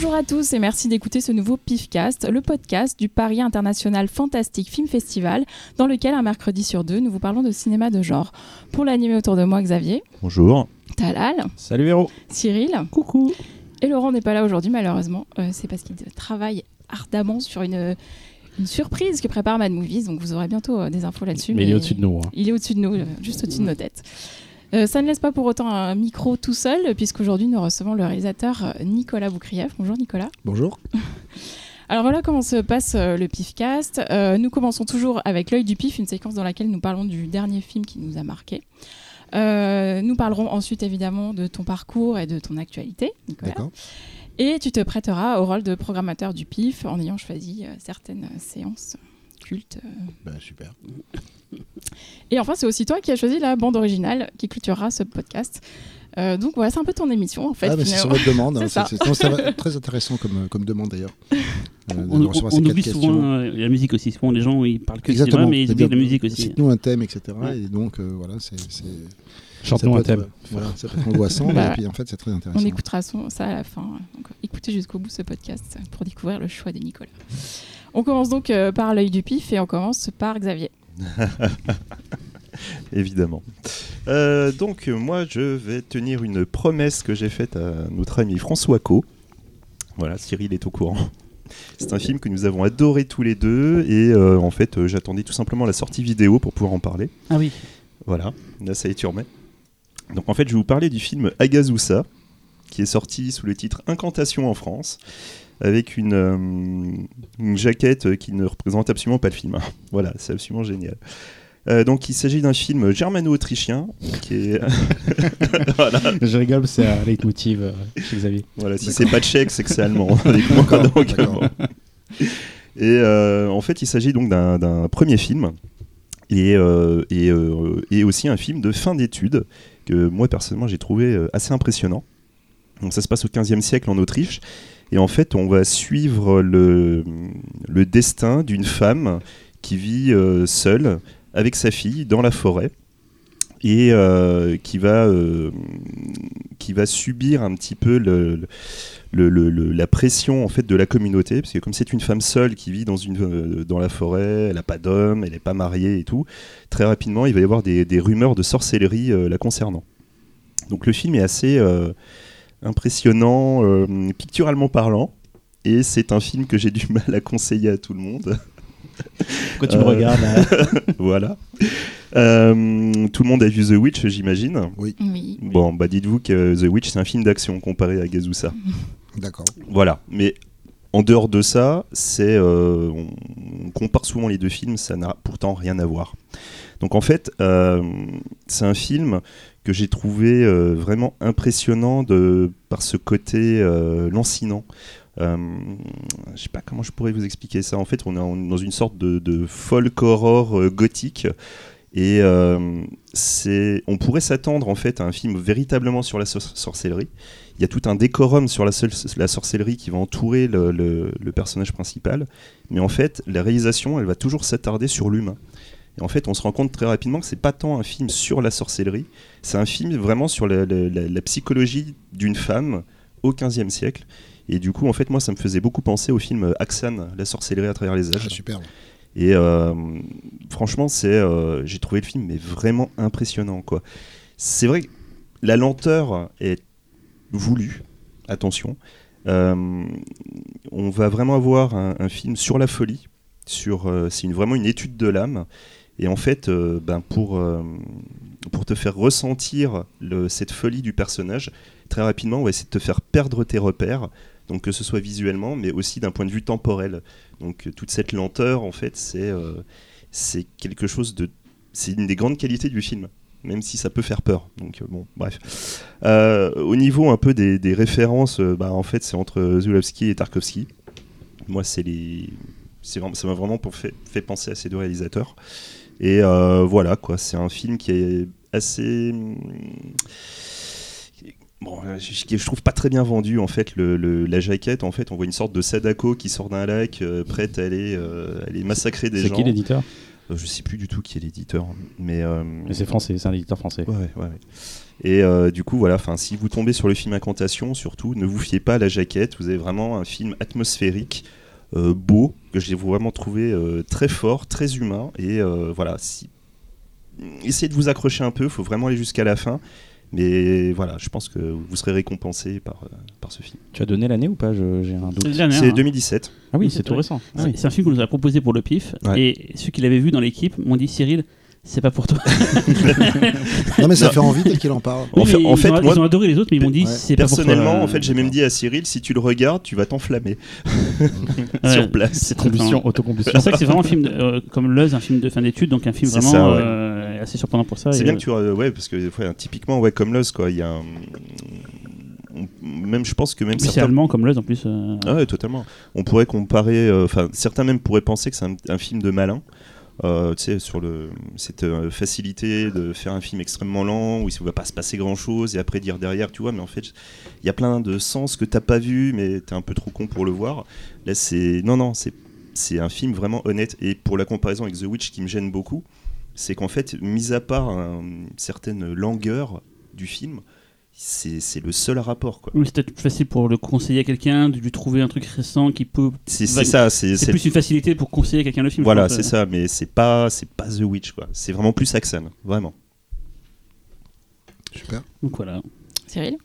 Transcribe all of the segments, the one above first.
Bonjour à tous et merci d'écouter ce nouveau PIFcast, le podcast du Paris International Fantastic Film Festival, dans lequel un mercredi sur deux, nous vous parlons de cinéma de genre. Pour l'animer autour de moi, Xavier. Bonjour. Talal. Salut Véro. Cyril. Coucou. Et Laurent n'est pas là aujourd'hui, malheureusement. Euh, c'est parce qu'il travaille ardemment sur une, une surprise que prépare Mad Movies, donc vous aurez bientôt euh, des infos là-dessus. Mais, il est au-dessus de nous. hein. Il est au-dessus de nous, euh, juste au-dessus de nos têtes. Euh, ça ne laisse pas pour autant un micro tout seul, puisqu'aujourd'hui nous recevons le réalisateur euh, Nicolas Boukrieff. Bonjour Nicolas. Bonjour. Alors voilà comment se passe euh, le PIFcast. Euh, nous commençons toujours avec l'œil du PIF, une séquence dans laquelle nous parlons du dernier film qui nous a marqué. Euh, nous parlerons ensuite évidemment de ton parcours et de ton actualité, Nicolas. Et tu te prêteras au rôle de programmateur du PIF en ayant choisi certaines séances euh. Bah, super. Et enfin, c'est aussi toi qui as choisi la bande originale qui clôturera ce podcast. Euh, donc voilà, c'est un peu ton émission en fait. ah, mais c'est sur votre demande. C'est hein, ça. non, ça très intéressant comme, comme demande d'ailleurs. Euh, On, on- oublie questions. souvent euh, la musique aussi. Souvent, les gens ils parlent que de cinéma, mais ils oublient C'est-à-dire, la musique aussi. Cite-nous un thème, etc. Ouais. Et donc, euh, voilà, c'est. ça un thème. euh, Voilà, ça peut être angoissant, Bah, et puis en fait, c'est très intéressant. On écoutera son- ça à la fin. Donc écoutez jusqu'au bout ce podcast pour découvrir le choix de Nicolas. On commence donc euh, par l'œil du pif et on commence par Xavier. Évidemment. Euh, donc, moi, je vais tenir une promesse que j'ai faite à notre ami François Co. Voilà, Cyril est au courant. C'est un film que nous avons adoré tous les deux et euh, en fait, euh, j'attendais tout simplement la sortie vidéo pour pouvoir en parler. Ah oui. Voilà, là, ça y est, tu remets. Donc, en fait, je vais vous parler du film Agazusa, qui est sorti sous le titre Incantation en France, avec une, euh, une jaquette qui ne représente absolument pas le film. voilà, c'est absolument génial. Euh, donc, il s'agit d'un film germano-autrichien qui est. voilà, Je rigole, c'est un leitmotiv euh, chez Xavier. voilà, si c'est pas tchèque, c'est que c'est allemand. donc, d'accord. euh, Et euh, en fait, il s'agit donc d'un d'un premier film et, euh, et, euh, et aussi un film de fin d'études que moi personnellement j'ai trouvé assez impressionnant. Donc ça se passe au 15e siècle en Autriche et en fait on va suivre le, destin d'une femme qui vit euh, seule avec sa fille dans la forêt et euh, qui va euh, qui va subir un petit peu la pression en fait de la communauté. Parce que comme c'est une femme seule qui vit dans une dans la forêt elle n'a pas d'homme elle n'est pas mariée et tout très rapidement il va y avoir des, rumeurs de sorcellerie la concernant. Donc le film est assez impressionnant euh, picturalement parlant et c'est un film que j'ai du mal à conseiller à tout le monde Pourquoi tu me Euh, regardes là voilà Euh, tout le monde a vu The Witch j'imagine Oui. Bon, bah dites-vous que The Witch, c'est un film d'action comparé à Gazusa. D'accord. Voilà, mais en dehors de ça, c'est euh, on, on compare souvent les deux films, ça n'a pourtant rien à voir. Donc en fait, euh, c'est un film que j'ai trouvé euh, vraiment impressionnant de, par ce côté euh, lancinant. Euh, je sais pas comment je pourrais vous expliquer ça. En fait, on est dans une sorte de, de folk horror euh, gothique. Et c'est, on pourrait s'attendre en fait à un film véritablement sur la sor- sorcellerie. Il y a tout un décorum sur la, sorcellerie qui va entourer le personnage principal. Mais en fait, la réalisation, elle va toujours s'attarder sur l'humain. Et en fait, on se rend compte très rapidement que c'est pas tant un film sur la sorcellerie, c'est un film vraiment sur la, la- la- la psychologie d'une femme au XVe siècle. Et du coup, en fait, moi, ça me faisait beaucoup penser au film Axan, la sorcellerie à travers les Ah, âges. superbe. Et euh, franchement, c'est, euh, j'ai trouvé le film mais vraiment impressionnant. Quoi. C'est vrai que la lenteur est voulue, attention. Euh, on va vraiment avoir un, un film sur la folie. Sur, c'est une, vraiment une étude de l'âme. Et en fait, euh, ben pour, euh, pour te faire ressentir cette folie du personnage, très rapidement, on va essayer de te faire perdre tes repères. Donc que ce soit visuellement, mais aussi d'un point de vue temporel. Donc euh, toute cette lenteur, en fait, c'est quelque chose de... C'est une des grandes qualités du film, même si ça peut faire peur. Donc bon, bref. Au niveau un peu des, références, bah, en fait, c'est entre Zulawski et Tarkovsky. Moi, c'est les... c'est vraiment- Ça m'a vraiment fait penser à ces deux réalisateurs. Et euh, voilà, quoi. C'est un film qui est assez... Bon, euh, je, je- trouve pas très bien vendu en fait le, le- la jaquette. En fait, on voit une sorte de Sadako qui sort d'un lac, euh, prête à aller, euh, aller massacrer des C'est gens. qui l'éditeur? Euh, je sais plus du tout qui est l'éditeur, mais. Mais c'est français, c'est un éditeur français. Ouais, ouais, ouais. Et euh, du coup, voilà, enfin, si vous tombez sur le film Incantation, surtout, ne vous fiez pas à la jaquette. Vous avez vraiment un film atmosphérique, beau, que j'ai vraiment trouvé euh, très fort, très humain. Et euh, voilà, si... essayez de vous accrocher un peu, il faut vraiment aller jusqu'à la fin. Mais voilà, je pense que vous serez récompensé par, euh, par ce film. Tu as donné l'année ou pas Je- J'ai un doute. C'est le dernier, C'est hein. 2017. Ah oui, Oui, c'est tout récent. Ah C'est oui. c'est un film qu'on nous a proposé pour le pif. Ouais. Et ceux qui l'avaient vu dans l'équipe m'ont dit Cyril, c'est pas pour toi. Non, mais ça Non. fait envie dès qu'il en parle. En fait- en ils, fait, ont, moi- ils ont adoré les autres, mais ils m'ont dit Ouais. c'est pas pour toi. Personnellement, en fait, j'ai même dit à Cyril, si tu le regardes, tu vas t'enflammer ouais, sur place. C'est. Combustion, C'est autocombustion. pour ça que c'est vraiment un film de- euh, comme Luz, un film de fin d'études, donc un film C'est vraiment ça, ouais. euh, assez surprenant pour ça. C'est et, bien euh, que tu euh, ouais parce que ouais, typiquement ouais comme Lost quoi il y a un- même je pense que même puis c'est certains allemand comme Luz en plus. euh, Ah ouais totalement on pourrait comparer euh, enfin certains même pourraient penser que c'est un, un film de malin euh, sur cette euh, facilité de faire un film extrêmement lent où il ne va pas se passer grand chose et après dire derrière tu vois mais en fait il y a plein de sens que t'as pas vu mais t'es un peu trop con pour le voir. Là c'est non non c'est c'est un film vraiment honnête. Et pour la comparaison avec The Witch qui me gêne beaucoup c'est qu'en fait mis à part un- une certaine langueur du film c'est le seul rapport quoi Oui, c'est peut-être plus facile pour le conseiller à quelqu'un, de lui trouver un truc récent qui peut. c'est ça c'est plus une facilité pour conseiller à quelqu'un le film. Voilà, c'est euh. ça, mais c'est pas, c'est pas The Witch, quoi. C'est vraiment plus Saxon, vraiment. Super. Donc voilà. Cyril?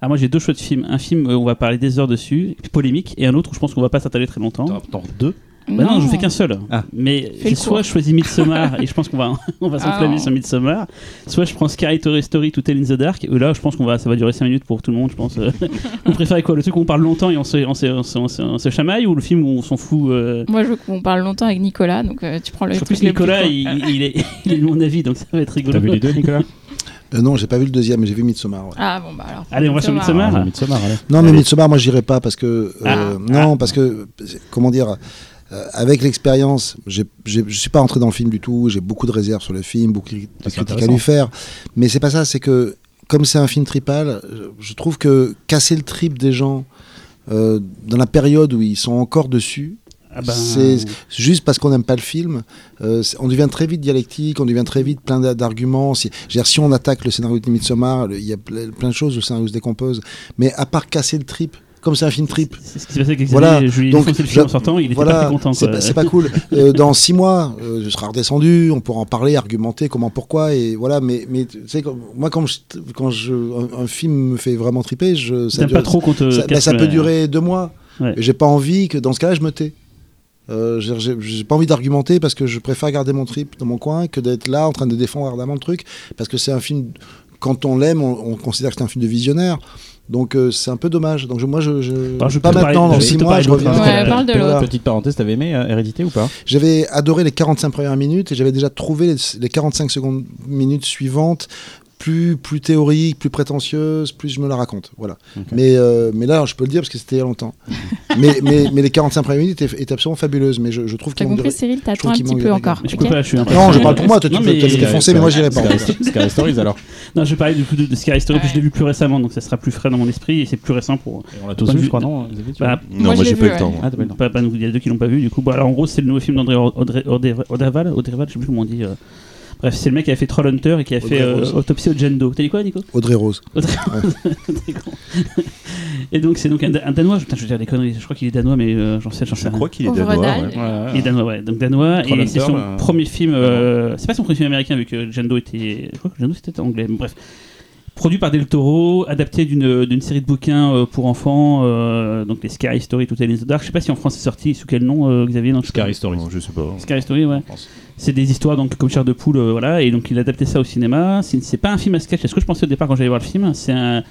Ah, moi j'ai deux choix de films. Un film, euh, on va parler des heures dessus, polémique, et un autre où je pense qu'on va pas s'attarder très longtemps. T'en deux? Bah non, je fais qu'un seul. Ah. Mais soit court. choisi Midsommar et je pense qu'on va on va s'enflammer Ah. sur Midsommar, soit je prends Sky Story Story To Tell in the Dark. Et là, je pense qu'on va ça va durer 5 minutes pour tout le monde. Je pense. Vous préférez quoi Le truc où on parle longtemps et on se, on se, on se, on se- on se chamaille ou le film où on s'en fout euh, Moi, je veux qu'on parle longtemps avec Nicolas, donc euh, tu prends le En truc plus, Nicolas, il, il est, il est de mon avis, donc ça va être rigolo. T'as vu les deux, Nicolas? Euh, non, j'ai pas vu le deuxième, mais j'ai vu Midsommar. ouais. Ah bon, bah alors. Allez, on va sur Midsommar. Ah, Midsommar, allez. Non, mais Allez. Midsommar, moi, j'irai pas parce que. euh, Ah. non, parce que. Comment dire euh, avec l'expérience, je suis pas entré dans le film du tout. J'ai beaucoup de réserves sur le film, beaucoup de critiques à lui faire. Mais c'est pas ça. C'est que comme c'est un film tripal, je- trouve que casser le trip des gens euh, dans la période où ils sont encore dessus, Ah ben, C'est juste parce qu'on n'aime pas le film, euh, on devient très vite dialectique, on devient très vite plein d'a- d'arguments. Si, on attaque le scénario de Midsommar, il y a ple- plein de choses où le scénario se décompose. Mais à part casser le trip, comme c'est un film trip, C'est ce qui s'est passé avec Voilà, donc, le film en sortant, il était voilà, pas très content. c'est quoi. pas, c'est pas cool. Euh, dans six mois, euh, je serai redescendu, on pourra en parler, argumenter comment, pourquoi, et voilà. Mais, mais tu sais, moi, quand, je, quand je, un, un film me fait vraiment triper, je, ça dure- pas trop te ça, bah, le- peut durer deux mois. Ouais. J'ai pas envie que dans ce cas-là, je me tais. Euh, j'ai- pas envie d'argumenter parce que je préfère garder mon trip dans mon coin que d'être là en train de défendre ardemment le truc parce que c'est un film quand on l'aime on, on considère que c'est un film de visionnaire donc euh, c'est un peu dommage donc je- moi je, je, pas maintenant dans je vais six te mois parler je reviens. Ouais, parle de Voilà. Petite parenthèse, t'avais aimé euh, Hérédité ou pas? J'avais adoré les 45 premières minutes et j'avais déjà trouvé les, les 45 secondes minutes suivantes plus, plus théoriques, plus prétentieuses, plus je me la raconte. Voilà. Mais, euh, mais là, je peux le dire parce que c'était il y a longtemps. mais, mais, mais les 45 premières minutes étaient, étaient absolument fabuleuses. Mais je, je trouve T'as compris, Cyril T'attends un petit peu encore. Mais je ok peux pas, je suis un peu- Non, je parle pour moi, toi, tu peux défoncer, mais moi, j'irai pas. Sky, Sky Stories alors. Non, je vais parler du coup de, de Scary Story, puis je l'ai vu plus récemment, donc ça sera plus frais dans mon esprit et c'est plus récent pour. Et on l'a tous vu, je crois, non Bah, Non, Moi, j'ai pas eu le temps. Ah, il y a deux qui l'ont pas vu du coup. Alors en gros, c'est le nouveau film d'André Auderval, je sais plus comment on dit. Bref, c'est le mec qui a fait Trollhunter et qui a Audrey fait euh, Rose. Autopsie au Jendo. T'as dit quoi, Nico? Audrey Rose. T'es con. Et donc, c'est donc un, un Danois. Putain, je veux dire des conneries. Je crois qu'il est danois, mais euh, j'en sais, j'en sais Je rien. crois qu'il est danois. dalle. ouais. Il est danois, ouais. Donc danois, et c'est son euh, premier film. euh, c'est pas son premier film américain, vu que Jando était. Je crois que Jando c'était anglais. mais Bref. Produit par Del Toro, adapté d'une d'une série de bouquins euh, pour enfants, euh, donc les Scary Story, Tout in the Dark. Je sais pas si en France c'est sorti, sous quel nom, euh, Xavier non, je sais pas. Scary Stories. Non, je sais pas. Scary Story, ouais. Je pense. C'est des histoires donc comme chair de poule, euh, voilà, et donc il a adapté ça au cinéma. C'est pas un film à sketch. C'est ce que je pensais au départ quand j'allais voir le film. C'est un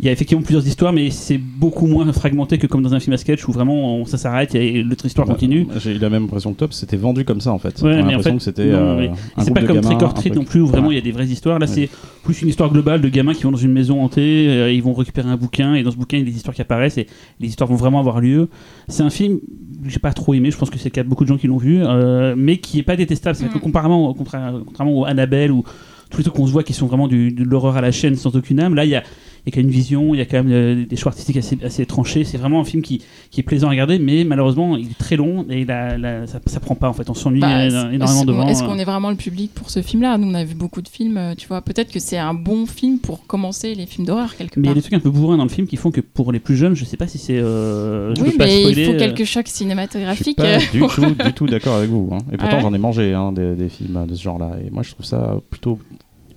il y a effectivement plusieurs histoires, mais c'est beaucoup moins fragmenté que comme dans un film à sketch où vraiment on- ça s'arrête et l'autre histoire continue. Bah, J'ai eu la même impression que Top, c'était vendu comme ça en fait. Ouais, en l'impression fait, que c'était euh, C'est pas de comme Trick or Treat non plus où vraiment il y a des vraies histoires. Là, Ouais. c'est plus une histoire globale de gamins qui vont dans une maison hantée, euh, ils vont récupérer un bouquin et dans ce bouquin il y a des histoires qui apparaissent et les histoires vont vraiment avoir lieu. C'est un film que j'ai pas trop aimé, je pense que c'est le cas de beaucoup de gens qui l'ont vu, euh, mais qui est pas détestable. C'est Mm. que comparément, contra- contrairement au Annabelle ou tous les trucs qu'on se voit qui sont vraiment du- de l'horreur à la chaîne sans aucune âme, là il y a et qui a une vision. Il y a quand même euh, des choix artistiques assez, assez tranchés. C'est vraiment un film qui, qui est plaisant à regarder, mais malheureusement, il est très long et la, la- ça, ça prend pas en fait. On s'ennuie Bah, euh, est-ce- énormément est-ce- devant. Est-ce euh. qu'on est vraiment le public pour ce film-là? Nous, on a vu beaucoup de films, tu vois. Peut-être que c'est un bon film pour commencer les films d'horreur quelque Mais il y a part. des trucs un peu bourrins dans le film qui font que pour les plus jeunes, je sais pas si c'est. euh, je Oui, mais il spoiler, faut euh, quelques chocs Je suis cinématographiques. pas du tout, du tout d'accord avec vous. hein. Et pourtant, Ouais. j'en ai mangé hein, des, des films de ce genre-là. Et moi, je trouve ça plutôt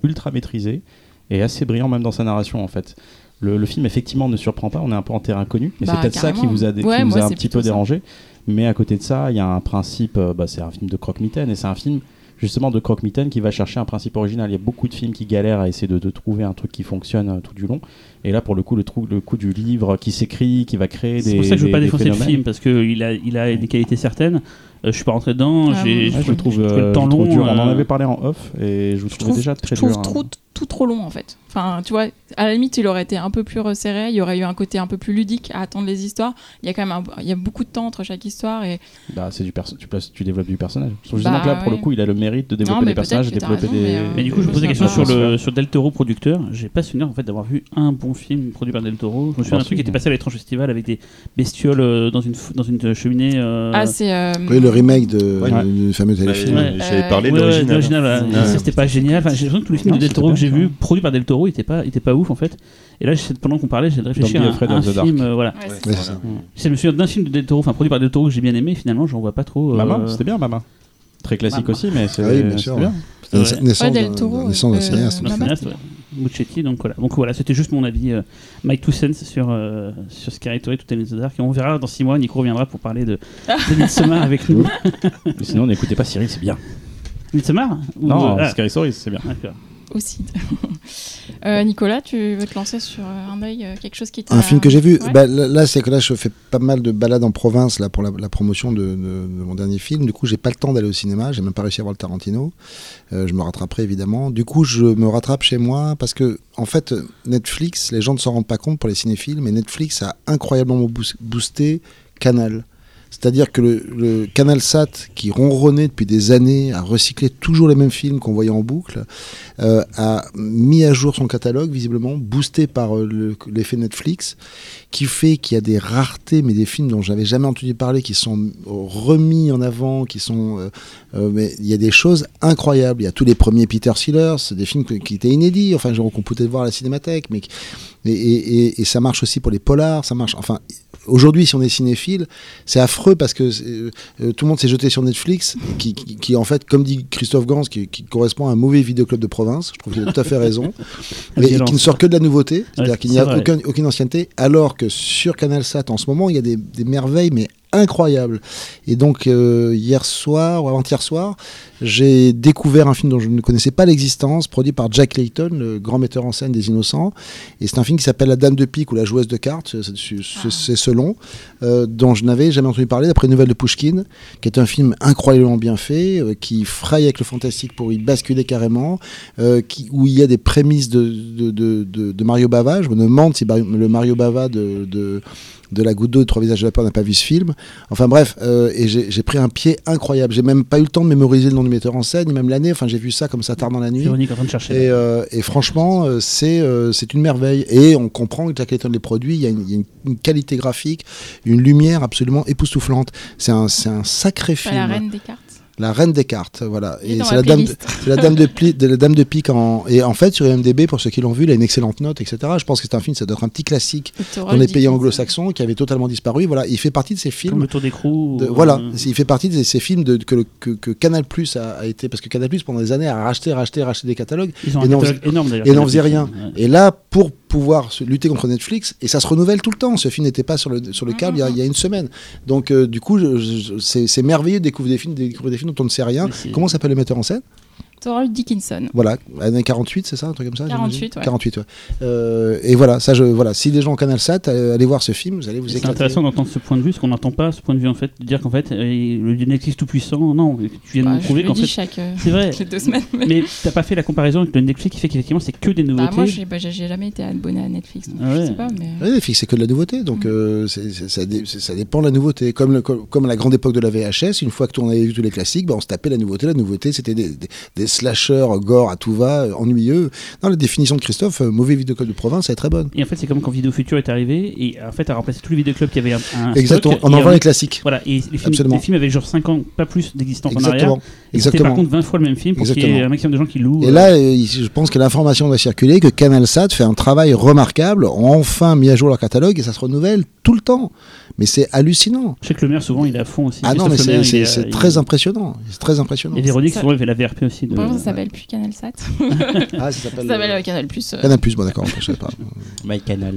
ultra maîtrisé et assez brillant même dans sa narration en fait. Le, le film effectivement ne surprend pas, on est un peu en terrain connu. Et Bah, c'est peut-être ça qui vous a, qui Ouais, vous a un petit peu ça. dérangé. Mais à côté de ça, il y a un principe, euh, bah, c'est un film de croque-mitaine et c'est un film justement de croque-mitaine qui va chercher un principe original. Il y a beaucoup de films qui galèrent à essayer de, de trouver un truc qui fonctionne euh, tout du long. Et là, pour le coup, le, trou- le coup du livre qui s'écrit, qui va créer des. C'est pour ça que je veux pas défoncer le film parce qu'il a, il a des qualités certaines. Euh, je suis pas rentré dedans. Ah, j'ai, Ouais, je le trouve, j'ai trouvé euh, le temps je le trouve long. dur. On en avait parlé en off et je vous je trouvais trouve, déjà très je trouve dur. hein. Trop, tout trop long en fait. Enfin, tu vois, à la limite, il aurait été un peu plus resserré, il y aurait eu un côté un peu plus ludique à attendre les histoires. Il y a quand même un- il y a beaucoup de temps entre chaque histoire et Bah, c'est du perso- tu, places- tu développes du personnage. Justement Bah, que là, pour ouais. le coup, il a le mérite de développer des personnages, développer raison, des. mais, euh, Mais du coup, je me pose la question sur, le, sur Del Toro producteur. J'ai pas souvenir en fait d'avoir vu un bon film produit par Del Toro. Je me souviens d'un truc qui était passé à l'étrange festival avec des bestioles euh, dans une dans une cheminée. euh, ah c'est euh, Oui, le remake de, Ouais. du fameux Bah, téléfilm. J'avais Euh, parlé ouais, de l'original. c'était pas génial. Enfin, j'ai l'impression que tous les films Non, de Del Toro que j'ai ça. vus, produits par Del Toro, étaient pas, étaient pas ouf en fait. Et là, pendant qu'on parlait, j'ai réfléchi à un, un the film. euh, voilà. ouais, Ouais, ça. Je me souviens d'un film de Del Toro, enfin produit par Del Toro que j'ai bien aimé. Finalement, j'en vois pas trop. euh, Mama, c'était bien, Mama. Très classique Mama. aussi, mais c'est Ah oui, bien sûr. bien. Ouais. naissance d'un- euh, cinéaste. Muccetti, donc voilà. Donc voilà, c'était juste mon avis. euh, Mike Two Cents sur, euh, sur Scary Story, tout est les Dark. Et on verra dans 6 mois, Nico reviendra pour parler de, de Midsommar avec nous. Sinon, n'écoutez pas Cyril, c'est bien. Midsommar Ou- Non, ah, Scary Stories, c'est bien. d'accord. Aussi. Euh, Nicolas, tu veux te lancer sur euh, un œil, euh, quelque chose qui t'a... Un film que j'ai vu, Ouais. bah, là, c'est que là je fais pas mal de balades en province là pour la, la promotion de, de- de mon dernier film. Du coup, j'ai pas le temps d'aller au cinéma, j'ai même pas réussi à voir le Tarantino. Euh, je me rattraperai évidemment. Du coup, je me rattrape chez moi parce que en fait, Netflix, les gens ne s'en rendent pas compte pour les cinéphiles, mais Netflix a incroyablement boost- boosté Canal. C'est-à-dire que le, le Canal Sat, qui ronronnait depuis des années, a recyclé toujours les mêmes films qu'on voyait en boucle, euh, a mis à jour son catalogue, visiblement, boosté par euh, le- l'effet Netflix, qui fait qu'il y a des raretés, mais des films dont j'avais jamais entendu parler, qui sont remis en avant, qui sont... euh, euh, mais il y a des choses incroyables. Il y a tous les premiers Peter Sellers, des films qui étaient inédits, enfin, qu'on pouvait voir à la cinémathèque, mais... qui- Et, et- et- et ça marche aussi pour les polars, ça marche... Enfin, aujourd'hui, si on est cinéphile, c'est affreux parce que c'est- euh, tout le monde s'est jeté sur Netflix, qui, qui- qui, en fait, comme dit Christophe Gans, qui, qui correspond à un mauvais vidéoclub de province. Je trouve qu'il a tout à fait raison. La et, qui ne sort que de la nouveauté, c'est-à-dire Ouais, qu'il n'y a aucun- aucune ancienneté, alors que sur CanalSat en ce moment, il y a des, des merveilles, mais incroyables. Et donc, euh, hier soir ou avant-hier soir, j'ai découvert un film dont je ne connaissais pas l'existence, produit par Jack Layton, le grand metteur en scène des Innocents. Et c'est un film qui s'appelle La Dame de Pique ou La Joueuse de cartes, c'est- c'est c'est selon, euh, dont je n'avais jamais entendu parler, d'après une nouvelle de Pushkin, qui est un film incroyablement bien fait, euh, qui fraye avec le fantastique pour y basculer carrément, qui, où il y a des prémices de, de, de, de- de Mario Bava. Je me demande si le Mario Bava de, de, de La Goutte d'eau et Trois Visages de la Peur n'a pas vu ce film. Enfin bref, euh, et j'ai pris un pied incroyable. J'ai même pas eu le temps de mémoriser le nom du metteur en scène, ni même l'année. Enfin, j'ai vu ça comme ça tard dans la nuit. Véronique est en train de chercher. Et, euh, et franchement, euh, c'est euh, c'est une merveille. Et on comprend que Jack Layton les produits, il y a une, il y a une- une qualité graphique, une lumière absolument époustouflante. C'est un, c'est un sacré film. la reine des cartes. La reine des cartes, voilà. Et c'est la la, dame de, playlist. c'est la dame de, pli- de la dame de pique en et en fait sur IMDb pour ceux qui l'ont vu, il a une excellente note, etc. Je pense que c'est un film, ça doit être un petit classique dans les pays anglo-saxons qui avait totalement disparu. Voilà, il fait partie de ces Comme films. le tour d'écrou. de- euh, voilà, il fait partie de ces films de, que, le- que, que Canal Plus a, a été parce que Canal Plus pendant des années a racheté, racheté, racheté des catalogues Ils ont et n'en catalogue énorme d'ailleurs. et n'en faisait rien. Ouais. Et là, pour pouvoir se- lutter contre Netflix, et ça se renouvelle tout le temps, ce film n'était pas sur le, sur le câble il y, a, il y a une semaine. Donc, euh, du coup, c'est c'est merveilleux de découvrir des films, de découvrir des films dont on ne sait rien. Comment s'appelle le metteur en scène? Thorold Dickinson. Voilà, années 48, c'est ça, un truc comme ça 48, j'imagine ouais. 48, ouais. Euh, et voilà, ça, je, voilà, si des gens ont Canal Sat, euh, allez voir ce film, vous allez vous C'est éclater. intéressant d'entendre ce point de vue, parce qu'on n'entend pas ce point de vue en fait, de dire qu'en fait, euh, le Netflix tout puissant, non, tu viens de Bah, nous je prouver le qu'en fait, chaque, euh, c'est vrai. deux semaines. mais- Mais t'as pas fait la comparaison avec le Netflix qui fait qu'effectivement c'est que des Bah, nouveautés. moi, j'ai bah, j'ai jamais été abonné à Netflix, donc Ah je sais pas. Mais... Netflix, c'est que de la nouveauté, donc Mm. euh, c'est- c'est- ça, dé- c'est- ça dépend de la nouveauté. Comme, le- comme, comme à la grande époque de la VHS, une fois que on avait vu tous les classiques, bah, on se tapait la nouveauté. La nouveauté, c'était des, des, des slashers gore à tout va, euh, ennuyeux. Non, la définition de Christophe, euh, mauvais vidéoclub de province, elle est très bonne. Et en fait, c'est comme quand Vidéo Futur est arrivé et en fait a remplacé tous les vidéoclubs qui avaient un, un Exactement, stock, on en voit les classiques. Voilà, et les films, les films avaient genre 5 ans, pas plus d'existence en arrière. Exactement. Par contre 20 fois le même film pour qu'il y ait un maximum de gens qui louent. Et euh, là, euh, je pense que l'information doit circuler, que CanalSat fait un travail remarquable, ont enfin mis à jour leur catalogue et ça se renouvelle tout le temps. Mais c'est hallucinant. Je sais que le maire, souvent, il est à fond aussi. Ah non, mais c'est- euh, très impressionnant. C'est très impressionnant. Et Véronique, Ça- souvent, il fait la VRP aussi. De... Pourquoi ça s'appelle plus CanalSat Ah, ça Ça s'appelle s'appelle euh, euh, Canal Plus. euh. Canal Plus, bon d'accord, je sais pas. MyCanal.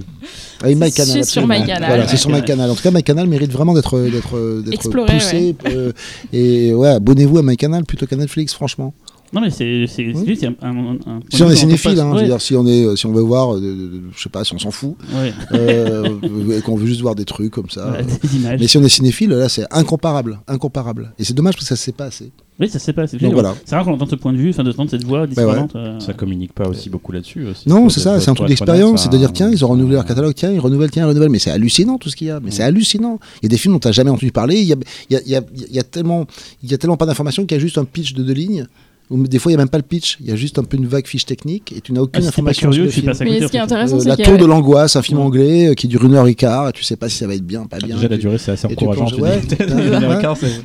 Ah, oui, MyCanal, C'est sur. MyCanal. Voilà, c'est sur MyCanal. En tout cas, MyCanal mérite vraiment d'être d'être poussé. euh, et ouais, abonnez-vous à MyCanal plutôt qu'à Netflix, franchement. Non, mais c'est c'est- Oui. c'est juste un, un, un- un- Si on est cinéphile, hein, je ouais, veux dire, si on est, si on veut voir, euh, je sais pas, si on s'en fout, ouais, euh, et qu'on veut juste voir des trucs comme ça. voilà, euh, des images. Mais si on est cinéphile, là, c'est incomparable, incomparable. Et c'est dommage parce que ça se sait pas assez. Oui, ça se sait pas. C'est Donc voilà. c'est rare qu'on entende ce point de vue, enfin, de cette voix discordante. euh, Ça communique pas aussi beaucoup là-dessus. aussi. Non, c'est ça, c'est un truc d'expérience, c'est de dire hein. tiens, ils ont renouvelé leur catalogue, tiens, ils renouvellent, tiens, ils renouvellent. Mais c'est hallucinant tout ce qu'il y a. Mais c'est hallucinant. Il y a des films dont tu n'as jamais entendu parler. Il y a, il y a- il y a- il y a tellement, il y a tellement pas d'informations qu'il y a juste un pitch de deux lignes. Des fois, il n'y a même pas le pitch. Il y a juste un peu une vague fiche technique et tu n'as Ah, aucune si t'es pas information curieux, sur le film. Mais ce qui est intéressant, Euh, c'est la tour a- de l'angoisse, un film Ouais. anglais euh, qui dure une heure et quart. Et tu sais pas si ça va être bien, pas bien. Déjà, la durée, c'est assez encourageant. ouais.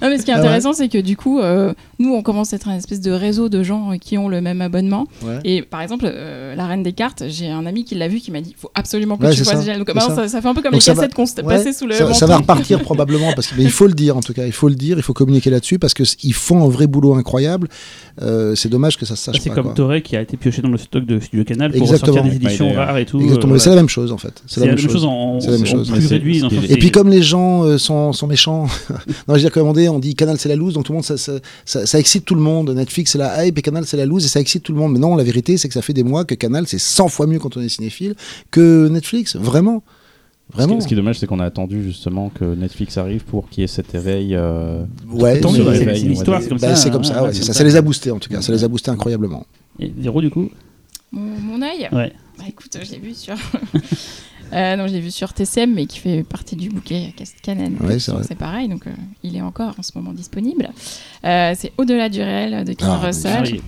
Non, mais ce qui est Ah ouais. intéressant, c'est que du coup, euh, nous, on commence à être un espèce de réseau de gens euh, qui ont le même abonnement. Ouais. Et par exemple, euh, La Reine des Cartes, j'ai un ami qui l'a vu qui m'a dit il faut absolument que Ouais, tu vois ça. Donc ça. ça. ça fait un peu comme Donc les ça va- cassettes qu'on se passait sous le ça, ça va repartir probablement parce que mais il faut le dire en tout cas il faut le dire il faut communiquer là-dessus parce que c- ils font un vrai boulot incroyable Euh, c'est dommage que ça se sache Ah, C'est comme. Toré qui a été pioché dans le stock de Studio Canal pour Exactement. ressortir des éditions rares et tout. exactement euh, mais c'est la même chose en fait C'est la même chose en, plus réduit. et puis comme les gens sont, méchants non je veux dire comme on dit on dit Canal c'est la loose donc tout le monde ça, excite tout le monde Netflix c'est la hype et Canal c'est la loose et ça excite tout le monde mais non la vérité c'est que ça fait des mois que Canal c'est 100 fois mieux quand on est cinéphile que Netflix vraiment Ce qui- vraiment Ce qui est dommage, c'est qu'on a attendu justement que Netflix arrive pour qu'il y ait cet éveil. euh, ouais c'est- réveille, c'est on va l'histoire, dire. c'est comme bah, comme ça, ouais, ça, ça les a boostés en tout cas, ça les a boostés incroyablement. Et Véro, du coup? Mon, mon œil? Ouais. Bah écoute, je l'ai vu sur. Euh, non, je l'ai vu sur TCM, mais qui fait partie du bouquet Cast Canon. Ouais, c'est Donc, vrai. c'est pareil, donc euh, il est encore en ce moment disponible. Euh, c'est Au-delà du réel de Ken Ah, Russell. Ah oui.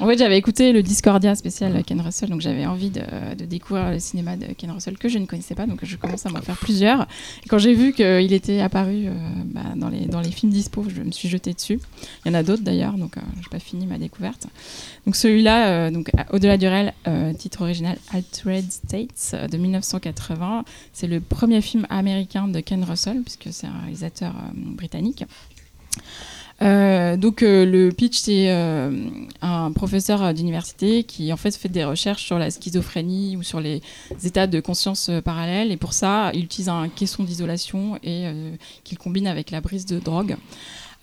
En fait, j'avais écouté le Discordia spécial Ken Russell, donc j'avais envie de, découvrir le cinéma de Ken Russell que je ne connaissais pas, donc je commence à m'en faire plusieurs. Quand j'ai vu qu'il était apparu euh, bah, dans, les, films dispo, je me suis jetée dessus. Il y en a d'autres d'ailleurs, donc euh, je n'ai pas fini ma découverte. Donc celui-là, euh, Au-delà du réel, euh, titre original Altered States de 1980, c'est le premier film américain de Ken Russell, puisque c'est un réalisateur britannique. Euh, donc euh, le pitch c'est euh, un professeur d'université qui en fait fait des recherches sur la schizophrénie ou sur les états de conscience parallèles et pour ça il utilise un caisson d'isolation et qu'il combine avec la brise de drogue.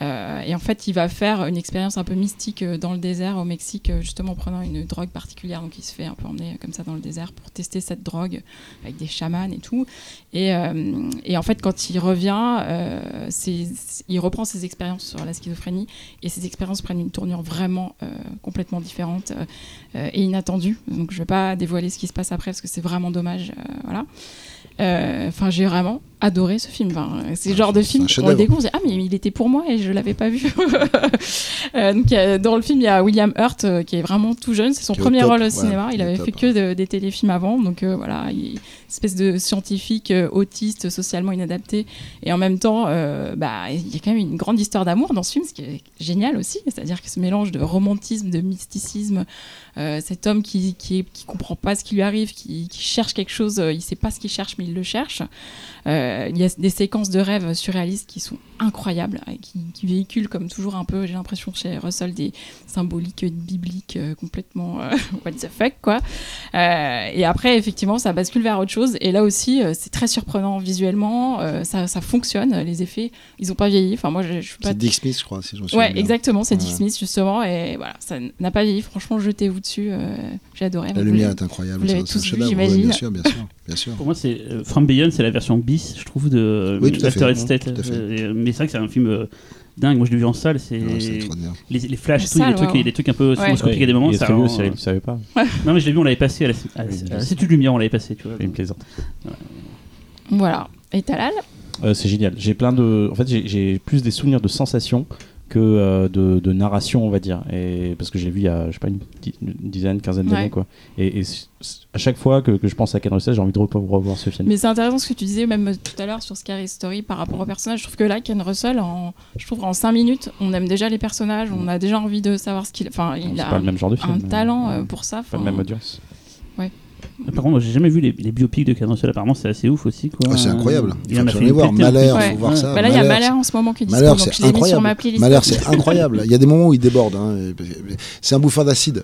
Euh, et en fait, il va faire une expérience un peu mystique euh, dans le désert au Mexique, euh, justement en prenant une drogue particulière. Donc, il se fait un peu emmener comme ça dans le désert pour tester cette drogue avec des chamans et tout. Et, en fait, quand il revient, il reprend ses expériences sur la schizophrénie et ces expériences prennent une tournure vraiment complètement différente et inattendue. Donc, je ne vais pas dévoiler ce qui se passe après parce que c'est vraiment dommage. voilà. Euh, Enfin, j'ai vraiment adoré ce film. Enfin, c'est le genre de film, on chef-d'œuvre. le découvre, on se dit, ah mais il était pour moi et je l'avais pas vu. Euh, donc, dans le film, il y a William Hurt euh, qui est vraiment tout jeune, c'est son premier top, rôle au ouais, cinéma. il avait top. fait que de- des téléfilms avant, donc euh, voilà, il, espèce de scientifique euh, autiste, socialement inadapté, et en même temps, euh, bah, il y a quand même une grande histoire d'amour dans ce film, ce qui est génial aussi, c'est-à-dire que ce mélange de romantisme, de mysticisme, euh, cet homme qui, qui, comprend pas ce qui lui arrive, qui, qui cherche quelque chose, il sait pas ce qu'il cherche, mais il le cherche. Euh, il y a des séquences de rêves surréalistes qui sont incroyables, qui, qui véhiculent comme toujours un peu, j'ai l'impression chez Russell, des symboliques bibliques euh, complètement euh, what the fuck quoi. Et après effectivement ça bascule vers autre chose et là aussi c'est très surprenant visuellement, ça, ça fonctionne, les effets ils ont pas vieilli. Enfin moi je, je suis pas C'est Dick Smith, je crois, si je me souviens Ouais, bien. exactement, c'est Dick Ouais. Smith justement, et voilà, ça n'a pas vieilli. Franchement, jetez-vous dessus, j'ai adoré. La lumière est incroyable. j'imagine. Bien sûr, bien sûr, bien sûr. Pour moi, c'est euh, From Beyond, c'est la version bis, je trouve, de Oui, hein, State. tout à fait. Euh, mais c'est vrai que c'est un film euh, dingue. Moi, je l'ai vu en salle. C'est les, les flashs, En et tout, il y a salle, des trucs, ouais. des trucs un peu stroboscopiques Ouais, à des moments. ça vieux, rend, ça, euh, pas. Non, mais je l'ai vu, on l'avait passé à la, à à Lumière, on l'avait passé, tu vois. Une plaisante. Voilà. Et Talal? Euh, c'est génial. J'ai plein de. En fait, j'ai- j'ai plus des souvenirs de sensations que euh, de, de narration, on va dire. Et parce que j'ai vu il y a, je sais pas, une, dizaine, quinzaine d'années, quoi. Et, à chaque fois que, que je pense à Ken Russell, j'ai envie de re- revoir ce film. Mais c'est intéressant ce que tu disais même tout à l'heure sur Scary Story par rapport au personnage. Je trouve que là, Ken Russell, en, je trouve en 5 minutes, on aime déjà les personnages, on a déjà envie de savoir ce qu'il. Enfin, il a pas le même genre de film. un talent euh, pour ça. Pas le même audience. Par contre, moi, j'ai jamais vu les, les biopics de Russell. Apparemment, c'est assez ouf aussi. Quoi. Ah, c'est incroyable. Il faut a fait absolument une voir. Malheur, il faut voir Ouais. ça. Bah là, il y a Malheur, Malheur en ce moment qui est Malheur, c'est incroyable. Malheur, c'est incroyable. Il y a des moments où il déborde. hein. C'est un bouffeur d'acide,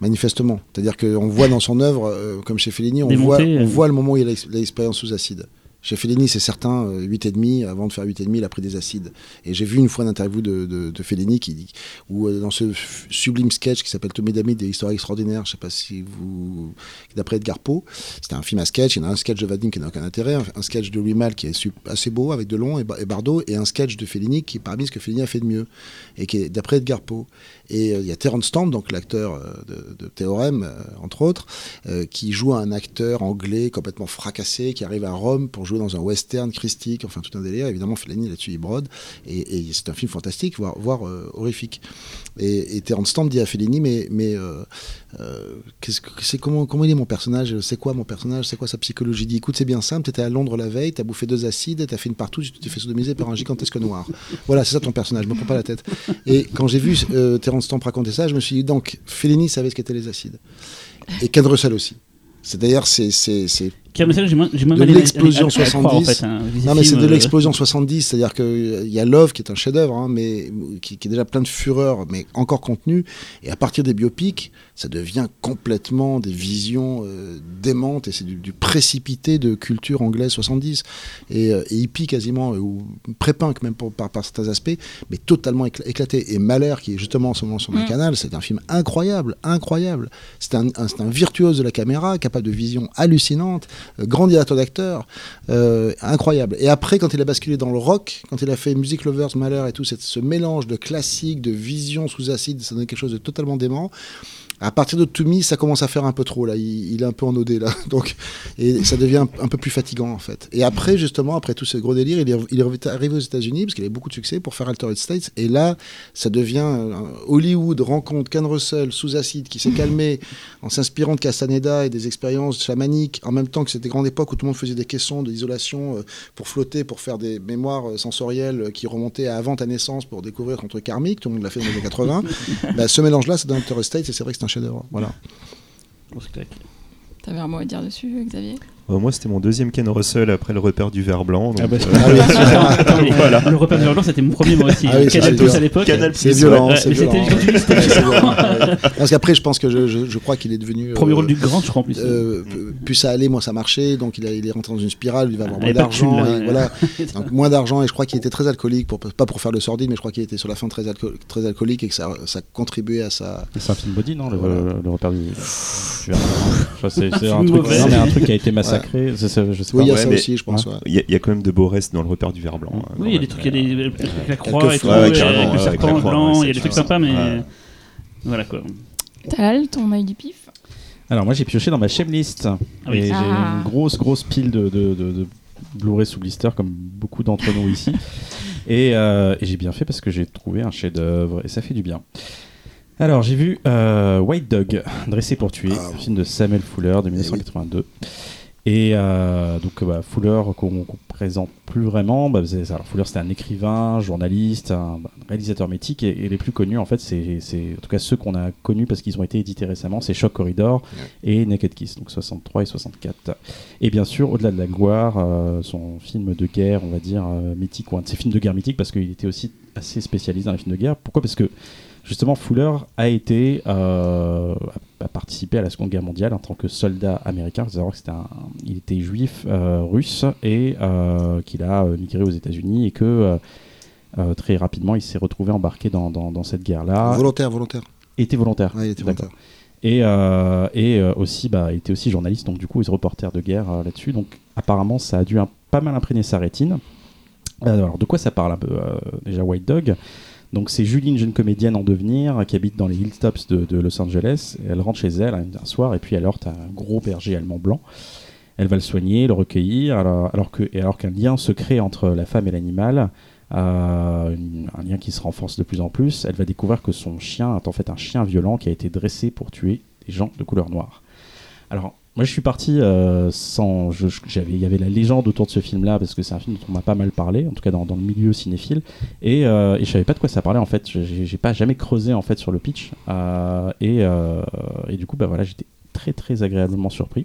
manifestement. C'est-à-dire qu'on voit dans son œuvre, euh, comme chez Fellini, on, Démonté, voit, euh. on voit le moment où il a l'ex- l'expérience sous acide. Chez Fellini, c'est certain, euh, 8,5, avant de faire 8,5, il a pris des acides. Et j'ai vu une fois une interview de, de, Fellini qui dit, où euh, dans ce sublime sketch qui s'appelle Tomé Dami des histoires extraordinaires, je sais pas si vous. d'après Edgar Poe, c'était un film à sketch, il y en a un sketch de Vadim qui n'a aucun intérêt, un, sketch de Louis Malle qui est assez beau avec Delon et Bardot, et un sketch de Fellini qui est parmi ce que Fellini a fait de mieux, et qui est d'après Edgar Poe. Et euh, il y a Terence Stamp, donc l'acteur euh, de, de Théorème, euh, entre autres, qui joue un acteur anglais complètement fracassé, qui arrive à Rome pour jouer dans un western christique, enfin tout un délire. Évidemment, Fellini là-dessus il brode, et, c'est un film fantastique, voire, voire horrifique. Et, et Stamp dit à Fellini, mais, mais euh, qu'est-ce que- c'est comment, comment il est mon personnage C'est quoi mon personnage C'est quoi sa psychologie dit, écoute, c'est bien simple, t'étais à Londres la veille, t'as bouffé deux acides, t'as fait une partout, tu t'es fait sodomiser par un gigantesque noir. Voilà, c'est ça ton personnage, me prends pas la tête. Et quand j'ai vu euh, Terence Stamp raconter ça, je me suis dit, donc, Fellini savait ce qu'étaient les acides. Et Ken Russell aussi. C'est d'ailleurs, c'est De l'explosion à- à croire, en 70. fait, hein. Non, mais c'est de euh, l'explosion 70, c'est-à-dire qu'il y a Love qui est un chef-d'œuvre, hein, mais qui, qui est déjà plein de fureur, mais encore contenu. Et à partir des biopics, ça devient complètement des visions euh, démentes et c'est du, du précipité de culture anglaise 70 et, euh, et hippie quasiment, euh, ou pré-punk même pour- par, par certains aspects, mais totalement écla- éclaté. Et Malheur, qui est justement en ce moment sur ma Mm. canal, c'est un film incroyable, incroyable. C'est un, un- c'est un virtuose de la caméra, capable de vision hallucinante, euh, grand directeur d'acteur, euh, incroyable. Et après, quand il a basculé dans le rock, quand il a fait Music Lovers, Malheur et tout, ce mélange de classique, de vision sous acide, ça donnait quelque chose de totalement dément. À partir de To Me, ça commence à faire un peu trop là. Il, il est un peu en OD là, donc et ça devient un, un peu plus fatigant en fait. Et après, justement, après tout ce gros délire, il est, il est arrivé aux États-Unis parce qu'il avait beaucoup de succès pour faire Altered States. Et là, ça devient euh, Hollywood rencontre Ken Russell sous acide qui s'est calmé en s'inspirant de Castaneda et des expériences chamaniques, en même temps que c'était grande époque où tout le monde faisait des caissons d'isolation euh, pour flotter, pour faire des mémoires euh, sensorielles qui remontaient à avant ta naissance pour découvrir ton truc karmique. Tout le monde l'a fait dans les années 80. Bah, ce mélange-là, c'est dans Altered States et c'est vrai que c'est un chef-d'œuvre. Voilà. T'avais un mot à dire dessus, Xavier? Euh, moi, c'était mon deuxième Ken Russell après le repère du verre blanc. donc, Ah bah, euh, Ah oui, Attends, Voilà. Le repère de blanc, c'était mon premier moi aussi. Ah oui, Canal Plus à l'époque. C'est violent, ouais. c'est violent. violent. Parce qu'après, je pense que je, je, je crois qu'il est devenu. Premier euh, rôle du grand, je crois en plus. euh, plus ça allait, moins ça marchait. Donc il, a- il est rentré dans une spirale. Il va avoir Ah, moins d'argent. voilà. Donc moins d'argent. Et je crois qu'il était très alcoolique. Pour, pas pour faire le sordide, mais je crois qu'il était sur la fin très, alco- très alcoolique et que ça, ça contribuait à sa. C'est un film body, non le, repère du. du- c'est Film un, truc, mauvais. non, mais un truc qui a été massacré. C'est- c'est- je sais Oui, il y a ça mais- aussi, je pense. ouais. Il y, a- il y a quand même de beaux restes dans le repère du verre blanc. hein, Oui, il y a des trucs, il y a des avec la croix et tout, carrément, avec le serpent la croix, blanc, il y a des trucs sympas, mais voilà quoi. Tal, ton œil du pif? Alors moi j'ai pioché dans ma list oui. et j'ai Ah. une grosse grosse pile de, de, de, de Blu-ray sous blister comme beaucoup d'entre nous ici et, euh, et j'ai bien fait parce que j'ai trouvé un chef-d'œuvre et ça fait du bien. Alors j'ai vu euh, White Dog, dressé pour tuer, Ah. un film de Samuel Fuller de 1982. Et euh, donc bah, Fuller qu'on qu'on présente plus vraiment, bah, c'est- alors, Fuller c'était un écrivain, journaliste, un, bah, réalisateur mythique et, et les plus connus en fait c'est c'est- en tout cas ceux qu'on a connus parce qu'ils ont été édités récemment, c'est Shock Corridor et Naked Kiss, donc 63 et 64. Et bien sûr au-delà de la gloire, euh, son film de guerre on va dire euh, mythique ou un de ses films de guerre mythique parce qu'il était aussi assez spécialisé dans les films de guerre. Pourquoi? Parce que justement Fuller a été euh, a, participé à la Seconde Guerre mondiale en tant que soldat américain. Il faut savoir que c'était un, il était juif euh, russe et euh, qu'il a migré aux États-Unis et que très rapidement il s'est retrouvé embarqué dans, dans, dans cette guerre-là. Volontaire, volontaire. était volontaire. Ouais, il était volontaire. Et, et aussi, bah, il était aussi journaliste, donc du coup, il est reporter de guerre là-dessus. Donc apparemment, ça a dû un- pas mal imprégner sa rétine. Alors, de quoi ça parle un peu euh, Déjà, White Dog? Donc, c'est Julie, une jeune comédienne en devenir, qui habite dans les hilltops de, de Los Angeles. Elle rentre chez elle un, soir, et puis elle heurte un gros berger allemand blanc. Elle va le soigner, le recueillir, alors, alors et alors qu'un lien se crée entre la femme et l'animal, euh, un lien qui se renforce de plus en plus. Elle va découvrir que son chien est en fait un chien violent qui a été dressé pour tuer des gens de couleur noire. Alors, moi, je suis parti euh, sans. il y avait la légende autour de ce film-là parce que c'est un film dont on m'a pas mal parlé, en tout cas dans, dans le milieu cinéphile, et, euh, et je savais pas de quoi ça parlait en fait. J'ai, pas jamais creusé en fait sur le pitch, euh, et, euh, et du coup, bah voilà, j'étais très très agréablement surpris.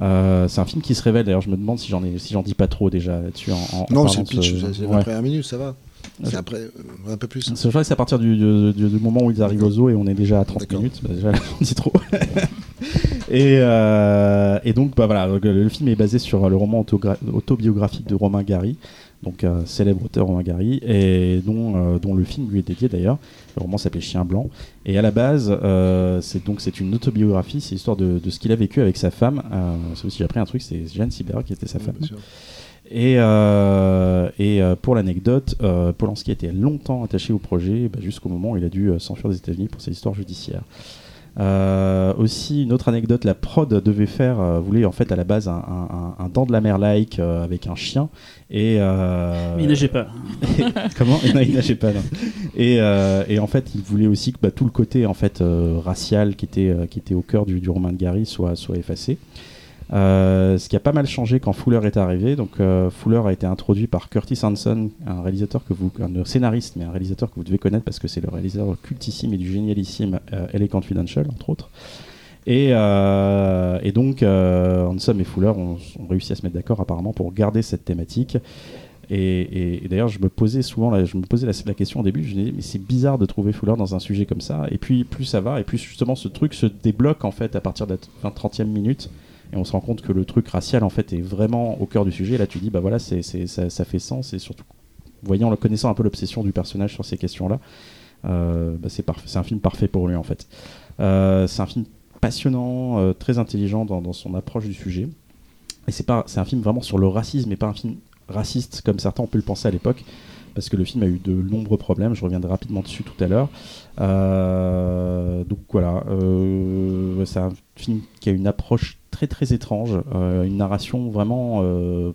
Euh, c'est un film qui se révèle. D'ailleurs, je me demande si j'en ai, si j'en dis pas trop déjà là-dessus. En, en- en Non, c'est le pitch, ce- c'est Ouais. la première minute, ça va. C'est après, euh, un peu plus. Que c'est à partir du, du- du- du moment où ils arrivent au zoo et on est déjà à 30 D'accord. minutes. Bah, déjà, on dit trop. et, euh, et donc, bah, voilà, le, le film est basé sur le roman autobiographique de Romain Gary, donc euh, célèbre auteur Romain Gary, et dont, euh, dont le film lui est dédié d'ailleurs. Le roman s'appelait Chien Blanc. Et à la base, euh, c'est donc c'est une autobiographie, c'est l'histoire de, de ce qu'il a vécu avec sa femme. Euh, c'est aussi j'ai appris un truc, c'est Jeanne Sibert qui était sa femme. Et, euh, et euh, pour l'anecdote, euh, Polanski était longtemps attaché au projet bah, jusqu'au moment où il a dû euh, s'enfuir des États-Unis pour ses histoires judiciaires. Euh, aussi, une autre anecdote, la prod devait faire, euh, voulait en fait à la base un, un, un, un dent de la mer like euh, avec un chien. Et, euh, il nageait pas. Comment? Non, il nageait pas. non. Et, euh, et en fait, il voulait aussi que bah, tout le côté en fait euh, racial qui était euh, qui était au cœur du, du roman de Gary soit soit effacé. Euh, ce qui a pas mal changé quand Fuller est arrivé. Donc euh, Fuller a été introduit par Curtis Hanson, un réalisateur que vous, un scénariste, mais un réalisateur que vous devez connaître parce que c'est le réalisateur cultissime et du génialissime euh, LA Confidential, entre autres. Et, euh, donc Hanson et Fuller ont, réussi à se mettre d'accord apparemment pour garder cette thématique. Et, d'ailleurs, je me posais souvent, la, je me posais la question au début, je me disais, mais c'est bizarre de trouver Fuller dans un sujet comme ça. Et puis, plus ça va, et plus justement ce truc se débloque en fait à partir de la 20-30e minute. Et on se rend compte que le truc racial en fait est vraiment au cœur du sujet. Et là, tu dis, bah voilà, c'est, ça, ça fait sens. Et surtout, voyant, connaissant un peu l'obsession du personnage sur ces questions-là, euh, bah, c'est, parfait, c'est un film parfait pour lui en fait. Euh, c'est un film passionnant, euh, très intelligent dans, son approche du sujet. Et c'est, pas, c'est un film vraiment sur le racisme, et pas un film raciste comme certains ont pu le penser à l'époque. Parce que le film a eu de nombreux problèmes, je reviendrai rapidement dessus tout à l'heure. Donc voilà, c'est un film qui a une approche très très étrange, euh, une narration vraiment euh,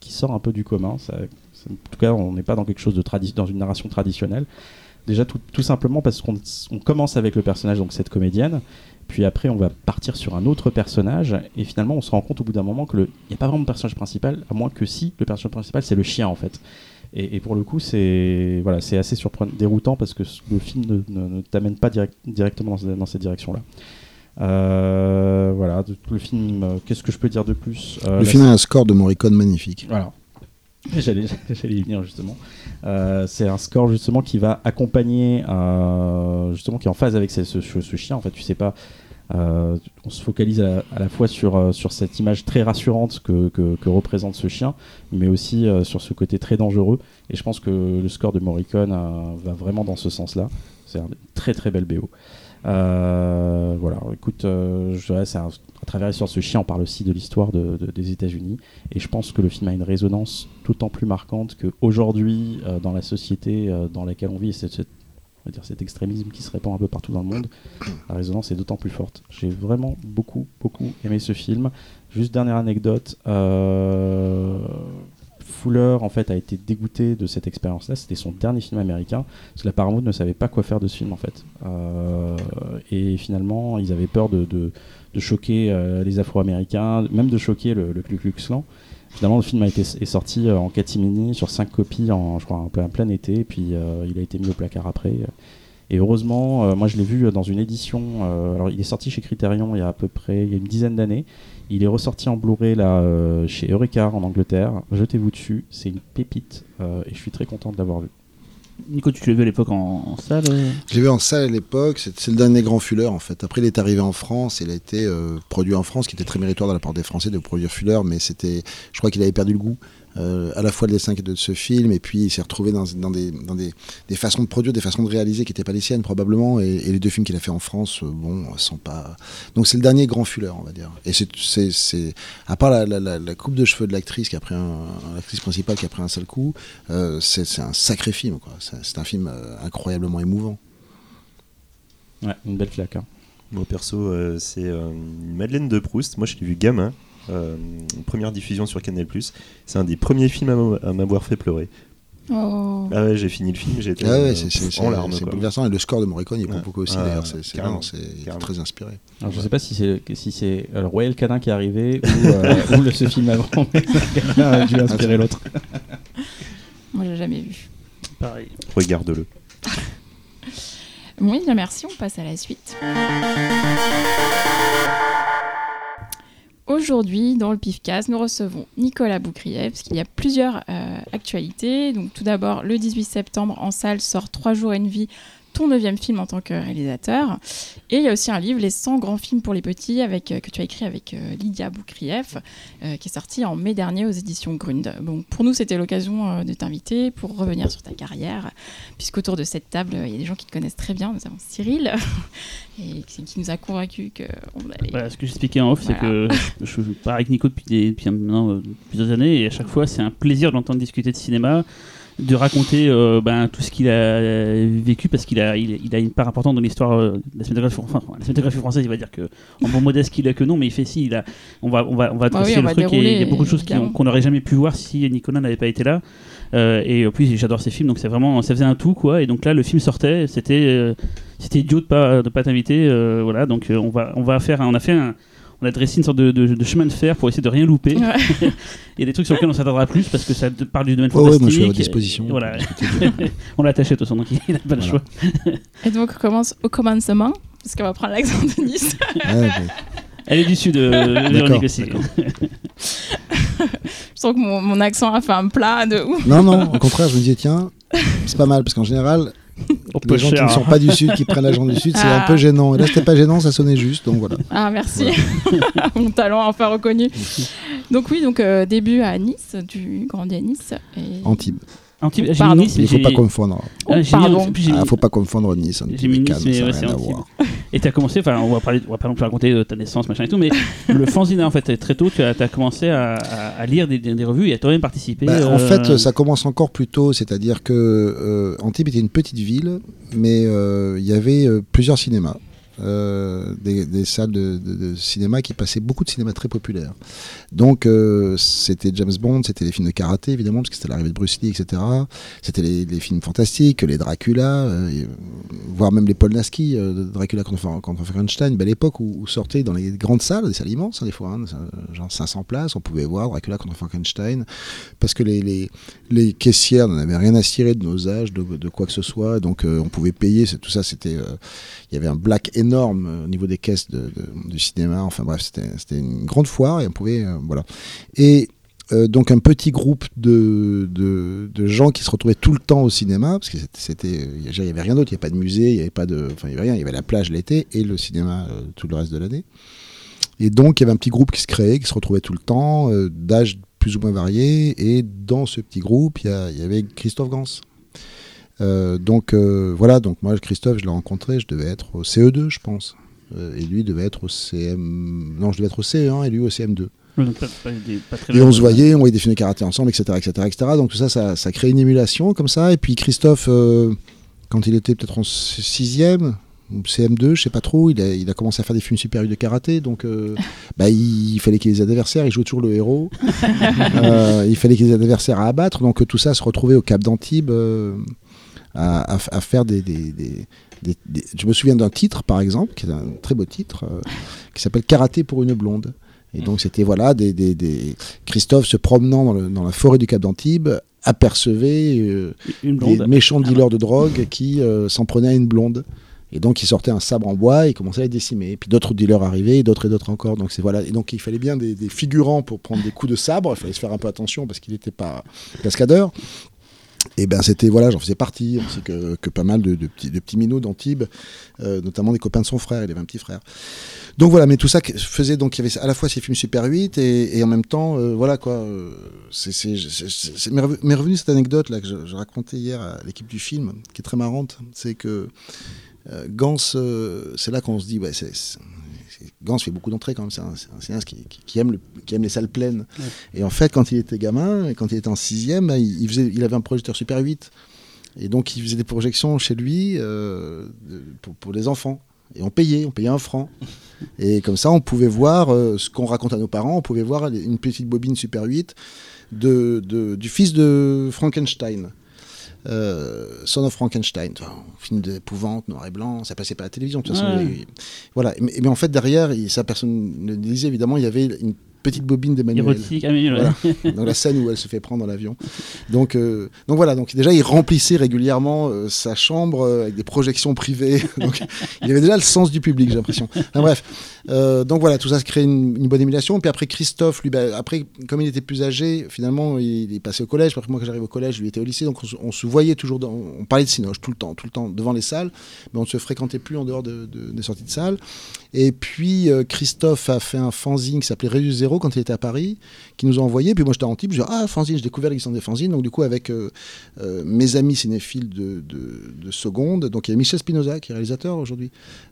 qui sort un peu du commun. En tout cas, on n'est pas dans quelque chose de dans une narration traditionnelle. Déjà tout, tout simplement parce qu'on on commence avec le personnage, donc cette comédienne, puis après on va partir sur un autre personnage, et finalement on se rend compte au bout d'un moment que le- il n'y a pas vraiment de personnage principal, à moins que si le personnage principal c'est le chien en fait. Et, pour le coup, c'est voilà, assez surprenant, déroutant parce que le film ne, ne- ne t'amène pas direct- directement dans cette direction-là. Euh, voilà, le film, euh, qu'est-ce que je peux dire de plus Euh, Le film a un score de Morricone magnifique. voilà. J'allais, j'allais y venir justement. Euh, c'est un score justement qui va accompagner, justement qui est en phase avec ce, ce- ce chien. En fait, tu sais pas. on se focalise à, à la fois sur, sur cette image très rassurante que, que- que représente ce chien, mais aussi sur ce côté très dangereux. Et je pense que le score de Morricone va vraiment dans ce sens-là. C'est un très très bel BO. Euh, voilà, écoute, euh, je dirais, un- à travers de ce chien, on parle aussi de l'histoire de- de- des États-Unis. Et je pense que le film a une résonance d'autant plus marquante qu'aujourd'hui, euh, dans la société dans laquelle on vit, et cette- cet extrémisme qui se répand un peu partout dans le monde, la résonance est d'autant plus forte. J'ai vraiment beaucoup, beaucoup aimé ce film. Juste dernière anecdote, Fuller en fait a été dégoûté de cette expérience-là. C'était son dernier film américain parce que la Paramount ne savait pas quoi faire de ce film en fait. Euh, et finalement, ils avaient peur de, choquer euh, les Afro-Américains, même de choquer le, le Ku Klux. Finalement, le film a été est sorti euh, en catimini sur cinq copies en, je crois, en plein, été, et puis il a été mis au placard après. Et heureusement, moi je l'ai vu dans une édition. alors, il est sorti chez Criterion il y a à peu près il y a une dizaine d'années. Il est ressorti en Blu-ray là euh, chez Eureka en Angleterre. Jetez-vous dessus, c'est une pépite euh, et je suis très content de l'avoir vu. Nico, tu l'as vu à l'époque en, en salle euh Je l'ai vu en salle à l'époque, c'est c'est le dernier grand Fuller en fait. Après il est arrivé en France, il a été euh, produit en France, qui était très méritoire de la part des Français de produire Fuller, mais c'était, je crois qu'il avait perdu le goût, euh, à la fois le dessin de ce film, et puis il s'est retrouvé dans, dans, des, dans des, des façons de produire, des façons de réaliser qui n'étaient pas les siennes probablement, et, et les deux films qu'il a fait en France, euh, bon, sont pas... Donc c'est le dernier grand Fuller, on va dire. Et c'est, à part la, la, la- la coupe de cheveux de l'actrice qui a pris un, l'actrice principale qui a pris un seul coup, euh, c'est, c'est un sacré film, quoi. C'est, un film euh, incroyablement émouvant. Ouais, une belle claque. hein. Moi perso, euh, c'est euh, une Madeleine de Proust. Moi, je l'ai vu gamin. Euh, première diffusion sur Canal+. C'est un des premiers films à m'a- à m'avoir fait pleurer. Oh. Ah ouais, j'ai fini le film, j'étais Ah ouais, euh, en larmes. c'est bouleversant. Et le score de Morricone, il est pour Ouais. beaucoup aussi Ouais, d'ailleurs. C'est très inspiré. Alors, je sais pas si c'est si c'est Royal Canin qui est arrivé ou, euh, ou le, ce film avant, mais a dû inspirer l'autre. Moi, j'ai jamais vu. Pareil. Regarde-le. Oui, bien merci, on passe à la suite. Aujourd'hui, dans le PIFcast, nous recevons Nicolas Boucrief, parce qu'il y a plusieurs euh, actualités. Donc, tout d'abord, le 18 septembre, en salle, sort 3 jours et une vie, ton neuvième film en tant que réalisateur. Et il y a aussi un livre, Les 100 grands films pour les petits, avec, euh, que tu as écrit avec euh, Lydia Boucrief, euh, qui est sorti en mai dernier aux éditions Grund. Bon, pour nous, c'était l'occasion de t'inviter pour revenir sur ta carrière, puisqu'autour de cette table, il y a des gens qui te connaissent très bien, notamment Cyril, et qui, qui nous a convaincus qu'on allait... Voilà, ce que j'expliquais en off, c'est que je, je pars avec Nico depuis, des- depuis maintenant euh, plusieurs années et à chaque fois, c'est un plaisir de l'entendre discuter de cinéma, de raconter euh, ben, tout ce qu'il a vécu parce qu'il a, il, il a une part importante dans l'histoire euh, de la cinématographie, enfin, la cinématographie française. Il va dire que en bon modeste qu'il est que non, mais il fait si. Il a, on va, on va, on va oui, on le va truc et il y a beaucoup de choses qu'on n'aurait jamais pu voir si Nicolas n'avait pas été là. Euh, et puis j'adore ces films, donc c'est vraiment, ça faisait un tout quoi. Et donc là, le film sortait, c'était, euh, c'était idiot de pas, de pas t'inviter, euh, voilà. Donc euh, on va, on va faire, on a fait un, on a dressé une sorte de, de- de chemin de fer pour essayer de rien louper. Ouais. Il y a des trucs sur lesquels on s'attendra plus parce que ça parle du domaine Oh, ouais, fantastique. moi je suis à votre disposition. Voilà. on l'a attaché de toute façon, donc il n'a pas le choix. Et donc, on commence au commencement, parce qu'on va prendre l'accent de Nice. Ouais, bon. Elle est du sud, euh, Véronique aussi. Je sens que mon, mon accent a fait un plat de ouf. Non, non, au contraire, je me disais, tiens, c'est pas mal, parce qu'en général, On les gens qui ne sont pas du Sud, qui prennent l'agent du Sud, c'est Ah. un peu gênant. Et là, c'était pas gênant, ça sonnait juste, donc voilà. Ah, merci. mon talent enfin reconnu. Donc, oui, donc euh, début à Nice, tu grandis à Nice. Et... Antibes. Antibes, Pardon. Nice, Il mais faut j'ai- pas confondre. Oh, Ah, mis- pardon. j'ai Ah, faut pas confondre Nice, Antibes Nice, mais ça n'a ouais, rien c'est à voir. Et t'as commencé, enfin, on va parler, on va pas non plus raconter euh, ta naissance, machin et tout, mais le fanzine, en fait, très tôt, tu as, commencé à, à- à lire des, des- des revues et à toi-même participer. Bah, En euh, fait, ça commence encore plus tôt, c'est-à-dire que euh, Antibes était une petite ville, mais euh, il y avait euh, plusieurs cinémas. Euh, des, salles de, cinéma qui passaient beaucoup de cinéma très populaire. Donc euh, c'était James Bond, c'était les films de karaté évidemment, parce que c'était l'arrivée de Bruce Lee, etc. C'était les, films fantastiques, les Dracula, euh, voire même les Polnaski, euh, Dracula contre, Frankenstein, belle époque où, où sortaient dans les grandes salles, des salles immenses hein, des fois, hein, genre 500 places, on pouvait voir Dracula contre Frankenstein, parce que les, caissières n'en avaient rien à cirer de nos âges, de, de quoi que ce soit, donc on pouvait payer, tout ça c'était... il y avait un black énorme euh, au niveau des caisses de, du cinéma. Enfin bref, c'était une grande foire et on pouvait. euh, voilà. Et euh, donc un petit groupe de, de, de gens qui se retrouvaient tout le temps au cinéma, parce que c'était-. Il n'y avait rien d'autre, il n'y avait pas de musée, il n'y avait pas de. Enfin, il y avait rien, il y avait la plage l'été et le cinéma tout le reste de l'année. Et donc il y avait un petit groupe qui se créait, qui se retrouvait tout le temps, d'âge plus ou moins variés. Et dans ce petit groupe, il y, y avait Christophe Gans. Euh, donc euh, voilà, donc moi Christophe, je l'ai rencontré, je devais être au CE2, je pense. Euh, et lui devait être au CM. Non, je devais être au CE1 et lui au CM2. ouais, donc pas- pas des- pas très Et on se voyait, on voyait des films de karaté ensemble, etc. etc., etc. Donc tout ça, ça, ça crée une émulation comme ça. Et puis Christophe, euh, quand il était peut-être en 6e, ou CM2, je sais pas trop, il a, il a commencé à faire des films super de karaté. Donc euh, bah, il, fallait qu'il y ait des adversaires, il jouait toujours le héros. Euh, il fallait qu'il y ait des adversaires à abattre. Donc tout ça se retrouvait au Cap d'Antibes à, à- à faire des, des- des- des- des- Je me souviens d'un titre, par exemple, qui est un très beau titre, euh, qui s'appelle Karaté pour une blonde. Et donc c'était voilà des, des- des- Christophe se promenant dans, le- dans la forêt du Cap d'Antibes apercevait euh, des méchants dealers de drogue qui euh, s'en prenaient à une blonde. Et donc il sortait un sabre en bois et commençait à les décimer. Et puis d'autres dealers arrivaient, d'autres et d'autres encore. Donc c'est voilà. Et donc il fallait bien des, des figurants pour prendre des coups de sabre. Il fallait se faire un peu attention parce qu'il n'était pas cascadeur. Et ben c'était voilà, j'en faisais partie, ainsi que, que pas mal de, de petits, de petits minots d'Antibes, euh, notamment des copains de son frère, il avait un petit frère. Donc voilà, mais tout ça faisait donc il y avait à la fois ces films Super 8 et, et en même temps, euh, voilà quoi. euh, c'est c'est- m'est revenue cette anecdote là que je, je racontais hier à l'équipe du film, qui est très marrante, c'est que euh, Gans, euh, c'est là qu'on se dit, ouais, c'est- Gans fait beaucoup d'entrées quand même, c'est un, cinéaste qui, qui- qui aime le- qui aime les salles pleines. Ouais. Et en fait, quand il était gamin, quand il était en sixième, il, il faisait, il avait un projecteur Super 8. Et donc, il faisait des projections chez lui euh, pour, pour les enfants. Et on payait, on payait un franc. Et comme ça, on pouvait voir euh, ce qu'on raconte à nos parents. On pouvait voir une petite bobine Super 8 de, de- du fils de Frankenstein. Euh, Son of Frankenstein, enfin, film d'épouvante, noir et blanc, ça passait pas à la télévision. De toute façon, Ouais. eu- voilà. Mais, mais en fait, derrière, ça personne ne le disait évidemment, il y avait une petite bobine d'Emmanuel. Érotique. Voilà. dans la scène où elle se fait prendre dans l'avion. Donc, euh, donc voilà, donc déjà il remplissait régulièrement euh, sa chambre euh, avec des projections privées. donc il avait déjà le sens du public, j'ai l'impression. Enfin, bref, donc voilà, tout ça se crée une, une bonne émulation. Puis après Christophe, lui, bah, après comme il était plus âgé, finalement il est passé au collège. Après moi quand j'arrive au collège, lui était au lycée, donc on, se- on se voyait toujours, dans- on parlait de Cinoche tout le temps, tout le temps devant les salles, mais on ne se fréquentait plus en dehors de- de- des sorties de salle. Et puis Christophe a fait un fanzine qui s'appelait Radius Quand il était à Paris, qui nous a envoyé. Puis moi j'étais en type, je dis ah fanzine, j'ai découvert l'existence des fanzines. Donc du coup avec euh, euh, mes amis cinéphiles de, de, de seconde, donc il y a Michel Spinoza qui est réalisateur aujourd'hui.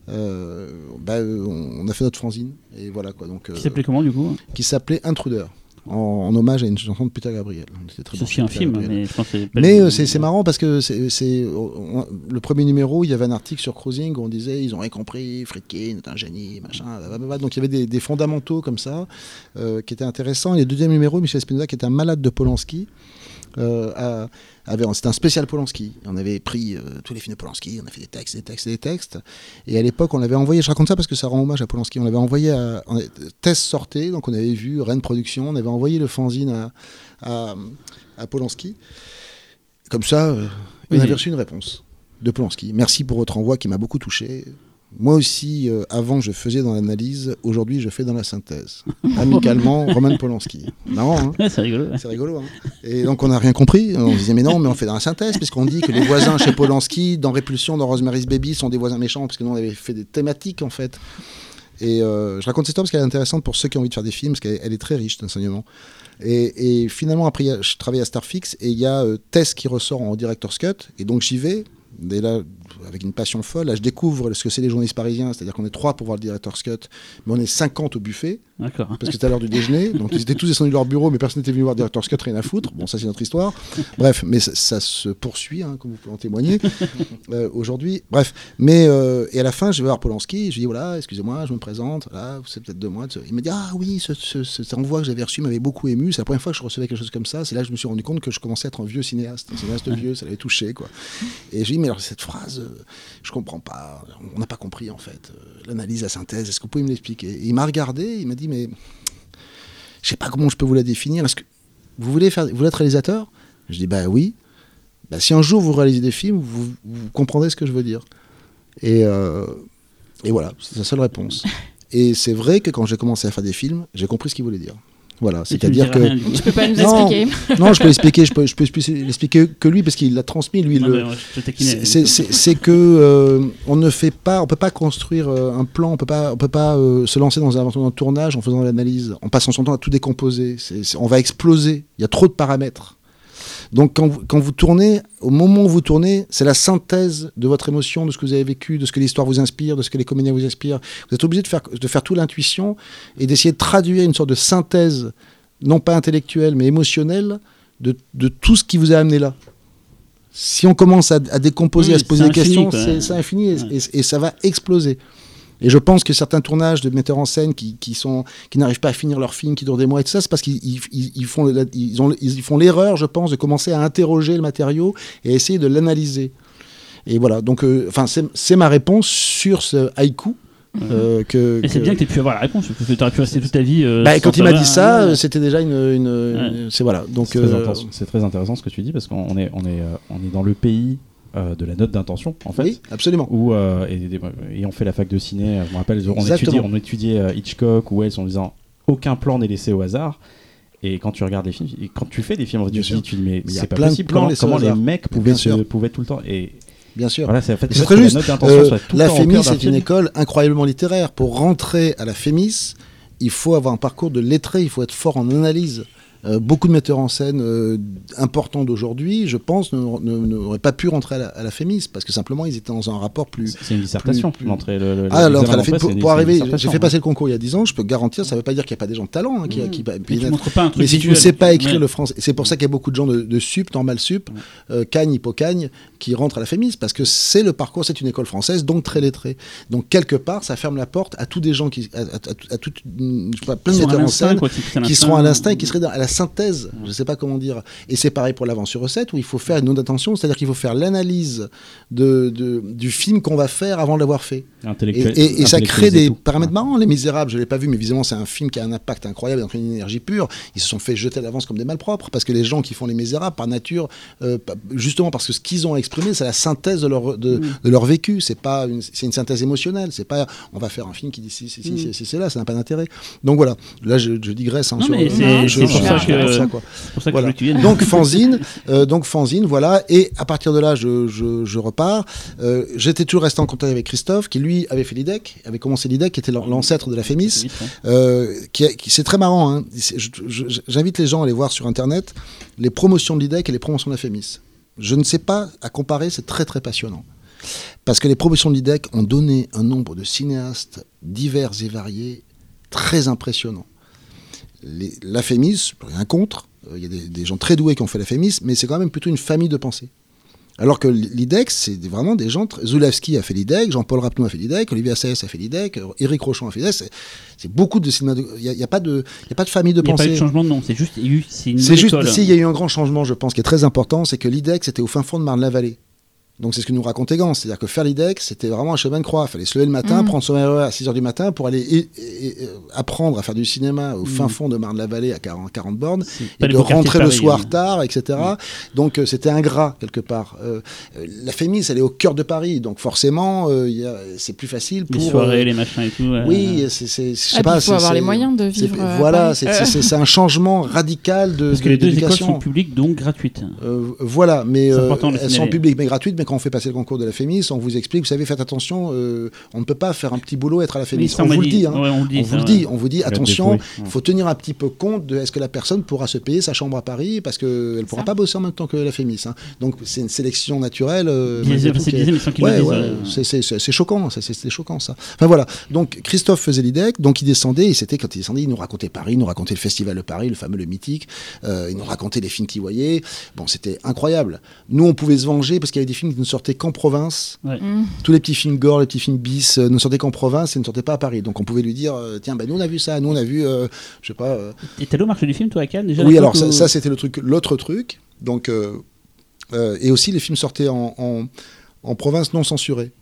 Euh, bah, on on a fait notre fanzine et voilà quoi. Donc Qui s'appelait comment du coup? qui s'appelait Intruder. En, en hommage à une chanson de Peter Gabriel. Très C'est bon, aussi un Peter film, Gabriel. mais c'est euh, marrant parce que c'est on- le premier numéro, il y avait un article sur Cruising où on disait ils ont rien compris, Friedkin est un génie, machin. blablabla. Donc il y avait des, des fondamentaux comme ça euh, qui étaient intéressants. Et le deuxième numéro, Michel Spinoza, qui était un malade de Polanski, euh, c'était un spécial Polanski. On avait pris euh, tous les films de Polanski, on a fait des textes, des textes, des textes. Et à l'époque, on l'avait envoyé, je raconte ça parce que ça rend hommage à Polanski, on l'avait envoyé à. on Test sortait, donc on avait vu Rennes Production, on avait envoyé le fanzine à, à, à Polanski. Comme ça, euh, on Oui. avait reçu une réponse de Polanski. Merci pour votre envoi qui m'a beaucoup touché. Moi aussi, euh, avant, je faisais dans l'analyse. Aujourd'hui, je fais dans la synthèse. Amicalement, Roman Polanski. Marrant, hein Ouais, c'est rigolo. ouais. c'est rigolo. Hein et donc, on n'a rien compris. On se disait, mais non, mais on fait dans la synthèse, puisqu'on dit que les voisins chez Polanski, dans Répulsion, dans Rosemary's Baby, sont des voisins méchants, parce que nous, on avait fait des thématiques, en fait. Et euh, je raconte cette histoire parce qu'elle est intéressante pour ceux qui ont envie de faire des films, parce qu'elle elle est très riche d'enseignement. Et, et finalement, après, je travaille à Starfix et il y a euh, Tess qui ressort en director's cut. Et donc, j'y vais. Et là, avec une passion folle, là, je découvre ce que c'est les journalistes parisiens. C'est-à-dire qu'on est trois pour voir le director's cut, mais on est 50 au buffet D'accord. parce que c'était à l'heure du déjeuner. Donc ils étaient tous descendus de leur bureau, mais personne n'était venu voir Director's Cut, rien à foutre. Bon, ça c'est notre histoire. Bref, mais ça, ça se poursuit, hein, comme vous pouvez en témoigner euh, aujourd'hui. Bref, mais euh, et à la fin, je vais voir Polanski. Je lui dis voilà, excusez-moi, je me présente. Là, c'est peut-être deux mois. de ce- Il me dit ah oui, ce, ce, ce- cet envoi que j'avais reçu m'avait beaucoup ému. C'est la première fois que je recevais quelque chose comme ça. C'est là que je me suis rendu compte que je commençais à être un vieux cinéaste, un cinéaste vieux. Ça l'avait touché quoi. Et je lui dis mais alors cette phrase, je comprends pas. On n'a pas compris en fait. Euh, L'analyse, la synthèse. Est-ce que vous pouvez me l'expliquer? Il m'a regardé. Il m'a dit mais je sais pas comment je peux vous la définir. Est-ce que vous voulez faire, vous voulez être réalisateur? Je dis bah oui. Bah, si un jour vous réalisez des films, vous, vous comprendrez ce que je veux dire. Et, euh, et voilà, c'est sa seule réponse. Et c'est vrai que quand j'ai commencé à faire des films, j'ai compris ce qu'il voulait dire. Voilà, c'est-à-dire que rien. Tu peux pas nous expliquer non, je peux l'expliquer, je peux, je peux l'expliquer que lui parce qu'il l'a transmis, lui. Le, c'est- que euh, on ne fait pas, on peut pas construire euh, un plan, on peut pas, on peut pas euh, se lancer dans un, dans un tournage en faisant l'analyse, en passant son temps à tout décomposer. On va exploser. Il y a trop de paramètres. Donc quand vous, quand vous tournez, au moment où vous tournez, c'est la synthèse de votre émotion, de ce que vous avez vécu, de ce que l'histoire vous inspire, de ce que les comédiens vous inspirent. Vous êtes obligé de faire, de faire tout l'intuition et d'essayer de traduire une sorte de synthèse, non pas intellectuelle, mais émotionnelle, de, de tout ce qui vous a amené là. Si on commence à, à décomposer, Oui, à se poser des infini, questions, c'est c'est infini et, Ouais. et- et ça va exploser. Et je pense que certains tournages de metteurs en scène qui, qui sont qui n'arrivent pas à finir leur film, qui durent des mois et tout ça, c'est parce qu'ils ils, ils- font ils ont ils font l'erreur, je pense, de commencer à interroger le matériau et essayer de l'analyser. Et voilà. Donc, euh, enfin, c'est c'est ma réponse sur ce haïku. euh, que, Et c'est que- bien que tu aies pu avoir la réponse, parce que tu aurais pu rester toute ta vie. euh, Bah, quand il m'a dit ça, c'était déjà une, une- une- c'est voilà. Donc, C'est très, euh, très intéressant ce que tu dis parce qu'on est, on est, euh, on est dans le pays euh, de la note d'intention en fait. oui, absolument. Où, euh, et, on fait la fac de ciné, euh, je me rappelle, on étudiait, on étudiait Hitchcock ou Wells en disant aucun plan n'est laissé au hasard. Et quand tu regardes les films, et quand tu fais des films, tu te dis, tu dis, mais, c'est pas possible. plans Comment, comment les mecs pouvaient, se- pouvaient tout le temps. Et Bien sûr. voilà, c'est très la juste. Euh, la c'est une école incroyablement littéraire. Pour rentrer à la Fémis, il faut avoir un parcours de lettré, il faut être fort en analyse. Euh, beaucoup de metteurs en scène euh, importants d'aujourd'hui, je pense, n'auraient pas pu rentrer à la, à la Fémis parce que simplement ils étaient dans un rapport plus. C'est une dissertation. plus- L'entrée, le, le- Ah, l'entrée à la pour, arriver, j'ai fait passer le concours il y a 10 ans, je peux garantir, ça ne veut pas dire qu'il n'y a pas des gens de talent. hein, qui, qui, Mais tu pas un truc mais si tu ne sais pas écrire Ouais. le français, c'est pour ça qu'il y a beaucoup de gens de, de sup, normal sup, euh, cagne, hypocagne, qui rentrent à la FEMIS parce que c'est le parcours, c'est une école française, donc très lettrée. Donc quelque part, ça ferme la porte à tous des gens qui, à, à- à- à je sais pas, plein de à metteurs en scène quoi, qui- qui seront à l'instinct et qui seraient à la synthèse, je ne sais pas comment dire. Et c'est pareil pour l'avance sur recette où il faut faire une note d'attention, c'est-à-dire qu'il faut faire l'analyse de, de- du film qu'on va faire avant de l'avoir fait. Et, et- et ça crée des tout. paramètres marrants. Les Misérables, je l'ai pas vu, mais visiblement c'est un film qui a un impact incroyable, donc une énergie pure. Ils se sont fait jeter à l'avance comme des malpropres parce que les gens qui font les Misérables, par nature, euh, justement parce que ce qu'ils ont c'est la synthèse de leur de, Mm. de leur vécu. C'est pas une, c'est une synthèse émotionnelle. C'est pas on va faire un film qui dit si si si Mm. si, si, c'est là, ça n'a pas d'intérêt. Donc voilà. Là je, je digresse. hein, Non, sur- mais c'est- je- c'est je- pour ça que- je- quoi. C'est pour ça que Voilà. je voulais que tu viennes. Donc fanzine, euh, donc fanzine, voilà. Et à partir de là, je, je, je repars. Euh, J'étais toujours resté en contact avec Christophe, qui lui avait fait l'IDEC, avait commencé l'IDEC, qui était l'an- l'ancêtre de la FEMIS. Hein. Euh, qui, est- qui- c'est très marrant. hein. C'est- je- je- J'invite les gens à aller voir sur Internet les promotions de l'IDEC et les promotions de la FEMIS. Je ne sais pas à comparer, c'est très très passionnant. Parce que les promotions de l'IDEC ont donné un nombre de cinéastes divers et variés très impressionnant. Les- La FEMIS, rien contre, euh, il y a des, gens très doués qui ont fait la FEMIS, mais c'est quand même plutôt une famille de pensée. Alors que l'IDEC, c'est vraiment des gens. Zulawski a fait l'IDEC, Jean-Paul Rapneau a fait l'IDEC, Olivier Assayas a fait l'IDEC, euh, Éric Rochon a fait l'IDEC. C'est- beaucoup de cinéma. Il n'y a, y a pas de, y a pas de famille de Il n'y a pas eu pensée. de changement de nom, c'est juste, c'est juste, école. si, il y a eu un grand changement, je pense, qui est très important, c'est que l'IDEC, c'était au fin fond de Marne-la-Vallée. Donc c'est ce que nous racontait Gans, c'est-à-dire que faire l'IDEC, c'était vraiment un chemin de croix. Il fallait se lever le matin, Mm. prendre son RER à 6h du matin pour aller et- et- et, euh, apprendre à faire du cinéma au fin Mm. fond de Marne-la-Vallée à 40, 40 bornes, et de rentrer le soir hein. tard, etc. Donc euh, c'était ingrat quelque part. Euh, euh, la FEMIS, elle est au cœur de Paris, donc forcément, euh, c'est plus facile pour... Les soirées, euh, les machins et tout. euh, oui, c'est, Ah, pas. il faut avoir les moyens de vivre. voilà, c'est, un changement radical de, Parce que les deux écoles sont publiques, donc gratuites. Euh, voilà, mais euh, elles sont publiques mais gratuites. Mais quand on fait passer le concours de la FEMIS, on vous explique, vous savez, faites attention, euh, on ne peut pas faire un petit boulot être à la ça, on vous le dit, hein. Ouais, on le dit. on ça, vous le dit, on vous dit, attention, il faut tenir un petit peu compte de est-ce que la personne pourra se payer sa chambre à Paris parce qu'elle ne pourra Ça. pas bosser en même temps que la FEMIS. hein. Donc c'est une sélection naturelle. euh, C'est Ouais, choquant, c'est c'est choquant ça. Enfin voilà, donc Christophe faisait l'IDEC, donc il descendait, et c'était quand il descendait, il nous racontait Paris, il nous racontait le festival de Paris, le fameux, le mythique, euh, il nous racontait les films qu'il voyait, bon c'était incroyable. Nous on pouvait se venger parce qu'il y avait des films qui ne sortaient qu'en province, mm. tous les petits films gore, les petits films bis euh, ne sortaient qu'en province et ne sortaient pas à Paris, donc on pouvait lui dire, euh, tiens, bah, nous on a vu ça, nous on a vu, euh, je sais pas... euh, Et t'es allé au marché du film, toi, à Cannes déjà oui, alors ça, ou- ça, c'était le truc, l'autre truc. Donc, euh, euh, et aussi les films sortaient en, en, en province non censurée.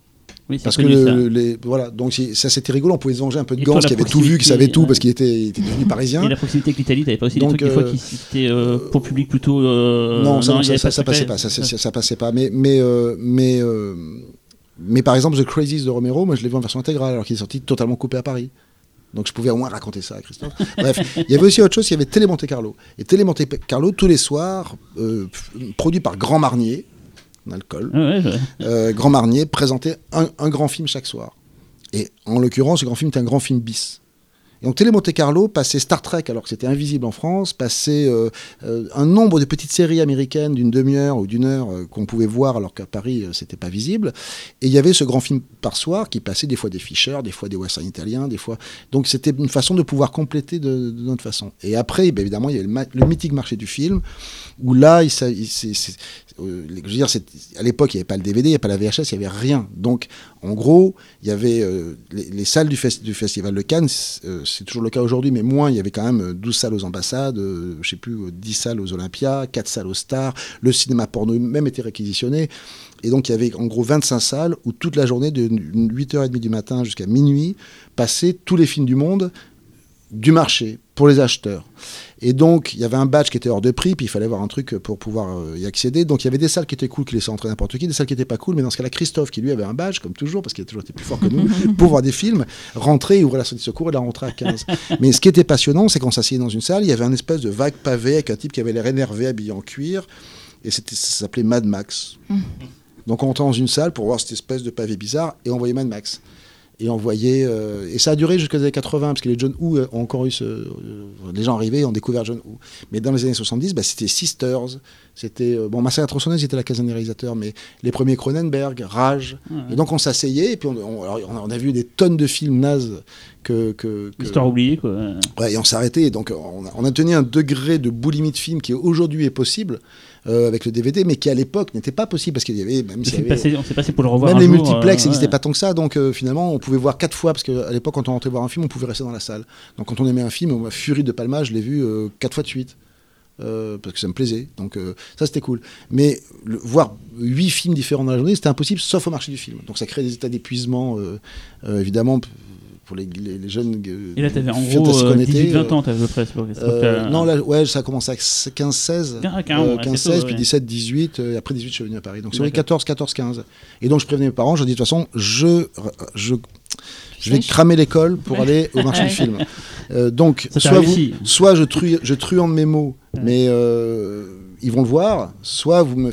Oui, Parce que le- les, voilà, donc ça c'était rigolo, on pouvait se venger un peu de Gans qui avait tout vu, qui savait tout parce qu'il était, il était devenu parisien. Et la proximité avec l'Italie, t'avais pas aussi Donc, des trucs des fois euh, qui étaient euh, pour public plutôt. euh, non, ça, non, ça, ça, ça passait pas, ça, passait pas. Mais, mais, euh, mais, euh, mais par exemple, The Crazies de Romero, moi je l'ai vu en version intégrale alors qu'il est sorti totalement coupé à Paris. Donc je pouvais au moins raconter ça à Christophe. Bref, il y avait aussi autre chose, il y avait Télé Monte Carlo. Et Télé Monte Carlo, tous les soirs, euh, produit par Grand Marnier, alcool, ouais, ouais. euh, Grand Marnier présentait un, un grand film chaque soir. Et en l'occurrence, ce grand film était un grand film bis. Et donc Télé Monte Carlo passait Star Trek alors que c'était invisible en France, passait euh, euh, un nombre de petites séries américaines d'une demi-heure ou d'une heure qu'on pouvait voir alors qu'à Paris c'était pas visible. Et il y avait ce grand film par soir qui passait des fois des Fischer, des fois des westerns italiens, des fois. Donc c'était une façon de pouvoir compléter de, de notre façon. Et après, ben, évidemment, il y avait le mythique marché du film où là, euh, je veux dire, à l'époque, il n'y avait pas le DVD, il n'y avait pas la VHS, il n'y avait rien. Donc, en gros, il y avait euh, les, les salles du, fes- du Festival de Cannes, c'est euh, c'est toujours le cas aujourd'hui, mais moins, il y avait quand même euh, 12 salles aux ambassades, je sais plus, euh, 10 salles aux Olympias, 4 salles aux Stars, le cinéma porno même était réquisitionné. Et donc, il y avait en gros 25 salles où toute la journée, de 8h30 du matin jusqu'à minuit, passaient tous les films du monde du marché pour les acheteurs. Et donc, il y avait un badge qui était hors de prix, puis il fallait avoir un truc pour pouvoir euh, y accéder. Donc, il y avait des salles qui étaient cool, qui laissaient entrer n'importe qui, des salles qui n'étaient pas cool. Mais dans ce cas-là, Christophe, qui lui avait un badge, comme toujours, parce qu'il a toujours été plus fort que nous, pour voir des films, rentrer, ouvrir la sortie de secours et la rentrer à 15. Mais ce qui était passionnant, c'est qu'on s'asseyait dans une salle, il y avait un espèce de vague pavé avec un type qui avait l'air énervé, habillé en cuir, et ça s'appelait Mad Max. Donc, on entrait dans une salle pour voir cette espèce de pavé bizarre, et on voyait Mad Max. Et on voyait. euh, et ça a duré jusqu'aux années 80, parce que les John Woo euh, ont encore eu ce. euh, les gens et ont découvert John Woo. Mais dans les années 70, bah, c'était Sisters. C'était. euh, bon, Massacre tronçonneuse, était la caserne des réalisateurs, mais les premiers Cronenberg, Rage. Ouais. Et donc on s'asseyait, et puis on, on- alors, on a- on a vu des tonnes de films nazes que. que, que- L'histoire oubliée, quoi. Ouais, et on s'arrêtait. Donc, on a, on a tenu un degré de boulimie de film qui aujourd'hui est possible. Euh, avec le DVD, mais qui à l'époque n'était pas possible parce qu'il y avait même s'il y avait- passé- on s'est passé pour le revoir. même un les jour, multiplex euh, n'existaient ouais. pas tant que ça, donc euh, finalement on pouvait voir quatre fois parce qu'à l'époque quand on rentrait voir un film, on pouvait rester dans la salle. Donc quand on aimait un film, moi, Fury de Palma, je l'ai vu quatre fois de suite. euh, parce que ça me plaisait, donc euh, ça c'était cool. Mais le- voir huit films différents dans la journée, c'était impossible, sauf au marché du film. Donc ça crée des états d'épuisement, euh, évidemment, pour les, les- les jeunes. euh, Et là, t'avais en gros fantasy euh, qu'on était, 18-20 euh, ans, t'avais à peu près. sur- sur- euh, non, là, ouais, ça a commencé à 15-16. Ah, carrément, euh, assez 15-16, tôt, puis ouais. 17, 18. euh, et après 18, je suis venu à Paris. Donc, c'est vrai, D'accord. 14, 14, 15. Et donc, je prévenais mes parents, je dis de toute façon, je, je, je vais cramer l'école pour aller au marché du film. Euh, donc, Ça soit, vous, soit je, tru, je truande mes mots, mais euh, ils vont le voir, soit vous me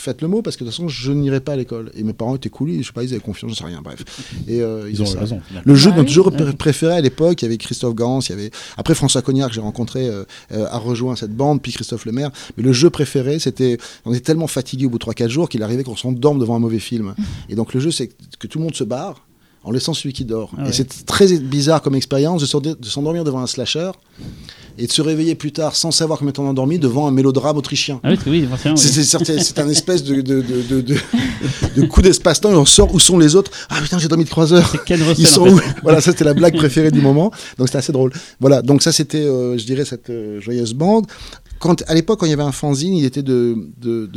faites le mot, parce que de toute façon, je n'irai pas à l'école. Et mes parents étaient cool, je sais pas, ils avaient confiance, je sais rien, bref. Et euh, Ils ont ça. raison. Le jeu de notre oui. jeu préféré à l'époque, il y avait Christophe Gans, il y avait après François Cognard que j'ai rencontré euh, euh, a rejoint cette bande, puis Christophe Lemaire. Mais le jeu préféré, c'était on était tellement fatigué au bout de 3-4 jours qu'il arrivait qu'on s'endorme devant un mauvais film. Et donc le jeu, c'est que tout le monde se barre en laissant celui qui dort. Ah ouais. Et c'est très bizarre comme expérience de s'en- de s'endormir devant un slasher et de se réveiller plus tard sans savoir combien as endormi devant un mélodrame autrichien. Ah oui, oui. C'est- C'est certain- c'est un espèce de, de, de, de, coup d'espace-temps et on sort où sont les autres? Ah putain, j'ai dormi de 3 heures. Ils sont en où? Voilà, ça c'était la blague préférée du moment. Donc c'était assez drôle. Voilà, donc ça c'était, euh, je dirais, cette euh, joyeuse bande. Quand, à l'époque, quand il y avait un fanzine, il était de,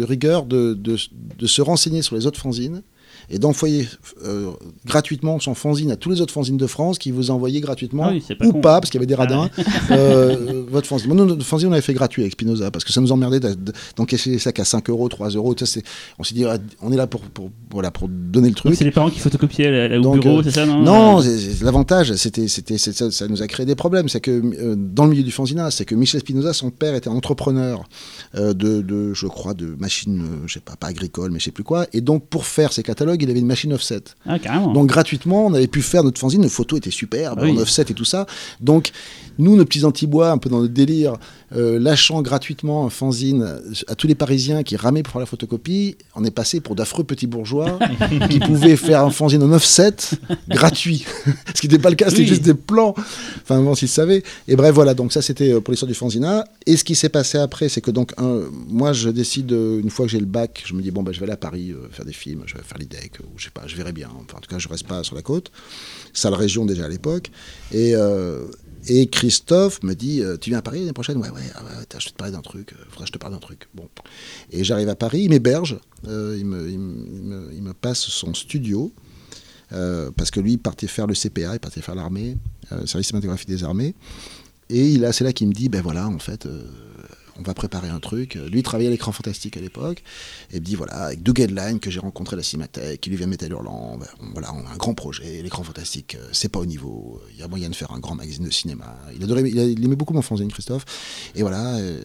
rigueur de, de, de se renseigner sur les autres fanzines et d'envoyer euh, gratuitement son fanzine à tous les autres fanzines de France qui vous envoyaient gratuitement Ah oui, c'est pas ou con. pas, parce qu'il y avait des radins, euh, votre fanzine. Nous, notre fanzine, on avait fait gratuit avec Spinoza parce que ça nous emmerdait de- de- d'encaisser les sacs à 5 euros, 3 euros. On s'est dit, ah, on est là pour, pour, voilà, pour donner le truc. C'est les parents qui photocopiaient la- la- au Donc, bureau, euh, c'est ça Non, Non, Euh, l'avantage, c'était, c'était, c'est ça, ça nous a créé des problèmes. C'est que euh, dans le milieu du fanzina, c'est que Michel Spinoza, son père était entrepreneur euh, de, de, je crois, de machines, euh, je sais pas, pas agricole, mais je sais plus quoi. Et donc, pour faire ses catalogues, il avait une machine offset. Ah, carrément. Donc, gratuitement, on avait pu faire notre fanzine. Nos photos étaient superbes, Ah oui. en offset et tout ça. Donc, nous, nos petits antibois, un peu dans le délire, euh, lâchant gratuitement un fanzine à tous les Parisiens qui ramaient pour faire la photocopie, on est passé pour d'affreux petits bourgeois qui pouvaient faire un fanzine en offset gratuit. Ce qui n'était pas le cas, c'était Oui. juste des plans. Enfin, bon, s'ils savaient. Et bref, voilà, donc ça c'était euh, pour l'histoire du fanzina. Et ce qui s'est passé après, c'est que donc, un, moi je décide, euh, une fois que j'ai le bac, je me dis, bon, bah, je vais aller à Paris euh, faire des films, je vais faire l'IDEC, ou je sais pas, je verrai bien. Enfin, en tout cas, je reste pas sur la côte. Sale région déjà à l'époque. Et. euh, et Christophe me dit euh, Tu viens à Paris l'année prochaine? Ouais, ouais, ah ouais, attends, je te parler d'un truc. euh, faudrait que je te parle d'un truc. Bon. Et j'arrive à Paris, il m'héberge. euh, il, me, il, me, passe son studio. parce que lui, il partait faire le CPA, il partait faire l'armée, euh, service cinématographique des armées. Et c'est là qu'il me dit Ben voilà, en fait. On va préparer un truc. Lui, il travaillait à l'écran fantastique à l'époque. Et il me dit voilà, avec Doug Headline, que j'ai rencontré à la Cinémathèque, qui lui vient de Métal Hurlant, ben, voilà, on a un grand projet. L'écran fantastique, euh, c'est pas au niveau. Il y a moyen de faire un grand magazine de cinéma. Il, adorait, il aimait beaucoup mon fanzine, Christophe. Et voilà. euh,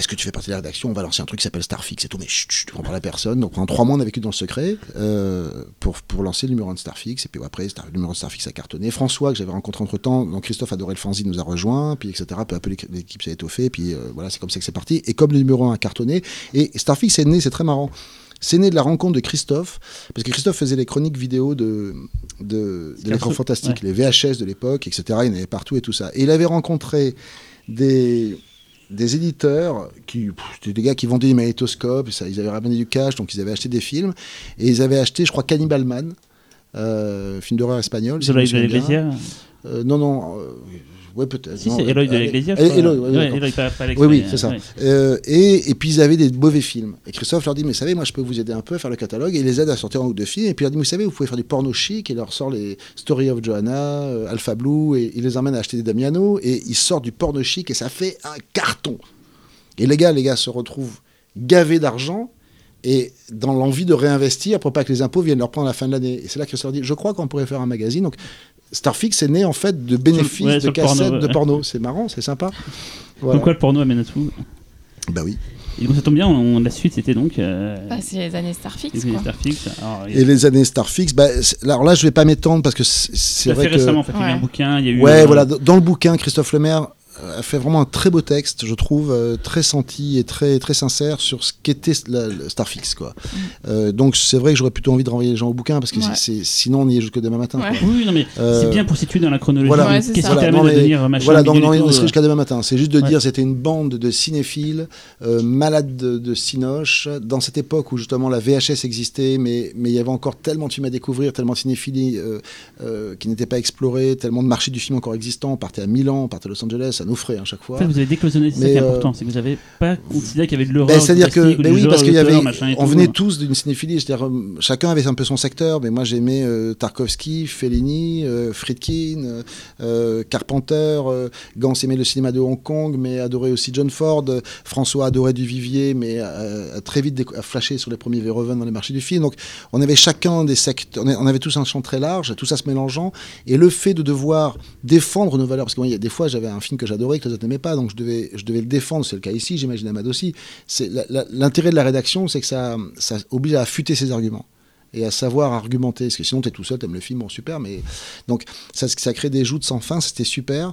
est-ce que tu fais partie de la rédaction On va lancer un truc qui s'appelle Starfix et tout, mais chut, chut, on parle à personne. Donc pendant trois mois, on a vécu dans le secret euh, pour, pour lancer le numéro 1 de Starfix. Et puis après, Star- le numéro 1 de Starfix a cartonné. François, que j'avais rencontré entre temps, donc Christophe adorait le fanzine, nous a rejoint, puis etc. Peu à peu, l'équ- l'équipe s'est étoffée. Puis euh, voilà, c'est comme ça que c'est parti. Et comme le numéro 1 a cartonné, et Starfix est né, c'est très marrant. C'est né de la rencontre de Christophe, parce que Christophe faisait les chroniques vidéo de, de, de l'écran fantastique, les VHS de l'époque, etc. Il y en avait partout et tout ça. Et il avait rencontré des, des éditeurs qui pff, des gars qui vendaient des magnétoscopes et ça, ils avaient ramené du cash donc ils avaient acheté des films et ils avaient acheté je crois Cannibal Man euh, film d'horreur espagnol si de l'Iglesia. Euh, non non ouais peut-être Si, c'est Eloy de Alex, oui, oui, c'est ça. Euh, et, et puis ils avaient des mauvais films. Et Christophe leur dit, mais savez, moi je peux vous aider un peu à faire le catalogue. Et il les aide à sortir un ou deux films. Et puis il leur dit, vous savez, vous pouvez faire du porno chic. Et il leur sort les Story of Johanna, euh, Alpha Blue. Et il les emmène à acheter des Damiano. Et ils sortent du porno chic. Et ça fait un carton. Et les gars, les gars se retrouvent gavés d'argent. Et dans l'envie de réinvestir pour pas que les impôts viennent leur prendre à la fin de l'année. Et c'est là que Christophe leur dit, je crois qu'on pourrait faire un magazine. Donc Starfix est né en fait de bénéfices ouais, de porno, cassettes de ouais. porno. C'est marrant, c'est sympa. Voilà. Pourquoi le porno amène à tout Bah oui. Et donc ça tombe bien, on, la suite c'était donc. Euh, Bah, c'est les années Starfix, les quoi. Starfix. Alors, Et les années Starfix, bah, alors là, je vais pas m'étendre parce que c'est vrai fait que. récemment, en fait, il y a eu Ouais. un bouquin, il y a eu. Ouais, euh, voilà, dans le bouquin, Christophe Lemaire a fait vraiment un très beau texte, je trouve, euh, très senti et très, très sincère sur ce qu'était Starfix. Quoi. Euh, donc c'est vrai que j'aurais plutôt envie de renvoyer les gens au bouquin, parce que Ouais. c'est- c'est- sinon on y est jusque demain matin. Ouais. quoi. Oui, non, mais Euh, c'est bien pour situer dans la chronologie. voilà. Ouais, c'est Qu'est-ce ça. qui permet non, de mais- devenir machin Voilà, donc on serait euh, jusqu'à demain matin. C'est juste de Ouais. dire c'était une bande de cinéphiles, euh, malades de, de cinoche, dans cette époque où justement la VHS existait, mais mais il y avait encore tellement de films à découvrir, tellement de cinéphilie euh, euh, qui n'étaient pas explorés, tellement de marchés du film encore existants. On partait à Milan, on partait à Los Angeles, ferait à chaque En fois. fait, vous avez décloisonné, c'est ça Mais, qui est euh, important, c'est que vous n'avez pas considéré qu'il y avait de l'horreur. Ben, du c'est-à-dire que, ben du oui, parce qu'il y avait, on tout. venait tous d'une cinéphilie, c'est-à-dire euh, chacun avait un peu son secteur, mais moi j'aimais euh, Tarkovsky, Fellini, Friedkin, Carpenter, Gans aimait le cinéma de Hong Kong, mais adorait aussi John Ford, François adorait Duvivier, mais euh, a très vite a flashé sur les premiers Verhoeven dans les marchés du film. Donc on avait chacun des secteurs, on avait tous un champ très large, tout ça se mélangeant, et le fait de devoir défendre nos valeurs, parce que moi, il y a des fois j'avais un film que j'adorais que les autres n'aimaient pas, donc je devais, je devais le défendre, c'est le cas ici, j'imagine Ahmad aussi. L'intérêt de la rédaction, c'est que ça, ça oblige à affûter ses arguments et à savoir argumenter, parce que sinon tu es tout seul, t'aimes le film, bon super, mais donc ça, ça crée des joutes sans fin, c'était super.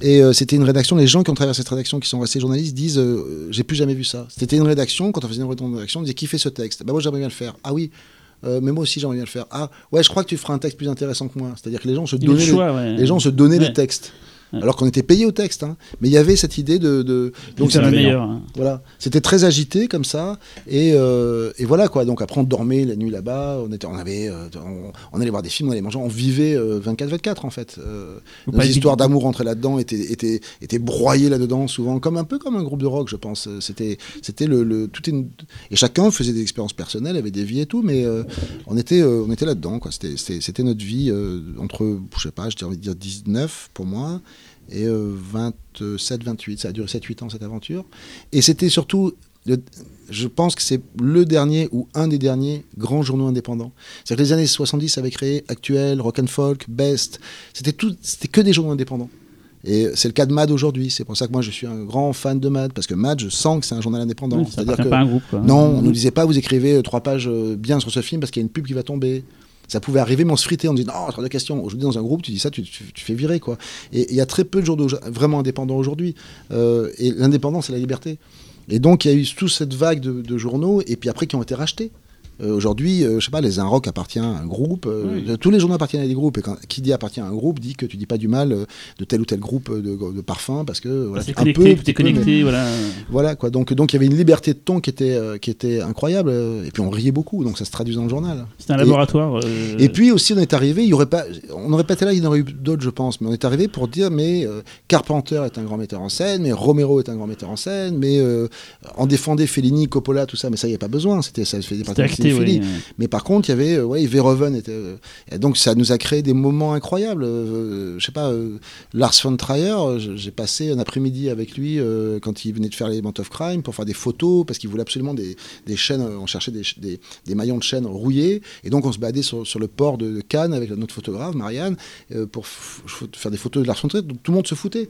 Et euh, c'était une rédaction, les gens qui ont traversé cette rédaction, qui sont restés journalistes, disent euh, j'ai plus jamais vu ça. C'était une rédaction, quand on faisait une rédaction, on disait qui fait ce texte? Bah moi j'aimerais bien le faire. Ah oui, euh, mais moi aussi j'aimerais bien le faire. Ah ouais, je crois que tu feras un texte plus intéressant que moi. C'est-à-dire que les gens se le donnaient, les- choix, ouais. les, gens se donnaient Ouais. les textes. Ouais. Alors qu'on était payé au texte, hein. mais il y avait cette idée de, de- Donc c'est c'était- le meilleur. hein. voilà, c'était très agité comme ça, et, euh, et voilà quoi. Donc après on dormait la nuit là-bas, on était, on avait, euh, on, on allait voir des films, on allait manger, on vivait 24-24 en fait. Euh, nos histoires d'amour entraient là-dedans, étaient, étaient, étaient broyées là-dedans souvent, comme un peu comme un groupe de rock, je pense. C'était, c'était le, le- tout une- et chacun faisait des expériences personnelles, avait des vies et tout, mais euh, on était, euh, on était là-dedans quoi. C'était, notre vie euh, entre, je sais pas, j'ai envie de dire 19 pour moi et 27, 28. Ça a duré 7-8 ans cette aventure. Et c'était surtout, le- je pense que c'est le dernier ou un des derniers grands journaux indépendants. C'est-à-dire que les années 70 avaient créé Actuel, Rock and Folk, Best. C'était tout, c'était que des journaux indépendants. Et c'est le cas de Mad aujourd'hui. C'est pour ça que moi je suis un grand fan de Mad parce que Mad, je sens que c'est un journal indépendant. Oui, C'est-à-dire que pas un groupe. quoi. non, on nous disait pas, vous écrivez euh, trois pages euh, bien sur ce film parce qu'il y a une pub qui va tomber. Ça pouvait arriver, mais on se fritait, on disait non, c'est de question. Aujourd'hui, dans un groupe, tu dis ça, tu, fais virer, quoi. Et il y a très peu de journaux vraiment indépendants aujourd'hui. Euh, et l'indépendance, c'est la liberté. Et donc, il y a eu toute cette vague de journaux, et puis après, qui ont été rachetés. Euh, Aujourd'hui, euh, je sais pas, les Inrock appartient à un groupe. euh, Oui. Tous les journaux appartiennent à des groupes. Et quand, qui dit appartient à un groupe dit que tu dis pas du mal euh, de tel ou tel groupe de, de parfums parce que voilà, C'est un connecté, peu, tout peu, mais- connecté, voilà. voilà quoi. Donc donc il y avait une liberté de ton qui était euh, qui était incroyable. euh, Et puis on riait beaucoup. Donc ça se traduisait dans le journal. C'est un Et- laboratoire. euh, Et puis aussi, on est arrivé, il y aurait pas, on n'aurait pas été là, il y en aurait eu d'autres, je pense, mais on est arrivé pour dire, mais euh, Carpenter est un grand metteur en scène, mais Romero est un grand metteur en scène, mais euh, en défendait Fellini, Coppola, tout ça, mais ça, il n'y a pas besoin, c'était, ça faisait partie C'était oui. Mais par contre, il y avait, euh, ouais, Verhoeven était, euh, et donc ça nous a créé des moments incroyables. Euh, je sais pas, Lars von Trier, j'ai passé un après-midi avec lui quand il venait de faire les Element of Crime pour faire des photos parce qu'il voulait absolument des, des chaînes, on cherchait des, des, des maillons de chaînes rouillés et donc on se baladait sur, sur le port de, de Cannes avec notre photographe Marianne pour faire des photos de Lars von Trier. Donc tout le monde se foutait.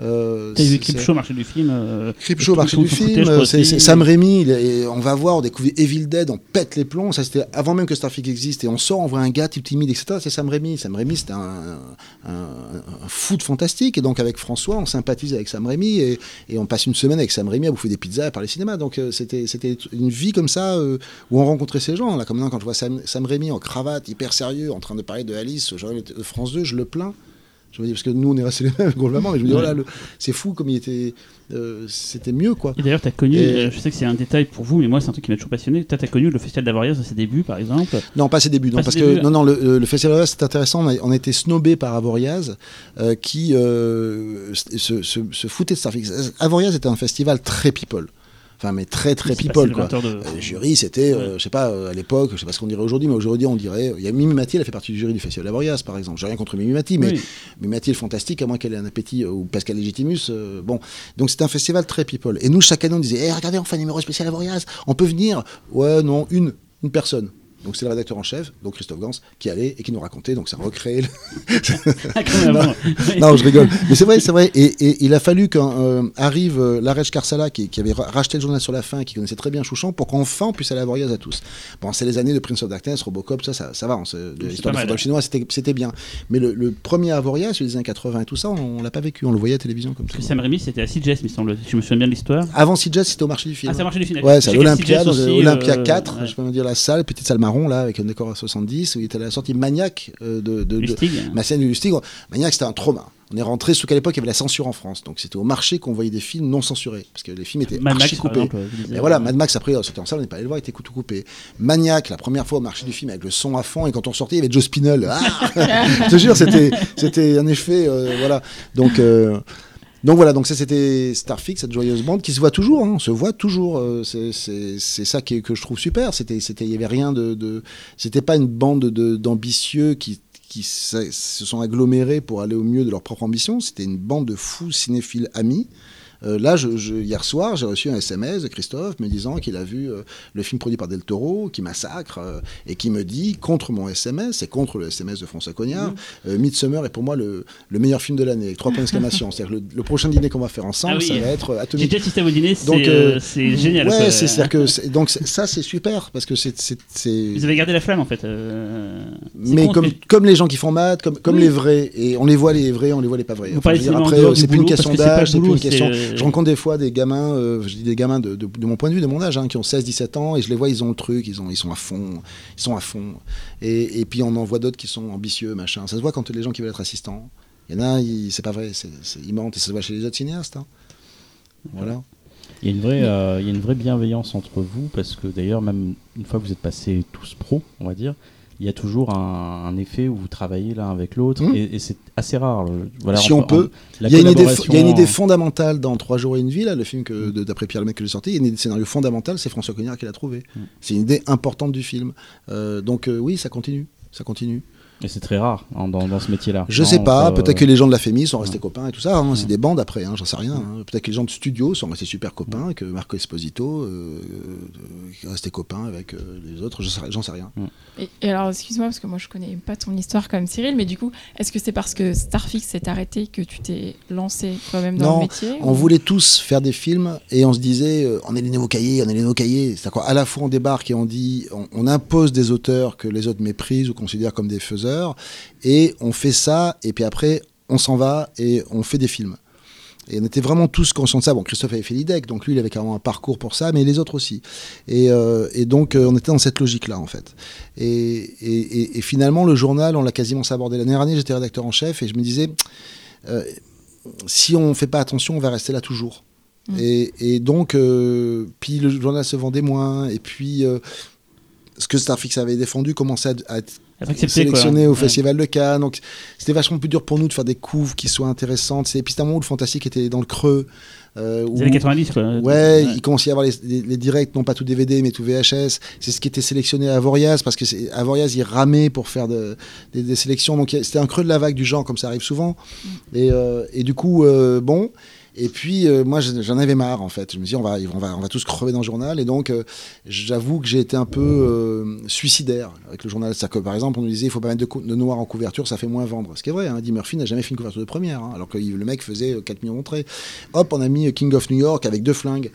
Euh, T'as Creepshow, marché du film. euh, Creepshow, tout- marché tout du film, euh, c'est Sam Raimi, est- on va voir, on découvre Evil Dead, on pète les plombs, ça c'était avant même que Starfleet existe, et on sort, on voit un gars type timide, etc. C'est Sam Raimi. Sam Raimi, c'était un, un, un fou de fantastique, et donc avec François, on sympathise avec Sam Raimi, et, et on passe une semaine avec Sam Raimi à bouffer des pizzas et à parler cinéma. Donc euh, c'était c'était une vie comme ça, euh, où on rencontrait ces gens. Là, comme maintenant, quand je vois Sam, Sam Raimi en cravate, hyper sérieux, en train de parler de Alice, au journal de France 2, je le plains. Je me dis, parce que nous, on est restés les mêmes, globalement, mais je me dis, Ouais. oh c'est fou comme il était. euh, c'était mieux, quoi. Et d'ailleurs, tu as connu, Et- euh, je sais que c'est un détail pour vous, mais moi, c'est un truc qui m'a toujours passionné. Tu as connu le Festival d'Avoriaz à ses débuts, par exemple. Non, pas ses débuts. Non, parce que non, non, le, le- le festival Avoriaz, c'est intéressant. On a, on a été snobé par Avoriaz, euh, qui euh, se, se, se foutait de Starfix. Avoriaz était un festival très people. Enfin, mais très très people, quoi. 20 heures de- Euh, Le jury, c'était, euh, je sais pas, euh, à l'époque, je sais pas ce qu'on dirait aujourd'hui, mais aujourd'hui, on dirait. Il y a Mimi Mati, elle fait partie du jury du Festival Avoriaz, par exemple. J'ai rien contre Mimi Mati, mais Oui. Est fantastique, à moins qu'elle ait un appétit, ou Pascal Legitimus. euh, bon, donc c'est un festival très people. Et nous, chaque année, on disait, Eh, regardez, on fait un numéro spécial Avoriaz, on peut venir Ouais, non, une, une personne. Donc c'est le rédacteur en chef, donc Christophe Gans, qui allait et qui nous racontait. Donc ça recréait. le- Ah, même, avant. non, je rigole. Mais c'est vrai, c'est vrai. Et, et il a fallu qu'arrive euh, Larej Karsala, qui, qui avait ra- racheté le journal sur la fin, qui connaissait très bien Chouchan, pour qu'enfin on puisse aller à Voriaz à tous. Bon, c'est les années de Prince of Darkness, Robocop, ça, ça, ça va. se- L'histoire du football chinois, c'était bien. Mais le, le premier Avoriaz, celui des années 80 et tout ça, on, on l'a pas vécu. On le voyait à la télévision comme ça. Sam Raimi, c'était à me semble. Je me souviens bien de l'histoire. Avant Sitges, c'était au marché du film. Ah, ça marchait du final. Ouais, c'est à Olympia euh, 4, ouais. je peux me dire la salle, petite salle marron là, avec un décor à 70, où il était à la sortie maniaque euh, de, de, de- Lustig. ma scène du Lustig. Maniaque, c'était un trauma. On est rentré, sous qu'à l'époque, il y avait la censure en France. Donc c'était au marché qu'on voyait des films non censurés. Parce que les films étaient Mad archi Max, par coupés. exemple. Et voilà, Mad Max, après, c'était en salle, on n'est pas allé le voir, il était tout coupé. Maniac, la première fois au marché du film avec le son à fond, et quand on sortait, il y avait Joe Spinell. Ah Je te jure, c'était, c'était un effet, euh, voilà. Donc, euh, donc voilà, donc ça c'était Starfix, cette joyeuse bande qui se voit toujours, hein, on se voit toujours. euh, c'est, ça qui que je trouve super. C'était, il y avait rien de, de c'était pas une bande de, d'ambitieux qui qui se sont agglomérés pour aller au mieux de leur propre ambition. C'était une bande de fous cinéphiles amis. Euh, là, je, je- hier soir, j'ai reçu un SMS de Christophe me disant qu'il a vu euh, le film produit par Del Toro, qui massacre, euh, et qui me dit, contre mon SMS, et contre le SMS de François Cognard, euh, Midsummer est pour moi le, le meilleur film de l'année, avec trois points d'exclamation. C'est-à-dire que le, le prochain dîner qu'on va faire ensemble, Ah oui. ça va être J'ai déjà assisté à vos dîners, c'est Donc, c'est génial. Ouais, c'est c'est-à-dire que c'est- donc c'est- ça c'est super parce que c'est c'est- c'est- Vous avez gardé la flamme en fait. c'est mais con, comme, mais- comme les gens qui font maths, comme, comme Oui. les vrais, et on les voit les vrais, on les voit les pas vrais. Enfin, dire, après, c'est plus une question c'est d'âge, c'est plus une question. Je rencontre des fois des gamins, euh, je dis des gamins de, de- de mon point de vue, de mon âge, hein, qui ont 16-17 ans, et je les vois, ils ont le truc, ils, ont, ils sont à fond, ils sont à fond. Et, et puis on en voit d'autres qui sont ambitieux, machin. Ça se voit quand les gens qui veulent être assistants. Il y en a, c'est pas vrai, ils mentent, et ça se voit chez les autres cinéastes. hein. Voilà. Il y, a une vraie, euh, il y a une vraie bienveillance entre vous, parce que d'ailleurs, même une fois que vous êtes passés tous pros, on va dire, il y a toujours un, un effet où vous travaillez l'un avec l'autre, Mhm. et, et c'est assez rare. le- Voilà, Si on peut. Il y, a une idée, collaboration il y a une idée en- fondamentale dans Trois jours et une vie, là, le film que, d'après Pierre Lemaitre que j'ai sorti. Il y a une idée de scénario fondamentale, c'est François Cognard qui l'a trouvé. Mm. C'est une idée importante du film. Euh, donc euh, oui, ça continue. Ça continue. Et c'est très rare hein, dans, dans ce métier-là. Je Non, sais pas, euh, peut-être que les gens de la FEMI sont restés ouais. copains et tout ça. hein, C'est des bandes après, hein, j'en sais rien. hein. Peut-être que les gens de studio sont restés super copains, que Marco Esposito euh, euh, est resté copain avec euh, les autres. J'en sais, rien. Et, et alors, excuse-moi, parce que moi je connais pas ton histoire comme Cyril, mais du coup, est-ce que c'est parce que Starfix s'est arrêté que tu t'es lancé toi-même dans Non, le métier On ou- voulait tous faire des films et on se disait, euh, on est les nouveaux cahiers, on est les nouveaux cahiers. C'est-à-dire qu'à la fois on débarque et on dit, on, on impose des auteurs que les autres méprisent ou considèrent comme des faiseurs, et on fait ça, et puis après on s'en va et on fait des films. Et on était vraiment tous conscients de ça. Bon, Christophe avait fait l'IDEC, donc lui, il avait carrément un parcours pour ça, mais les autres aussi. Et, euh, et donc, euh, on était dans cette logique-là, en fait. Et, et- et- et finalement, le journal, on l'a quasiment sabordé. L'année dernière, j'étais rédacteur en chef, et je me disais, euh, si on ne fait pas attention, on va rester là toujours. Mm. Et, donc, puis le journal se vendait moins, et puis ce que Starfix avait défendu commençait à, à être. Sélectionné au Ouais. Festival de Cannes. Donc c'était vachement plus dur pour nous de faire des couves qui soient intéressantes. C'est- puis un moment où le fantastique était dans le creux. euh, où- Les années 90, quoi. Ouais, il commençait à y avoir les, les- les directs, non pas tout DVD, mais tout VHS. C'est ce qui était sélectionné à Avoriaz, parce que Avoriaz, il ramait pour faire de- des, des sélections. Donc c'était un creux de la vague du genre, comme ça arrive souvent. Et, euh, et du coup, euh, bon. Et puis, euh, moi, j'en avais marre, en fait. Je me dis, on va, on va, on va tous crever dans le journal. Et donc, euh, j'avoue que j'ai été un peu euh, suicidaire avec le journal. C'est-à-dire que, par exemple, on nous disait, il faut pas mettre de, noir en couverture, ça fait moins vendre. Ce qui est vrai, hein. Eddie Murphy n'a jamais fait une couverture de première, hein, alors que le mec faisait euh, 4 millions d'entrées. Hop, on a mis King of New York avec deux flingues.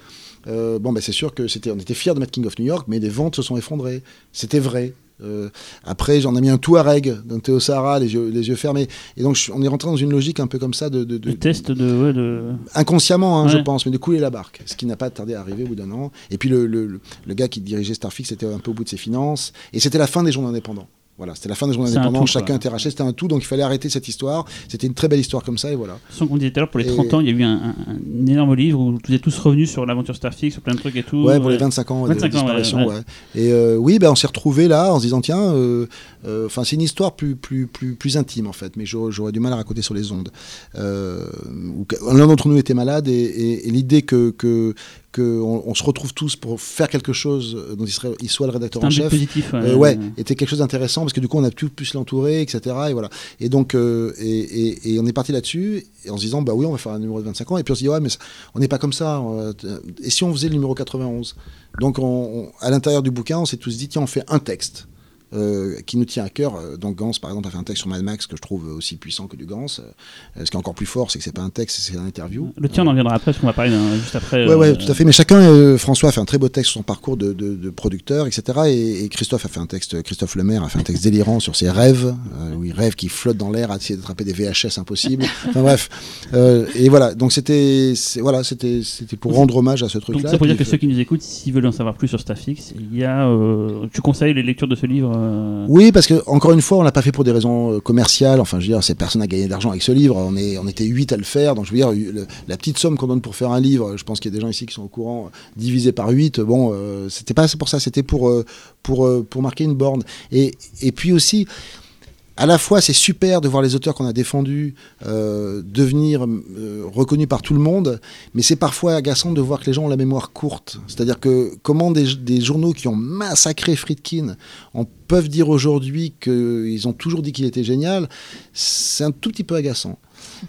Bon, ben, c'est sûr que c'était, on était fiers de mettre King of New York, mais les ventes se sont effondrées. C'était vrai. Euh, après, j'en ai mis un Touareg d'un Théo Sahara, les yeux, les yeux fermés. Et donc, je- on est rentré dans une logique un peu comme ça de, de- de- Le test de. ouais, de... inconsciemment, hein, je pense, mais de couler la barque, ce qui n'a pas tardé à arriver au bout d'un an. Et puis le, le- le- le gars qui dirigeait Starfix était un peu au bout de ses finances, et c'était la fin des journaux indépendants. Voilà, c'était la fin des indépendants, tout, chacun était racheté, c'était un tout, donc il fallait arrêter cette histoire. C'était une très belle histoire comme ça, et voilà. Sans qu'on disait tout à l'heure, pour les Et- 30 ans, il y a eu un, un- un énorme livre où vous êtes tous revenus sur l'aventure Starfix, sur plein de trucs et tout. Ouais, pour les Ouais. 25 ans 25 de ans, disparition, ouais. ouais. Et euh, oui, ben, on s'est retrouvés là en se disant, tiens, euh, enfin c'est une histoire plus, plus, plus, plus intime en fait, mais j'aurais du mal à raconter sur les ondes. Euh, L'un d'entre nous était malade et, et- et l'idée que, que, que on, se retrouve tous pour faire quelque chose dont il, serait, il soit le rédacteur un en chef. positif. Ouais, Euh, ouais, était quelque chose d'intéressant parce que du coup on a pu plus l'entourer, etc. Et voilà. Et donc euh, et, et- et on est parti là-dessus en se disant bah oui on va faire un numéro de 25 ans et puis on se dit ouais mais on n'est pas comme ça. euh, Et si on faisait le numéro 91 Donc on- on- à l'intérieur du bouquin on s'est tous dit tiens on fait un texte. Euh, qui nous tient à cœur. Euh, Donc Gans, par exemple, a fait un texte sur Mad Max que je trouve aussi puissant que du Gans. Euh, ce qui est encore plus fort, c'est que c'est pas un texte, c'est une interview. Le tien, on en reviendra après, parce qu'on va parler juste après. Euh, ouais, tout à fait. Mais chacun, François a fait un très beau texte sur son parcours de, de- de producteur, etc. Et, et Christophe a fait un texte, Christophe Lemaire a fait un texte délirant sur ses rêves, où il rêve qu'il flotte dans l'air à essayer d'attraper des VHS impossibles. Enfin bref. Et voilà. Donc c'était, voilà, c'était, pour rendre hommage à ce Donc truc-là. ça pour dire que ceux qui nous écoutent, s'ils veulent en savoir plus sur Starfix, il y a, tu conseilles les lectures de ce livre euh, Oui, parce que encore une fois, on l'a pas fait pour des raisons euh, commerciales. Enfin, je veux dire, c'est personne n'a gagné d'argent avec ce livre. On est, on était huit à le faire. Donc, je veux dire, la petite somme qu'on donne pour faire un livre, je pense qu'il y a des gens ici qui sont au courant, euh, divisé par 8, bon, c'était pas pour ça. C'était pour, pour, pour marquer une borne. Et, et puis aussi. À la fois, c'est super de voir les auteurs qu'on a défendus euh, devenir euh, reconnus par tout le monde, mais c'est parfois agaçant de voir que les gens ont la mémoire courte. C'est-à-dire que comment des, des journaux qui ont massacré Friedkin on peuvent dire aujourd'hui qu'ils ont toujours dit qu'il était génial, c'est un tout petit peu agaçant.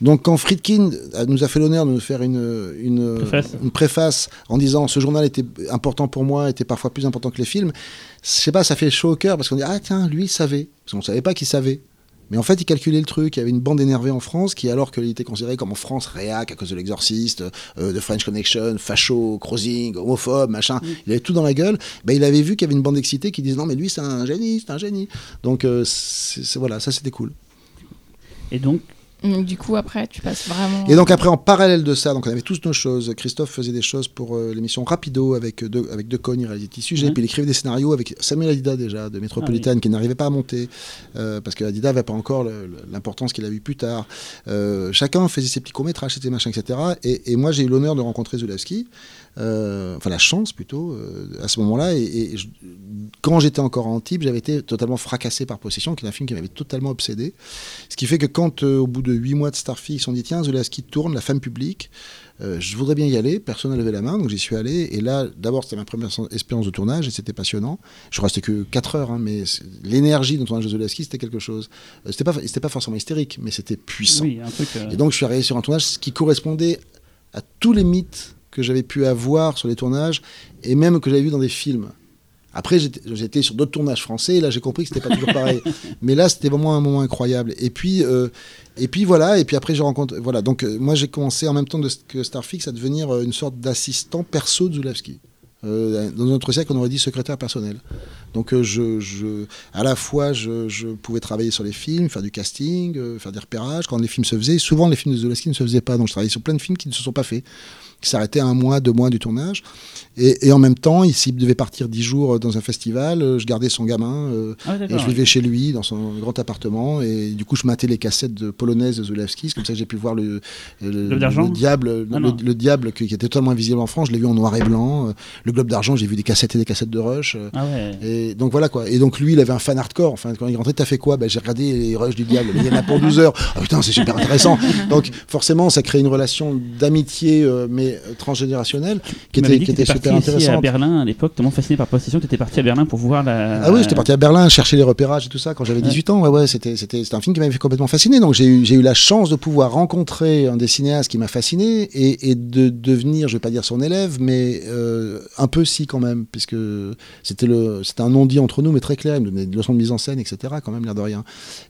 Donc quand Friedkin a- nous a fait l'honneur de nous faire une, une, Préface. une préface en disant ce journal était important pour moi, était parfois plus important que les films, je sais pas, ça fait chaud au cœur parce qu'on dit ah tiens, lui il savait, parce qu'on savait pas qu'il savait. Mais en fait, il calculait le truc. Il y avait une bande énervée en France qui, alors qu'il était considéré comme en France réac à cause de l'exorciste, euh, de French Connection, facho, crossing, homophobe, machin, il avait tout dans la gueule. Ben, il avait vu qu'il y avait une bande excitée qui disait non, mais lui, c'est un génie, c'est un génie. Donc, euh, c'est- c'est- voilà, ça c'était cool. Et donc, Donc, du coup, après, tu passes vraiment. Et donc après, en parallèle de ça, donc on avait tous nos choses. Christophe faisait des choses pour euh, l'émission Rapido avec euh, de, avec De Cogne, il réalisait des sujets, puis il écrivait des scénarios avec Samuel Adida déjà de Métropolitane qui n'arrivait pas à monter euh, parce que Adida n'avait pas encore l'importance qu'il a eu plus tard. Euh, chacun faisait ses petits courts métrages, ses machins, etc. Et, et moi, j'ai eu l'honneur de rencontrer Zulawski. Euh, enfin la chance plutôt euh, à ce moment-là et, et je- quand j'étais encore en Antibes j'avais été totalement fracassé par Possession qui est un film qui m'avait totalement obsédé ce qui fait que quand euh, au bout de huit mois de Starfix on dit tiens Zulawski tourne la femme publique je voudrais bien y aller, personne n'a levé la main, donc j'y suis allé. Et là, d'abord, c'était ma première expérience de tournage et c'était passionnant. Je restais que 4 heures, hein, mais l'énergie de tournage de Zulawski, c'était quelque chose. C'était pas, c'était pas forcément hystérique, mais c'était puissant. oui, un truc. Et donc, je suis arrivé sur un tournage qui correspondait à tous les mythes que j'avais pu avoir sur les tournages et même que j'avais vu dans des films. Après, j'étais sur d'autres tournages français et là, j'ai compris que c'était pas toujours pareil. Mais là, c'était vraiment un moment incroyable. Et puis, euh, et puis voilà. Et puis après, je rencontre. Voilà. Donc, euh, moi, j'ai commencé en même temps de, que Starfix à devenir euh, une sorte d'assistant perso de Zulawski. Euh, dans notre siècle, on aurait dit secrétaire personnel. Donc, euh, je, je, à la fois, je, je pouvais travailler sur les films, faire du casting, euh, faire des repérages. Quand les films se faisaient, souvent les films de Zulawski ne se faisaient pas. Donc, je travaillais sur plein de films qui ne se sont pas faits, qui s'arrêtaient à un mois, deux mois du tournage. Et, et en même temps, il- s'il devait partir dix jours dans un festival, euh, je gardais son gamin. euh, Ah, et je vivais chez lui, dans son grand appartement, et du coup, je matais les cassettes de polonaises de Zulawski. C'est comme ça que j'ai pu voir le, diable, Ah, le, le diable qui, qui était totalement invisible en France. Je l'ai vu en noir et blanc. Euh, Le globe d'argent, j'ai vu des cassettes et des cassettes de Rush. Euh, Ah ouais. Et donc voilà quoi. Et donc lui, il avait un fan hardcore. Enfin, quand il rentrait, t'as fait quoi? Bah, J'ai regardé les rushs du diable. Il y en a pour 12 heures. Ah putain, c'est super intéressant. donc forcément, ça crée une relation d'amitié, euh, mais euh, transgénérationnelle, qui était, qui était super ici à intéressante. Berlin à l'époque, tellement fasciné par Possession tu étais parti à Berlin pour voir la. Ah oui, j'étais parti à Berlin chercher les repérages et tout ça quand j'avais Ouais. 18 ans. Ouais, ouais, c'était, un film qui m'avait fait complètement fasciné. Donc j'ai eu, j'ai eu la chance de pouvoir rencontrer un des cinéastes qui m'a fasciné et, et de devenir, je vais pas dire son élève, mais euh, un peu si quand même, puisque c'était le, c'était un non-dit entre nous, mais très clair. Il me donnait des leçons de mise en scène, etc. Quand même, l'air de rien.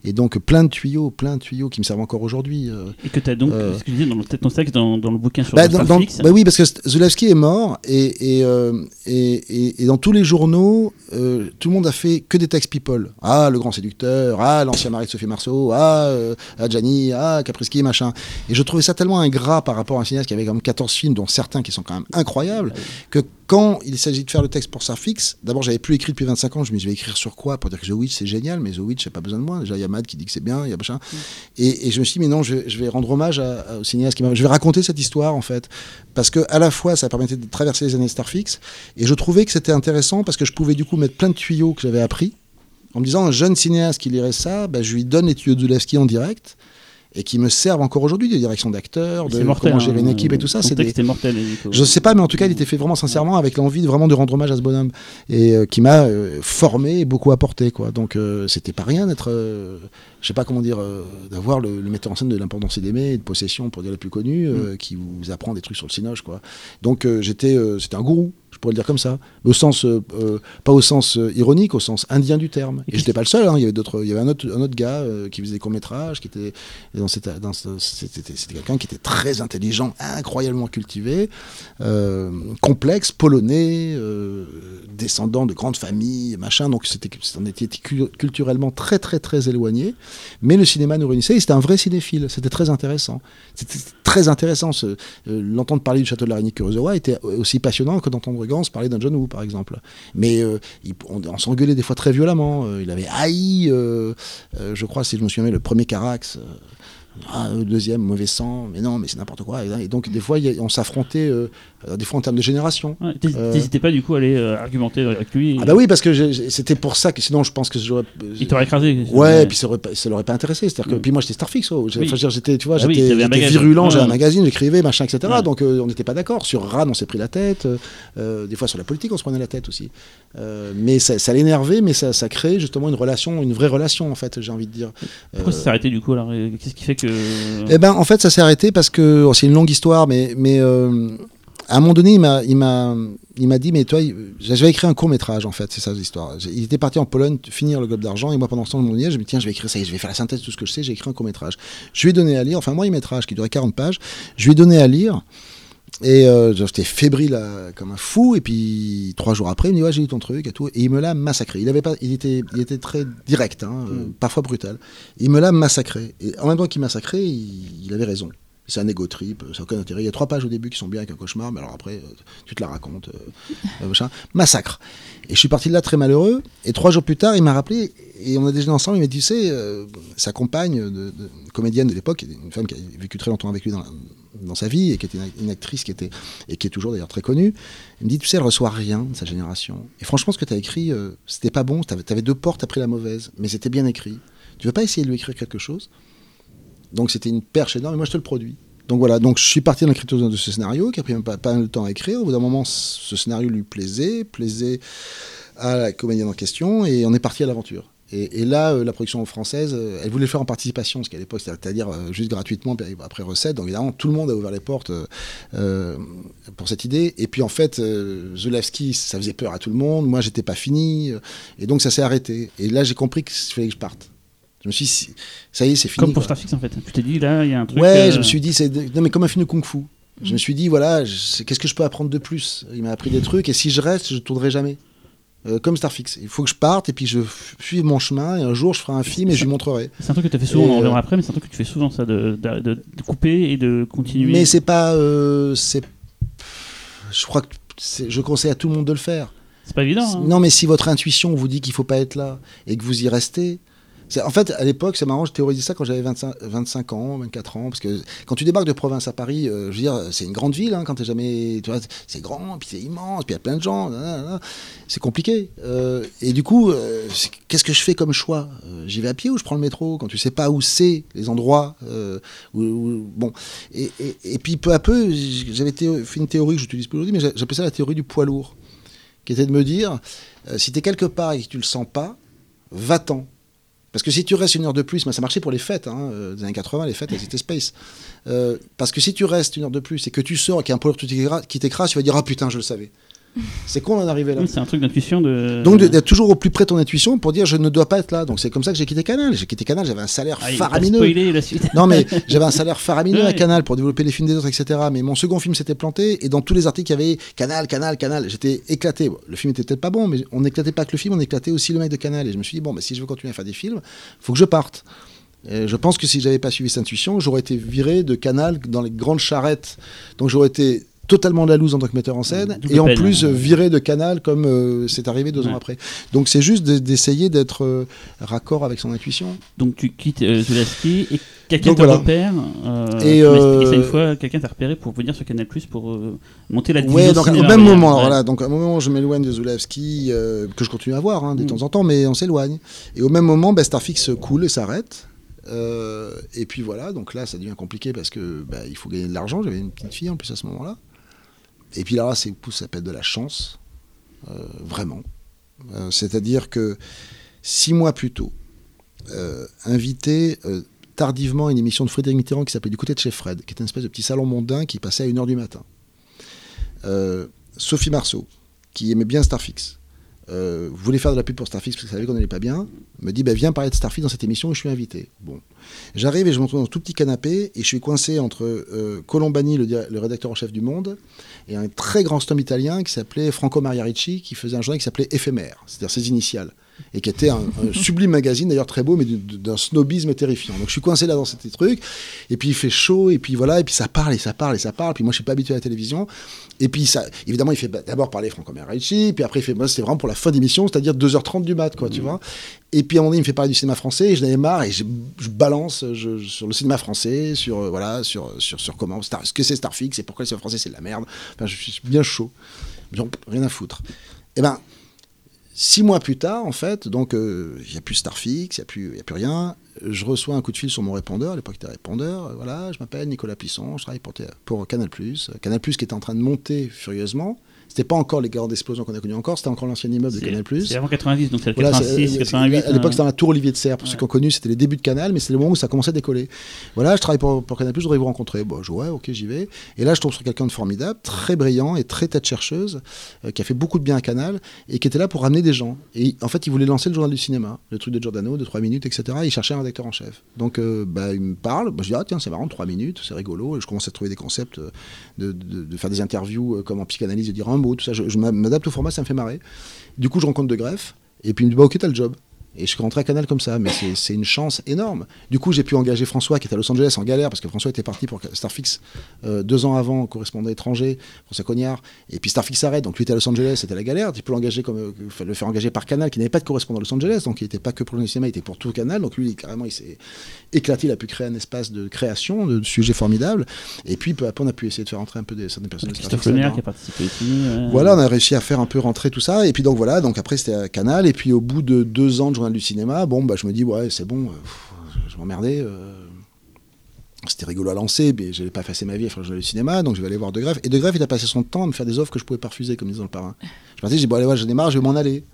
Et donc plein de tuyaux, plein de tuyaux qui me servent encore aujourd'hui. euh. Et que tu as donc, Euh. disais dans peut-être dans, dans le bouquin sur Bah, dans- dans- Bah oui, parce que Zulawski est mort et, et, euh, et, et- et dans tous les journaux, euh, tout le monde a fait que des textes people. Ah, le grand séducteur, ah, l'ancien mari de Sophie Marceau, ah, euh, ah, Gianni, ah, Caprisky, machin. Et je trouvais ça tellement ingrat par rapport à un cinéaste qui avait quand même 14 films, dont certains qui sont quand même incroyables, que quand il s'agit de faire le texte pour Starfix, d'abord j'avais plus écrit depuis 25 ans, je me dis je vais écrire sur quoi Pour dire que The Witch c'est génial, mais The Witch j'ai pas besoin de moi. Déjà il y a Mad qui dit que c'est bien, il y a machin. Et, et je me suis dit mais non, je, vais- je vais rendre hommage à, à- au cinéaste qui m'a. Je vais raconter cette histoire en fait, parce que à la fois ça permettait de traverser les années Starfix, et je trouvais que c'était intéressant parce que je pouvais du coup mettre plein de tuyaux que j'avais appris. En me disant, un jeune cinéaste qui lirait ça, bah, je lui donne les tuyaux de Zulawski en direct et qui me servent encore aujourd'hui de direction d'acteur, de mortel. comment gérer une hein. équipe et tout ça. C'est des, mortel. Je sais pas, mais en tout cas, il était fait vraiment sincèrement avec l'envie de vraiment de rendre hommage à ce bonhomme et euh, qui m'a euh, formé et beaucoup apporté, quoi. Donc, euh, c'était pas rien d'être, euh, je sais pas comment dire, d'avoir le, le metteur en scène de l'importance d'aimer et de possession pour dire les plus connus, euh, qui vous apprend des trucs sur le cinoche, quoi. Donc, j'étais, c'était un gourou. Je pourrais le dire comme ça, au sens euh, euh, pas au sens euh, ironique, au sens indien du terme. Et, Et j'étais pas le seul. hein, il y avait d'autres, il y avait un autre, gars qui faisait des courts métrages, qui était dans cette, c'était, quelqu'un qui était très intelligent, incroyablement cultivé, complexe, polonais, descendant de grandes familles, machin. Donc c'était, on était cul- culturellement très très très éloigné. Mais le cinéma nous réunissait. C'était un vrai cinéphile. C'était très intéressant. C'était très intéressant. l'entendre parler du château de l'araignée Kurosawa était aussi passionnant que d'entendre Gans parler d'un John Woo, par exemple. Mais euh, il- on, on s'engueulait des fois très violemment. Euh, il avait haï, euh, je crois, si je me souviens le premier Carax. Ah, deuxième, mauvais sang, mais non, mais c'est n'importe quoi. Et, donc, des fois, on s'affrontait, euh, des fois en termes de génération. Ouais, Euh, T'hésitais pas du coup à aller euh, argumenter avec lui. Ah bah oui, parce que c'était pour ça que sinon, je pense que j'aurais. Il t'aurait écrasé. Ouais, et puis ça l'aurait pas intéressé. C'est-à-dire que Mm. puis moi j'étais Starfix, oh. Oui. enfin, j'étais, tu vois, Ah oui, j'étais bagage. virulent, j'avais un magazine, j'écrivais, machin, etc. Ouais. Donc on n'était pas d'accord. Sur Ran, on s'est pris la tête. des fois sur la politique, on se prenait la tête aussi. Mais ça, ça l'énervait, mais ça, ça créait justement une relation, une vraie relation en fait. J'ai envie de dire. Pourquoi ça s'est arrêté du coup alors? Qu'est-ce qui fait que. Eh ben, en fait, ça s'est arrêté parce que oh, c'est une longue histoire, mais, mais euh, à un moment donné, il m'a, il m'a, il m'a dit, mais toi, j'avais écrit un court métrage en fait, c'est ça l'histoire. Il était parti en Pologne finir le Globe d'argent, et moi pendant ce temps, je me disais, je me dis, tiens, je vais écrire ça, je vais faire la synthèse de tout ce que je sais. J'ai écrit un court métrage. Je lui ai donné à lire, enfin, moi, un métrage qui durait 40 pages. Je lui ai donné à lire. Et euh, j'étais fébrile euh, comme un fou. Et puis trois jours après, il me dit ouais j'ai lu ton truc et tout. Et il me l'a massacré. Il avait pas, il était, il était très direct, hein, euh, parfois brutal. Il me l'a massacré. Et en même temps qu'il massacrait, il, il avait raison. C'est un égo trip, ça n'a aucun intérêt. Il y a trois pages au début qui sont bien avec un cauchemar, mais alors après, euh, tu te la racontes. euh, euh. Massacre. Et je suis parti de là très malheureux. Et trois jours plus tard, il m'a rappelé, et on a déjeuné ensemble. Il m'a dit, tu sais, euh, sa compagne, de, comédienne de l'époque, une femme qui a vécu très longtemps avec lui dans, dans sa vie, et qui était une, actrice qui était, et qui est toujours d'ailleurs très connue, il me dit, tu sais, elle reçoit rien de sa génération. Et franchement, ce que tu as écrit, euh, c'était pas bon. Tu avais, deux portes, t'as pris la mauvaise, mais c'était bien écrit. Tu veux pas essayer de lui écrire quelque chose? Donc c'était une perche énorme et moi je te le produis. Donc voilà, donc je suis parti dans l'écriture de ce scénario qui a pris pas, mal de temps à écrire. Au bout d'un moment, ce scénario lui plaisait, plaisait à la comédienne en question et on est parti à l'aventure. Et, là, euh, la production française, euh, elle voulait le faire en participation, ce qu'à l'époque, c'est-à-dire euh, juste gratuitement, après recette. Donc évidemment, tout le monde a ouvert les portes pour cette idée. Et puis en fait, Zulawski, ça faisait peur à tout le monde. Moi, j'étais pas fini. et donc ça s'est arrêté. Et là, j'ai compris qu'il fallait que je parte. Je me suis dit, ça y est, c'est fini. Comme pour. Starfix en fait. Tu t'es dit là, il y a un truc. Ouais, euh, je me suis dit, c'est non mais comme un film de kung-fu. Je me suis dit, voilà, je- qu'est-ce que je peux apprendre de plus? Il m'a appris des trucs, et si je reste, je ne tournerai jamais. Euh, comme Starfix. Il faut que je parte, et puis je suive mon chemin, et un jour, je ferai un film, et je lui montrerai. C'est un truc que tu as fait souvent, Et, on en reviendra euh, après, mais c'est un truc que tu fais souvent ça, de, de, couper et de continuer. Mais c'est pas... euh, c'est... Je crois que je conseille à tout le monde de le faire. C'est pas évident. hein. Non, mais si votre intuition vous dit qu'il faut pas être là, et que vous y restez... En fait, à l'époque, c'est marrant, je théorisais ça quand j'avais 25, 25 ans, 24 ans, parce que quand tu débarques de province à Paris, euh, je veux dire, c'est une grande ville, hein, quand t'es jamais, tu vois, c'est grand, puis c'est immense, puis il y a plein de gens, c'est compliqué. Euh, et du coup, euh, qu'est-ce que je fais comme choix? J'y vais à pied ou je prends le métro quand tu sais pas où c'est les endroits bon. Et, puis peu à peu, j'avais fait une théorie que j'utilise plus aujourd'hui, mais j'a- j'appelais ça la théorie du poids lourd, qui était de me dire, si tu es quelque part et que tu le sens pas, va-t'en. Parce que si tu restes une heure de plus, ça marchait pour les fêtes, hein, euh, des années 80, les fêtes, elles étaient space. Euh, parce que si tu restes une heure de plus et que tu sors et qu'il y a un t'écra- qui t'écrase, tu vas dire Ah putain, je le savais. C'est con d'en arriver là. C'est un truc d'intuition de. Donc d'être toujours au plus près de ton intuition pour dire je ne dois pas être là. Donc c'est comme ça que j'ai quitté Canal. J'ai quitté Canal, j'avais un salaire Ah, faramineux. spoilé la suite. Non mais j'avais un salaire faramineux à. Canal pour développer les films des autres, etc. Mais mon second film s'était planté et dans tous les articles il y avait Canal, Canal, Canal. J'étais éclaté. Bon, le film était peut-être pas bon, mais on n'éclatait pas que le film, on éclatait aussi le mec de Canal. Et je me suis dit bon, bah, si je veux continuer à faire des films, faut que je parte. Et je pense que si j'avais pas suivi cette intuition, j'aurais été viré de Canal dans les grandes charrettes. Donc j'aurais été totalement la loose en tant que metteur en scène Double et en peine. plus viré de Canal comme euh, c'est arrivé deux Ouais. ans après. Donc c'est juste de- d'essayer d'être euh, raccord avec son intuition. Donc tu quittes euh, Zulaski et quelqu'un te voilà. repère. euh, Et, tu ça une fois, quelqu'un t'a repéré pour venir sur Canal Plus pour monter la division Ouais, donc au même moment, alors voilà, donc à un moment je m'éloigne de Zulawski, euh, que je continue à voir hein, de Mm. temps en temps, mais on s'éloigne. Et au même moment, bah, Starfix coule et s'arrête. Euh, et puis voilà, donc là ça devient compliqué parce que bah, il faut gagner de l'argent. J'avais une petite fille en plus à ce moment-là. Et puis là, c'est ça s'appelle de la chance, euh, vraiment. Euh, C'est-à-dire que six mois plus tôt, euh, invité tardivement à une émission de Frédéric Mitterrand qui s'appelait Du côté de chez Fred, qui était une espèce de petit salon mondain qui passait à 1h du matin. Sophie Marceau, qui aimait bien Starfix. Euh, voulait faire de la pub pour Starfix parce qu'il savait qu'on n'allait pas bien, me dit bah, Viens parler de Starfix dans cette émission et je suis invité. Bon. J'arrive et je me retrouve dans un tout petit canapé et je suis coincé entre euh, Colombani, le, rédacteur en chef du Monde, et un très grand stom italien qui s'appelait Franco Maria Ricci, qui faisait un journal qui s'appelait Éphémère, c'est-à-dire ses initiales, et qui était un, un sublime magazine, d'ailleurs très beau, mais du- d'un snobisme terrifiant. Donc je suis coincé là dans ces trucs, et puis il fait chaud, et puis voilà, et puis ça parle, et ça parle, et ça parle, puis moi je suis pas habitué à la télévision, et puis ça, évidemment, il fait bah, d'abord parler Franco Maria Ricci, puis après il fait, moi c'est vraiment pour la fin d'émission, c'est-à-dire 2h30 du mat, quoi, tu vois. Et puis à un moment donné, il me fait parler du cinéma français, et je n'avais marre, et je, je balance je- sur le cinéma français, sur, euh, voilà, sur, sur, sur comment, Star, ce que c'est Starfix, et pourquoi le cinéma français c'est de la merde. Enfin, je suis bien chaud. Donc, rien à foutre. Et ben, six mois plus tard, en fait, donc euh, il n'y a plus Starfix, il n'y a, plus- a plus rien. Je reçois un coup de fil sur mon répondeur, à l'époque c'était répondeur. euh, Voilà, je m'appelle Nicolas Plisson, je travaille pour, pour Canal. Canal qui était en train de monter furieusement. C'était pas encore les grandes explosions qu'on a connues encore, c'était encore l'ancien immeuble de C'est Canal. c'est avant 90, donc c'est Voilà, 86, c'est- 88. À l'époque, euh, c'était dans la tour Olivier de Serre. Pour ceux Ouais. qui ont connu, c'était les débuts de Canal, mais c'était le moment où ça commençait à décoller. Voilà, je travaille pour, pour Canal, je voudrais vous rencontrer. Bon, je ouais, ok, j'y vais. Et là, je tombe sur quelqu'un de formidable, très brillant et très tête chercheuse, euh, qui a fait beaucoup de bien à Canal et qui était là pour ramener des gens. Et en fait, il voulait lancer le journal du cinéma, le truc de Giordano, de 3 minutes, etc. Et il cherchait un rédacteur en chef. Donc, euh, bah, il me parle. Bah, je dis, ah, tiens, c'est marrant, 3 minutes, c'est rigolo. Et je commence à trouver des concepts, euh, de, de- de faire des interviews euh, comme en psychanalyse, de dire un tout ça. Je, m'adapte au format, ça me fait marrer. Du coup, je rencontre De Greff. Et puis il me dit, bah, ok, t'as le job. Et je suis rentré à Canal comme ça, mais c'est- une chance énorme. Du coup, j'ai pu engager François, qui était à Los Angeles en galère, parce que François était parti pour Starfix euh, deux ans avant, correspondant étranger, François Cognard. Et puis Starfix s'arrête, donc lui était à Los Angeles, c'était la galère. Tu peux l'engager comme, euh, le faire engager par Canal, qui n'avait pas de correspondant à Los Angeles, donc il n'était pas que pour le cinéma, il était pour tout Canal. Donc lui, carrément, il s'est éclaté, il a pu créer un espace de création, de sujets formidables. Et puis, peu à peu, on a pu essayer de faire entrer un peu des, certaines personnes Christophe là-dedans. qui a participé euh, Voilà, on a réussi à faire un peu rentrer tout ça. Et puis donc voilà, donc après c'était à Canal. Et puis au bout de deux ans de journal du cinéma, bon, bah, je me dis, ouais, c'est bon, euh, pff, je m'emmerdais. euh, c'était rigolo à lancer, mais je n'allais pas effacer ma vie à faire le journal du cinéma, donc je vais aller voir De Greff. Et De Greff, il a passé son temps à me faire des offres que je pouvais pas refuser, comme disait le parrain. Je me dis, j'ai dit, bon, allez, ouais, j'en ai marre, je vais m'en aller.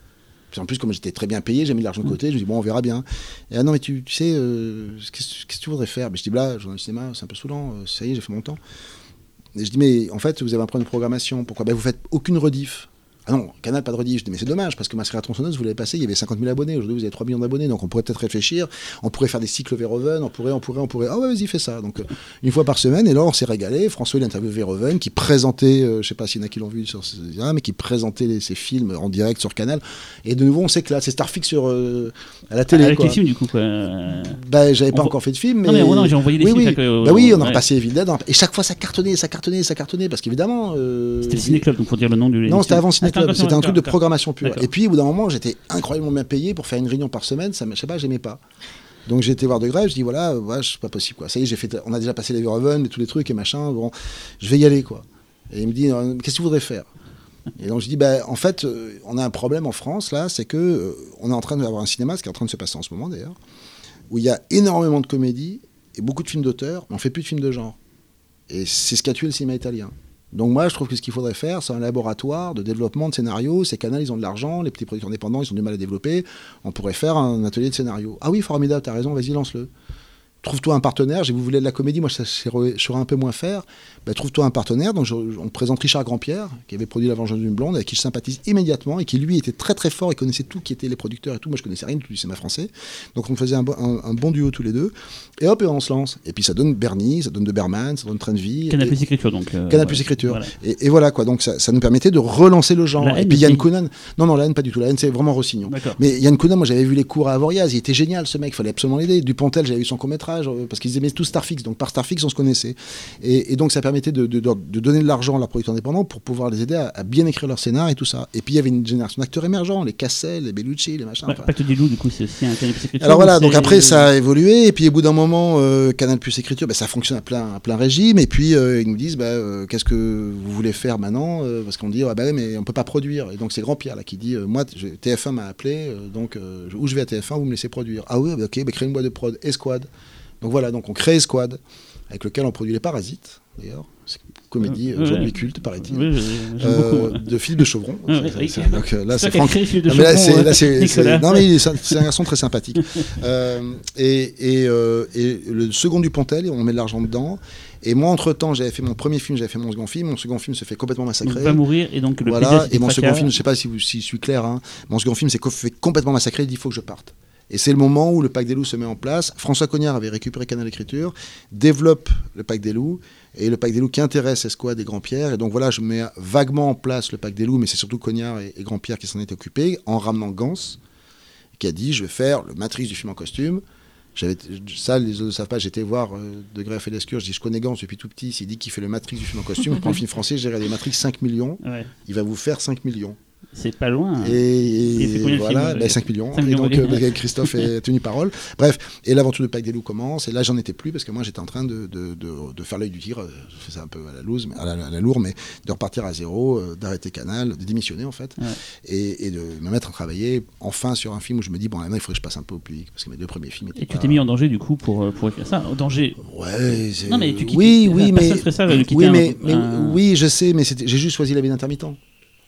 Puis en plus, comme j'étais très bien payé, j'ai mis de l'argent de côté, je me dis, bon, on verra bien. Et ah non, mais tu, tu sais, euh, qu'est-ce que tu voudrais faire? Mais Je dis, bah, là, journal du cinéma, c'est un peu saoulant, ça y est, j'ai fait mon temps. Et je dis, mais en fait, vous avez un problème de programmation. Pourquoi? Ben, Vous faites aucune rediff. Ah non, Canal, pas de rediff. Je dis, mais c'est dommage, parce que ma série tronçonneuse, vous l'avez passé, il y avait 50 000 abonnés. Aujourd'hui, vous avez 3 millions d'abonnés. Donc, on pourrait peut-être réfléchir. On pourrait faire des cycles Verhoeven. On pourrait, on pourrait, on pourrait. Ah ouais, vas-y, fais ça. Donc, euh, une fois par semaine. Et là, on s'est régalé. François, il a interviewé Verhoeven, qui présentait, euh, je sais pas s'il y en a qui l'ont vu sur ce- ah, mais qui présentait les- ses films en direct sur Canal. Et de nouveau, on s'éclate. C'est Starfix sur, euh, à la télé. Avec quoi. les films, du coup, quoi. Bah, j'avais pas On- encore fait de film, mais. Non, mais ouais, non, j'ai envoyé des oui, films. oui. Bah oui, on a ouais. repassé Evil Dead. Et chaque fois, ça cartonnait, ça cartonnait, ça cartonnait. Parce qu'évidemment. euh, C'était le Ciné Club, donc pour dire le nom du. Non, c'était avant Ah, Ciné Club. C'était un truc de programmation pure. Et puis, au bout d'un moment, j'étais incroyablement bien payé pour faire une réunion par semaine. Ça, je sais pas, j'aimais pas. Donc j'ai été voir de grève, je dis voilà, ouais, c'est pas possible quoi. Ça y est, j'ai fait, on a déjà passé les Verhoeven et tous les trucs et machin. Bon, je vais y aller quoi. Et il me dit euh, qu'est-ce que tu voudrais faire? Et donc je dis bah en fait, euh, on a un problème en France là, c'est que euh, on est en train d'avoir un cinéma, ce qui est en train de se passer en ce moment d'ailleurs, où il y a énormément de comédies et beaucoup de films d'auteur, mais on fait plus de films de genre. Et c'est ce qui a tué le cinéma italien. Donc moi, je trouve que ce qu'il faudrait faire, c'est un laboratoire de développement de scénarios. Ces canaux, ils ont de l'argent, les petits producteurs indépendants, ils ont du mal à développer. On pourrait faire un atelier de scénario. Ah oui, formidable, t'as raison, vas-y, lance-le. Trouve-toi un partenaire. J'ai vous voulez de la comédie, moi je saurais un peu moins faire. Ben, Trouve-toi un partenaire. Donc je- on présente Richard Grandpierre, qui avait produit La Vengeance d'une blonde, avec qui je sympathise immédiatement et qui lui était très très fort et connaissait tout, qui étaient les producteurs et tout. Moi je connaissais rien du tout du cinéma français. Donc on faisait un, bon- un- un bon duo tous les deux. Et hop, et on se lance. Et puis ça donne Bernie, ça donne de Berman, ça donne Train de vie. Canal Plus Écriture, donc. euh, Canal Plus ouais. Écriture. Voilà. Et, et voilà quoi, donc ça, ça nous permettait de relancer le genre. La et puis Yann. Kounan, non non la haine pas du tout, la haine c'est vraiment Rossignol. D'accord. Mais Yann Kounan, moi j'avais vu les cours à Avoriaz, il était génial ce mec, fallait absolument l'aider. Dupontel, j'avais vu son court métrage parce qu'ils aimaient tout Starfix, donc par Starfix on se connaissait. Et, et donc ça permettait de, de- de- de donner de l'argent à leurs producteurs indépendants pour pouvoir les aider à, à bien écrire leur scénar et tout ça. Et puis il y avait une génération d'acteurs émergents, les Cassel, les Bellucci, les machins. Ouais, enfin, Pacte des loups, du coup, c'est aussi un Canal Plus Écriture. alors voilà, donc après ça a évolué, et puis au bout d'un moment, euh, Canal Plus Écriture, bah, ça fonctionne à plein, à plein régime, et puis euh, ils nous disent, bah, euh, qu'est-ce que vous voulez faire maintenant Euh, Parce qu'on dit, ah bah mais on peut pas produire. Et donc c'est Grand Pierre là qui dit, euh, moi, je- TF1 m'a appelé, euh, donc euh, où je vais à TF1, vous me laissez produire. Ah oui, ok, bah, créez une boîte de prod, Esquad. Donc voilà, donc on crée Esquad, avec lequel on produit les Parasites, d'ailleurs. C'est comédie aujourd'hui ouais. culte, paraît-il. Oui, Euh, de Philippe de ouais, C'est- donc, euh, là, C'est Franck. Non, mais là, c'est, là, euh, c'est- c'est- Nicolas. non, mais il est- c'est un garçon très sympathique. Euh, et, et, euh, et le second Dupontel, on met de l'argent dedans. Et moi, entre-temps, j'avais fait mon premier film, j'avais fait mon second film. Mon second film se fait complètement massacrer. va mourir et donc le voilà, et mon second film, je sais pas si, vous- si je suis clair, hein, mon second film s'est fait complètement massacrer, il dit il faut que je parte. Et c'est le moment où le Pacte des loups se met en place. François Cognard avait récupéré Canal Écriture, développe le Pacte des loups, et le Pacte des loups qui intéresse Esquad et Grand-Pierre. Et donc voilà, je mets vaguement en place le Pacte des loups, mais c'est surtout Cognard et, et Grand-Pierre qui s'en étaient occupés, en ramenant Gans, qui a dit je vais faire le matrice du film en costume. J'avais, ça, les autres ne savent pas, j'étais voir euh, De Greff et Lescure, je dis je connais Gans depuis tout petit, s'il dit qu'il fait le matrice du film en costume, je prends le film français, j'ai regardé Matrix 5 millions, Ouais, il va vous faire 5 millions. C'est pas loin. Et, voilà, films, bah, euh, 5 millions. 5 et millions, donc oui. euh, Christophe est tenu parole. Bref, et l'aventure de Pâques des loups commence. Et là, j'en étais plus parce que moi, j'étais en train de, de, de- de faire l'œil du tigre. euh, Je fais ça un peu à la loose, à la, à la lourde, mais de repartir à zéro, euh, d'arrêter Canal, de démissionner en fait, Ouais. et, et de me mettre à travailler enfin sur un film où je me dis bon, maintenant, il faudrait que je passe un peu au public parce que mes deux premiers films étaient Et tu t'es mis en danger du coup pour, pour écrire ça. En danger. Ouais, c'est- Non, mais tu quittes- oui, oui, mais ça, oui, un- mais, mais- oui, je sais, mais j'ai juste choisi la vie d'intermittent.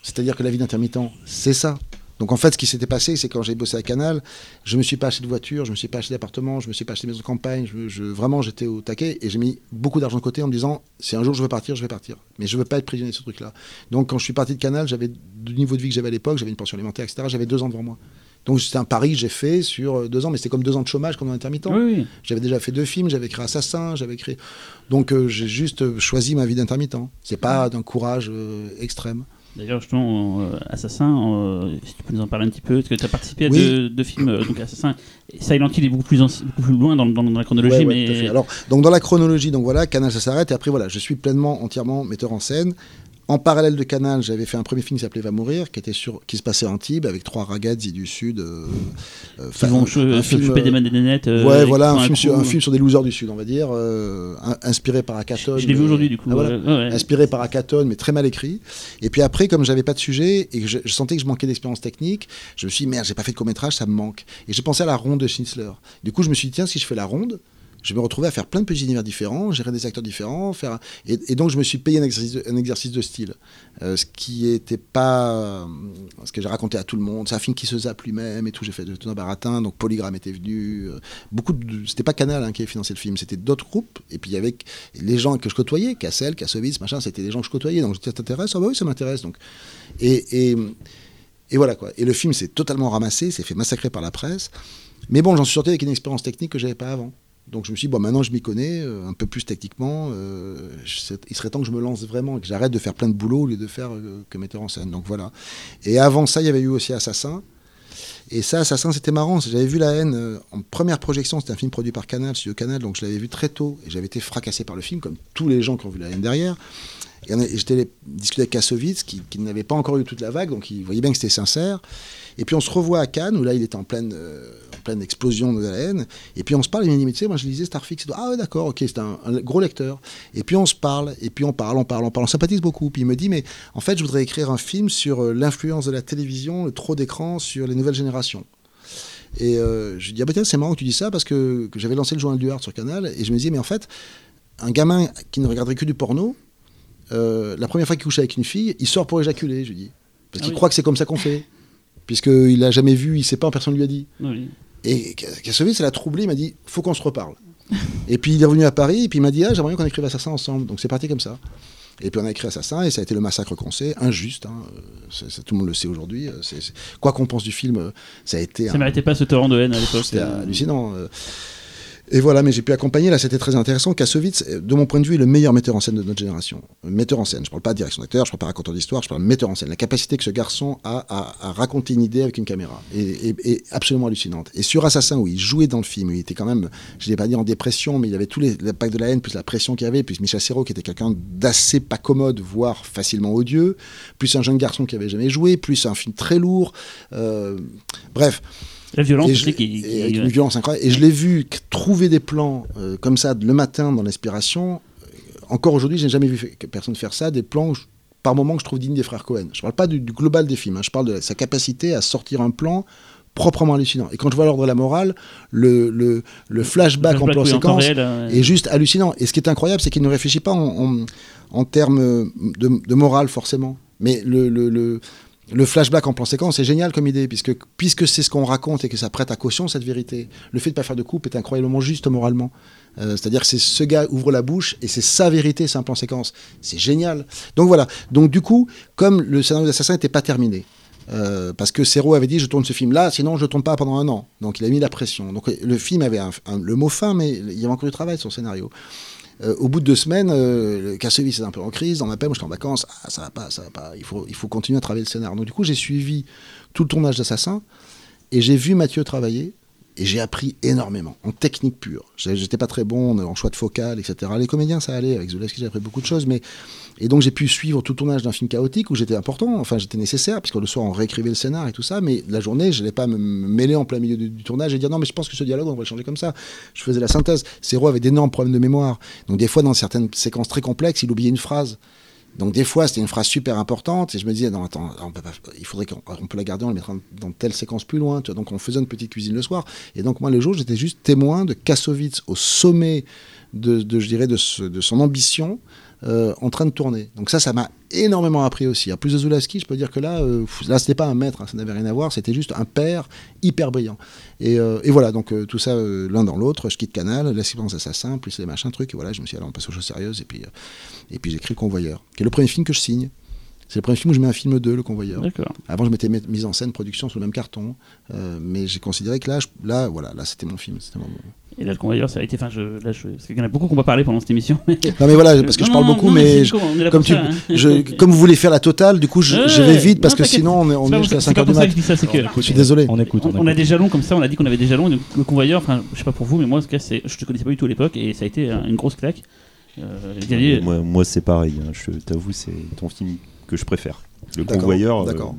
C'est-à-dire que la vie d'intermittent, c'est ça. Donc en fait, ce qui s'était passé, c'est quand j'ai bossé à Canal, je me suis pas acheté de voiture, je me suis pas acheté d'appartement, je me suis pas acheté de maison de campagne. Je, je- vraiment, j'étais au taquet et j'ai mis beaucoup d'argent de côté en me disant, si un jour je veux partir, je vais partir. Mais je veux pas être prisonnier de ce truc-là. Donc quand je suis parti de Canal, j'avais du niveau de vie que j'avais à l'époque, j'avais une pension alimentaire, etc. J'avais deux ans devant moi. Donc c'était un pari que j'ai fait sur euh, deux ans, mais c'était comme deux ans de chômage comme un intermittent. Oui, oui. J'avais déjà fait deux films, j'avais créé Assassin, j'avais créé. Donc euh, j'ai juste euh, choisi ma vie d'intermittent. C'est pas d'un courage euh, extrême. D'ailleurs, justement, euh, Assassin, euh, si tu peux nous en parler un petit peu, parce que tu as participé à Oui. deux, deux films, euh, donc Assassin. Silent Hill est beaucoup plus, anci- beaucoup plus loin dans, dans- dans la chronologie, Ouais, ouais, mais. Alors, donc dans la chronologie, donc voilà, Canal ça s'arrête et après voilà, je suis pleinement, entièrement metteur en scène. En parallèle de Canal, j'avais fait un premier film qui s'appelait Va mourir, qui était sur, qui se passait à Antibes avec trois ragazzi du sud. euh, euh, enfin, vont se choper des euh, des euh, et ouais, voilà, un film, sur, un film sur des losers du sud, on va dire, euh, in- inspiré par Akaton. Je l'ai vu aujourd'hui, du coup. Ah, voilà. ouais, ouais. inspiré par Akaton, mais très mal écrit. Et puis après, comme j'avais pas de sujet et que je, je sentais que je manquais d'expérience technique, je me suis dit, merde, j'ai pas fait de court-métrage, ça me manque. Et j'ai pensé à la ronde de Schnitzler. Du coup, je me suis dit, tiens, si je fais la ronde, je me retrouver à faire plein de petits univers différents, gérer des acteurs différents, faire... et, donc je me suis payé un exercice de, style, Euh, ce qui était pas ce que j'ai raconté à tout le monde. C'est un film qui se zappe lui-même et tout. J'ai fait de tout baratin, donc Polygram était venu. euh, beaucoup de, c'était pas Canal hein, qui avait financé le film, c'était d'autres groupes. Et puis il y avait les gens que je côtoyais, Cassel, Kassovitz, machin, c'était des gens que je côtoyais. Donc je ça t'intéresse Ah bah oui, ça m'intéresse. Donc et, et et voilà quoi. Et le film s'est totalement ramassé, s'est fait massacrer par la presse. Mais bon, j'en suis sorti avec une expérience technique que j'avais pas avant. Donc je me suis dit, bon, maintenant je m'y connais, euh, un peu plus techniquement. euh, il serait temps que je me lance vraiment et que j'arrête de faire plein de boulot au lieu de faire euh, que metteur en scène. Donc voilà. Et avant ça, il y avait eu aussi Assassin. Et ça, Assassin, c'était marrant. J'avais vu La haine en première projection. C'était un film produit par Canal, Studio Canal. Donc je l'avais vu très tôt. Et j'avais été fracassé par le film, comme tous les gens qui ont vu La haine derrière. J'étais allé discuter avec Kassovitz, qui, n'avait pas encore eu toute la vague. Donc il voyait bien que c'était sincère. Et puis on se revoit à Cannes, où là il était en pleine, euh, en pleine explosion de la haine. Et puis on se parle, il me dit, tu sais, moi je lisais Starfix. Ah ouais, d'accord, ok, c'est un, gros lecteur. Et puis on se parle, et puis on parle, on parle, on parle, on sympathise beaucoup. Puis il me dit, mais en fait, je voudrais écrire un film sur euh, l'influence de la télévision, le trop d'écran sur les nouvelles générations. Et euh, je lui dis, ah bah tiens, c'est marrant que tu dis ça, parce que, que j'avais lancé le journal du Hard sur Canal, et je me disais, mais en fait, un gamin qui ne regarderait que du porno, euh, la première fois qu'il couche avec une fille, il sort pour éjaculer, je lui dis. Parce Ah qu'il oui. croit que c'est comme ça qu'on fait. Puisqu'il l'a jamais vu, il sait pas, personne lui a dit. Oui. Et Kassovitz, ça l'a troublé, il m'a dit faut qu'on se reparle. et puis il est revenu à Paris, et puis il m'a dit ah, j'aimerais bien qu'on écrive Assassin ensemble. Donc c'est parti comme ça. Et puis on a écrit Assassin, et ça a été le massacre qu'on sait, injuste, hein, euh, tout le monde le sait aujourd'hui. euh, Quoi qu'on pense du film, ça a été. Ça un- méritait pas ce torrent de haine à l'époque. c'était hallucinant. Et voilà, mais j'ai pu accompagner, là c'était très intéressant. Kassovitz, euh, de mon point de vue, est le meilleur metteur en scène de notre génération. Metteur en scène, je parle pas de direction d'acteur, je parle pas raconteur d'histoire, je parle de metteur en scène. La capacité que ce garçon a à, raconter une idée avec une caméra est, absolument hallucinante. Et sur Assassin, où il jouait dans le film, il était quand même, je ne l'ai pas dit en dépression, mais il avait tous les l'impact de la haine, plus la pression qu'il y avait, plus Michel Serrault qui était quelqu'un d'assez pas commode, voire facilement odieux, plus un jeune garçon qui avait jamais joué, plus un film très lourd. euh, bref. La violence Et je- qui. et qui- avec une violence incroyable. Et je l'ai vu trouver des plans euh, comme ça le matin dans l'inspiration. Encore aujourd'hui, j'ai jamais vu personne faire ça. Des plans je- par moment que je trouve dignes des frères Cohen. Je parle pas du, du global des films. hein. Je parle de sa capacité à sortir un plan proprement hallucinant. Et quand je vois l'ordre de la morale, le, le, le flashback, en plan oui, séquence réel, euh, est juste hallucinant. Et ce qui est incroyable, c'est qu'il ne réfléchit pas en, en, en termes de, de morale, forcément. Mais le, le, flashback en plan séquence est génial comme idée, puisque, puisque c'est ce qu'on raconte et que ça prête à caution cette vérité. Le fait de ne pas faire de coupe est incroyablement juste moralement. Euh, C'est-à-dire que c'est ce gars ouvre la bouche et c'est sa vérité, c'est un plan séquence. C'est génial. Donc voilà. Donc du coup, comme le scénario d'Assassin n'était pas terminé, euh, parce que Serrault avait dit je tourne ce film là, sinon je tourne pas pendant un an. Donc il a mis la pression. Donc le film avait le mot fin, mais il y avait encore du travail sur le scénario. Euh, au bout de deux semaines, euh, Kassovitz est un peu en crise, on m'appelle, moi j'étais en vacances, ah, ça va pas, ça va pas, il faut, il faut continuer à travailler le scénario. Donc du coup j'ai suivi tout le tournage d'Assassin et j'ai vu Mathieu travailler et j'ai appris énormément en technique pure. J'étais pas très bon en choix de focale, etc. Les comédiens ça allait, avec Zulewski j'ai appris beaucoup de choses, mais et donc j'ai pu suivre tout le tournage d'un film chaotique où j'étais important, enfin j'étais nécessaire, puisque le soir on réécrivait le scénar et tout ça, mais la journée je n'allais pas me mêler en plein milieu du, tournage et dire non mais je pense que ce dialogue on va le changer comme ça. Je faisais la synthèse. Serrault avait d'énormes problèmes de mémoire, donc des fois dans certaines séquences très complexes il oubliait une phrase. Donc des fois c'était une phrase super importante et je me disais non attends on peut il faudrait qu'on on peut la garder on la mettra dans telle séquence plus loin donc on faisait une petite cuisine le soir. Et donc moi le jour j'étais juste témoin de Kassovitz au sommet de, je dirais de son ambition euh, en train de tourner. Donc ça, ça m'a énormément appris aussi. À plus de Zulawski, je peux dire que là, euh, là, c'était pas un maître, hein, ça n'avait rien à voir, c'était juste un père hyper brillant. Et, euh, et voilà, donc tout ça l'un dans l'autre. Je quitte Canal, la séquence assassin, plus les machins trucs. Et voilà, je me suis dit, allez, on passe aux choses sérieuses. Et puis, et puis j'écris Le Convoyeur, qui est le premier film que je signe. C'est le premier film où je mets un film 2, Le Convoyeur. Avant, je m'étais mise en scène, production sur le même carton. mais j'ai considéré que là, je, là, voilà, là, c'était mon film. C'était mon, et là, le convoyeur, ça a été. Enfin, je, là, je, parce qu'il y en a beaucoup qu'on va parler pendant cette émission. non, mais voilà, parce que non, je parle non, beaucoup, non, mais, mais je, comme, tu, ça, hein. je, comme vous voulez faire la totale, du coup, je, je vais vite parce que sinon, on est, on est jusqu'à 5 heures du mat. Je suis désolé. On écoute. On, on, a des jalons comme ça, on a dit qu'on avait des jalons. Donc, le convoyeur, enfin, je sais pas pour vous, mais moi, en tout cas, je te connaissais pas du tout à l'époque et ça a été une grosse claque. Euh. Moi, moi c'est pareil. Hein, je t'avoue, c'est ton film que je préfère. Le convoyeur. D'accord.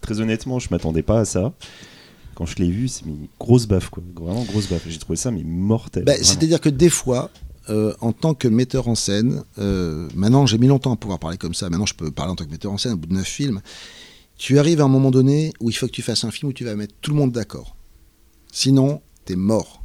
Très honnêtement, je m'attendais pas à ça quand je l'ai vu, c'est une grosse baffe, quoi. Vraiment grosse baffe. J'ai trouvé ça mais mortel. Bah, C'est-à-dire que des fois, euh, en tant que metteur en scène, euh, maintenant j'ai mis longtemps à pouvoir parler comme ça. Maintenant, je peux parler en tant que metteur en scène au bout de neuf films. Tu arrives à un moment donné où il faut que tu fasses un film où tu vas mettre tout le monde d'accord. Sinon, t'es mort.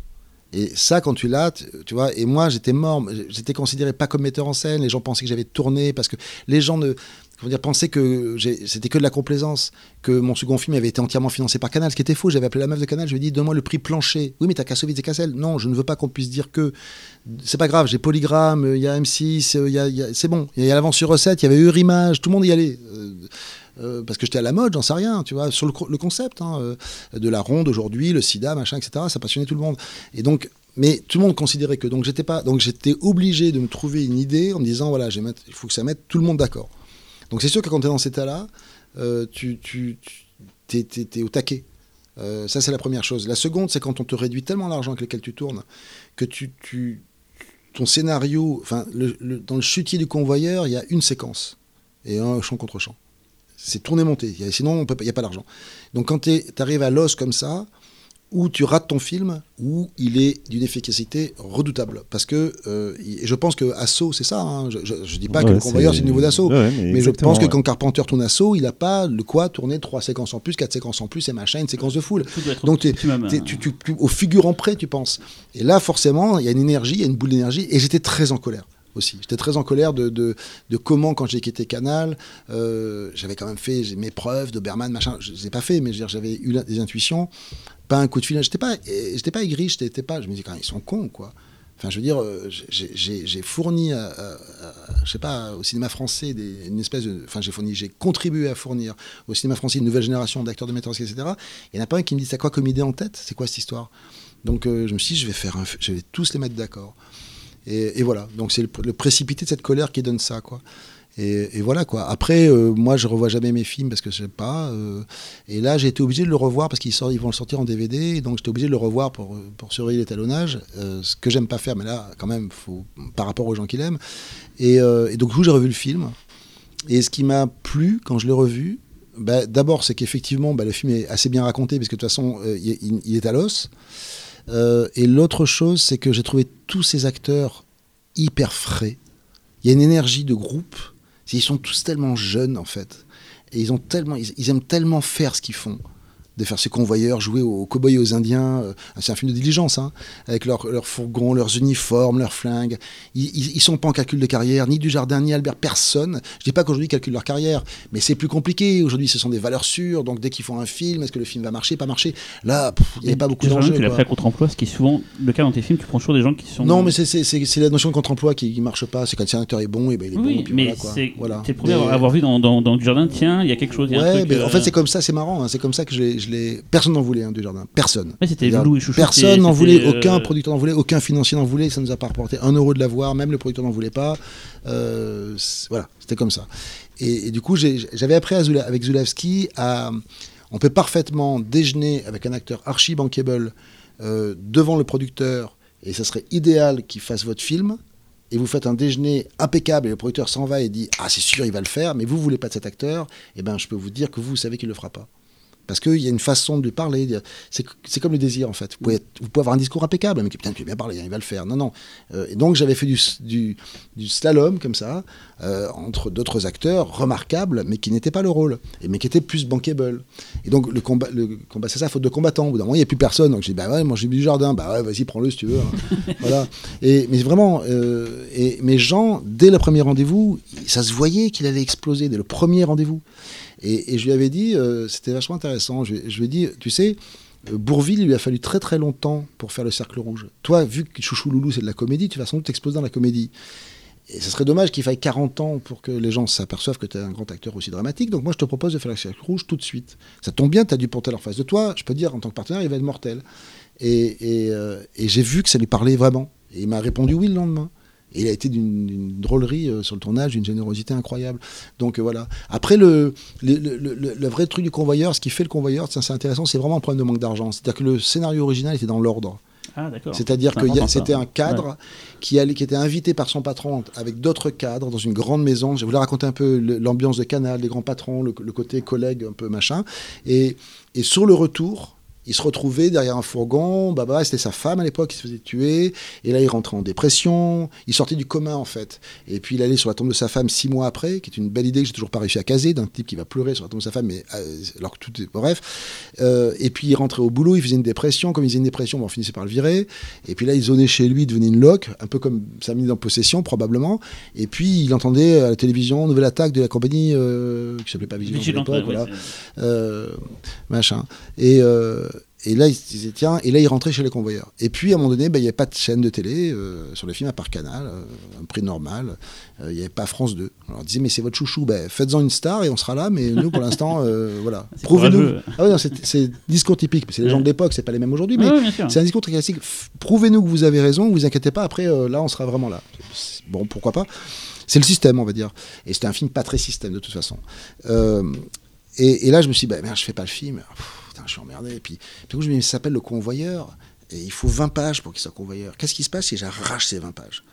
Et ça, quand tu l'as, tu vois, et moi j'étais mort, j'étais considéré pas comme metteur en scène, les gens pensaient que j'avais tourné, parce que les gens ne, comment dire, pensaient que c'était que de la complaisance, que mon second film avait été entièrement financé par Canal, ce qui était faux, j'avais appelé la meuf de Canal, je lui ai dit, donne-moi le prix plancher. Oui, mais t'as Kassovitz et Cassel. Non, je ne veux pas qu'on puisse dire que. C'est pas grave, j'ai Polygram, il y a M6, il y a, y a, c'est bon, il y a l'avance sur recette, il y avait Eurimage, tout le monde y allait. Euh, euh, parce que j'étais à la mode, j'en sais rien, tu vois, sur le, concept hein, euh, de la ronde aujourd'hui, le sida, machin, etc. Ça passionnait tout le monde. Et donc, mais tout le monde considérait que donc j'étais pas, donc j'étais obligé de me trouver une idée en me disant voilà, il faut que ça mette tout le monde d'accord. Donc c'est sûr que quand tu es dans cet état-là, euh, tu, tu, es, au taquet. Euh, ça, c'est la première chose. La seconde, c'est quand on te réduit tellement l'argent avec lequel tu tournes que tu, tu ton scénario, dans le chutier du convoyeur, il y a une séquence et un champ contre champ. C'est tourné-monté. Sinon, il n'y a pas d'argent. Donc quand tu arrives à l'os comme ça, où tu rates ton film, où il est d'une efficacité redoutable. Parce que, euh, je pense que Assaut, c'est ça. Hein. Je ne dis pas ouais, que le convoyeur, c'est le niveau d'Assaut. Ouais, mais, mais je pense que quand Carpenter tourne Assaut, il n'a pas le quoi tourner trois séquences en plus, quatre séquences en plus, et machin, une séquence de foule. Donc, tu, tu, tu, au figurant près, tu penses. Et là, forcément, il y a une énergie, il y a une boule d'énergie, et j'étais très en colère aussi. J'étais très en colère de, de, comment, quand j'ai quitté Canal, euh, j'avais quand même fait mes preuves, Doberman, machin. Je ne les ai pas fait, mais j'avais eu des intuitions pas un coup de fil. J'étais pas, j'étais pas aigri, j'étais pas. Je me dis quand ils sont cons, quoi. Enfin, je veux dire, j'ai fourni, je sais pas, au cinéma français une espèce de, enfin, j'ai fourni, j'ai contribué à fournir au cinéma français une nouvelle génération d'acteurs de metteurs, etc. Il n'y en a pas un qui me dit, c'est quoi comme idée en tête? C'est quoi cette histoire? Donc, euh, je me suis dit, je vais faire, un, je vais tous les mettre d'accord. Et, voilà. Donc, c'est le, le, précipité de cette colère qui donne ça, quoi. Et, voilà quoi. Après, euh, moi, je revois jamais mes films parce que je sais pas. Euh, et là, j'ai été obligé de le revoir parce qu'ils ils vont le sortir en DVD. Donc, j'étais obligé de le revoir pour, surveiller l'étalonnage. Euh, ce que j'aime pas faire, mais là, quand même, faut, par rapport aux gens qui l'aiment. Et, donc, du coup, j'ai revu le film. Et ce qui m'a plu quand je l'ai revu, bah, d'abord, c'est qu'effectivement, bah, le film est assez bien raconté parce que de toute façon, il, est à l'os. Et l'autre chose, c'est que j'ai trouvé tous ces acteurs hyper frais. Il y a une énergie de groupe ils sont tous tellement jeunes en fait. Et ils, ont tellement, ils aiment tellement faire ce qu'ils font. De faire ces convoyeurs jouer aux cow-boys et aux Indiens. Euh, c'est un film de diligence, hein, avec leurs leur fourgons, leurs uniformes, leurs flingues. Ils, ils, sont pas en calcul de carrière, ni du jardin, ni Albert, personne. Je dis pas qu'aujourd'hui ils calculent leur carrière, mais c'est plus compliqué. Aujourd'hui, ce sont des valeurs sûres. Donc dès qu'ils font un film, est-ce que le film va marcher, pas marcher? Là, il n'y avait pas beaucoup d'enjeux. Tu l'as fait contre-emploi, ce qui est souvent le cas dans tes films. Tu prends toujours des gens qui sont. Non, mais c'est la notion de contre-emploi qui, ne marche pas. C'est quand un acteur est bon, et ben il est oui, bon. Puis mais c'est voilà, le premier à avoir vu dans, dans, dans, du jardin. Tiens, il y a quelque chose. Y a ouais, un truc, en fait, c'est comme ça. C'est marrant. Hein, c'est comme ça que je l'ai. Personne n'en voulait hein, du jardin. Personne. c'était Loulou et Chouchou. Personne n'en voulait. Aucun producteur n'en voulait. Aucun financier n'en voulait. Ça nous a pas rapporté un euro de l'avoir. Même le producteur n'en voulait pas. Euh, voilà, c'était comme ça. Et, du coup, j'avais appris avec Zulawski à. On peut parfaitement déjeuner avec un acteur archi bankable euh, devant le producteur, et ça serait idéal qu'il fasse votre film. Et vous faites un déjeuner impeccable et le producteur s'en va et dit Ah, c'est sûr, il va le faire, mais vous ne voulez pas de cet acteur, et eh ben je peux vous dire que vous, vous savez qu'il ne le fera pas. Parce qu'il y a une façon de lui parler. C'est comme le désir, en fait. Vous pouvez, vous pouvez, avoir un discours impeccable, mais putain, tu bien parlé, hein, il va le faire. Non, non. Euh, et donc, j'avais fait du, du, du, slalom, comme ça, euh, entre d'autres acteurs remarquables, mais qui n'étaient pas le rôle, et, mais qui étaient plus bankable. Et donc, le combat, le combat c'est ça, faute de combattants. Au bout d'un moment, il n'y a plus personne. Donc, j'ai dit, bah ouais, moi, j'ai du jardin. Bah ouais, vas-y, prends-le si tu veux. Hein. voilà. Et, mais vraiment, euh, et, mes gens, dès le premier rendez-vous, ça se voyait qu'il allait exploser, dès le premier rendez-vous. Et, je lui avais dit, euh, c'était vachement intéressant, je, lui ai dit, tu sais, euh, Bourville, il lui a fallu très très longtemps pour faire le cercle rouge. Toi, vu que Chouchou Loulou, c'est de la comédie, tu vas sans doute exploser dans la comédie. Et ce serait dommage qu'il faille 40 ans pour que les gens s'aperçoivent que tu es un grand acteur aussi dramatique. Donc moi, je te propose de faire le cercle rouge tout de suite. Ça tombe bien, tu as du Pontel en face de toi. Je peux dire, en tant que partenaire, il va être mortel. Et, euh, et j'ai vu que ça lui parlait vraiment. Et il m'a répondu oui le lendemain. Et il a été d'une drôlerie euh, sur le tournage, d'une générosité incroyable. Donc euh, voilà. Après, le, le, vrai truc du convoyeur, ce qui fait le convoyeur, c'est intéressant, c'est vraiment un problème de manque d'argent. C'est-à-dire que le scénario original était dans l'ordre. Ah, C'est-à-dire que c'était un cadre qui, allait, qui était invité par son patron avec d'autres cadres dans une grande maison. Je voulais raconter un peu l'ambiance de Canal, les grands patrons, le, côté collègue, un peu machin. Et, et sur le retour, il se retrouvait derrière un fourgon, bah, bah c'était sa femme à l'époque qui se faisait tuer, et là il rentrait en dépression, il sortait du commun en fait. Et puis il allait sur la tombe de sa femme six mois après, qui est une belle idée que j'ai toujours pas réussi à caser, d'un type qui va pleurer sur la tombe de sa femme, mais euh, alors que tout est bref. Euh, et puis il rentrait au boulot, il faisait une dépression, comme il faisait une dépression, bah, on finissait par le virer. Et puis là il zonait chez lui, il devenait une loque, un peu comme sa minute en possession probablement. Et puis il entendait à la télévision nouvelle attaque de la compagnie euh, qui s'appelait pas Vigilant, voilà, machin. Et et là, il se disait, tiens, et là, il rentrait chez les convoyeurs. Et puis, à un moment donné, bah, il n'y avait pas de chaîne de télé euh, sur le film, à part Canal, euh, un prix normal. Euh, il n'y avait pas France 2. Alors, on disait, mais c'est votre chouchou, bah, faites-en une star et on sera là, mais nous, pour l'instant, voilà. Prouvez-nous. Ah c'est discours typique, c'est les gens de l'époque, c'est pas les mêmes aujourd'hui, mais c'est un discours très classique. Prouvez-nous que vous avez raison, vous inquiétez pas, après, là, on sera vraiment là. Bon, pourquoi pas C'est le système, on va dire. Et c'était un film pas très système, de toute façon. Et, et, là, je me suis dit, bah, merde, je fais pas le film je suis emmerdé. Et puis, puis je me dis, ça s'appelle le convoyeur, et il faut 20 pages pour qu'il soit convoyeur. Qu'est-ce qui se passe si j'arrache ces 20 pages?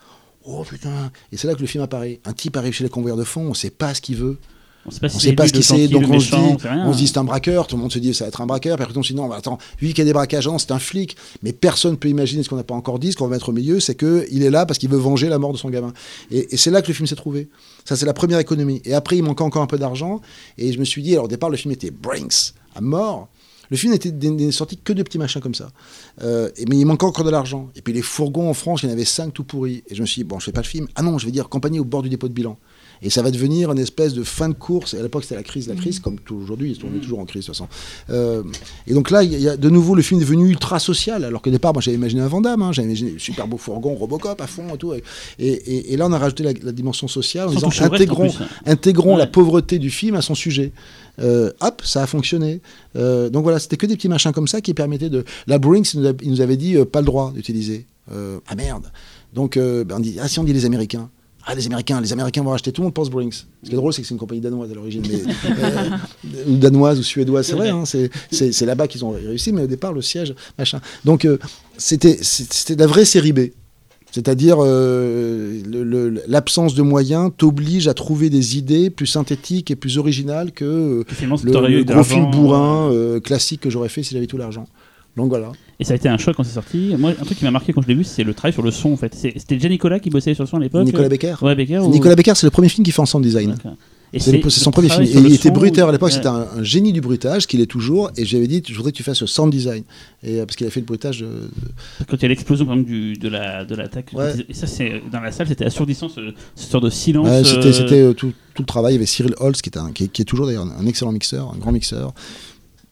Oh putain Et c'est là que le film apparaît. Un type arrive chez les convoyeurs de fond, on ne sait pas ce qu'il veut. On sait pas, si sait pas ce qu'il c'est, donc on, se dit, on se dit c'est un braqueur, tout le monde se dit ça va être un braqueur, puis après on se dit non, attends, lui qui a des braquages, c'est un flic, mais personne ne peut imaginer ce qu'on n'a pas encore dit, ce qu'on va mettre au milieu, c'est qu'il est là parce qu'il veut venger la mort de son gamin. Et, et c'est là que le film s'est trouvé. Ça, c'est la première économie. Et après, il manquait encore un peu d'argent, et je me suis dit, alors au départ, le film était Brinks, à mort, le film n'était sorti que de petits machins comme ça. Euh, mais il manquait encore de l'argent. Et puis les fourgons en France, il y en avait cinq tout pourris. Et je me suis dit, bon, je fais pas le film. Ah non, je vais dire compagnie au bord du dépôt de bilan. Et ça va devenir une espèce de fin de course. Et à l'époque, c'était la crise, la mmh. crise, comme aujourd'hui, on est toujours en crise de toute façon. Euh, et donc là, il y, a de nouveau le film est devenu ultra social, alors qu'au départ, moi, j'avais imaginé un Vandame, hein, j'avais imaginé super beau fourgon, Robocop à fond et tout. Et, là, on a rajouté la, dimension sociale en disant intégrons, hein. intégrons la pauvreté du film à son sujet. Euh, hop, ça a fonctionné. Euh, donc voilà, c'était que des petits machins comme ça qui permettaient de. La Brinks, il nous, avait dit pas le droit d'utiliser. ah merde. Donc ben, on dit ah si on dit les Américains. Ah, les Américains, les Américains vont racheter, tout le monde pense Brinks. Ce qui est drôle, c'est que c'est une compagnie danoise à l'origine, euh, danoise ou suédoise, c'est vrai, hein, c'est là-bas qu'ils ont réussi, mais au départ, le siège, machin. Donc, euh, c'était la vraie série B. C'est-à-dire, euh, l'absence de moyens t'oblige à trouver des idées plus synthétiques et plus originales que le, gros film bourrin classique que j'aurais fait si j'avais tout l'argent. Donc voilà. Et ça a été un choc quand c'est sorti. Moi, un truc qui m'a marqué quand je l'ai vu, c'est le travail sur le son en fait. C'était déjà Nicolas qui bossait sur le son à l'époque Nicolas Becker Ouais, Becker. Nicolas Becker, c'est le premier film qui fait en sound design. C'est son premier film. Et il était son, bruiteur à l'époque, ouais. c'était un, un génie du bruitage, qu'il est toujours. Et j'avais dit, je voudrais que tu fasses le sound design. Et, euh, parce qu'il a fait le bruitage. de- Quand il y a l'explosion de la de l'attaque, Ouais. et ça dans la salle, c'était assourdissant ce, ce sort de silence. Ouais, c'était euh, euh, tout, tout le travail. Il y avait Cyril Holtz, qui, était un- qui, est, qui est toujours d'ailleurs un excellent mixeur, un grand mixeur.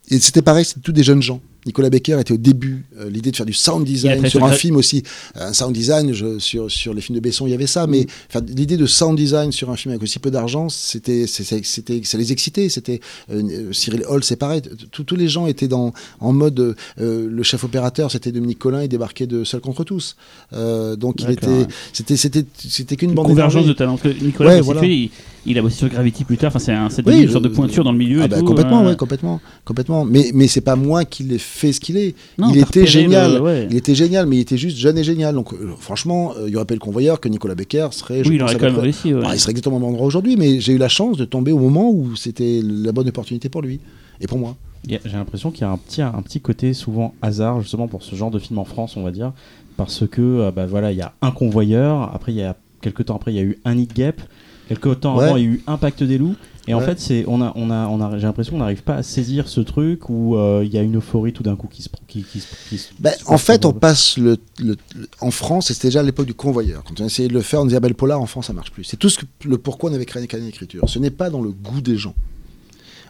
Et c'était pareil, c'était tous des jeunes gens. Nicolas Becker était au début, euh, l'idée de faire du sound design sur un film aussi. Un sound design, je- sur, sur les films de Besson, il y avait ça, mais faire l'idée de sound design sur un film avec aussi peu d'argent, c'était, c'était, ça les excitait. C'était euh, euh, Cyril Holtz, c'est pareil. Tous les gens étaient dans, en mode, euh, euh, le chef opérateur, c'était Dominique Collin, il débarquait de Seul contre tous. Euh, donc il était, ouais. c'était, c'était, c'était qu'une bande convergence de que Nicolas, Ouais, faut voilà. situer, il, il a bossé sur Gravity plus tard. Enfin, c'est un, Oui, une sorte de pointure dans le milieu. Ah et bah, tout, complètement, euh, ouais, complètement, complètement. Mais mais c'est pas moi qui l'ai fait ce qu'il est. non, il était génial. le- ouais. Il était génial, mais il était juste jeune et génial. Donc euh, franchement, euh, il y aurait pas eu le convoyeur que Nicolas Becker serait. je Oui, il aurait quand même réussi. ouais. Bah, il serait exactement au même endroit aujourd'hui, mais j'ai eu la chance de tomber au moment où c'était la bonne opportunité pour lui et pour moi. J'ai l'impression qu'il y a un petit, un petit côté souvent hasard justement pour ce genre de film en France, on va dire, parce que euh, bah, voilà, il y a un convoyeur, après il y a quelques temps après il y a eu un Hit Gap, quelques temps Ouais. avant il y a eu un Pacte des loups, et en fait c'est on a on a on a j'ai l'impression qu'on n'arrive pas à saisir ce truc où euh, il y a une euphorie tout d'un coup qui se qui, qui, se- qui en fait, on passe. le, le- en France, et c'était déjà à l'époque du convoyeur. Quand on a essayé de le faire, on disait ah ben, le polar en France, ça marche plus. C'est tout ce que, le pourquoi on avait créé Canal Écriture. Ce n'est pas dans le goût des gens.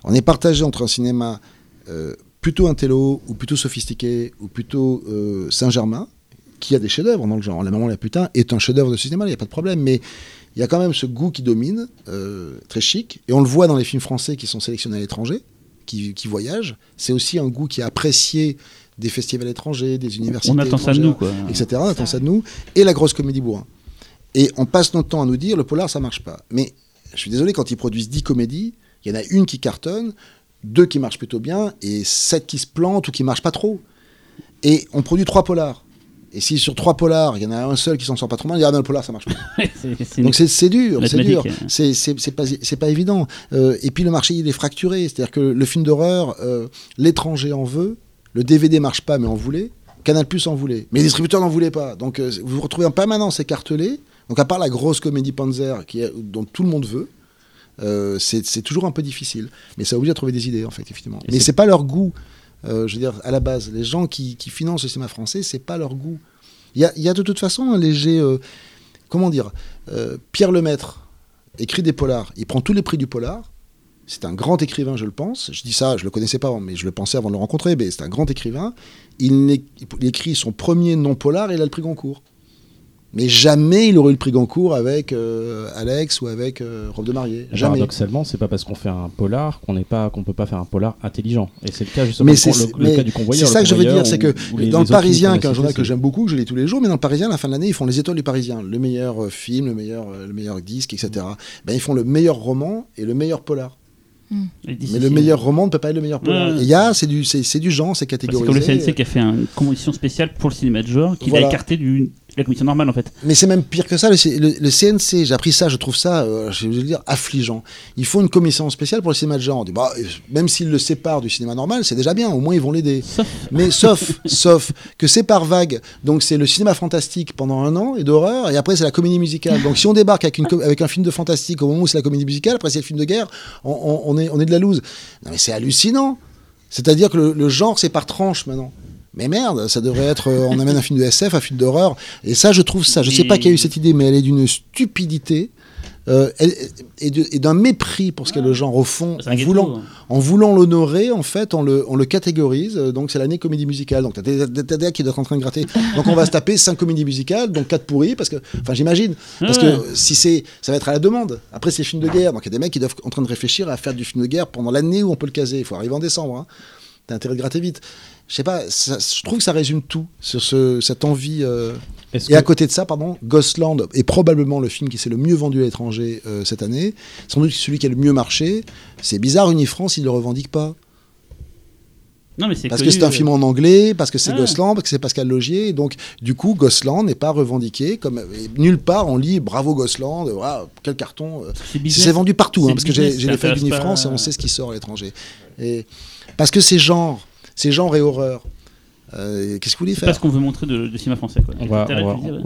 On est partagé entre un cinéma euh, plutôt intello, ou plutôt sophistiqué, ou plutôt euh, Saint-Germain, qui a des chefs-d'œuvre dans le genre. La maman la putain est un chef-d'œuvre de cinéma, il n'y a pas de problème, mais il y a quand même ce goût qui domine, euh, très chic, et on le voit dans les films français qui sont sélectionnés à l'étranger, qui, qui voyagent. C'est aussi un goût qui est apprécié des festivals étrangers, des universités On attend ça de étrangères, nous, quoi. etc. On attend ça de nous. Et la grosse comédie bourrin. Et on passe notre temps à nous dire, le polar, ça marche pas. Mais je suis désolé, quand ils produisent 10 comédies, il y en a une qui cartonne, deux qui marchent plutôt bien, et sept qui se plantent ou qui marchent pas trop. Et on produit trois polars. Et si sur trois polars, il y en a un seul qui s'en sort pas trop mal, il ah ben le polar ça marche pas. Donc c'est dur, c'est dur. hein. C'est pas, pas évident. Euh, et puis le marché il est fracturé, c'est-à-dire que le film d'horreur, euh, l'étranger en veut, le DVD marche pas mais en voulait, Canal Plus en voulait, mais les distributeurs n'en voulaient pas. Donc euh, vous vous retrouvez en permanence écartelé. Donc à part la grosse comédie Panzer qui est, dont tout le monde veut, euh, c'est toujours un peu difficile. Mais ça oblige à trouver des idées en fait, effectivement. Et mais c'est pas leur goût. Euh, je veux dire, à la base, les gens qui, financent le cinéma français, c'est pas leur goût. Il y a, de toute façon un léger, euh, comment dire, euh, Pierre Lemaître écrit des polars. Il prend tous les prix du polar. C'est un grand écrivain, je le pense. Je dis ça, je le connaissais pas, mais je le pensais avant de le rencontrer. Mais c'est un grand écrivain. Il, il écrit son premier non polar et il a le prix Goncourt. Mais jamais il aurait eu le prix Goncourt avec euh, Alex ou avec euh, Robe de mariée. Jamais. Paradoxalement, c'est pas parce qu'on fait un polar qu'on n'est pas qu'on peut pas faire un polar intelligent. Et c'est le cas justement Mais le- c'est le, le mais cas du c'est convoyeur. ça le que je veux dire, c'est que ou dans le Parisien, a qui est un journal que c'est- j'aime beaucoup, que je lis tous les jours, mais dans le Parisien, à la fin de l'année, ils font les étoiles du Parisien, le meilleur euh, film, le meilleur, euh, le meilleur disque, etc. Ben, ils font le meilleur roman et le meilleur polar. D'ici- Mais le meilleur roman ne peut pas être le meilleur polar. Ouais. Il y a, c'est du, c'est, c'est du genre, c'est Bah, C'est catégorisé. comme le CNC qui a fait une commission spéciale pour le cinéma de genre, qui Voilà. l'a écarté de la commission normale en fait. Mais c'est même pire que ça. Le, C- le- le CNC, j'ai appris ça, je trouve ça, euh, je vais dire, affligeant. Il faut une commission spéciale pour le cinéma de genre. On dit, bah, euh, même s'ils le séparent du cinéma normal, c'est déjà bien. Au moins, ils vont l'aider. Sauf- Mais sauf, sauf que c'est par vague. Donc c'est le cinéma fantastique pendant un an et d'horreur, et après c'est la comédie musicale. Donc si on débarque avec, une, com- avec un film de fantastique au moment où c'est la comédie musicale, après c'est le film de guerre, on, on- on est, on est de la loose. Non mais c'est hallucinant. C'est-à-dire que le, le genre c'est par tranche maintenant. Mais merde, ça devrait être. euh, on amène un film de SF, un film d'horreur. Et ça, je trouve ça. Je sais pas qui a eu cette idée, mais elle est d'une stupidité euh, et d'un mépris pour ce qu'est le genre au fond, en voulant, hein. en voulant l'honorer, en fait, on le, on le catégorise. Donc, c'est l'année comédie musicale. Donc, t'as gars qui doivent être en train de gratter. Donc, on va se taper cinq comédies musicales, donc quatre pourries, parce que, enfin, j'imagine. Parce que si c'est, ça va être à la demande. Après, c'est film de guerre. Donc, il y a des mecs qui doivent en train de réfléchir à faire du film de guerre pendant l'année où on peut le caser. Il faut arriver en décembre. Hein. T'as intérêt de gratter vite. Je sais pas, ça- je trouve que ça résume tout sur ce, cette envie. euh, Et à côté de ça, pardon, Ghostland est probablement le film qui s'est le mieux vendu à l'étranger euh, cette année. Sans doute celui qui a le mieux marché. C'est bizarre, Unifrance, il le revendique pas. Non, mais c'est Parce que c'est un euh, film en anglais, parce que c'est Ah. Ghostland, parce que c'est Pascal Logier. Donc, du coup, Ghostland n'est pas revendiqué. Comme, nulle part, on lit bravo Ghostland, quel carton. c'est vendu partout, hein, parce que j'ai les feuilles d'Unifrance pas- et on sait ce qui sort à l'étranger. Parce que c'est genre, c'est genre et horreur. Euh, Qu'est-ce que vous voulez C'est faire pas ce qu'on veut montrer de, de cinéma français. Quoi. On va, on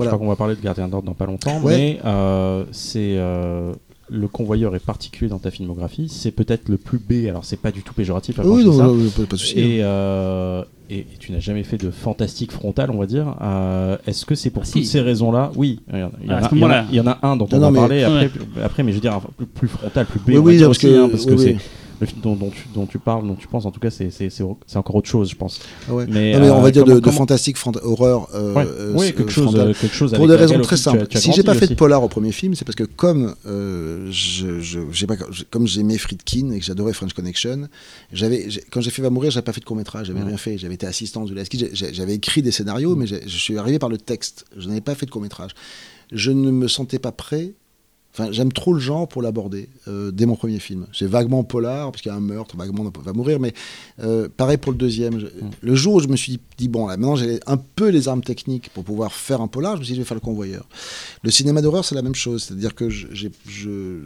je crois qu'on parler de Gardien d'ordre dans pas longtemps, Ouais. mais euh, c'est euh, le convoyeur est particulier dans ta filmographie. C'est peut-être le plus B. Alors c'est pas du tout péjoratif. oui, non, ça. non, pas, pas de souci. hein. Et, euh, et, et tu n'as jamais fait de fantastique frontal, on va dire. Euh, Est-ce que c'est pour Ah, toutes si. ces raisons-là? Oui, il y, en- a- ce il y en a- moment-là. il y en a un dont on va mais- parler après, Ouais. après, mais je veux dire plus, plus frontal, plus B. Oui, on va oui, dire parce aussi, que, hein, parce que c'est. Le film dont, dont tu, dont tu parles, dont tu penses, en tout cas, c'est encore autre chose, je pense. Ah ouais. Mais, Non, mais on euh, va dire de, comment- de comment- fantastique, fanta- horreur. Ouais, oui, quelque chose, quelque chose Pour des raisons très tu as- simples. tu as Si j'ai pas fait de polar au premier film, c'est parce que comme euh, je, pas, comme j'aimais Friedkin et que j'adorais French Connection, j'avais, quand j'ai fait Va mourir, j'avais pas fait de court métrage, j'avais rien fait. J'avais été assistant de j'ai- j'avais écrit des scénarios, mais je suis arrivé par le texte. Je n'avais pas fait de court métrage. Je ne me sentais pas prêt. Enfin, j'aime trop le genre pour l'aborder euh, dès mon premier film. C'est vaguement polar parce qu'il y a un meurtre, vaguement on va mourir, mais euh, pareil pour le deuxième. Je- Le jour où je me suis dit bon là, maintenant j'ai un peu les armes techniques pour pouvoir faire un polar, je me suis dit je vais faire le convoyeur. Le cinéma d'horreur c'est la même chose, c'est-à-dire que je- j'ai- je,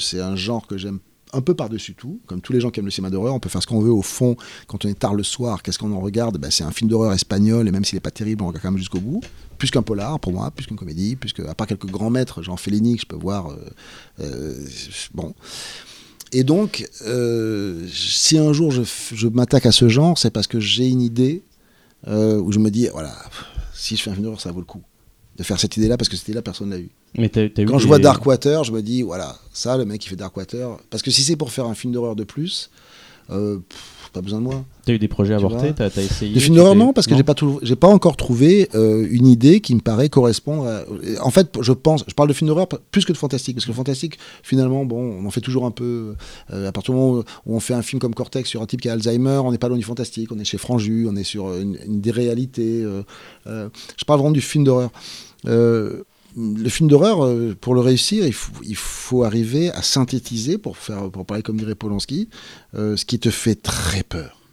c'est un genre que j'aime un peu par-dessus tout, comme tous les gens qui aiment le cinéma d'horreur, on peut faire ce qu'on veut au fond quand on est tard le soir, qu'est-ce qu'on en regarde? Ben, C'est un film d'horreur espagnol et même s'il n'est pas terrible, on regarde quand même jusqu'au bout. Plus qu'un polar pour moi, plus qu'une comédie, plus que, à part quelques grands maîtres, genre Fellini, que je peux voir. euh, euh, bon. Et donc, euh, si un jour je, m'attaque à ce genre, c'est parce que j'ai une idée où je me dis, voilà, si je fais un film d'horreur, ça vaut le coup de faire cette idée-là parce que cette idée-là, personne l'a eu. Mais Quand je des- vois Darkwater, je me dis, voilà, ça, le mec qui fait Darkwater. Parce que si c'est pour faire un film d'horreur de plus, euh, pff, pas besoin de moi. T'as eu des projets Tu avortés, t'as t'as essayé. Des films d'horreur, non, parce que j'ai pas, j'ai pas encore trouvé euh, une idée qui me paraît correspondre. à- En fait, je pense, je parle de films d'horreur plus que de fantastique, parce que le fantastique, finalement, bon, on en fait toujours un peu. euh, à partir du moment où on fait un film comme Cortex sur un type qui a Alzheimer, on n'est pas loin du fantastique, on est chez Franju, on est sur une, une des réalités. euh, euh, je parle vraiment du film d'horreur. Euh, le film d'horreur, euh, pour le réussir, il faut, arriver à synthétiser, pour, faire, parler comme dirait Polanski, euh, ce qui te fait très peur.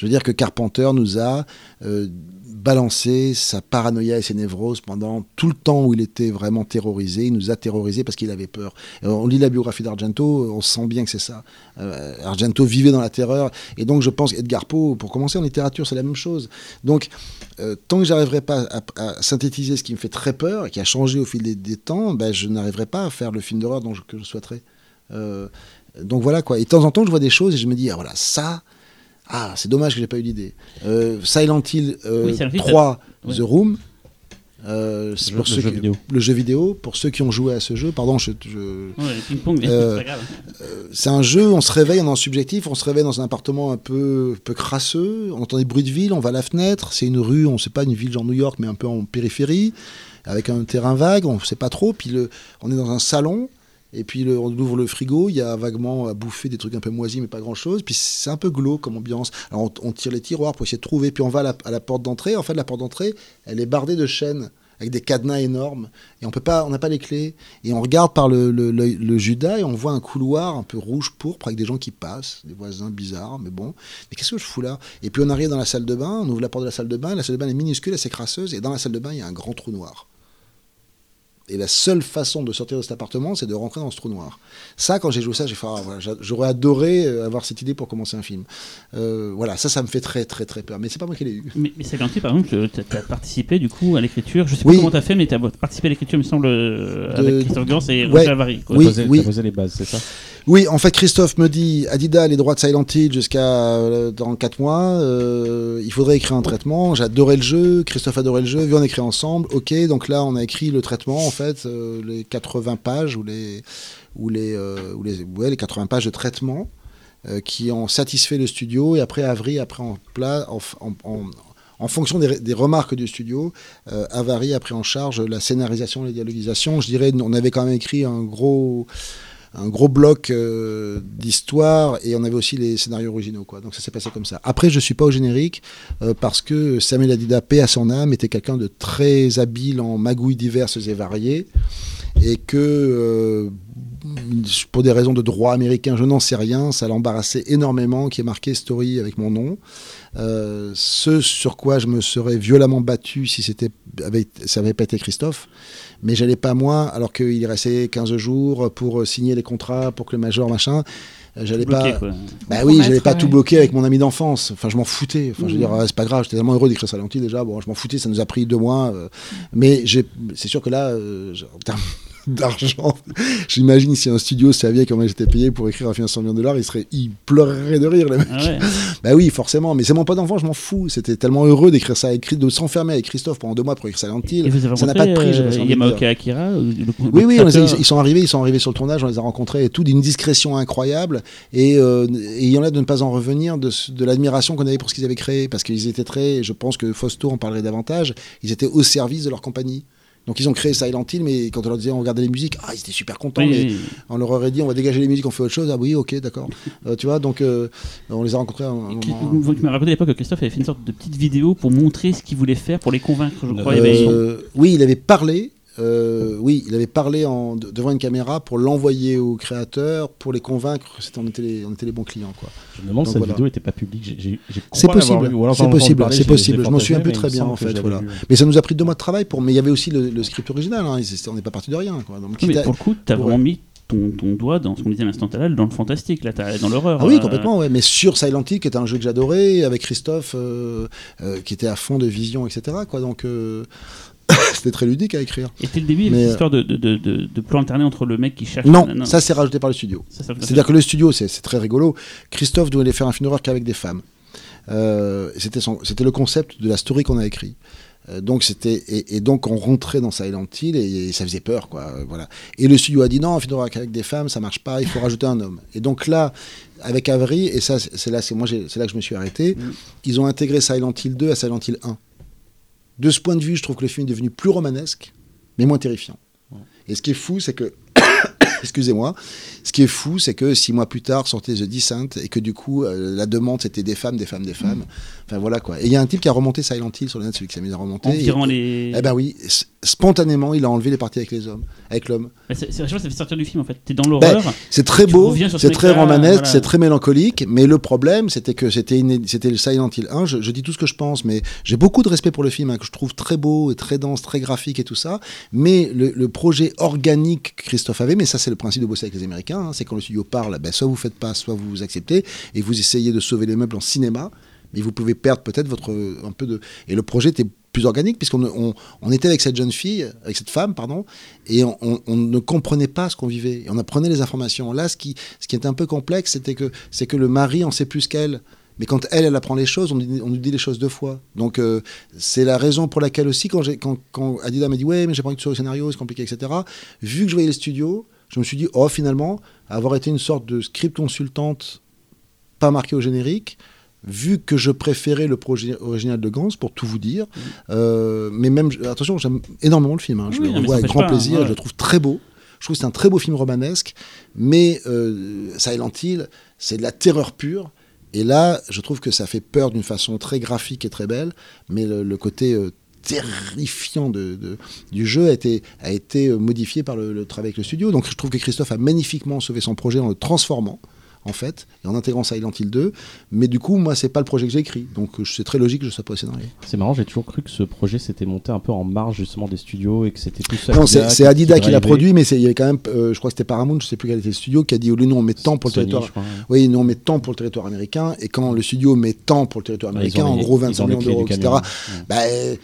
Je veux dire que Carpenter nous a euh, balancé sa paranoïa et ses névroses pendant tout le temps où il était vraiment terrorisé. Il nous a terrorisé parce qu'il avait peur. Et on lit la biographie d'Argento, on sent bien que c'est ça. Euh, Argento vivait dans la terreur. Et donc je pense qu'Edgar Poe, pour commencer en littérature, c'est la même chose. Donc euh, tant que j'arriverai pas à, synthétiser ce qui me fait très peur et qui a changé au fil des, temps, ben, je n'arriverai pas à faire le film d'horreur dont je- que je souhaiterais. Euh, donc voilà quoi. Et de temps en temps, je vois des choses et je me dis, ah voilà, ça, ah, c'est dommage que j'ai pas eu l'idée. Euh, Silent Hill euh, Oui, Silent Hill, 3, ouais. The Room. euh, c'est Le- pour le ceux jeu qui- vidéo. le jeu vidéo, pour ceux qui ont joué à ce jeu, pardon, je, je- Ouais, Euh, c'est pas grave. c'est un jeu, on se réveille, on est en subjectif, on se réveille dans un appartement un peu, peu crasseux, on entend des bruits de ville, on va à la fenêtre, c'est une rue, on sait pas, une ville genre New York, mais un peu en périphérie, avec un terrain vague, on sait pas trop, puis le, on est dans un salon, et puis le- on ouvre le frigo, il y a vaguement à bouffer des trucs un peu moisis, mais pas grand chose, puis c'est un peu glauque comme ambiance. Alors on, tire les tiroirs pour essayer de trouver, puis on va à la, porte d'entrée, en fait la porte d'entrée, elle est bardée de chaînes avec des cadenas énormes. Et on n'a pas les clés. Et on regarde par le Judas et on voit un couloir un peu rouge pourpre avec des gens qui passent des voisins bizarres mais bon. Mais qu'est-ce que je fous là? Et puis on arrive dans la salle de bain on ouvre la porte de la salle de bain la salle de bain est minuscule assez crasseuse. Et dans la salle de bain il y a un grand trou noir et la seule façon de sortir de cet appartement, c'est de rentrer dans ce trou noir. Ça, quand j'ai joué ça, j'ai fait, ah, voilà, j'a- j'aurais adoré euh, avoir cette idée pour commencer un film. Euh, voilà, ça, ça me fait très, très, très peur. Mais c'est pas moi qui l'ai eu. Mais, mais Silent Hill, par exemple, tu as participé du coup à l'écriture. Je sais Oui. pas comment tu as fait, mais tu as participé à l'écriture, il me semble, euh, De- avec Christophe Gans et Ouais. Roger Avary. Oui, oui. posé les bases, c'est ça? Oui, en fait, Christophe me dit Adidas les droits de Silent Hill jusqu'à euh, dans 4 mois. euh, il faudrait écrire un traitement. J'adorais le jeu. Christophe adorait le jeu. Viens, on écrit ensemble. Ok, donc là, on a écrit le traitement, en fait, euh, les 80 pages ou les, ou les, euh, ou les, ouais, les 80 pages de traitement qui ont satisfait le studio. Et après, Avry, après en en, en- en- fonction des, remarques du studio, euh, a pris en charge la scénarisation, la dialogisation. Je dirais, on avait quand même écrit un gros un gros bloc euh, d'histoire et on avait aussi les scénarios originaux quoi. Donc ça s'est passé comme ça. Après je suis pas au générique euh, parce que Samuel Adida paix à son âme était quelqu'un de très habile en magouilles diverses et variées et que euh, pour des raisons de droit américain, je n'en sais rien, ça l'embarrassait énormément qui est marqué story avec mon nom. Ce sur quoi je me serais violemment battu si c'était ça n'avait pas été Christophe mais j'allais pas moi, alors qu'il restait 15 jours pour signer les contrats, pour que le major, machin. euh, J'allais pas. quoi. Bah oui, j'allais pas tout bloquer avec mon ami d'enfance. Enfin, je m'en foutais. Enfin, je veux Mhm. dire, ah, c'est pas grave. J'étais tellement heureux d'écrire Salenti déjà. Bon, je m'en foutais. Ça nous a pris deux mois. euh, mais c'est sûr que là, euh, j'ai- en termes d'argent. J'imagine si un studio savait comment j'étais payé pour écrire un film à 100 millions de dollars, il, serait, il pleurerait de rire, les mecs. Ah ouais. Bah oui, forcément, mais c'est mon pote d'enfant, je m'en fous. C'était tellement heureux d'écrire ça, avec, de s'enfermer avec Christophe pendant deux mois pour écrire Silent Hill. Ça n'a pas de prix, pas euh, Yamaoka. Akira le- le Oui, oui, a- ils sont arrivés, ils sont arrivés sur le tournage, on les a rencontrés et tout d'une discrétion incroyable. Et, euh, et il y en a de ne pas en revenir de, de l'admiration qu'on avait pour ce qu'ils avaient créé, parce qu'ils étaient très, je pense que Fausto en parlerait davantage, ils étaient au service de leur compagnie. Donc ils ont créé Silent Hill, mais quand on leur disait on regardait les musiques, ah ils étaient super contents. Oui, mais oui, on leur aurait dit on va dégager les musiques, on fait autre chose. Ah oui, ok, d'accord. Euh, tu vois, donc euh, on les a rencontrés à un moment. Vous tu m'as raconté à l'époque que Christophe avait fait une sorte de petite vidéo pour montrer ce qu'il voulait faire, pour les convaincre, je crois. Il y avait- Euh, oui, il avait parlé. Euh, oui, il avait parlé en, de- devant une caméra pour l'envoyer aux créateurs, pour les convaincre. C'était, on, était les, on était les bons clients. Quoi. Je me demande si cette voilà. vidéo n'était pas publique. C'est possible, c'est possible, c'est possible. Je m'en souviens plus très bien, en que fait, voilà. vu. Mais ça nous a pris deux mois de travail pour. Mais il y avait aussi le, le script original. Hein. On n'est pas parti de rien. Quoi. Donc, mais pour le coup, t'as Ouais. vraiment mis ton, ton doigt dans ce qu'on disait à l'instant dans le fantastique, là, dans l'horreur. Ah oui, euh, complètement, ouais. Mais sur Silent Hill, qui était un jeu que j'adorais, avec Christophe, euh, euh, qui était à fond de vision, etc. Quoi. Donc, euh, c'était très ludique à écrire. Et dès le début, il y avait Mais, cette histoire de, de, de, de- de plan alterné entre le mec qui cherche. Non, nana. ça c'est rajouté par le studio. C'est-à-dire que le studio, c'est très rigolo. Christophe devait faire un film d'horreur qu'avec des femmes. Euh, c'était le concept de la story qu'on a écrit. Euh, donc c'était et, et donc on rentrait dans Silent Hill et, et ça faisait peur quoi. euh, voilà. Et le studio a dit non, un film d'horreur qu'avec des femmes, ça marche pas. Il faut rajouter un homme. Et donc là, avec Avery et ça c'est là c'est moi c'est là que je me suis arrêté. Mm. Ils ont intégré Silent Hill 2 à Silent Hill 1. De ce point de vue, je trouve que le film est devenu plus romanesque, mais moins terrifiant. Et ce qui est fou, c'est que excusez-moi, ce qui est fou, c'est que six mois plus tard sortait The Descent et que du coup, euh, la demande c'était des femmes, des femmes, des femmes. Enfin voilà quoi. Et il y a un type qui a remonté Silent Hill sur le net, celui qui s'est mis à remonter. En virant Et- les. Eh ben oui, spontanément, il a enlevé les parties avec les hommes, avec l'homme. Bah, c'est- ça fait sortir du film en fait. T'es dans l'horreur. C'est très beau, c'est très romanesque, voilà. c'est très mélancolique, mais le problème, c'était que c'était le Silent Hill 1. Je, je dis tout ce que je pense, mais j'ai beaucoup de respect pour le film, hein, que je trouve très beau et très dense, très graphique et tout ça. Mais le, le projet organique que Christophe avait, mais ça, c'est le principe de bosser avec les Américains, hein, c'est quand le studio parle, ben, soit vous faites pas, soit vous acceptez, et vous essayez de sauver les meubles en cinéma, mais vous pouvez perdre peut-être votre un peu de. Et le projet était plus organique puisqu'on on, on était avec cette jeune fille, avec cette femme, pardon, et on, ne comprenait pas ce qu'on vivait. Et on apprenait les informations. Là, ce qui, ce qui était un peu complexe, c'était que c'est que le mari en sait plus qu'elle. Mais quand elle, elle apprend les choses, on, nous dit les choses deux fois. Donc, euh, c'est la raison pour laquelle aussi, quand, quand, quand Adida m'a dit Ouais, mais j'ai pas envie tu sois au scénario, c'est compliqué, etc. Vu que je voyais les studios, je me suis dit Oh, finalement, avoir été une sorte de script consultante pas marqué au générique, vu que je préférais le projet original de Gans, pour tout vous dire. Euh, mais même, attention, j'aime énormément le film. hein. Je Oui, le revois ça avec grand pas, plaisir. hein, ouais. Je le trouve très beau. Je trouve que c'est un très beau film romanesque. Mais euh, Silent Hill, c'est de la terreur pure. Et là, je trouve que ça fait peur d'une façon très graphique et très belle. Mais le, le côté euh, terrifiant de, du jeu a été, euh, modifié par le travail avec le studio. Donc je trouve que Christophe a magnifiquement sauvé son projet en le transformant en fait, et en intégrant Silent Hill 2. Mais du coup, moi, c'est pas le projet que j'ai écrit. Donc, euh, c'est très logique que je sois pas au scénario. C'est marrant, j'ai toujours cru que ce projet s'était monté un peu en marge justement des studios et que c'était tout ça. Non, c'est c'est Adida qui l'a produit, mais c'est- il y avait quand même, euh, je crois que c'était Paramount, je sais plus quel était le studio, qui a dit, au lieu, nous, on met tant pour le territoire. Oui, nous, on met tant pour le territoire américain, et quand le studio met tant pour le territoire ils américain, en les- gros ils 25 ont les millions d'euros, etc. Ouais. Bah,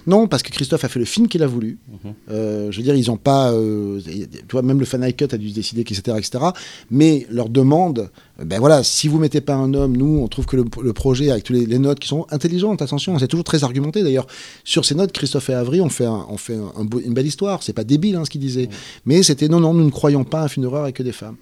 non, parce que Christophe a fait le film qu'il a voulu. Mhm. Euh, je veux dire, ils ont pas. euh, tu vois, même le Final Cut a dû se décider, etc., etc. Mais leur demande, ben voilà, si vous mettez pas un homme, nous, on trouve que le, le projet, avec toutes les, les notes qui sont intelligentes, attention, c'est toujours très argumenté. D'ailleurs, sur ces notes, Christophe et Avery ont fait, un- ont fait un- un beau- une belle histoire. C'est pas débile hein, ce qu'ils disaient. Mais c'était non, non, nous ne croyons pas à un film d'horreur avec que des femmes.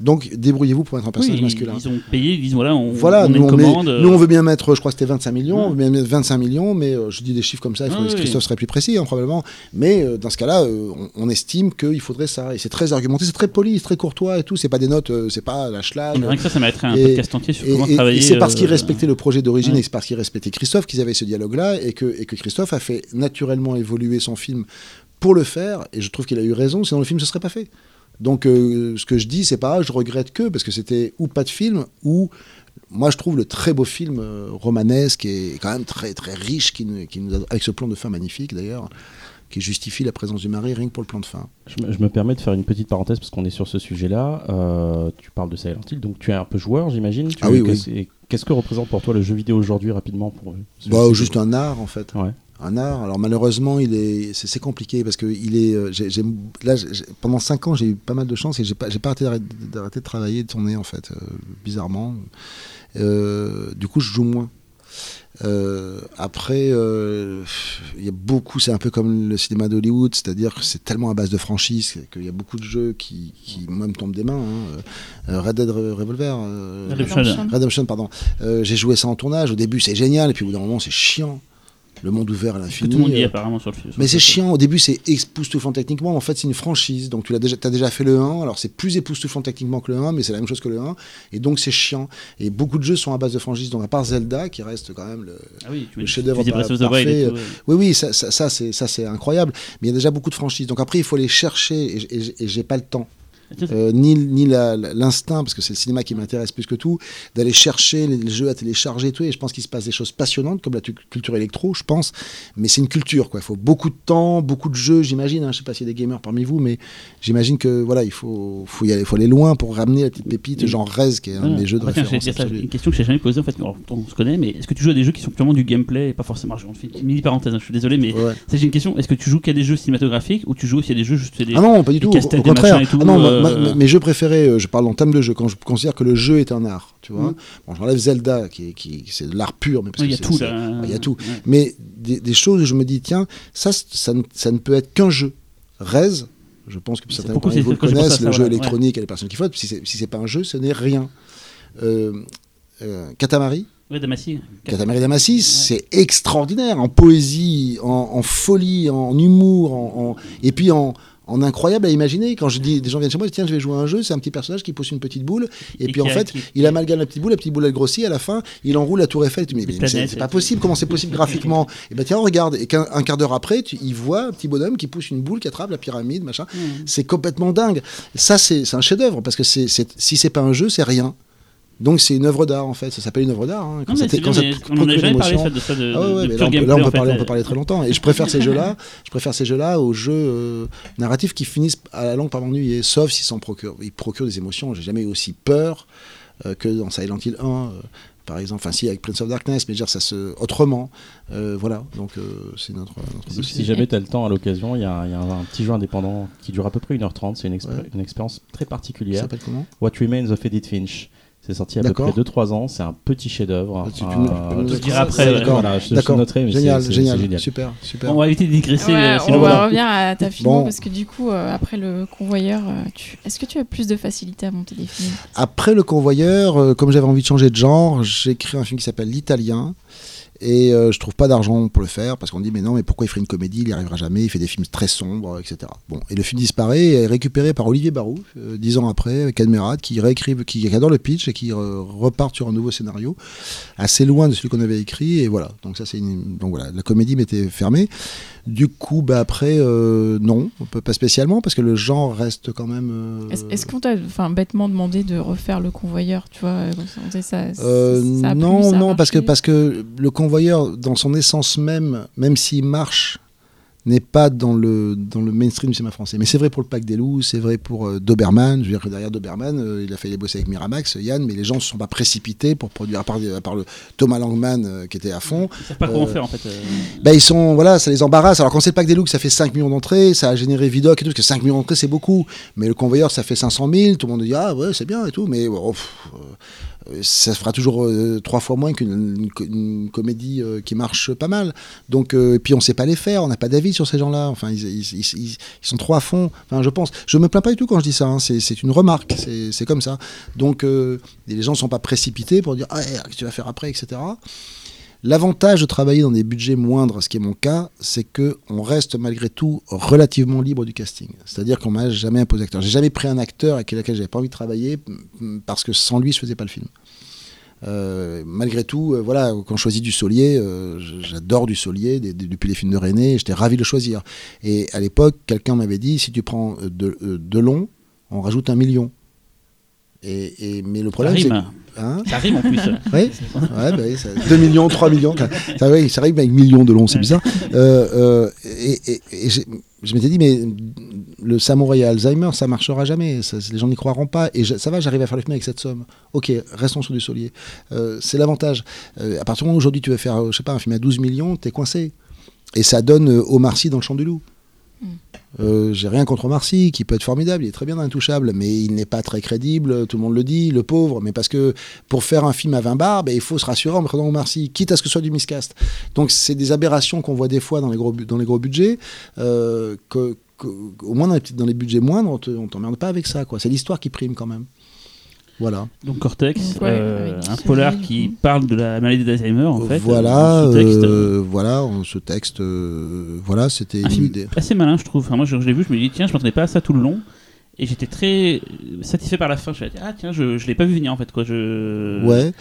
Donc, débrouillez-vous pour être un personnage Oui, masculin. Ils ont payé, ils disent voilà, on, Voilà, on a nous on, commande. euh, nous on veut bien mettre, je crois que c'était 25 millions, Ouais. on veut bien mettre 25 millions, mais euh, je dis des chiffres comme ça, il faudrait ouais. Christophe serait plus précis hein, probablement. Mais euh, dans ce cas-là, euh, on, on estime qu'il faudrait ça. Et c'est très argumenté, c'est très poli, c'est très courtois et tout. C'est pas des notes, c'est pas la schlag. mais rien que ça, ça mériterait un Et- podcast entier sur Et, comment et- travailler. c'est parce qu'ils respectaient le projet d'origine ouais. et c'est parce qu'ils respectaient Christophe qu'ils avaient ce dialogue-là et que, et que Christophe a fait naturellement évoluer son film pour le faire. Et je trouve qu'il a eu raison, sinon le film ne se serait pas fait. Donc euh, ce que je dis, c'est pas je regrette que parce que c'était ou pas de film ou moi je trouve le très beau film euh, romanesque et quand même très très riche qui, nous- qui nous a- avec ce plan de fin magnifique d'ailleurs qui justifie la présence du mari rien que pour le plan de fin. Je me, je me permets de faire une petite parenthèse parce qu'on est sur ce sujet-là. Euh, tu parles de Silent Hill, donc tu es un peu joueur, j'imagine. Ah oui, oui. qu'est-ce- que représente pour toi le jeu vidéo aujourd'hui, rapidement pour, Bah, juste un art en fait. Ouais. Un art. Alors malheureusement, il est, c'est, c'est compliqué parce que il est, euh, j'ai, j'ai- là, j'ai- pendant 5 ans, j'ai eu pas mal de chance et j'ai pas, j'ai pas arrêté d'arrêter, d'arrêter de travailler, de tourner en fait, euh, bizarrement. Euh, du coup, je joue moins. Euh, après, il y a beaucoup, c'est un peu comme le cinéma d'Hollywood, c'est-à-dire que c'est tellement à base de franchise qu'il y a beaucoup de jeux qui, qui moi, me tombent des mains. hein. Red Dead Revolver, Redemption. Redemption, pardon. J'ai joué ça en tournage. Au début, c'est génial, et puis au bout d'un moment, c'est chiant. Le monde ouvert à l'infini. tout le monde dit euh, apparemment sur le film. mais c'est chiant. Au début, c'est époustouflant techniquement. En fait, c'est une franchise. Donc, tu déjà, as déjà fait le 1. Alors, c'est plus époustouflant techniquement que le 1, mais c'est la même chose que le 1. Et donc, c'est chiant. Et beaucoup de jeux sont à base de franchise. Donc, à part Zelda, qui reste quand même le. Ah oui, le chef-d'œuvre par- parfait, tout, ouais. Oui, oui, ça, ça, ça, c'est, incroyable. Mais il y a déjà beaucoup de franchises. Donc, après, il faut les chercher. Et, et j'ai pas le temps. Euh, ni ni l'instinct, parce que c'est le cinéma qui m'intéresse plus que tout, d'aller chercher les, les jeux à télécharger et tout. Et je pense qu'il se passe des choses passionnantes, comme la tu- culture électro, je pense. Mais c'est une culture, quoi. Il faut beaucoup de temps, beaucoup de jeux, j'imagine. hein. Je sais pas s'il y a des gamers parmi vous, mais j'imagine que voilà, il faut, faut y aller, faut aller loin pour ramener la petite pépite, genre Rez, qui est un de Voilà. mes jeux de tiens, référence ça. Une question que j'ai jamais posée en fait, alors, on se connaît, mais est-ce que tu joues à des jeux qui sont purement du gameplay et pas forcément je fais une mini parenthèse, hein, je suis désolé, mais Ouais. j'ai une question. Est-ce que tu joues qu'à des jeux cinématographiques ou tu joues aussi à des jeux juste des Ah non, pas du des tout. Au, des contraire. tout, ah non, euh, ma- mes jeux préférés, euh, je parle en termes de jeu, quand je considère que le jeu est un art, tu vois. Mm. Bon, j'enlève Zelda, qui, est- qui c'est de l'art pur, mais parce Ouais, Il y a tout il y a tout. Ouais. Mais des, des choses où je me dis, tiens, ça, ça, ne- ça ne peut être qu'un jeu. Rez, je pense que certains parmi vous le connaissent, ça, le jeu voilà, électronique et les personnes qui votent. Si c'est si pas un jeu, ce n'est rien. Euh, euh, Katamari, Ouais, Damassi. Katamari Damacy, c'est extraordinaire en poésie, en, en folie, en humour, en, en- et puis en, en incroyable à imaginer. Quand je dis, des gens viennent chez moi, disent, tiens, je vais jouer à un jeu, c'est un petit personnage qui pousse une petite boule, et, Et puis en a- fait, qui- il amalgame la petite boule, la petite boule elle grossit, à la fin, il enroule la tour Eiffel. Tu mais, mais c'est pas possible, comment c'est possible graphiquement Et ben tiens, regarde, et qu'un un quart d'heure après, tu, il voit un petit bonhomme qui pousse une boule qui attrape la pyramide, machin. Mmh. C'est complètement dingue. Ça, c'est c'est un chef-d'œuvre, parce que c'est- si c'est pas un jeu, c'est rien. Donc c'est une œuvre d'art en fait, ça s'appelle une œuvre d'art. hein. Quand Non, ça quand bien, ça on a procure jamais parlé l'émotion. ça, de ça, de, Ah ouais, de là, on, peut, gameplay, là, on peut en parler, on peut parler très longtemps. Et je préfère ces jeux-là, je préfère ces jeux-là aux jeux euh, narratifs qui finissent à la longue par m'ennuyer, sauf s'ils procurent, ils procurent des émotions. J'ai jamais eu aussi peur euh, que dans Silent Hill 1, euh, par exemple. Enfin, si avec Prince of Darkness, mais je veux dire ça se autrement. Euh, voilà, donc euh, c'est notre, notre Si, dossier. si jamais tu as le temps à l'occasion, il y, a il y a un, un petit jeu indépendant qui dure à peu près 1h30. C'est une, expé- Ouais. une expérience très Ça particulière. s'appelle comment? What Remains of Edith Finch. C'est sorti il y a à peu près 2-3 ans. C'est un petit chef-d'œuvre. Ah, tu- Euh, je te dirai après, ouais. D'accord, voilà, je, je noterai, mais génial, c'est- génial, génial. super, super. Bon, on va éviter de digresser. Ouais, euh, on va revenir à ta filmo Bon. parce que du coup, euh, après le convoyeur, euh, tu- est-ce que tu as plus de facilité à monter des films? Après le convoyeur, euh, comme j'avais envie de changer de genre, j'ai écrit un film qui s'appelle L'Italien. Et euh, je trouve pas d'argent pour le faire parce qu'on dit mais non mais pourquoi il ferait une comédie? Il y arrivera jamais il fait des films très sombres etc bon. Et le film disparaît et est récupéré par Olivier Barou euh, dix ans après avec Admirad qui réécrive qui, qui adore le pitch et qui euh, repart sur un nouveau scénario assez loin de celui qu'on avait écrit et voilà. Donc ça c'est une donc voilà la comédie m'était fermée du coup bah après euh, non on peut pas spécialement parce que le genre reste quand même euh, Est-ce qu'on t'a bêtement demandé de refaire le convoyeur Tu vois, ça, Euh, ça plu, non, ça non, parce que, parce que le convoyeur, dans son essence même, même s'il marche, n'est pas dans le, dans le mainstream du cinéma français. Mais c'est vrai pour le Pack des Loups, c'est vrai pour euh, Doberman. Je veux dire que derrière Doberman, euh, il a failli bosser avec Miramax, Yann, mais les gens ne se sont pas précipités pour produire, à part, à part le Thomas Langman euh, qui était à fond. Ils savent pas comment Euh, faire en fait. euh. Ben, ils sont, voilà, ça les embarrasse. Alors, quand c'est le pack des looks, ça fait 5 millions d'entrées, ça a généré Vidoc et tout, parce que 5 millions d'entrées, c'est beaucoup. Mais le convoyeur, ça fait 500 000, tout le monde dit, ah ouais, c'est bien et tout, mais pff, ça fera toujours euh, trois fois moins qu'une une co- une comédie euh, qui marche pas mal. Donc, euh, et puis on sait pas les faire, on n'a pas d'avis sur ces gens-là. Enfin, ils, sont trop à fond. Enfin, je pense. Je me plains pas du tout quand je dis ça. hein. C'est une remarque. C'est comme ça. Donc, les gens ne sont pas précipités pour dire, ah, qu'est-ce que tu vas faire après, etc. L'avantage de travailler dans des budgets moindres, ce qui est mon cas, c'est que on reste malgré tout relativement libre du casting. C'est-à-dire qu'on m'a jamais imposé acteur. J'ai jamais pris un acteur avec lequel j'avais pas envie de travailler mm, parce que sans lui, je faisais pas le film. Euh, malgré tout, euh, voilà, quand je choisis du Solier, euh, j'adore du Solier des- des- depuis les films de René, j'étais ravi de le choisir. Et à l'époque, quelqu'un m'avait dit si tu prends euh, de, de long, on rajoute un million. Et, et- mais le problème, c'est hein Ça rime en plus. oui, ouais, bah oui, ça- 2 millions, 3 millions. Ça, c'est vrai qu'avec millions de long, c'est bizarre. Euh, euh, et et- et j'ai- je m'étais dit, mais le samouraï à Alzheimer, ça marchera jamais. Ça, les gens n'y croiront pas. Et je- ça va, j'arrive à faire le film avec cette somme. Ok, restons sur du solier. Euh, c'est l'avantage. À partir du moment où aujourd'hui tu veux faire, je sais pas, un film à 12 millions, t'es coincé. Et ça donne Omar Sy dans le champ du loup. Euh, J'ai rien contre Omar Sy, qui peut être formidable, il est très bien Intouchable, mais il n'est pas très crédible, tout le monde le dit, le pauvre, mais parce que pour faire un film à 20 bars, ben, il faut se rassurer en prenant Omar Sy, quitte à ce que ce soit du miscast. Donc c'est des aberrations qu'on voit des fois dans les gros, budgets, euh, au moins dans les, dans les budgets moindres, on on t'emmerde pas avec ça. C'est l'histoire qui prime quand même. Voilà. Donc Cortex, ouais, euh, un polar qui parle de la maladie d'Alzheimer en fait. voilà, euh, texte. euh, voilà, en ce texte, euh, voilà, c'était un une film idée. assez malin, je trouve. Enfin, moi, je, je l'ai vu, je me dis tiens, je m'attendais pas à ça tout le long. Et j'étais très satisfait par la fin. Je me suis dit, ah tiens, je, je l'ai pas vu venir en fait. Quoi. Je... Ouais.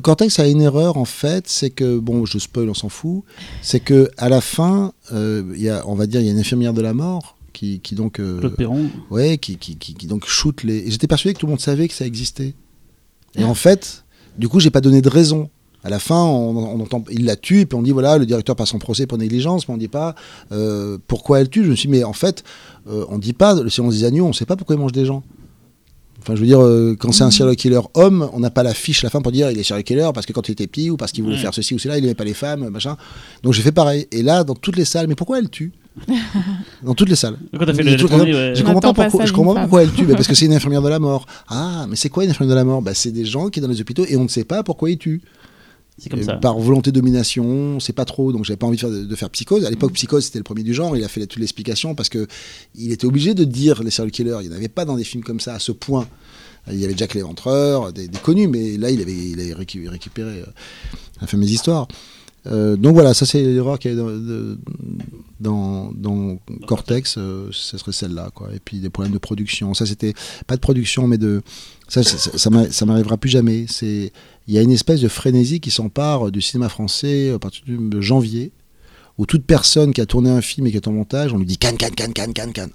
Cortex a une erreur en fait, c'est que bon, je spoil, on s'en fout. C'est que à la fin, euh, il y a, on va dire, il y a une infirmière de la mort qui, qui donc, euh, Claude Perron. ouais, qui, qui, qui, donc shoot les. J'étais persuadé que tout le monde savait que ça existait. Et en fait, du coup, j'ai pas donné de raison. À la fin, on, on entend, il la tue, et puis on dit voilà, le directeur passe en procès pour négligence, mais on dit pas euh, pourquoi elle tue. Je me suis dit, mais en fait, euh, on dit pas le silence des agneaux, on sait pas pourquoi il mange des gens. Enfin, je veux dire, euh, quand c'est un serial killer homme, on n'a pas la fiche à la fin pour dire il est serial killer parce que quand il était petit ou parce qu'il voulait Ouais. faire ceci ou cela, il aimait pas les femmes, machin. Donc j'ai fait pareil. Et là, dans toutes les salles, mais pourquoi elle tue? Dans toutes les salles. Quand fait le, tout ouais. Je comprends pas pourquoi, ça je d'une comprends pas femme. pourquoi elle tue. Bah, parce que c'est une infirmière de la mort. Ah, mais c'est quoi une infirmière de la mort? Bah, C'est des gens qui sont dans les hôpitaux et on ne sait pas pourquoi ils tuent. c'est comme ça. Par volonté de domination, on sait pas trop. Donc j'avais pas envie de faire, de faire psychose. À l'époque, psychose c'était le premier du genre. Il a fait toute l'explication parce que il était obligé de dire les serial killers. Il n'y en avait pas dans des films comme ça à ce point. Il y avait Jack l'Éventreur, des, des connus, mais là il avait, il avait récupéré euh, la fameuse histoire. Euh, donc voilà, ça c'est l'erreur qu'il y a dans, de- dans, dans Cortex, euh, ce serait celle-là. Quoi. Et puis des problèmes de production. Ça c'était pas de production, mais de. Ça, ça, ça, ça m'a- ça m'arrivera plus jamais. C'est il y a une espèce de frénésie qui s'empare du cinéma français à partir de janvier, où toute personne qui a tourné un film et qui est en montage, on lui dit Cannes, Cannes, Cannes, Cannes, Cannes, Cannes.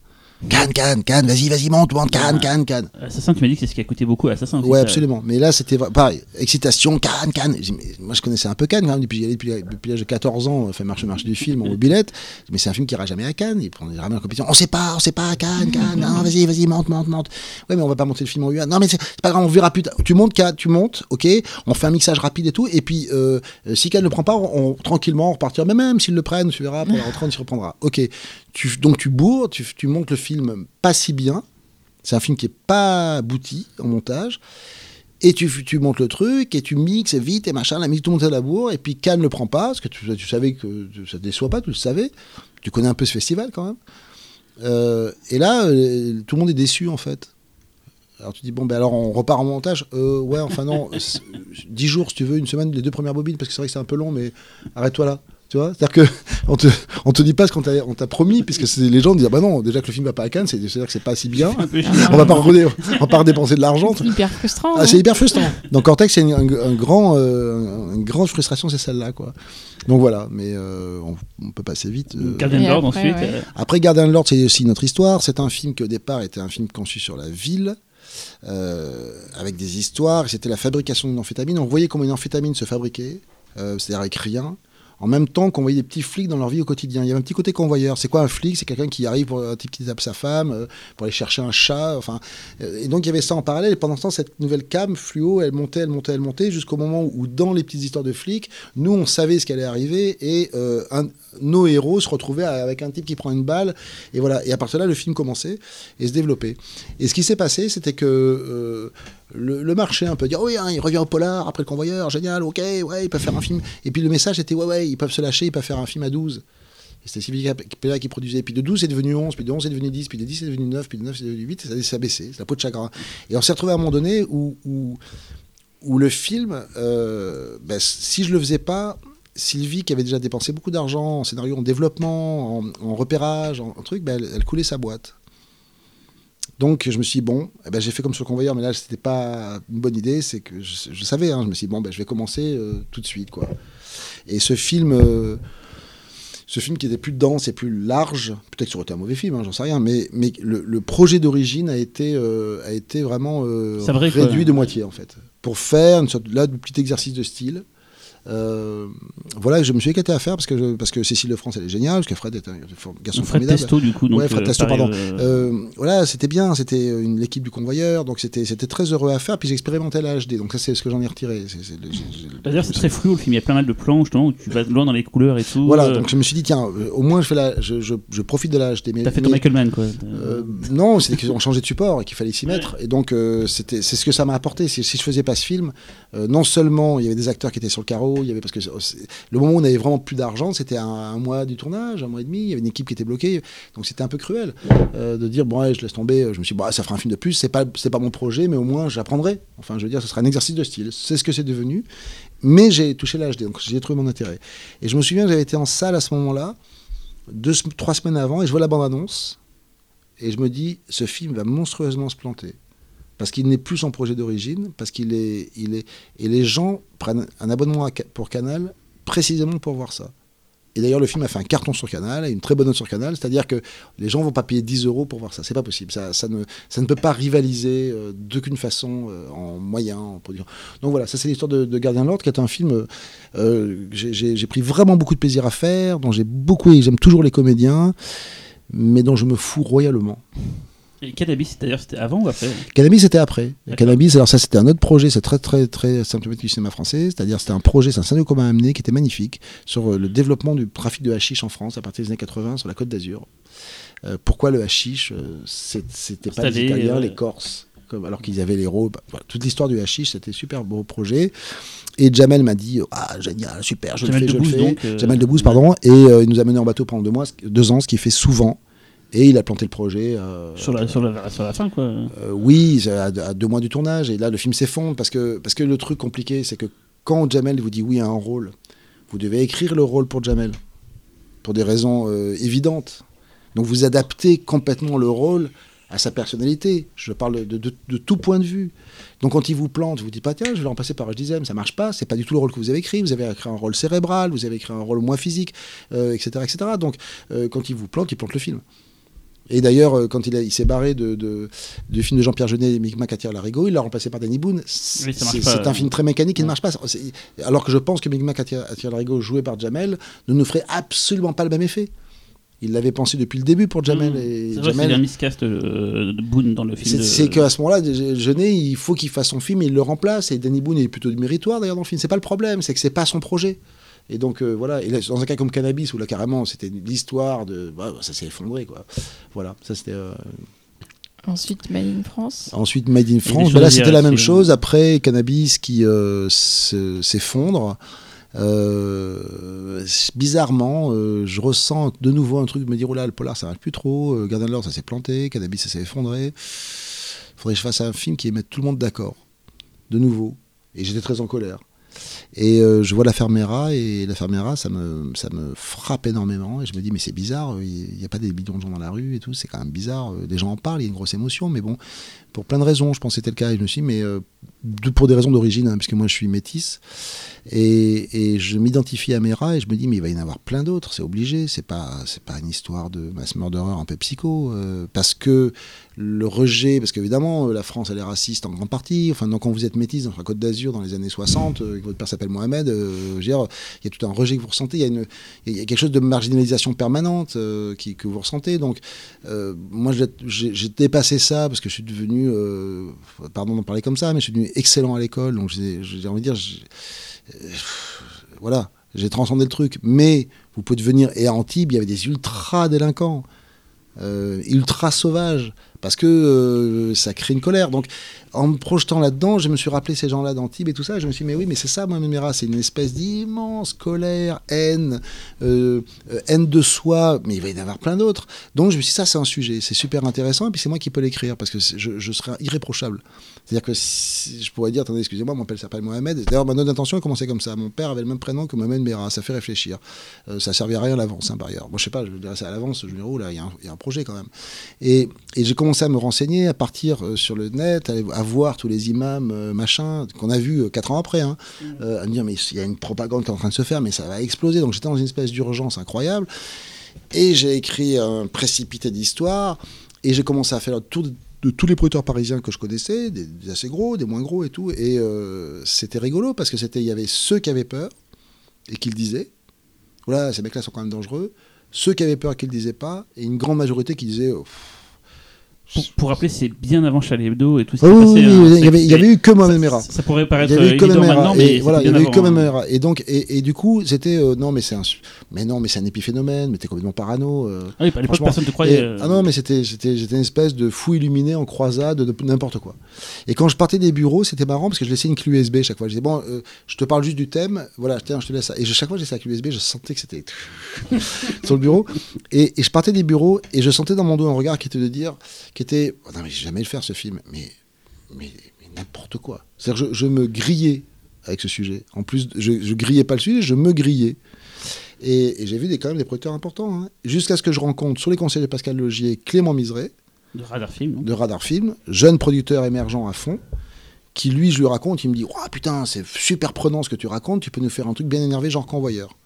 Cannes, Cannes, Cannes, vas-y, vas-y, monte, monte, Cannes, Cannes, Cannes. Assassin, tu m'as dit que c'est ce qui a coûté beaucoup à Assassin. Ouais, absolument. Mais là, c'était pareil. Excitation, Cannes, Cannes. Moi, je connaissais un peu Cannes, quand même, depuis, depuis, depuis l'âge de 14 ans, fait marcher marché du film en mobilette. Mais c'est un film qui ira jamais à Cannes. Il prend jamais en compétition. On sait pas, on sait pas, Cannes, Cannes. Non, vas-y, vas-y, monte, monte, monte. Ouais, mais on va pas monter le film en UA. Non, mais c'est pas grave, on verra plus tard. Tu montes, Cannes, tu montes, ok. On fait un mixage rapide et tout. Et puis, euh, si Cannes ne le prend pas, on, on- tranquillement, on repartira. Mais même s'ils le prennent, tu verras, pour la rentrée, on s'y reprendra. Ok. Donc, tu bourres, tu, montes le film pas si bien. C'est un film qui est pas abouti en montage. Et tu, tu montes le truc, et tu mixes vite, et machin, la musique, tout le monde à la bourre, et puis Cannes ne le prend pas, parce que tu, savais que ça ne déçoit pas, tu le savais. Tu connais un peu ce festival quand même. Euh, et là, euh, tout le monde est déçu en fait. Alors tu dis, bon, ben alors on repart en montage. Euh, ouais, enfin non, c'est- 10 jours si tu veux, une semaine, les deux premières bobines, parce que c'est vrai que c'est un peu long, mais arrête-toi là. Tu vois C'est-à-dire que on te, on te dit pas ce qu'on t'a on t'a promis, puisque c'est- les gens disent, ah bah non, déjà que le film va pas à Cannes, c'est- c'est-à-dire que c'est pas si bien. On va pas, on va pas redépenser de l'argent. C'est hyper frustrant. Ah, hein. c'est hyper frustrant. Donc Cortex, c'est une, un, un grand, euh, une grande frustration, c'est celle-là, quoi. Donc voilà, mais euh, on, on peut passer vite. euh. Après, ensuite. ouais. Après, Gardien de l'Ordre, c'est aussi notre histoire. C'est un film qui au départ était un film conçu sur la ville, euh, avec des histoires. C'était la fabrication d'une amphétamine. On voyait comment une amphétamine se fabriquait, euh, c'est-à-dire avec rien. En même temps qu'on voyait des petits flics dans leur vie au quotidien. Il y avait un petit côté convoyeur. C'est quoi un flic? C'est quelqu'un qui arrive pour un type qui tape sa femme, euh, pour aller chercher un chat. Enfin, euh, et donc il y avait ça en parallèle. Et pendant ce temps, cette nouvelle cam fluo, elle montait, elle montait, elle montait, jusqu'au moment où, dans les petites histoires de flics, nous, on savait ce qui allait arriver et euh, un- nos héros se retrouvaient avec un type qui prend une balle. Et voilà. Et à partir de là, le film commençait et se développait. Et ce qui s'est passé, c'était que le, le marché un peu dire oui, hein, il revient au polar après le convoyeur, génial, ok, ouais, ils peuvent faire un film. Et puis le message était ouais, ouais, ils peuvent se lâcher, ils peuvent faire un film à 12. Et c'était Sylvie Capella qui produisait. Puis de 12, c'est devenu 11, puis de 11, c'est devenu 10, puis de 10, c'est devenu 9, puis de 9, c'est devenu 8, et ça, ça a baissé. C'est la peau de chagrin. Et on s'est retrouvé à un moment donné où, où, le film, euh, ben, si je le faisais pas, Sylvie, qui avait déjà dépensé beaucoup d'argent en scénario, en développement, en, repérage, en, en truc, ben, elle coulait sa boîte. Donc je me suis dit, bon, eh ben, j'ai fait comme sur le convoyeur, mais là c'était pas une bonne idée, c'est que je, je savais, hein, je me suis dit, bon, ben, je vais commencer euh, tout de suite. quoi. Et ce film, euh, ce film qui était plus dense et plus large, peut-être que ça aurait été un mauvais film, hein, j'en sais rien, mais, mais le, le projet d'origine a, été euh, a été vraiment vrai, réduit de moitié en fait, pour faire une sorte là, de petit exercice de style Euh, voilà, je me suis éclaté à faire parce que, je- parce que Cécile de France, elle est géniale, parce que Fred est un garçon Fred formidable. Testo, du coup. Donc, Ouais, Fred euh, Testo, pardon. euh, voilà, c'était bien, c'était l'équipe du convoyeur, donc c'était très heureux à faire. Puis j'expérimentais la HD, donc ça c'est ce que j'en ai retiré. D'ailleurs, c'est très fluo le film. Il y a plein mal de plans justement où tu vas loin dans les couleurs et tout. Voilà, donc je me suis dit tiens, au moins je fais la, je, je, je profite de la HD. T'as fait ton mais- Michael Mann, quoi. Non, c'était qu'ils ont changé de support et qu'il fallait s'y mettre. Et donc, c'était, c'est ce que ça m'a apporté. Si, si je faisais pas ce film, non seulement il y avait des acteurs qui étaient sur le carreau, il y avait parce que c'est- le moment où on avait vraiment plus d'argent, c'était un, mois du tournage, un mois et demi. Il y avait une équipe qui était bloquée, donc c'était un peu cruel euh, de dire bon, ouais, je laisse tomber. Je me suis dit, bah, ça fera un film de plus. C'est pas, c'est pas mon projet, mais au moins j'apprendrai. Enfin, je veux dire, ce sera un exercice de style. C'est ce que c'est devenu. Mais j'ai touché HD, donc j'ai trouvé mon intérêt. Et je me souviens que j'avais été en salle à ce moment-là, deux, trois semaines avant, et je vois la bande-annonce. Et je me dis, ce film va monstrueusement se planter. Parce qu'il n'est plus son projet d'origine, parce qu'il est, il est. Et les gens prennent un abonnement pour Canal précisément pour voir ça. Et d'ailleurs, le film a fait un carton sur Canal, et une très bonne note sur Canal, c'est-à-dire que les gens vont pas payer 10 euros pour voir ça. C'est pas possible. Ça, ne, ça ne peut pas rivaliser euh, d'aucune façon euh, en moyens, en production. Donc voilà, ça c'est l'histoire de, Gardien de qui est un film euh, euh, que j'ai- pris vraiment beaucoup de plaisir à faire, dont j'ai beaucoup, j'aime toujours les comédiens, mais dont je me fous royalement. Et Cannabis, d'ailleurs, c'était avant ou après Cannabis, c'était après. Cannabis, alors ça, c'était un autre projet, c'est très, très, très symptomatique du cinéma français. C'est-à-dire, c'était un projet, c'est un scénario qu'on m'a amené qui était magnifique sur euh, le développement du trafic de hashish en France à partir des années 80 sur la Côte d'Azur. Euh, pourquoi le hashish euh, C'était pas les Italiens, euh, les Corses, comme, alors qu'ils avaient les rôles. Bah, voilà, toute l'histoire du hashish, c'était un super beau projet. Et Jamel m'a dit Ah, génial, super, je Jamel le fais, je le fais. donc, Jamel Debbouze, pardon. Et euh, il nous a mené en bateau pendant deux, mois, deux ans, ce qui fait souvent. Et il a planté le projet. euh, sur la, sur, la, sur la fin, quoi. euh, oui, à, à deux mois du tournage, et là le film s'effondre parce que, parce que le truc compliqué, c'est que quand Jamel vous dit oui à un rôle, vous devez écrire le rôle pour Jamel, pour des raisons euh, évidentes. Donc vous adaptez complètement le rôle à sa personnalité. Je parle de, de- de tout point de vue. Donc quand il vous plante, vous dites pas tiens, je vais le remplacer par Hdizem, ça marche pas. C'est pas du tout le rôle que vous avez écrit. Vous avez écrit un rôle cérébral, vous avez écrit un rôle moins physique, euh, etc., etc. Donc euh, quand il vous plante, il plante le film. Et d'ailleurs, euh, quand il, il s'est barré de, de- du film de Jean-Pierre Jeunet et Micmac attire l'arigot, il l'a remplacé par Danny Boone. C'est Oui, un euh, film très mécanique qui ne marche pas. Alors que je pense que Micmac attire, attire l'arigot, joué par Jamel, ne nous ferait absolument pas le même effet. Il l'avait pensé depuis le début pour Jamel. Mmh. Et C'est Jamel- un miscast euh, de Boone dans le film. c'est de- qu'à ce moment-là, Jeunet, il faut qu'il fasse son film et il le remplace. Et Danny Boone est plutôt du méritoire d'ailleurs dans le film. C'est pas le problème, c'est que c'est pas son projet. Et donc euh, voilà, et là, dans un cas comme Cannabis où là carrément c'était l'histoire de, bah, ça s'est effondré quoi. Voilà, ça c'était. euh, Ensuite, Made in France. Ensuite, Made in France, bah là c'était la même chose. Après, Cannabis qui euh, se- s'effondre. Euh, bizarrement, euh, je ressens de nouveau un truc de me dire oh là, le polar ça marche plus trop, euh, Gardien de l'Or ça s'est planté, Cannabis ça s'est effondré. Faudrait que je fasse un film qui mette tout le monde d'accord, de nouveau. Et j'étais très en colère. Et euh, je vois la Fermera et la Fermera, ça me, ça me frappe énormément. Et je me dis, mais c'est bizarre, il n'y a pas des bidons de gens dans la rue et tout, c'est quand même bizarre. Euh, Les gens en parlent, il y a une grosse émotion, mais bon, pour plein de raisons, je pense que c'était le cas. Suis dit, mais euh, pour des raisons d'origine, hein, puisque moi je suis métisse, et, je m'identifie à Mera et je me dis, mais il va y en avoir plein d'autres, c'est obligé, c'est pas, c'est pas une histoire de mass murderer un peu psycho, euh, parce que le rejet, parce qu'évidemment, euh, la France, elle est raciste en grande partie. Enfin, donc, quand vous êtes métisse dans la Côte d'Azur dans les années 60, euh, que votre père s'appelle Mohamed, il y a tout un rejet que vous ressentez. Il y a, il y a quelque chose de marginalisation permanente qui, que vous ressentez. Donc, moi, j'ai dépassé ça parce que je suis devenu, euh, pardon d'en parler comme ça, mais je suis devenu excellent à l'école. Donc, j'ai envie de dire, euh, voilà, j'ai transcendé le truc. Mais vous pouvez devenir, et à Antibes, il y avait des ultra délinquants, euh, ultra sauvages parce que euh, ça crée une colère. Donc, en me projetant là-dedans, je me suis rappelé ces gens-là d'Antibes et tout ça. Je me suis dit, mais oui, mais c'est ça, moi, Méméra, c'est une espèce d'immense colère, haine, euh, haine de soi, mais il va y en avoir plein d'autres. Donc, je me suis dit, ça, c'est un sujet, c'est super intéressant, et puis c'est moi qui peux l'écrire, parce que je, je serai irréprochable. C'est-à-dire que je pourrais dire, attendez, excusez-moi, mon père s'appelle Mohamed. D'ailleurs, ma note d'intention a commencé comme ça. Mon père avait le même prénom que Mohamed Méra, ça fait réfléchir. Euh, ça servait à rien à l'avance, hein, par ailleurs. Moi, je sais pas, je dirais ça à l'avance, je me dis, oh là, il y, a un- projet quand même. Et, j'ai commencé à me renseigner, à partir euh, sur le net, à, voir tous les imams, euh, machin, qu'on a vu euh, quatre ans après, hein, à me dire, mais il y a une propagande qui est en train de se faire, mais ça va exploser. Donc j'étais dans une espèce d'urgence incroyable. Et j'ai écrit un précipité d'histoire, et j'ai commencé à faire le tour de, tous les producteurs parisiens que je connaissais, des, assez gros, des moins gros et tout. Et euh, c'était rigolo, parce que c'était il y avait ceux qui avaient peur, et qui le disaient. Voilà, ces mecs-là sont quand même dangereux. Ceux qui avaient peur et qui le disaient pas, et une grande majorité qui disait. oh, Pour, pour rappeler, c'est bien avant Charlie Hebdo et tout oui, passé. oui, hein. oui, il y il y avait eu que Mohamed ça, Merah. ça pourrait Il paraître y avait eu que évident Mohamed maintenant, mais Et voilà, il y avait eu que Mohamed hein. Et donc, et, et du coup, c'était euh, non, mais c'est un, mais non, mais c'est un épiphénomène, mais t'es complètement parano. euh. Ah oui, à l'époque, personne ne te croyait. Euh, ah non, mais c'était, c'était, j'étais une espèce de fou illuminé en croisade de n'importe quoi. Et quand je partais des bureaux, c'était marrant parce que je laissais une clé USB chaque fois. Je disais, bon, euh, je te parle juste du thème, voilà, tiens, je te laisse ça. Et je- chaque fois que je laissais la clé USB, je sentais que c'était sur le bureau. Et, et je partais des bureaux et je sentais dans mon dos un regard qui était de dire, qui était, oh non, mais je vais jamais le faire ce film, mais, mais, mais n'importe quoi. C'est-à-dire, je, je me grillais avec ce sujet. En plus, je, je grillais pas le sujet, je me grillais. Et, et j'ai vu des, quand même des producteurs importants. hein. Jusqu'à ce que je rencontre sur les conseils de Pascal Logier Clément Miseret, De Radar Film. de Radar Film, jeune producteur émergent à fond, qui lui, je lui raconte, il me dit Ouah, putain, c'est super prenant ce que tu racontes, tu peux nous faire un truc bien énervé, genre convoyeur.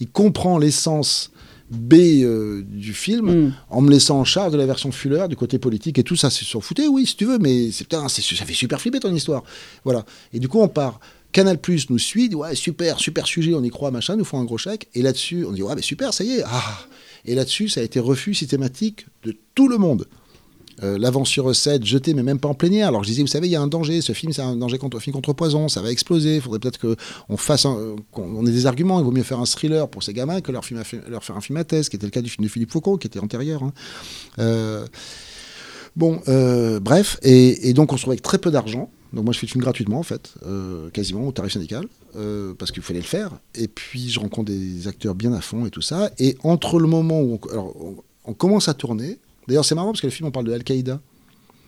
Il comprend l'essence B euh, du film Mm. en me laissant en charge de la version Fuller, du côté politique et tout ça, c'est s'en foutait, oui, si tu veux, mais c'est putain, c'est- ça fait super flipper ton histoire. Voilà. Et du coup, on part. Canal Plus nous suit, dit ouais, super, super sujet, on y croit, machin, nous font un gros chèque. Et là-dessus, on dit ouais, mais super, ça y est. Ah. Et là-dessus, ça a été refus systématique de tout le monde. Euh, L'avance sur recette jetée, mais même pas en plénière. Alors je disais, vous savez, il y a un danger. Ce film, c'est un danger contre film contre poison. Ça va exploser. Il faudrait peut-être qu'on fasse, qu'on on ait des arguments. Il vaut mieux faire un thriller pour ces gamins que leur, faire un film à thèse, qui était le cas du film de Philippe Foucault, qui était antérieur. hein. Euh, bon, euh, bref, et, donc on se retrouve avec très peu d'argent. Donc moi je fais le film gratuitement en fait, quasiment au tarif syndical, parce qu'il fallait le faire. Et puis je rencontre des acteurs bien à fond et tout ça. Et entre le moment où on commence à tourner, d'ailleurs c'est marrant parce que le film on parle de Al-Qaïda.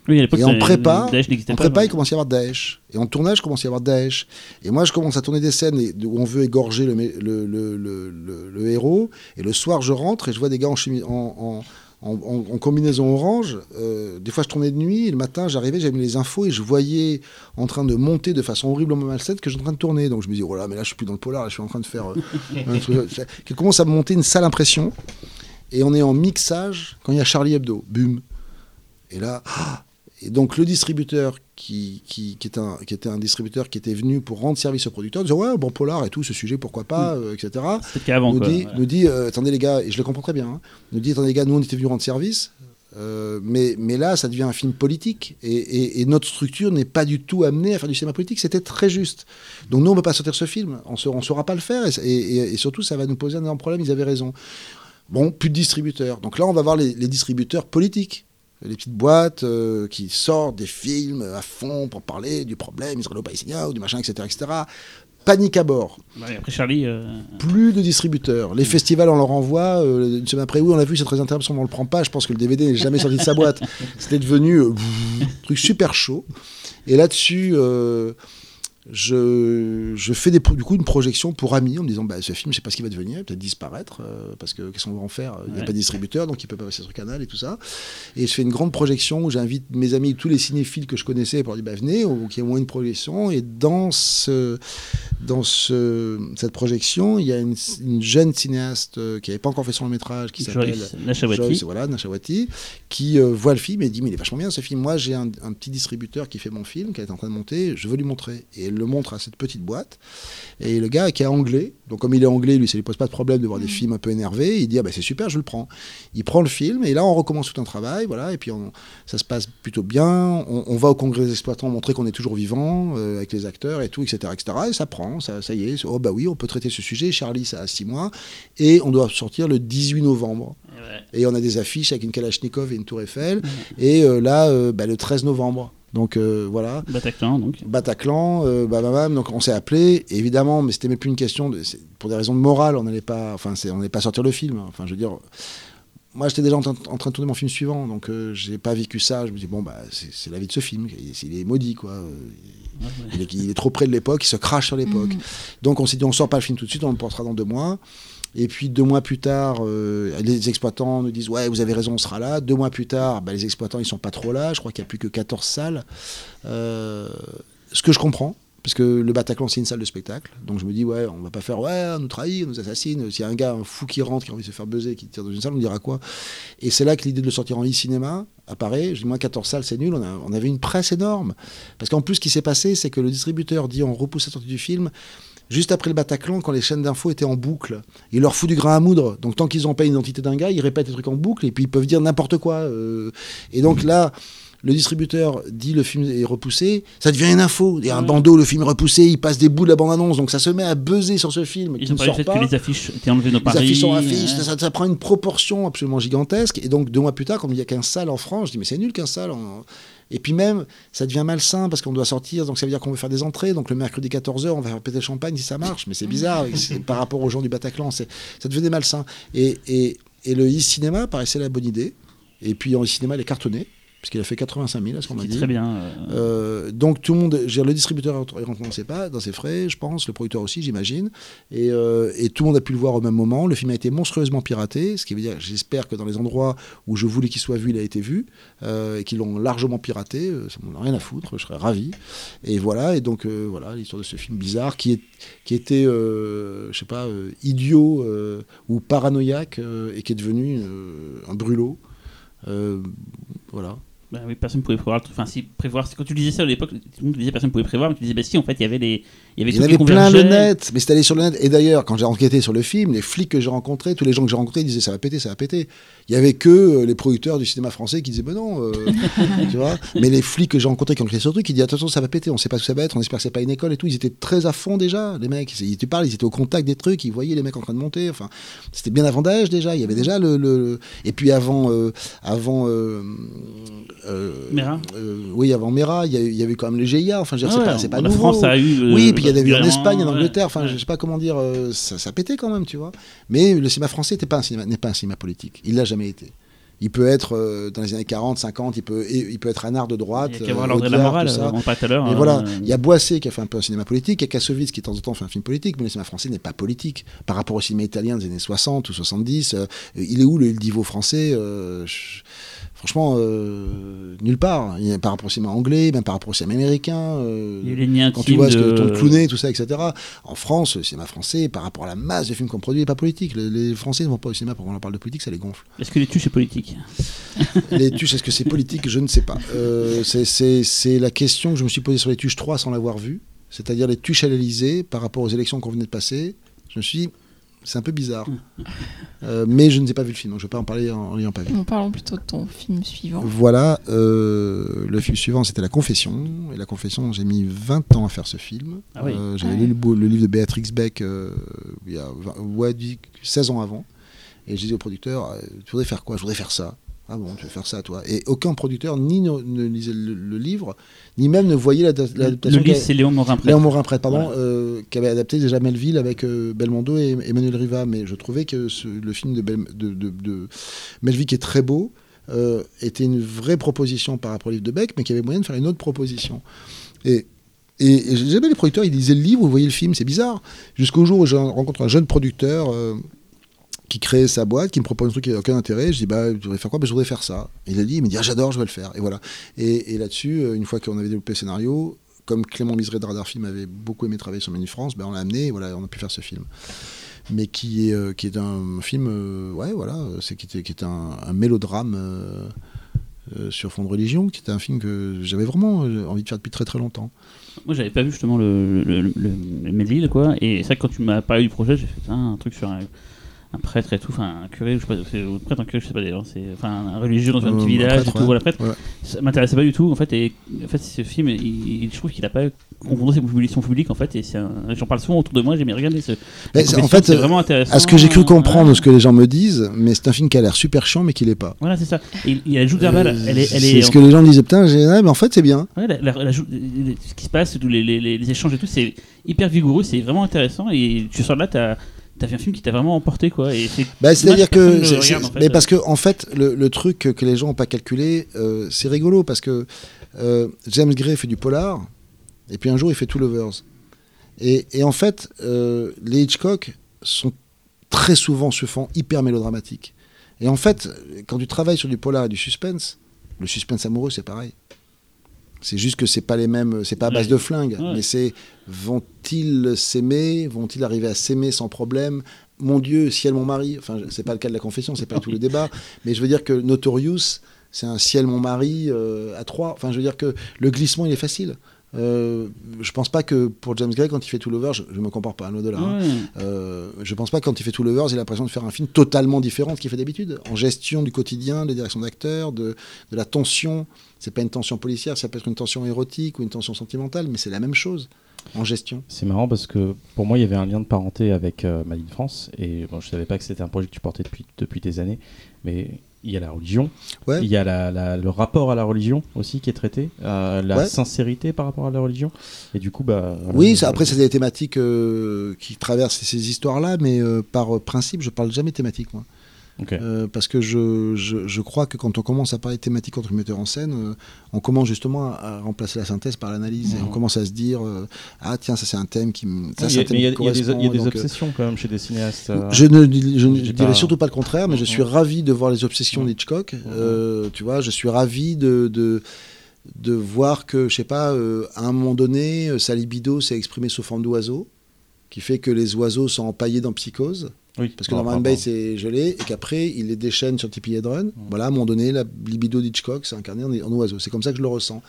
Oui, à l'époque, Et en prépa, Daesh En pas. prépa, il commence à y avoir Daesh. Et en tournage, il commence à y avoir Daesh. Et moi, je commence à tourner des scènes où on veut égorger le, héros. Et le soir, je rentre et je vois des gars en, en, combinaison orange. Euh, des fois, je tournais de nuit. Et le matin, j'arrivais, j'avais mis les infos et je voyais en train de monter de façon horriblement malsaine que j'étais en train de tourner. Donc je me dis, oh là, mais là, je suis plus dans le polar, là, je suis en train de faire. euh, un truc. Il commence à me monter une sale impression. Et on est en mixage quand il y a Charlie Hebdo. Bum. Et là, ah, et donc le distributeur qui, qui, qui, est un, qui était un distributeur qui était venu pour rendre service au producteur, disait ouais bon polar et tout ce sujet pourquoi pas euh, etc. C'était qu'avant, nous quoi. dit, nous dit euh, attendez les gars et je le comprends très bien, hein, nous dit attendez les gars nous on était venus rendre service. euh, mais, mais là, ça devient un film politique et, et- et notre structure n'est pas du tout amenée à faire du cinéma politique. C'était très juste. Donc nous, on ne peut pas sortir ce film. On ne saura pas le faire et surtout, ça va nous poser un énorme problème. Ils avaient raison. Bon, plus de distributeurs. Donc là, on va voir les, les distributeurs politiques. Les petites boîtes euh, qui sortent des films à fond pour parler du problème israélo-palestinien ou du machin, etc., etc. Panique à bord. Ouais, après Charlie, euh, Plus de distributeurs. Les festivals, on leur envoie. euh, une semaine après, oui, on l'a vu, c'est très intéressant, on le prend pas. Je pense que le DVD n'est jamais sorti de sa boîte. C'était devenu euh, truc super chaud. Et là-dessus, je, je fais des, du coup une projection pour amis en me disant bah, ce film, je sais pas ce qu'il va devenir, peut-être disparaître, euh, parce que qu'est-ce qu'on va en faire Il n'y a Ouais. pas de distributeur, donc il peut pas passer sur Canal et tout ça. Et je fais une grande projection où j'invite mes amis, tous les cinéphiles que je connaissais, pour dire bah, venez, ou qu'il y ait au moins une projection. Et dans, ce, dans ce, cette projection, il y a une, une jeune cinéaste euh, qui n'avait pas encore fait son long métrage, qui s'appelle Joyce voilà, Nachawati, qui euh, voit le film et dit mais il est vachement bien ce film. Moi j'ai un, un petit distributeur qui fait mon film, qui est en train de monter, je veux lui montrer. Et elle le montre à cette petite boîte. Et le gars qui est anglais, donc comme il est anglais, lui ça lui pose pas de problème de voir des films un peu énervés, il dit ah bah c'est super, je le prends. Il prend le film et là on recommence tout un travail, voilà, et puis on- ça se passe plutôt bien. On, on va au congrès des exploitants montrer qu'on est toujours vivant euh, avec les acteurs et tout, etc., etc. Et ça prend, ça, ça y est. Oh bah oui, on peut traiter ce sujet. Charlie ça a six mois et on doit sortir le 18 novembre. Ouais. Et on a des affiches avec une Kalachnikov et une Tour Eiffel. Et euh, là, euh, bah, le 13 novembre. Donc euh, voilà. Bataclan, donc. Bataclan, euh, bah, bah, bah, donc on s'est appelé, évidemment, mais c'était même plus une question de, pour des raisons de morale, on n'allait pas, enfin, on n'allait pas sortir le film. Enfin, je veux dire, moi, j'étais déjà en, train- en train de tourner mon film suivant, donc euh, j'ai pas vécu ça. Je me dis bon, bah, c'est la vie de ce film, il, il est maudit, quoi. Euh, Ouais, ouais. il est, il est trop près de l'époque, il se crache sur l'époque. Donc on s'est dit, on sort pas le film tout de suite, on le portera dans deux mois. Et puis deux mois plus tard, euh, les exploitants nous disent ouais vous avez raison on sera là. Deux mois plus tard, bah, les exploitants ils sont pas trop là. Je crois qu'il y a plus que 14 salles. Euh, ce que je comprends, parce que le Bataclan c'est une salle de spectacle. Donc je me dis ouais on va pas faire ouais on nous trahit, on nous assassine. S'il y a un gars un fou qui rentre qui a envie de se faire buzzer, qui tire dans une salle, on dira quoi? Et c'est là que l'idée de le sortir en e-cinéma apparaît. Je dis moi 14 salles c'est nul. On, a- on avait une presse énorme. Parce qu'en plus ce qui s'est passé c'est que le distributeur dit on repousse la sortie du film juste après le Bataclan, quand les chaînes d'infos étaient en boucle, il leur fout du grain à moudre. Donc tant qu'ils n'ont pas une identité d'un gars, ils répètent des trucs en boucle et puis ils peuvent dire n'importe quoi. euh. Et donc là, le distributeur dit le film est repoussé, ça devient une info. Il y a un bandeau, le film est repoussé, il passe des bouts de la bande-annonce, donc ça se met à buzzer sur ce film qui Ils ont ne sort fait pas. que les affiches étaient enlevées dans Les Paris. affiches sont affiches, euh, ça, ça prend une proportion absolument gigantesque. Et donc, deux mois plus tard, quand il n'y a qu'un salle en France, je dis, mais c'est nul qu'un salle. En... Et puis même, ça devient malsain parce qu'on doit sortir, donc ça veut dire qu'on veut faire des entrées. Donc le mercredi 14h, on va faire péter le champagne si ça marche. Mais c'est bizarre, par rapport aux gens du Bataclan, ça devenait malsain. Et, et, et le e-cinéma paraissait la bonne idée. Et puis en e-cinéma, il est cartonné, puisqu'il a fait 85 000, à ce qu'on m'a dit. très bien. euh, Euh, donc tout le monde, dire, le distributeur ne rentre pas dans ses frais, je pense, le producteur aussi, j'imagine, et, euh, et tout le monde a pu le voir au même moment. Le film a été monstrueusement piraté, ce qui veut dire, j'espère que dans les endroits où je voulais qu'il soit vu, il a été vu, euh, et qu'ils l'ont largement piraté. ça m'en a rien à foutre, je serais ravi. Et voilà, et donc voilà l'histoire de ce film bizarre qui est qui était, je sais pas, idiot ou paranoïaque et qui est devenu un brûlot. Voilà. Bah oui, personne pouvait prévoir. Enfin, si prévoir, quand tu disais ça à l'époque, tout le monde disait personne pouvait prévoir, mais tu disais bah si, en fait, il y avait les, il y avait Il y avait plein le convergeait. net, mais c'était allé sur le net. Et d'ailleurs, quand j'ai enquêté sur le film, les flics que j'ai rencontrés, tous les gens que j'ai rencontrés disaient ça va péter, ça va péter. Il y avait que euh, les producteurs du cinéma français qui disaient ben non, euh, tu vois. Mais les flics que j'ai rencontrés qui ont enquêté sur le truc, ils disaient attention, ça va péter, on sait pas ce que ça va être, on espère que c'est pas une école et tout. Ils étaient très à fond déjà, les mecs. Ils, tu parles, ils étaient au contact des trucs, ils voyaient les mecs en train de monter. Enfin, c'était bien avant d'âge déjà. Il y avait déjà le, le- et puis avant, euh, avant. euh, Mera oui, avant Mera, il y, avait quand même les GIA. Enfin, je veux dire, Ouais, c'est pas, c'est pas la nouveau. France a eu. Oui, puis y en a eu en Espagne, en Angleterre, enfin je sais pas comment dire, euh, ça, ça pétait quand même, tu vois. Mais le cinéma français n'est pas, un cinéma- n'est pas un cinéma politique, il l'a jamais été. Il peut être euh, dans les années 40, 50, il peut, et- il peut être un art de droite. Il y a euh, l'ordre de la morale, on parlait tout à l'heure. Voilà, il y a Boissé qui a fait un peu un cinéma politique, il y a Kassovitz qui de temps en temps fait un film politique, mais le cinéma français n'est pas politique. Par rapport au cinéma italien des années 60 ou 70, euh, il est où le Divo français je- Franchement, euh, nulle part. Il y a par rapport au cinéma anglais, même par rapport au cinéma américain. euh, Il y a quand tu vois ce que ton Clooney, tout ça, etc. En France, le cinéma français, par rapport à la masse de films qu'on produit, n'est pas politique. Les, les Français ne vont pas au cinéma pour qu'on leur parle de politique, ça les gonfle. Est-ce que les tuches c'est politique? Les tuches, est-ce que c'est politique? Je ne sais pas. Euh, c'est- la question que je me suis posée sur les tuches 3 sans l'avoir vu. C'est-à-dire les tuches à l'Elysée par rapport aux élections qu'on venait de passer. Je me suis dit, c'est un peu bizarre. Euh, mais je ne sais pas vu le film, donc je ne vais pas en parler en n'ayant pas vu. En parlant plutôt de ton film suivant. Voilà, euh, le film suivant c'était La Confession. Et La Confession, j'ai mis 20 ans à faire ce film. Ah oui. Euh, J'avais Ah lu le, livre de Béatrix Beck euh, il y a 20 ouais, dix- 16 ans avant. Et je disais au producteur, tu voudrais faire quoi? Je voudrais faire ça. Ah bon, tu veux faire ça toi Et aucun producteur ni ne, ne lisait le, le livre, ni même ne voyait l'ada- Le l'adaptation. livre, c'est Léon Morin Léon Prêtre. Morin Prêtre, pardon, Voilà. euh, qui avait adapté déjà Melville avec euh, Belmondo et Emmanuel Riva. Mais je trouvais que ce- le film de, Bel- de, de- de Melville, qui est très beau, euh, était une vraie proposition par rapport au livre de Beck, mais qui avait moyen de faire une autre proposition. Et, et, et jamais les producteurs, ils lisaient le livre, vous voyez le film, c'est bizarre. Jusqu'au jour où je rencontre un jeune producteur euh, qui crée sa boîte, qui me propose un truc qui n'a aucun intérêt. Je dis, bah, tu voudrais faire quoi? Bah, Je voudrais faire ça. Il a dit, il me dit, ah, j'adore, je vais le faire. Et voilà. Et, là-dessus, euh, une fois qu'on avait développé le scénario, comme Clément Miseret de Radar Film avait beaucoup aimé travailler sur Menu France, ben, on l'a amené et voilà, on a pu faire ce film. Mais qui est, euh, qui est un film, euh, ouais, voilà, c'est qui était, qui est un, mélodrame euh, sur fond de religion, qui était un film que j'avais vraiment envie de faire depuis très très longtemps. Moi, j'avais pas vu justement le, le, le, le- quoi. Et que quand tu m'as parlé du projet, j'ai fait un truc sur un, un prêtre et tout, enfin un curé, je sais pas, c'est un prêtre, un curé, je sais pas d'ailleurs, c'est enfin un religieux dans un Euh, petit village prêtre, et tout, ouais. voilà, prêtre. Ouais. Ça m'intéressait pas du tout, en fait. Et en fait, ce film, il, il- je trouve qu'il a pas confronté son public, son public, en fait. Et j'en parle souvent autour de moi, j'ai bien regardé ce. Mais en fait, c'est euh, vraiment intéressant. À ce que j'ai cru comprendre, Ouais. ce que les gens me disent, mais c'est un film qui a l'air super chiant, mais qui l'est pas. Voilà, c'est ça. Et il, il a la Euh, elle est. Elle c'est est ce que les gens disaient, putain, j'ai- ouais, mais en fait c'est bien. Ouais, la- la- la joue- les- ce qui se passe, tous les, les- les- les échanges et tout, c'est hyper vigoureux, c'est vraiment intéressant. Et tu sors de là, t'as fait un film qui t'a vraiment emporté, quoi. Et c'est Bah, C'est-à-dire que. regarde, en fait. Mais parce que, en fait, le, le truc que, les gens n'ont pas calculé, euh, c'est rigolo parce que euh, James Gray fait du polar, et puis un jour il fait Two Lovers. Et, et en fait, euh, les Hitchcock sont très souvent se font hyper mélodramatiques. Et en fait, quand tu travailles sur du polar et du suspense, le suspense amoureux c'est pareil. C'est juste que c'est pas les mêmes, c'est pas à base de flingues, Ouais. mais c'est vont-ils s'aimer, vont-ils arriver à s'aimer sans problème? Mon Dieu, ciel mon mari. Enfin, c'est pas le cas de la confession, c'est pas tout le débat, mais je veux dire que Notorious, c'est un ciel mon mari euh, à trois. Enfin, je veux dire que le glissement il est facile. Euh, je pense pas que pour James Gray, quand il fait Two Lovers, je, je me compare pas à un au-delà. hein. Euh, je pense pas que quand il fait Two Lovers, il a l'impression de faire un film totalement différent de ce qu'il fait d'habitude. En gestion du quotidien, de direction d'acteurs, de, de la tension. C'est pas une tension policière, ça peut être une tension érotique ou une tension sentimentale, mais c'est la même chose en gestion. C'est marrant parce que pour moi, il y avait un lien de parenté avec euh, Made in France. Et bon, je savais pas que c'était un projet que tu portais depuis, depuis des années. Mais il y a la religion. Ouais. Il y a la- la- le rapport à la religion aussi qui est traité. euh, la Ouais. sincérité par rapport à la religion. Et du coup, bah. Oui, ça- après, c'est des thématiques euh, qui traversent ces histoires-là, mais euh, par principe, je parle jamais thématique, moi. Euh, parce que je, je, je crois que quand on commence à parler de thématique entre metteurs en scène, euh, on commence justement à, à remplacer la synthèse par l'analyse. Et on commence à se dire euh, Ah, tiens, ça c'est un thème qui me. Il y y y y a des obsessions quand même chez des cinéastes. Je ne, je dirais pas- surtout pas le contraire, mais je Mhm. suis ravi de voir les obsessions Mhm. d'Hitchcock. Euh, tu vois, je suis ravi de, de, de voir que, je sais pas, euh, à un moment donné, euh, sa libido s'est exprimée sous forme d'oiseaux, qui fait que les oiseaux sont empaillés dans Psychose. Oui, Parce que rapport- Bates est gelé, et qu'après, il les déchaîne sur Tippy Hedren. Voilà, à un moment donné, la libido d'Hitchcock s'est incarnée en, en oiseau. C'est comme ça que je le ressens.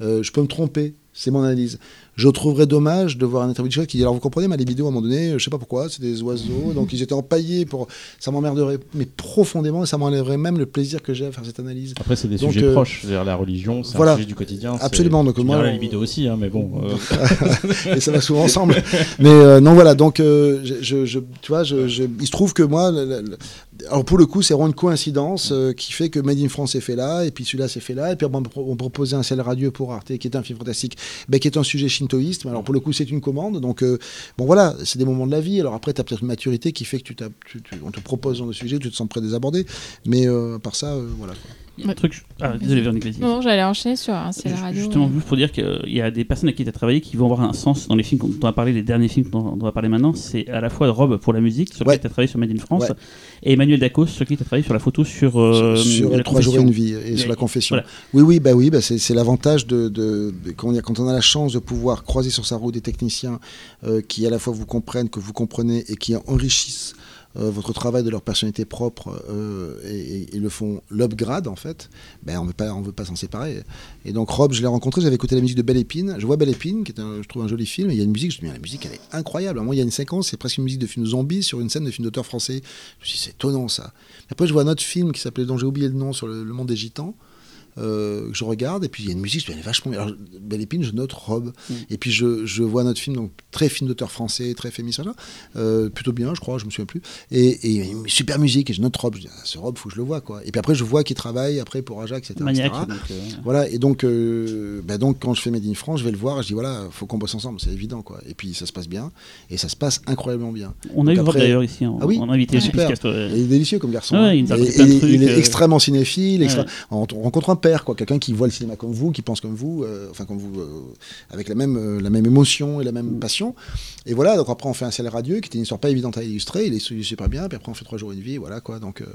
Euh, je peux me tromper, c'est mon analyse. Je trouverais dommage de voir un interview d'Hitchcock qui dit Alors, vous comprenez, ma libido, à un moment donné, je sais pas pourquoi, c'est des oiseaux, donc ils étaient empaillés pour. Ça m'emmerderait, mais profondément, et ça m'enlèverait même le plaisir que j'ai à faire cette analyse. Après, c'est des Donc, sujets euh, proches. C'est-à-dire la religion, c'est voilà. un sujet du quotidien. Absolument, donc moi, la libido aussi, hein, mais bon. euh, et ça va souvent ensemble. Mais euh, non, voilà, donc euh, je, je- je- tu vois, je, il se trouve que moi, alors pour le coup, c'est vraiment une coïncidence euh, qui fait que Made in France est fait là, et puis celui-là s'est fait là, et puis on, proposait un ciel radieux pour Arte, qui est un film fantastique, ben, qui est un sujet shintoïste, alors pour le coup, c'est une commande, donc euh, bon voilà, c'est des moments de la vie, alors après, tu as peut-être une maturité qui fait que tu, tu- on te propose dans le sujet, tu te sens prêt à les aborder, mais euh, par ça, euh, voilà. Il y a un truc. Ah, désolé, Véronique. Non, j'allais enchaîner sur un la radio. Justement, ouais. juste pour dire qu'il y a des personnes avec qui tu as travaillé qui vont avoir un sens dans les films dont on va parler, les derniers films dont on va parler maintenant. C'est à la fois Rob pour la musique, sur Ouais. lequel tu as travaillé sur Made in France, Ouais. et Emmanuel Dacos, sur qui tu as travaillé sur la photo sur, euh, sur, la trois jours et une vie et sur la confession. voilà. Oui, oui, bah oui, bah c'est l'avantage de, de, de- comment dire, quand on a la chance de pouvoir croiser sur sa route des techniciens euh, qui à la fois vous comprennent, que vous comprenez et qui enrichissent euh, votre travail de leur personnalité propre euh, et, et- le font l'upgrade en fait, ben on veut pas, on veut pas s'en séparer. Et donc Rob, je l'ai rencontré, j'avais écouté la musique de Belle Épine. Je vois Belle Épine, qui est je trouve un joli film. Et il y a une musique, je me dis, la musique elle est incroyable. Moi, il y a une séquence, c'est presque une musique de film zombie sur une scène de film d'auteur français. Je me suis c'est étonnant ça. Après, je vois un autre film qui s'appelait, dont j'ai oublié le nom, sur le, le monde des gitans. Euh, que je regarde et puis il y a une musique elle est vachement bien. alors Belle Épine je note Rob Mm. et puis je, je vois notre film donc très film d'auteur français très féministe euh, plutôt bien je crois je me souviens plus et, et une super musique et je note Rob je dis ah, ce Rob faut que je le vois quoi et puis après je vois qu'il travaille après pour Ajax etc, Maniaque. etc. donc, euh, Voilà, et donc, bah donc quand je fais Made in France, je vais le voir et je dis voilà, faut qu'on bosse ensemble, c'est évident quoi. Et puis ça se passe bien, et ça se passe incroyablement bien. on a Donc eu après- d'ailleurs ici, en, Ah oui en invité Ouais. chez Super. Il est délicieux comme garçon. Ouais, hein. il a Et- et est extrêmement cinéphile. extra- Ouais. On, on rencontre un père, quoi, quelqu'un qui voit le cinéma comme vous, qui pense comme vous, euh, enfin comme vous, euh, avec la même, euh, la même émotion et la même Mm. passion. Et voilà, donc après on fait un ciel radieux, qui était une histoire pas évidente à illustrer. Il est super bien. Puis après on fait trois jours et une vie, voilà quoi. Donc euh,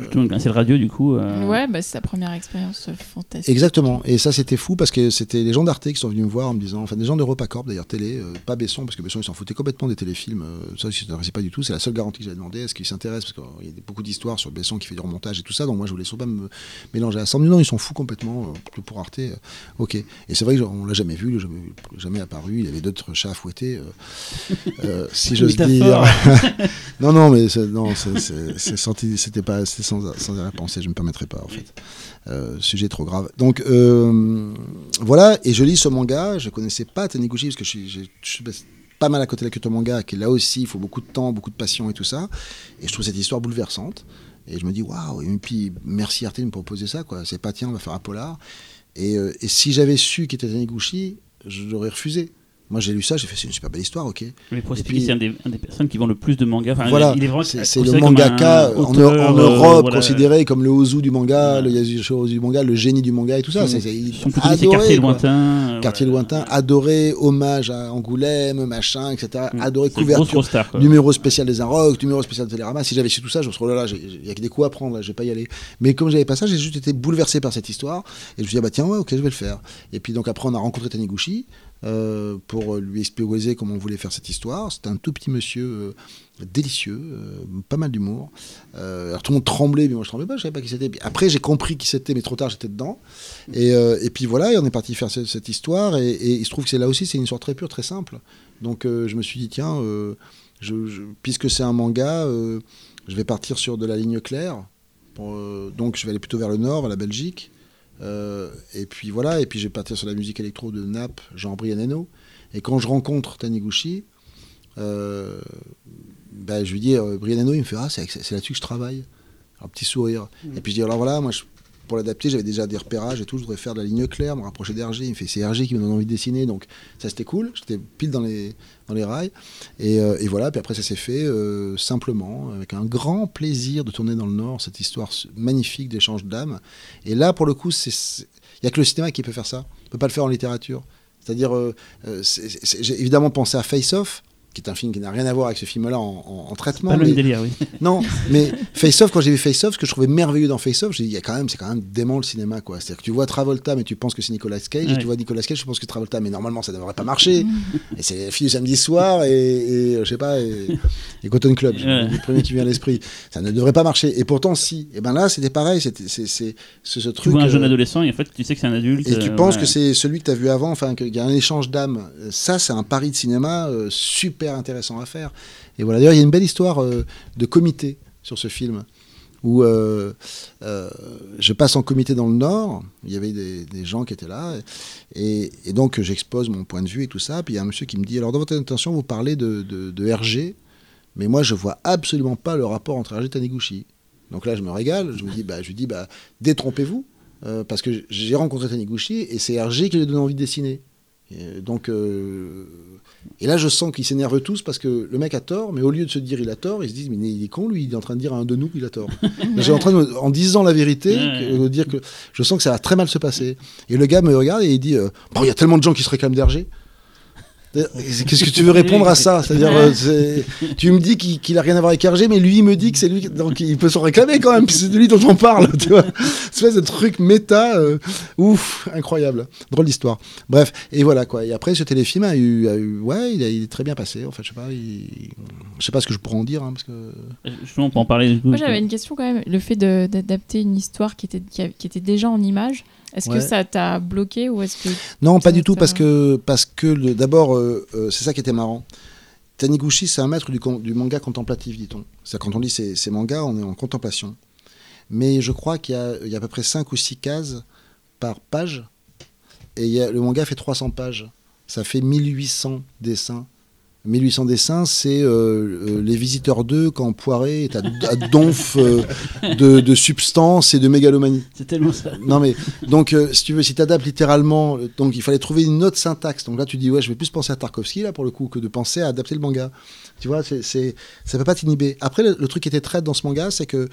Justement, c'est le radio du coup. euh, Ouais, bah, c'est sa première expérience fantastique. Exactement. Et ça, c'était fou parce que c'était les gens d'Arte qui sont venus me voir en me disant, enfin des gens d'EuropaCorp d'ailleurs, télé, euh, pas Besson, parce que Besson, il s'en foutait complètement des téléfilms. euh, ça, il s'intéressait pas du tout. C'est la seule garantie que j'avais demandé. Est-ce qu'il s'intéresse Parce qu'il y a beaucoup d'histoires sur Besson qui fait du remontage et tout ça. Donc moi, je voulais surtout pas me mélanger à ça. Non, ils s'en foutent complètement. euh, pour Arte, euh, ok. Et c'est vrai qu'on l'a jamais vu, il jamais, jamais apparu. Il y avait d'autres chats à fouetter, euh, euh, si j'ose dire. Non, non, mais non, c'est- senti- c'était pas, c'était sans, sans arrière-pensée. Je me permettrais pas en fait. Sujet trop grave. Donc voilà, et je lis ce manga. Je connaissais pas Taniguchi parce que je suis, j'ai- je suis pas mal à côté de la culture manga, qui là aussi, il faut beaucoup de temps, beaucoup de passion et tout ça. Et je trouve cette histoire bouleversante. Et je me dis, waouh, et puis merci Arte de me proposer ça, quoi. C'est pas, tiens, on va faire un polar. Et, euh, et si j'avais su qu'il était Taniguchi, j'aurais refusé. Moi, j'ai lu ça, j'ai fait, c'est une super belle histoire, ok. Mais pour Et expliquer, puis- c'est un des, un des personnes qui vend le plus de mangas. Enfin, Voilà, il est vraiment c'est le mangaka en, auteur, en euh, Europe voilà. considéré comme le Ozu du manga, Ouais. le Yasushi du manga, le génie du manga et tout ça. C'est- quartier quoi. lointain. euh, Quartier voilà. lointain, adoré, hommage à Angoulême, machin, etc. Mm. Adoré, C'est une grosse, couverture, grosse star. quoi. numéro spécial des Inrocks, numéro spécial de Télérama. Si j'avais su tout ça, je me serais dit, oh là là, il y a que des coups à prendre, là, je vais pas y aller. Mais comme j'avais pas ça, j'ai juste été bouleversé par cette histoire. Et je me suis dit, ah bah tiens, ouais, ok, je vais le faire. Et puis donc après, on a rencontré Taniguchi. Euh, pour lui exposer comment on voulait faire cette histoire. C'était un tout petit monsieur euh, délicieux, euh, pas mal d'humour. Alors tout le monde tremblait, mais moi je tremblais pas, je savais pas qui c'était. Après j'ai compris qui c'était, mais trop tard j'étais dedans. Et, puis voilà, on est parti faire ce- cette, histoire. Et, il se trouve que c'est là aussi, c'est une histoire très pure, très simple. Donc je me suis dit, tiens, puisque c'est un manga, je vais partir sur de la ligne claire. Donc je vais aller plutôt vers le nord, vers la Belgique. Euh, et puis voilà, et puis je vais partir sur la musique électro de Nap, Jean Brianeno. Et quand je rencontre Taniguchi, euh, ben, je lui dis, euh, Brianeno, il me fait, ah, c'est là-dessus que je travaille. Un petit sourire. Et puis je dis, alors voilà, moi, je- pour l'adapter, j'avais déjà des repérages et tout, je voudrais faire de la ligne claire, me rapprocher d'Hergé. Il me fait, c'est Hergé qui me donne envie de dessiner, donc ça c'était cool, j'étais pile dans les, rails. Et, euh, et voilà, puis après ça s'est fait euh, simplement, avec un grand plaisir de tourner dans le Nord, cette histoire magnifique d'échange d'âmes. Et là, pour le coup, il n'y a que le cinéma qui peut faire ça. On ne peut pas le faire en littérature. C'est-à-dire, euh, euh, j'ai évidemment pensé à Face Off, qui est un film qui n'a rien à voir avec ce film-là en, en- en traitement. Pas le même mais- délire, oui. non, mais Face Off, quand j'ai vu Face Off, ce que je trouvais merveilleux dans Face Off, j'ai dit, il y a quand même, c'est quand même dément le cinéma, quoi. C'est-à-dire que tu vois Travolta, mais tu penses que c'est Nicolas Cage, et tu vois Nicolas Cage, tu penses que c'est Travolta, mais normalement, ça devrait pas marcher. et c'est la fille du samedi soir, et, et, euh, je sais pas, et, et Cotton Club, Ouais. le premier qui vient à l'esprit. Ça ne devrait pas marcher. Et pourtant, si. Et ben là, c'était pareil, c'était, c'est, ce Tu truc. vois un jeune euh, adolescent et en fait tu sais que c'est un adulte. et tu euh, penses ouais. que c'est celui que tu as vu avant, enfin qu'il y a un échange d'âme. Ça, c'est un pari de cinéma euh, super intéressant à faire. Et voilà, d'ailleurs, il y a une belle histoire euh, de comité sur ce film, où euh, euh, je passe en comité dans le Nord, il y avait des, gens qui étaient là, et, donc j'expose mon point de vue et tout ça, puis il y a un monsieur qui me dit, alors dans votre intention, vous parlez de, de, RG, mais moi je vois absolument pas le rapport entre RG et Taniguchi. Donc là, je me régale, je me dis, bah, je lui dis, bah, détrompez-vous, parce que j'ai rencontré Taniguchi et c'est RG qui lui donne envie de dessiner. Et donc, euh, et là, je sens qu'ils s'énervent tous parce que le mec a tort, mais au lieu de se dire il a tort, ils se disent mais il est con, lui, il est en train de dire à un de nous qu'il a tort. J'ai en train de, en disant la vérité, de dire que je sens que ça va très mal se passer. Et le gars me regarde et il dit euh, bon, il y a tellement de gens qui se réclament d'RG. Qu'est-ce que tu veux répondre à ça? C'est-à-dire, euh, tu me dis qu'il qu'il a rien à voir avec RG, mais lui il me dit que c'est lui, donc il peut s'en réclamer quand même, c'est de lui dont on parle, tu vois. Espèce de truc méta, euh, ouf, incroyable, drôle d'histoire. Bref, et voilà quoi. Et après, ce téléfilm a eu, a eu ouais, il, a- il est très bien passé. En fait, je sais pas, il- je sais pas ce que je pourrais en dire, hein, parce que Justement, on peut en parler. du coup, Moi, j'avais une question quand même. Le fait d'adapter une histoire qui était, qui, a- qui était déjà en image, est-ce Ouais. que ça t'a bloqué ou est-ce que Non, pas du tout, parce que, parce que d'abord, euh, euh, c'est ça qui était marrant. Taniguchi, c'est un maître du, manga contemplatif, dit-on. C'est-à-dire, quand on lit ces, ces mangas, on est en contemplation. Mais je crois qu'il y a, il y a à peu près 5 ou 6 cases par page. Et il y a- le manga fait 300 pages. Ça fait 1800 dessins. 1800 dessins, c'est euh, euh, les visiteurs 2 quand Poiré est à, à donf euh, de, de substance et de mégalomanie. C'est tellement ça. Non mais donc euh, si tu veux si tu adaptes littéralement donc il fallait trouver une autre syntaxe donc là tu dis ouais je vais plus penser à Tarkovsky là pour le coup que de penser à adapter le manga tu vois c'est c'est ça peut pas t'inhiber après le, le truc qui était très dans ce manga c'est que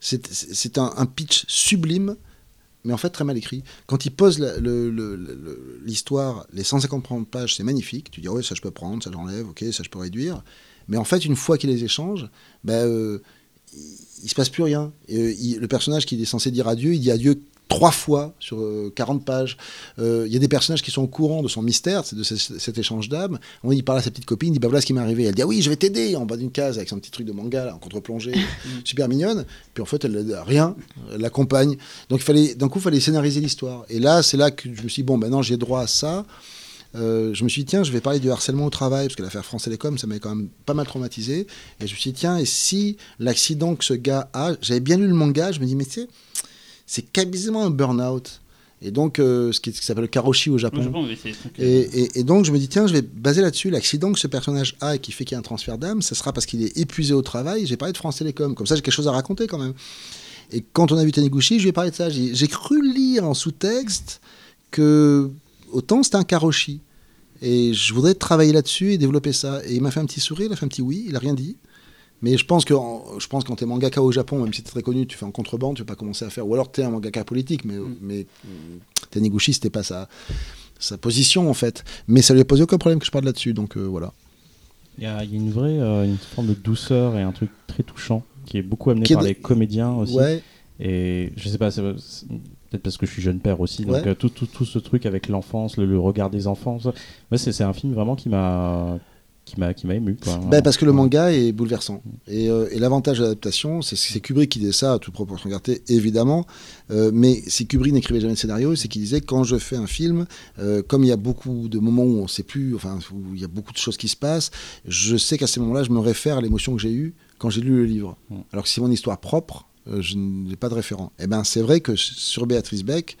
c'est c'est un, un pitch sublime mais en fait très mal écrit. Quand il pose l'histoire les 150 pages c'est magnifique. Tu dis ouais ça je peux prendre ça j'enlève ok ça je peux réduire. Mais en fait une fois qu'il les échange ben euh, il, il se passe plus rien. Et, euh, le personnage qui est censé dire adieu, il dit adieu trois fois sur euh, 40 pages. Euh, Il y a des personnages qui sont au courant de son mystère, de ce- cet échange d'âme. On il parle à sa petite copine, il dit bah voilà ce qui m'est arrivé. Elle dit ah oui je vais t'aider en bas d'une case avec son petit truc de manga là, en contre-plongée, super mignonne. Puis en fait elle rien, elle l'accompagne. Donc il fallait d'un coup il fallait scénariser l'histoire. Et là c'est là que je me suis dit bon non j'ai droit à ça. Euh, je me suis dit, tiens, je vais parler du harcèlement au travail, parce que l'affaire France Télécom, ça m'avait quand même pas mal traumatisé. Et je me suis dit, tiens, et si l'accident que ce gars a, j'avais bien lu le manga, je me dis, mais tu sais, c'est quasiment un burn-out. Et donc, euh, ce qui, s'appelle le karoshi au Japon. Euh, Et, et- et donc, je me dis, tiens, je vais baser là-dessus. L'accident que ce personnage a et qui fait qu'il y a un transfert d'âme, ce sera parce qu'il est épuisé au travail. J'ai parlé de France Télécom. Comme ça, j'ai quelque chose à raconter quand même. Et quand on a vu Taniguchi, je lui ai parlé de ça. J'ai j'ai cru lire en sous-texte que autant c'était un karoshi. Et je voudrais travailler là-dessus et développer ça. Et il m'a fait un petit sourire, il a fait un petit oui, il a rien dit. Mais je pense que je pense que quand t'es mangaka au Japon, même si t'es très connu, tu fais en contrebande, tu vas pas commencer à faire. Ou alors t'es un mangaka politique, mais, mais Taniguchi, c'était pas sa, sa position en fait. Mais ça lui a posé aucun problème que je parle là-dessus, donc euh, voilà. Il y, a une vraie euh, une forme de douceur et un truc très touchant qui est beaucoup amené est par de- les comédiens aussi. Ouais, Et je sais pas, c'est- peut-être parce que je suis jeune père aussi. Donc Ouais. euh, tout, tout, tout ce truc avec l'enfance, le, le regard des enfants, ça- c'est un film vraiment qui m'a qui m'a qui m'a ému. Quoi, Ben, parce que le manga est bouleversant. Et, euh, et l'avantage de l'adaptation, c'est Kubrick qui disait ça, à toute proportion gardée, évidemment. Euh, mais si Kubrick n'écrivait jamais de scénario, c'est qu'il disait quand je fais un film, euh, comme il y a beaucoup de moments où on ne sait plus, enfin, où il y a beaucoup de choses qui se passent, je sais qu'à ces moments-là, je me réfère à l'émotion que j'ai eue quand j'ai lu le livre. Alors que si c'est mon histoire propre, euh, je n'ai pas de référent. Et ben, c'est vrai que sur Béatrice Beck,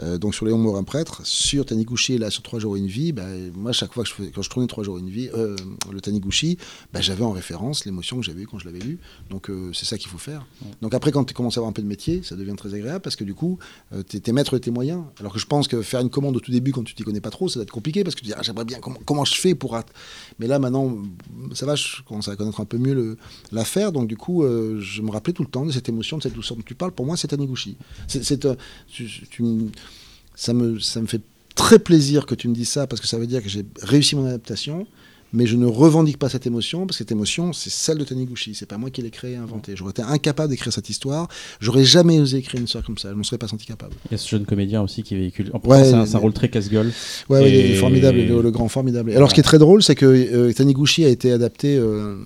euh, donc sur Léon Morin Prêtre, sur Taniguchi là sur Trois jours et une vie, bah, moi chaque fois que je quand je tournais Trois jours et une vie, euh, le Taniguchi, bah, j'avais en référence l'émotion que j'avais eue quand je l'avais lu. Donc euh, c'est ça qu'il faut faire. Donc après quand tu commences à avoir un peu de métier, ça devient très agréable parce que du coup, euh, t'es t'es maître de tes moyens. Alors que je pense que faire une commande au tout début quand tu t'y connais pas trop, ça va être compliqué parce que tu dis ah, j'aimerais bien comment, comment je fais pour. Mais là maintenant, ça va, je commence à connaître un peu mieux l'affaire. Donc du coup, je me rappelais tout le temps de cette émotion, de cette douceur dont tu parles. Pour moi, c'est Taniguchi. C'est, tu- tu ça, me, ça me fait très plaisir que tu me dises ça parce que ça veut dire que j'ai réussi mon adaptation. Mais je ne revendique pas cette émotion parce que cette émotion, c'est celle de Taniguchi. C'est pas moi qui l'ai créée et inventée. J'aurais été incapable d'écrire cette histoire. J'aurais jamais osé écrire une histoire comme ça. Je m'en serais pas senti capable. Il y a ce jeune comédien aussi qui véhicule. En plus, Ouais, c'est un, mais- c'est un rôle très casse-gueule. Ouais, ouais, il est Et- formidable, le, le grand formidable. Et Alors, ce qui est très drôle, c'est que euh, Taniguchi a été adapté. euh,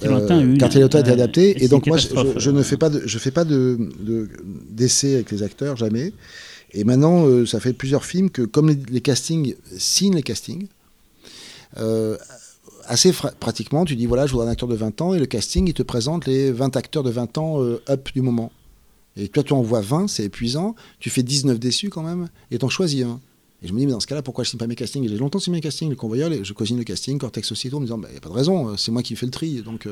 Quartier Lointain a été adapté. Et donc, moi, je, catastrophe. je- je ne fais pas de, je fais pas de, de- d'essai avec les acteurs, jamais. Et maintenant, euh, ça fait plusieurs films que, comme les, castings signent les castings, euh, assez pratiquement, tu dis voilà, je voudrais un acteur de 20 ans, et le casting, il te présente les 20 acteurs de 20 ans euh, up du moment. Et toi, tu en vois 20, c'est épuisant. Tu fais 19 déçus quand même, et t'en choisis un. Et je me dis, mais dans ce cas-là, pourquoi je signe pas mes castings? J'ai longtemps signé mes castings, le convoyeur, je cosine le casting, Cortex aussitôt, en me disant, il n'y a pas de raison, c'est moi qui fais le tri. Donc,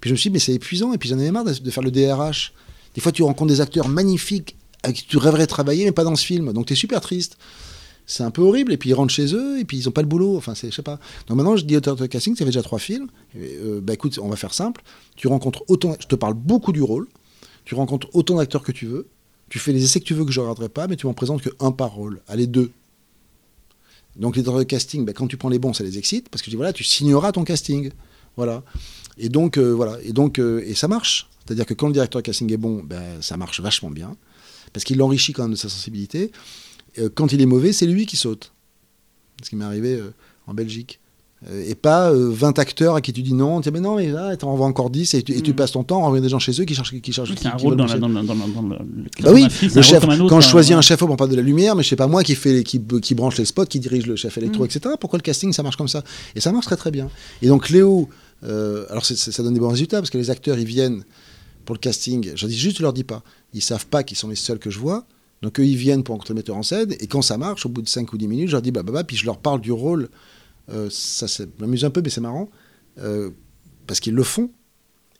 Puis je me suis dit, mais c'est épuisant, et puis j'en avais marre de faire le DRH. Des fois, tu rencontres des acteurs magnifiques tu rêverais travailler, mais pas dans ce film. Donc, tu es super triste. C'est un peu horrible, et puis ils rentrent chez eux, et puis ils n'ont pas le boulot. Enfin, c'est, je sais pas. Donc maintenant, je dis au directeur de casting, ça fait déjà trois films. Et, euh, bah écoute, on va faire simple. Tu rencontres autant, je te parle beaucoup du rôle. Tu rencontres autant d'acteurs que tu veux. Tu fais les essais que tu veux que je ne regarderai pas, mais tu m'en présentes que un par rôle. Allez, deux. Donc les directeurs de casting, bah, quand tu prends les bons, ça les excite, parce que je dis voilà, tu signeras ton casting. Voilà. Et donc, euh, voilà. Et donc, euh, et ça marche. C'est-à-dire que quand le directeur de casting est bon, ben, ça marche vachement bien. Parce qu'il l'enrichit quand même de sa sensibilité. Euh, quand il est mauvais, c'est lui qui saute. Ce qui m'est arrivé euh, en Belgique. Euh, et pas euh, 20 acteurs à qui tu dis non, tiens, mais non, mais là, t'en envoies encore 10 et tu, et tu Mm. passes ton temps à envoyer des gens chez eux qui cherchent. Qui cherchent C'est un rôle dans, la, bosser. dans, le- dans, le- dans le- le- Bah oui, un le un chef, comme un autre, quand je hein, choisis ouais. un chef, on parle de la lumière, mais je sais pas moi qui fait les- qui, qui branche les spots, qui dirige le chef électro, Mm. etc. Pourquoi le casting ça marche comme ça? Et ça marche très très bien. Et donc Léo, euh, alors ça donne des bons résultats parce que les acteurs ils viennent pour le casting. Je dis juste, je leur dis pas. Ils savent pas qu'ils sont les seuls que je vois. Donc eux ils viennent pour rencontrer le metteur en scène et quand ça marche, au bout de 5 ou 10 minutes, je leur dis bah bah bah, puis je leur parle du rôle. Euh, ça m'amuse un peu, mais c'est marrant euh, parce qu'ils le font.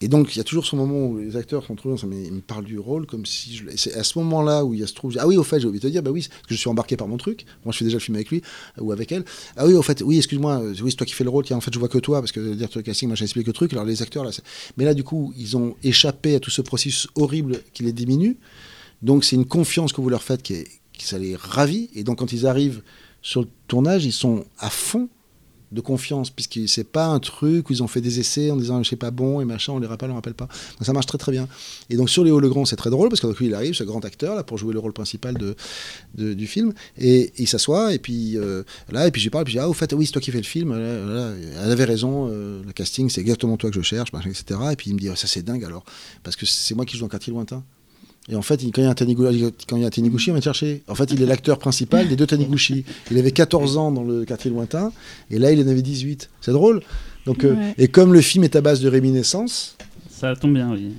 Et donc, il y a toujours ce moment où les acteurs sont trop mais ils me parlent du rôle comme si je... C'est à ce moment-là où il y a ce trouve. Ah oui, au fait, j'ai oublié de te dire, bah oui, parce que je suis embarqué par mon truc. Moi, je fais déjà le film avec lui euh, ou avec elle. Ah oui, au fait, oui, excuse-moi, euh, oui, c'est toi qui fais le rôle. En fait, je vois que toi parce que le directeur de casting, moi, j'ai expliqué le truc. Alors, les acteurs, là, mais là, du coup, ils ont échappé à tout ce processus horrible qui les diminue. Donc, c'est une confiance que vous leur faites qui, les ravit. Et donc, quand ils arrivent sur le tournage, ils sont à fond de confiance, puisque c'est pas un truc où ils ont fait des essais en disant je sais pas bon et machin, on les rappelle, on les rappelle pas. Donc ça marche très très bien. Et donc sur Léo Legrand, c'est très drôle parce que lui, il arrive, ce grand acteur là pour jouer le rôle principal de, du film, et il s'assoit et puis euh, là et puis je lui parle, et puis je dis, ah au fait oui c'est toi qui fais le film, Là, elle avait raison, euh, le casting c'est exactement toi que je cherche, etc. Et puis il me dit Ah, ça c'est dingue alors parce que c'est moi qui joue dans quartier lointain. Et en fait, il- quand il y a un Taniguchi, quand il y a un Taniguchi, on va le chercher. En fait, il est l'acteur principal des deux Taniguchi. Il avait 14 ans dans le quartier lointain, et là, il en avait 18. C'est drôle. Donc, euh, et comme le film est à base de réminiscence, Ça tombe bien, oui.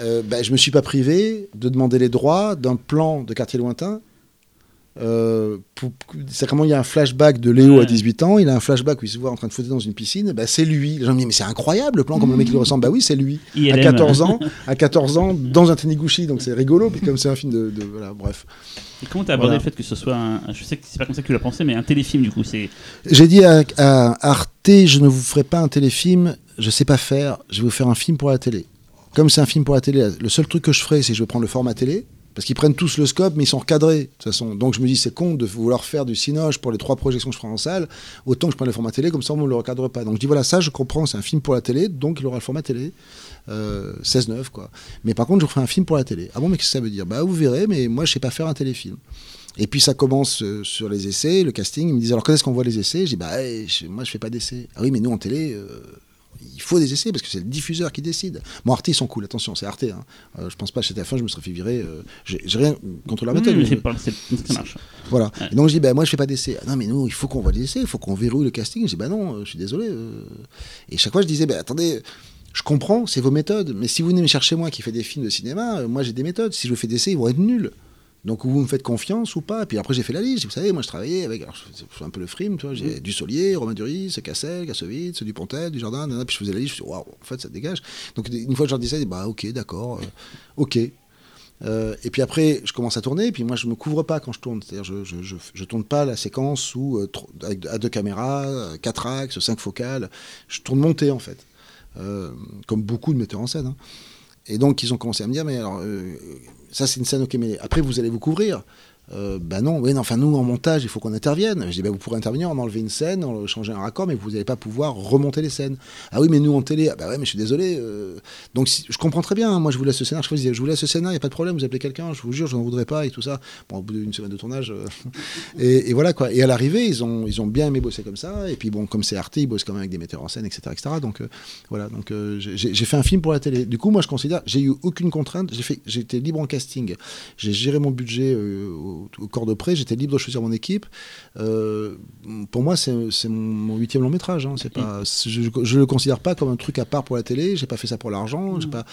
euh, ben, je me suis pas privé de demander les droits d'un plan de quartier lointain. Euh, pour- comment il y a un flashback de Léo à Ouais. 18 ans, il a un flashback où il se voit en train de foutre dans une piscine, ben, c'est lui. Les gens me disent mais c'est incroyable le plan comme le mec il ressemble. Bah oui c'est lui. À ILM. 14 ans, à 14 ans dans un Taniguchi donc c'est rigolo puis comme c'est un film de, de- voilà bref. Et comment t'as abordé Voilà. le fait que ce soit un. Je sais que c'est pas comme ça que tu l'as pensé, mais un téléfilm du coup. C'est J'ai dit à, à Arte, je ne vous ferai pas un téléfilm, je sais pas faire, je vais vous faire un film pour la télé. Comme c'est un film pour la télé, le seul truc que je ferai, c'est que je vais prendre le format télé, Parce qu'ils prennent tous le scope, mais ils sont recadrés, de toute façon. Donc je me dis, c'est con de vouloir faire du cinoche pour les trois projections que je ferai en salle, autant que je prenne le format télé, comme ça on ne le recadre pas. Donc je dis, voilà, ça je comprends, c'est un film pour la télé, donc il aura le format télé. Euh, 16-9, quoi. Mais par contre, je ferai un film pour la télé. Ah bon, mais qu'est-ce que ça veut dire? Bah, vous verrez, mais moi, je sais pas faire un téléfilm. Et puis ça commence euh, sur les essais, le casting. Ils me disent alors quand est-ce qu'on voit les essais? Je dis bah eh, je- moi je fais pas d'essais. Ah oui mais nous en télé euh, il faut des essais parce que c'est le diffuseur qui décide. Bon Arte ils sont cool, attention c'est Arte. Hein. Euh, je pense pas chez TF1 je me serais fait virer. euh, J'ai rien contre leur méthode. mais mais c'est pas- c'est- ça marche. voilà. Ouais. Et donc je dis, bah, moi je fais pas d'essai. Ah, non, mais nous, il faut qu'on voit les essais, il faut qu'on verrouille le casting. Je dis, bah non, euh, je suis désolé. euh. Et chaque fois, je disais, bah attendez, je comprends, c'est vos méthodes, mais si vous venez me chercher moi qui fais des films de cinéma, moi j'ai des méthodes. Si je fais des essais, ils vont être nuls. Donc vous me faites confiance ou pas? Puis après j'ai fait la liste. Vous savez, moi je travaillais avec, alors, je fais un peu le frime, tu vois, j'ai du Solier, Romain Duris, Cassel, Kassovitz, du Pontel, du Jardin, nanana. puis je faisais la liste. Je me suis dit, waouh, en fait ça dégage. Donc une fois que je leur disais, bah ok, d'accord, euh, ok. Euh, et puis après, je commence à tourner, puis moi je me couvre pas quand je tourne. C'est-à-dire, je, je, je, je tourne pas la séquence où, euh, avec, à deux caméras, quatre axes, cinq focales. Je tourne monté en fait, comme beaucoup de metteurs en scène. hein. Et donc ils ont commencé à me dire, mais alors, euh, ça c'est une scène, ok, mais après vous allez vous couvrir. Bah non, oui, non, enfin nous en montage il faut qu'on intervienne. Je dis bah vous pourrez intervenir, en enlever une scène, en changer un raccord, mais vous n'allez pas pouvoir remonter les scènes. Ah oui, mais nous en télé, bah ouais, mais je suis désolé. euh, donc si- je comprends très bien. hein, moi je vous laisse ce scénar, je je vous laisse ce scénar, il y a pas de problème, vous appelez quelqu'un, je vous jure, je n'en voudrais pas et tout ça. Bon, au bout d'une semaine de tournage, euh, et, voilà quoi. Et à l'arrivée, ils ont ils ont bien aimé bosser comme ça. Et puis bon, comme c'est Arte, ils bossent quand même avec des metteurs en scène, etc., etc. Donc voilà, donc j'ai fait un film pour la télé. Du coup, moi je considère, j'ai eu aucune contrainte. Été libre en casting. J'ai géré mon budget au, au corps de près. J'étais libre de choisir mon équipe. Euh, pour moi, c'est mon, huitième long métrage. Hein. Pas, je, je le considère pas comme un truc à part pour la télé. J'ai pas fait ça pour l'argent. Pas,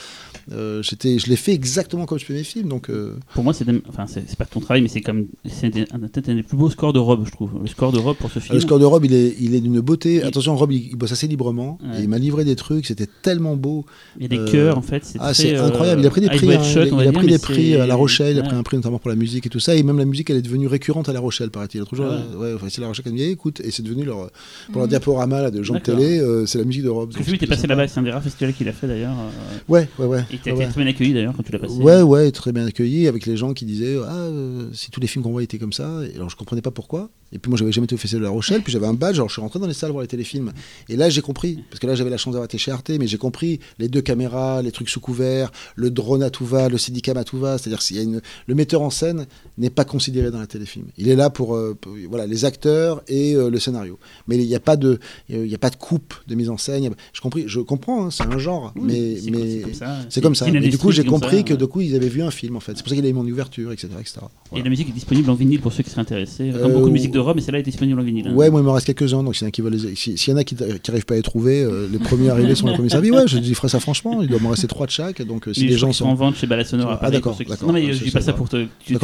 euh, je l'ai fait exactement comme je fais mes films. Donc euh, Pour moi, c'est enfin, pas ton travail, mais c'est comme peut-être un des plus beaux scores de Rob, je trouve. Le score de Rob pour ce film. le score de Rob, il est, il est d'une beauté. Attention, Rob, il, il bosse assez librement. Ouais. Et il m'a livré des trucs. C'était tellement beau. Il y a des euh, cœurs en fait. Ah, c'est euh, incroyable. Il a pris des prix. Hein. Il a, va il a dire, pris des prix à La Rochelle. Il a pris un prix notamment pour la musique et tout ça. Et même la musique, elle est devenue récurrente à La Rochelle, paraît-il. Jour, Ah ouais, enfin, c'est La Rochelle qui a dit écoute, et c'est devenu leur pour leur Mhm. diaporama là, de gens de télé. euh, c'est la musique de Rob. Parce que est c'est passé là-bas, c'est un des rares festivals qu'il a fait d'ailleurs. euh, Ouais, ouais, ouais. Et tu as ouais, été très bien accueilli d'ailleurs quand tu l'as passé. Ouais, ouais, très bien accueilli avec les gens qui disaient ah euh, si tous les films qu'on voit étaient comme ça. Et alors je comprenais pas pourquoi. Et puis moi j'avais jamais été au Festival de La Rochelle, puis j'avais un badge. Alors je suis rentré dans les salles voir les téléfilms. Et là j'ai compris parce que là j'avais la chance d'avoir été chez Arte, mais j'ai compris les deux caméras, les trucs sous couvert, le drone à tout va, le Steadicam à tout va. C'est-à-dire s'il y a une le metteur en scène n'est pas considéré dans la téléfilm. Il est là pour, euh, pour- voilà les acteurs et euh, le scénario. Mais il n'y a pas de il y a pas de coupe de mise en scène. Je compris, je comprends, hein, c'est un genre, Oui, mais c'est comme- mais c'est comme ça. c'est comme ça. Et du coup, j'ai compris ça, que ouais. de coup, ils avaient vu un film en fait. C'est pour ça qu'il a eu mon ouverture, etc. etc. Et la musique est disponible en vinyle pour ceux qui seraient intéressés. Comme Euh, beaucoup de musique de Rob, mais celle-là est disponible en vinyle. hein. Ouais, moi il me reste quelques-uns, donc s'il y en a qui veulent les- si- s'il y en a qui n'arrivent pas à les trouver, euh, les premiers arrivés sont les premiers servis. Ouais, je dis ferai ça franchement, il doit m'en rester trois de chaque, donc euh, si les gens sont en vente chez à Ah, d'accord. Non, mais Je dis pas ça pour te.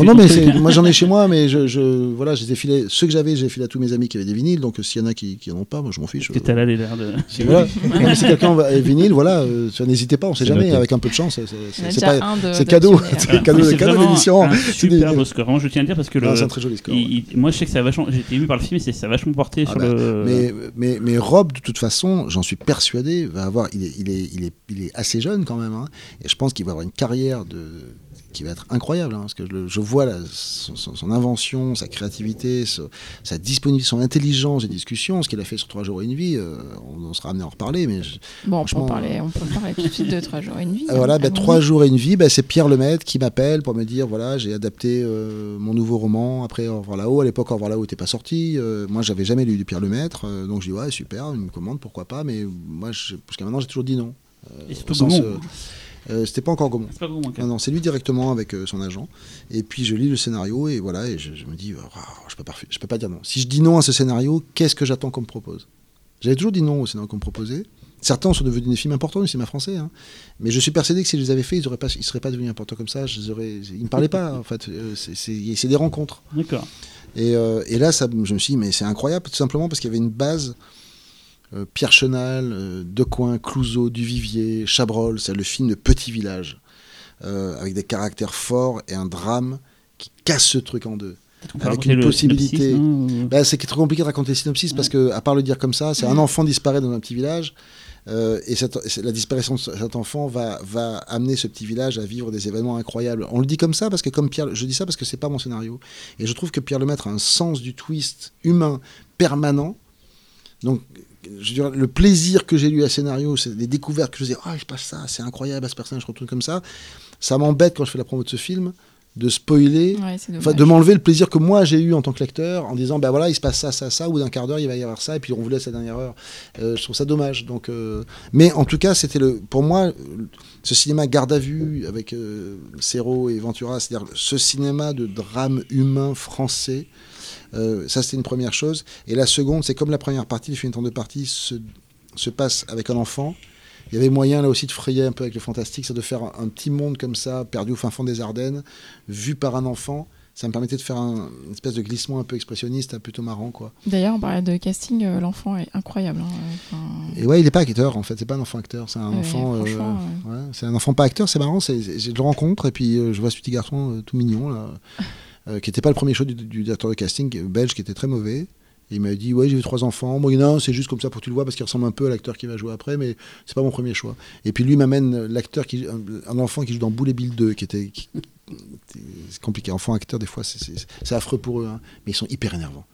non, mais moi j'en ai chez moi, mais je, je voilà, je les ai filés. Ceux que j'avais, j'ai filé à tous mes amis qui avaient des vinyles, donc euh, s'il y en a qui, qui en ont pas, moi je m'en fiche. Que t'as là les l'air de. Voilà. Mais si quelqu'un va- est vinyle, voilà, euh, n'hésitez pas, on sait C'est jamais, noté. avec un peu de chance, c'est- a pas. c'est de cadeau. C'est cadeau, cadeau d'émission. Un C'est des- super beau score. Je tiens à le dire parce que le. Non, c'est un très joli score. moi, je sais que ça a vachement. J'ai été ému par le film et c'est- ça a vachement porté Ah sur bah, le. Mais, mais, mais Rob, de toute façon, j'en suis persuadé, va avoir, il, est, il, est, il, est, il est assez jeune quand même, hein, et je pense qu'il va avoir une carrière de, qui va être incroyable, hein, parce que je, vois la- son, son- son invention, sa créativité, ce- sa disponibilité, son intelligence et discussion, ce qu'il a fait sur Trois jours et une vie, euh, on, on sera amené à en reparler, mais je- Bon, on peut, en parler, on peut en parler tout de suite de 3 jours et une vie. Ah, voilà, hein, bah, trois jours et une vie, bah, c'est Pierre Lemaitre qui m'appelle pour me dire voilà, j'ai adapté euh, mon nouveau roman après Au revoir là-haut. À l'époque, Au revoir là-haut n'était pas sorti. Euh, moi, j'avais jamais lu du Pierre Lemaitre, euh, donc je dis ouais, super, il me commande, pourquoi pas, mais moi, je- jusqu'à maintenant, j'ai toujours dit non. Et surtout. Euh, C'était pas encore Gaumont. C'est pas Gaumont, Non, non, c'est lui directement avec euh, son agent. Et puis je lis le scénario et voilà, et je, je me dis, oh, je peux pas, je peux pas dire non. Si je dis non à ce scénario, qu'est-ce que j'attends qu'on me propose? J'avais toujours dit non au scénario qu'on me proposait. Certains sont devenus des films importants du cinéma français, hein. mais je suis persuadé que si je les avais faits, ils ne pas, ils seraient pas devenus importants comme ça. Je les aurais, ils me parlaient pas, en fait. Euh, c'est- des rencontres. D'accord. Et, euh, et là, ça, je me suis dit, mais c'est incroyable, tout simplement parce qu'il y avait une base. Euh, Pierre Chenal, euh, Decoing, Clouseau, Duvivier, Chabrol, c'est le film de Petit Village, euh, avec des caractères forts et un drame qui casse ce truc en deux. Avec une possibilité. Bah, c'est trop compliqué de raconter le synopsis parce que, à part le dire comme ça, c'est un enfant disparaît dans un petit village. Euh, et cette- la disparition de cet enfant va, va amener ce petit village à vivre des événements incroyables. On le dit comme ça parce que comme Pierre, je dis ça parce que c'est pas mon scénario. Et je trouve que Pierre Lemaître a un sens du twist humain permanent. Donc, je dire, le plaisir que j'ai lu à scénario, c'est des découvertes que je dis, ah, il se passe ça, c'est incroyable à ce personnage, je retourne comme ça. Ça m'embête quand je fais la promo de ce film de spoiler Ouais, de m'enlever le plaisir que moi j'ai eu en tant que lecteur en disant ben voilà il se passe ça ça ça ou d'un quart d'heure il va y avoir ça et puis on vous laisse la dernière heure Euh, je trouve ça dommage donc euh, mais en tout cas c'était le pour moi ce cinéma garde à vue avec euh, Serrault et Ventura c'est-à-dire ce cinéma de drame humain français euh, ça c'était une première chose et la seconde c'est comme la première partie le film en deux parties se, se passe avec un enfant il y avait moyen là aussi de frayer un peu avec le fantastique, c'est de faire un, un petit monde comme ça, perdu au fin fond des Ardennes, vu par un enfant. Ça me permettait de faire un- une espèce de glissement un peu expressionniste, plutôt marrant quoi. D'ailleurs, on parlait de casting, euh, l'enfant est incroyable. hein, Et ouais, il n'est pas acteur en fait, c'est pas un enfant acteur, c'est un Ouais, enfant. euh, ouais, c'est un enfant pas acteur, c'est marrant. Je le rencontre et puis je vois ce petit garçon tout mignon là, euh, qui n'était pas le premier choix du, directeur de casting belge, qui était très mauvais. Il m'a dit ouais j'ai eu trois enfants. Moi non c'est juste comme ça pour que tu le vois parce qu'il ressemble un peu à l'acteur qui va jouer après, mais c'est pas mon premier choix. Et puis lui m'amène l'acteur qui un, un enfant qui joue dans Boule et Bill 2 qui était c'est compliqué. Enfant acteur des fois c'est affreux pour eux, hein, mais ils sont hyper énervants.